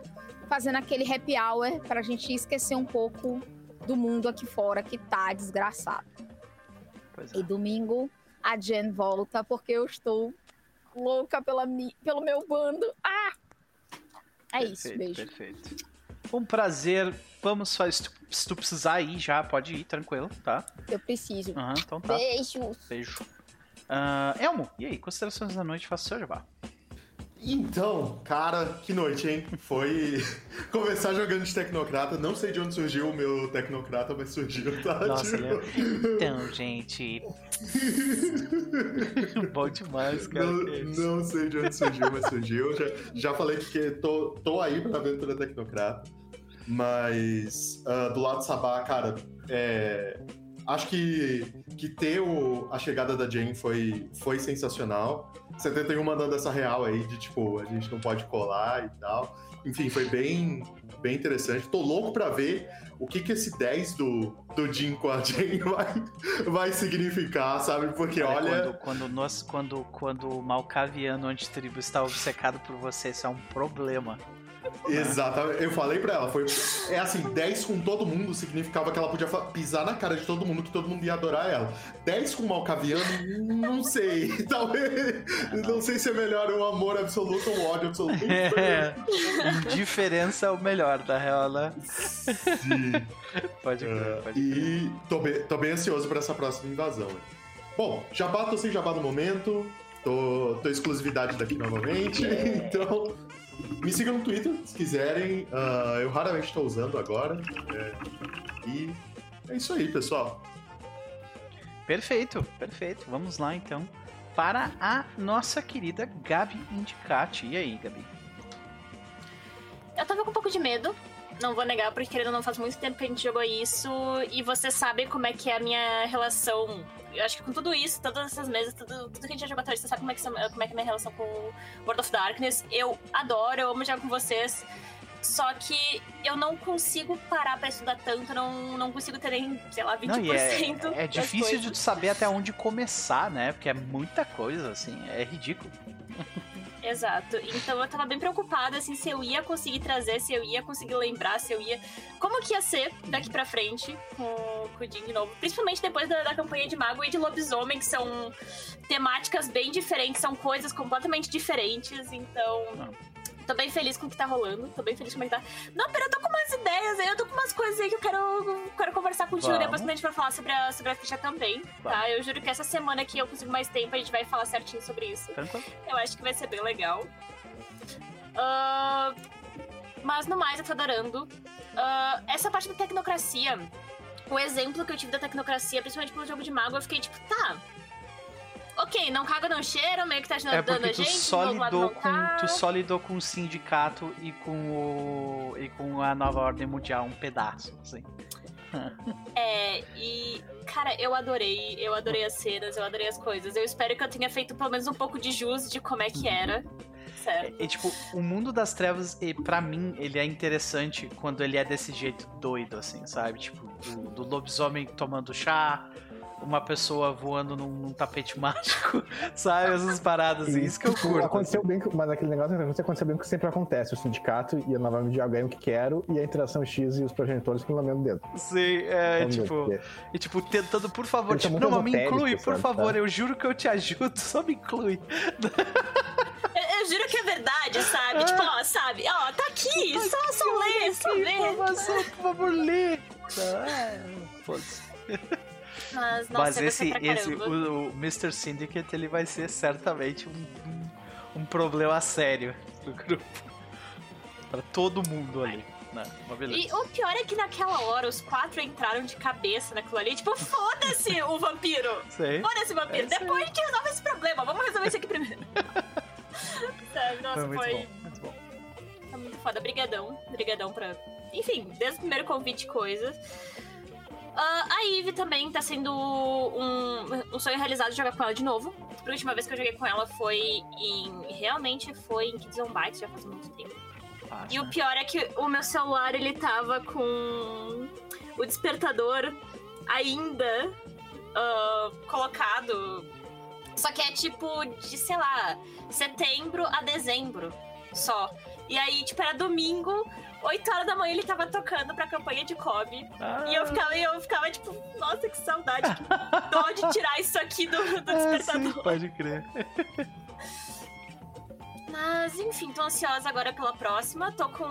fazendo aquele happy hour pra gente esquecer um pouco do mundo aqui fora que tá desgraçado. É. E domingo a Jen volta porque eu estou louca pela mi- pelo meu bando. Ah! É isso, Perfeito, beijo. Perfeito. Um prazer. Vamos fazer. Se tu, precisar ir já, pode ir, tranquilo, tá? Eu preciso. Aham, então tá. Beijos. Beijo. Ah, Elmo, e aí? Considerações da noite, faça o seu jabá. Então, cara, que noite, hein? Foi <laughs> começar jogando de Tecnocrata. Não sei de onde surgiu o meu Tecnocrata, mas surgiu, tá? Nossa, Tipo, Léo. Então, gente. <laughs> Bom demais, cara. Não, não sei de onde surgiu, mas surgiu. Já, já falei que tô, tô aí pra aventura Tecnocrata. Mas ah, do lado do Sabá, cara, é, acho que, que ter o- a chegada da Jane foi, foi sensacional. 71 mandando essa real aí de tipo, a gente não pode colar e tal. Enfim, foi bem, bem interessante. Tô louco pra ver o que, que esse 10 do, do Jim com a Jane <laughs> vai, vai significar, sabe? Porque Cara, olha. Quando, quando, nós, quando, quando o Malcaviano antitribo está obcecado por você, isso é um problema. Exatamente. Eu falei pra ela, foi. É assim, 10 com todo mundo significava que ela podia pisar na cara de todo mundo, que todo mundo ia adorar ela. 10 com Malcaviano, não sei. <laughs> Talvez. Não sei se é melhor o amor absoluto ou o ódio absoluto. É, <laughs> indiferença é o melhor, na real, né? Sim. Pode crer, É, pode crer. e tô bem, tô bem ansioso pra essa próxima invasão. Bom, jabá, tô sem jabá no momento. Tô, tô exclusividade daqui novamente. <laughs> Então, me sigam no Twitter se quiserem. Ah, eu raramente tô usando agora. é, e é isso aí, pessoal. Perfeito, perfeito. Vamos lá então para a nossa querida Gabi Indicati. E aí, Gabi? Eu tava com um pouco de medo. Não vou negar, porque querendo ou não faz muito tempo que a gente jogou isso. E você sabe como é que é a minha relação. Eu acho que com tudo isso, todas essas mesas, tudo, tudo que a gente já jogou hoje, você sabe como é, que, como é que é a minha relação com World of Darkness. Eu adoro, eu amo jogar com vocês. Só que eu não consigo parar pra estudar tanto, não, não consigo ter nem, sei lá, 20% Não, é, é difícil de coisas. saber até onde começar, né? Porque é muita coisa, assim, é ridículo. <laughs> Exato. Então eu tava bem preocupada, assim, se eu ia conseguir trazer, se eu ia conseguir lembrar, se eu ia. Como que ia ser daqui pra frente com, com o Jin de novo. Principalmente depois da, da campanha de Mago e de Lobisomem, que são temáticas bem diferentes, são coisas completamente diferentes. Então. Não. Tô bem feliz com o que tá rolando. Tô bem feliz com é que tá. Não, pera, eu tô com umas ideias aí, eu tô com umas coisas aí que eu quero, quero conversar contigo Vamos. depois quando a gente vai falar sobre a, sobre a ficha também, tá? Eu juro que essa semana que eu consigo mais tempo, a gente vai falar certinho sobre isso. Tranquilo? Eu acho que vai ser bem legal. Ah, mas no mais, eu tô adorando. Ah, essa parte da tecnocracia, o exemplo que eu tive da tecnocracia, principalmente pelo jogo de mago, eu fiquei tipo, tá. Ok, não caga, não cheira, meio que tá É ajudando a porque tu gente, só, lidou com, tá. tu só lidou com o sindicato e com o. e com a nova ordem mundial, um pedaço, assim. <laughs> É, e. Cara, eu adorei. Eu adorei as cenas, eu adorei as coisas. Eu espero que eu tenha feito pelo menos um pouco de jus de como é que era. Sério. E, tipo, o mundo das trevas, para mim, ele é interessante quando ele é desse jeito doido, assim, sabe? Tipo, do, do lobisomem tomando chá, uma pessoa voando num, num tapete mágico, <laughs> sabe? Essas paradas, assim, isso que eu curto. Aconteceu bem, mas aquele negócio que aconteceu bem que sempre acontece. O sindicato e a nova mundial ganham o que quero e a interação X e os progenitores que lembram dedo. Sim, é, Vamos ver, tipo, e, tipo, tentando, por favor, tipo, não, mas me inclui, por sabe, favor, sabe? eu juro que eu te ajudo, <laughs> só me inclui. Eu, eu juro que é verdade, sabe? Ah. Tipo, ó, sabe? Ó, tá aqui, só, só lê, só lê. informação, por favor, lê. <laughs> É, foda-se. Mas, nossa, Mas esse, esse o, o Mr. Syndicate, ele vai ser certamente um, um, problema sério do grupo. <laughs> Pra todo mundo ali, né? E o pior é que naquela hora os quatro entraram de cabeça naquilo ali. Tipo, foda-se <laughs> o vampiro! Foda-se o vampiro! É. Depois a gente resolve esse problema. Vamos resolver isso aqui primeiro. <laughs> Sabe? Nossa, Foi muito foi, bom, muito bom. Tá muito foda. Brigadão. Brigadão pra... Enfim, desde o primeiro convite coisas. Ah, a Eve também tá sendo um, um sonho realizado jogar com ela de novo. A última vez que eu joguei com ela foi em... Realmente foi em Kids on Bikes, já faz muito tempo. Fácil, E o né? pior é que o meu celular, ele tava com o despertador ainda ah, colocado. Só que é tipo de, sei lá, setembro a dezembro só. E aí, tipo, era domingo, 8 horas da manhã ele tava tocando pra campanha de Kobe. Ah, E eu ficava, eu ficava tipo, nossa, que saudade, que dó de tirar isso aqui do, do <laughs> ah, sim, despertador. pode crer. Mas, enfim, tô ansiosa agora pela próxima. Tô com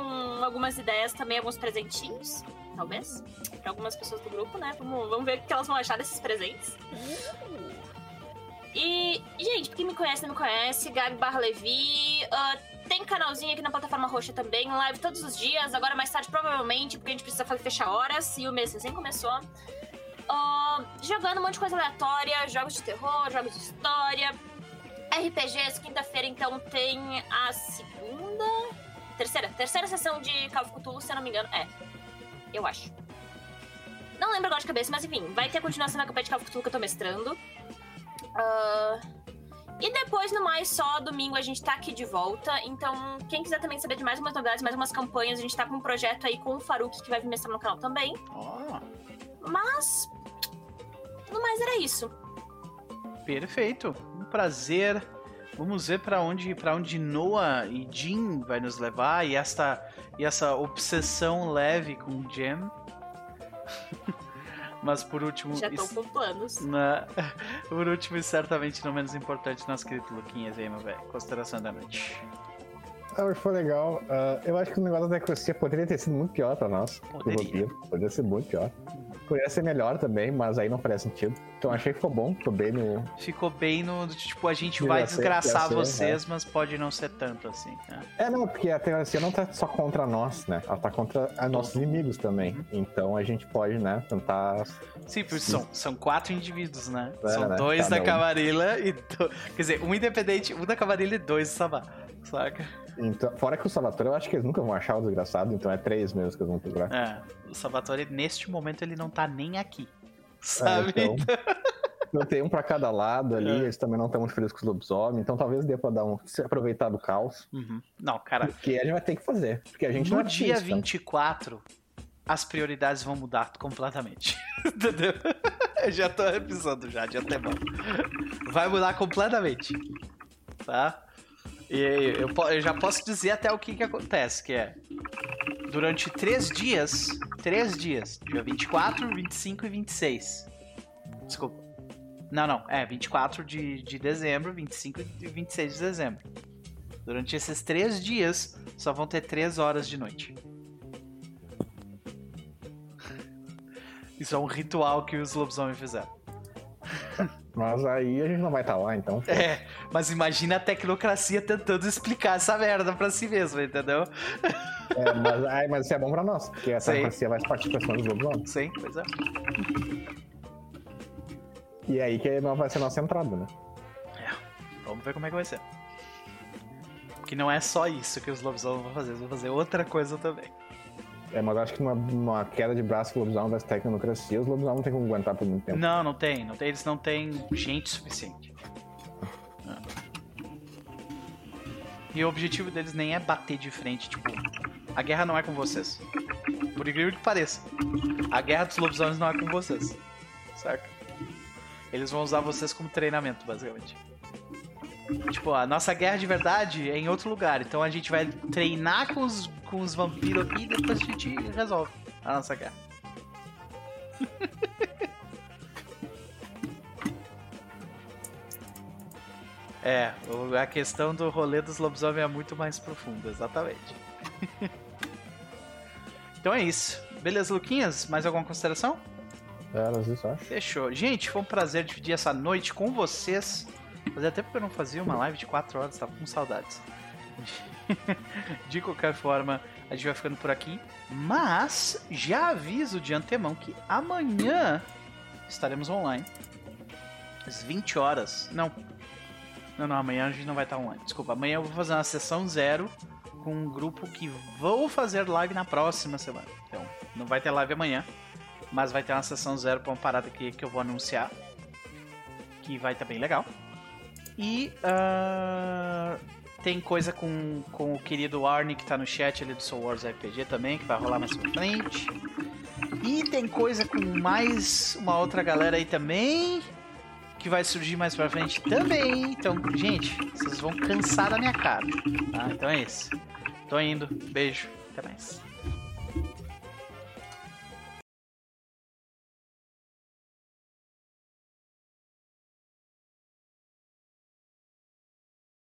algumas ideias também, alguns presentinhos, talvez, pra algumas pessoas do grupo, né? Vamos, vamos ver o que elas vão achar desses presentes. E, gente, quem me conhece, não me conhece, Gabi barra Levi. ah, tem canalzinho aqui na plataforma roxa também, live todos os dias. Agora mais tarde, provavelmente, porque a gente precisa fechar horas e o mês recém começou. Ah, jogando um monte de coisa aleatória, jogos de terror, jogos de história. RPGs, quinta-feira, então, tem a segunda. Terceira, terceira sessão de Call of Cthulhu, se eu não me engano. É. Eu acho. Não lembro agora de cabeça, mas enfim, vai ter a continuação da campanha de Call of Cthulhu que eu tô mestrando. Ah, e depois, no mais, só domingo a gente tá aqui de volta. Então, quem quiser também saber de mais umas novidades, mais umas campanhas, a gente tá com um projeto aí com o Faruk que vai vir mestrar no canal também. Ó, Mas. No mais era isso. perfeito. Um prazer. Vamos ver pra onde, para onde Noah e Jin vai nos levar e esta e essa obsessão leve com Jam. <laughs> Mas por último, Já isso- com planos. <laughs> Na- Por último e certamente não menos importante, nosso querido Luquinhas aí, meu velho. Consideração da noite. Ah, mas foi legal. Ah, eu acho que o negócio da tecnologia poderia ter sido muito pior pra nós. do Poderia. Poderia ser muito pior. Poderia ser melhor também, mas aí não faz sentido. Então achei que ficou bom, ficou bem no. Ficou bem no. Tipo, a gente vai ser- desgraçar ser, vocês, mas pode não ser tanto assim. né? É, não, porque a tecnologia não tá só contra nós, né? Ela tá contra a nossos inimigos também. Uhum. Então a gente pode, né, tentar. Sim, porque são, são quatro indivíduos, né? É, são né? dois da cavarilha e. do- Quer dizer, um independente, um da cavarilha e dois do sabá. Saca? Então, fora que o Salvatore, eu acho que eles nunca vão achar o desgraçado, então é três mesmo que eles vão procurar. É, o Salvatore, neste momento, ele não tá nem aqui. Sabe? então. <laughs> Não tem um pra cada lado ali, É. eles também não estão muito felizes com os lobisomens, então talvez dê pra dar um, se aproveitar do caos. Uhum. Não, cara, Porque a gente vai ter que fazer. Porque a gente não no é dia besta. 24, as prioridades vão mudar completamente. <laughs> Entendeu? Eu já tô revisando já, de antemão. Vai mudar completamente. Tá? E eu, eu já posso dizer até o que que acontece, que é... Durante três dias, três dias, dia 24, 25 e 26. Desculpa. Não, não, é 24 de, de dezembro, 25 e 26 de dezembro. Durante esses três dias, só vão ter três horas de noite. Isso é um ritual que os lobisomens fizeram. <laughs> Mas aí a gente não vai estar lá, então. É, mas imagina a tecnocracia tentando explicar essa merda pra si mesma, entendeu? É, mas, ai, mas isso é bom pra nós, porque Sim. democracia vai partir pra cima dos lobisomens. Sim, pois é. E aí que vai ser nossa entrada, né? Vamos ver como é que vai ser. Que não é só isso que os lobisomens vão fazer, eles vão fazer outra coisa também. É, mas acho que numa queda de braço que o lobisomem vai estar tecnocracia, os lobisomens não tem como aguentar por muito tempo. Não, não tem, não tem, eles não têm gente suficiente. Não. E o objetivo deles nem é bater de frente, tipo, a guerra não é com vocês. Por incrível que pareça. A guerra dos lobisomens não é com vocês. Certo? Eles vão usar vocês como treinamento, basicamente. Tipo, a nossa guerra de verdade é em outro lugar. Então a gente vai treinar com os, com os vampiros aqui e depois a gente resolve a nossa guerra. <laughs> É, a questão do rolê dos lobisomens é muito mais profunda, exatamente. <laughs> então é isso. Beleza, Luquinhas? Mais alguma consideração? Era isso, acho. Fechou. Gente, foi um prazer dividir essa noite com vocês. Fazia tempo que eu não fazia uma live de 4 horas, tava com saudades. <laughs> de qualquer forma, a gente vai ficando por aqui. Mas já aviso de antemão que amanhã estaremos online. Às 20 horas. Não. Não, não, amanhã a gente não vai estar online. Desculpa, amanhã eu vou fazer uma sessão zero com um grupo que vou fazer live na próxima semana. Então, não vai ter live amanhã. Mas vai ter uma sessão zero pra uma parada aqui que eu vou anunciar. Que vai estar bem legal. E ah, tem coisa com, com o querido Arne que tá no chat ali do Soul Wars RPG também, que vai rolar mais pra frente. E tem coisa com mais uma outra galera aí também, que vai surgir mais pra frente também. Então, gente, vocês vão cansar da minha cara. Tá? Então é isso. Tô indo. Beijo. Até mais.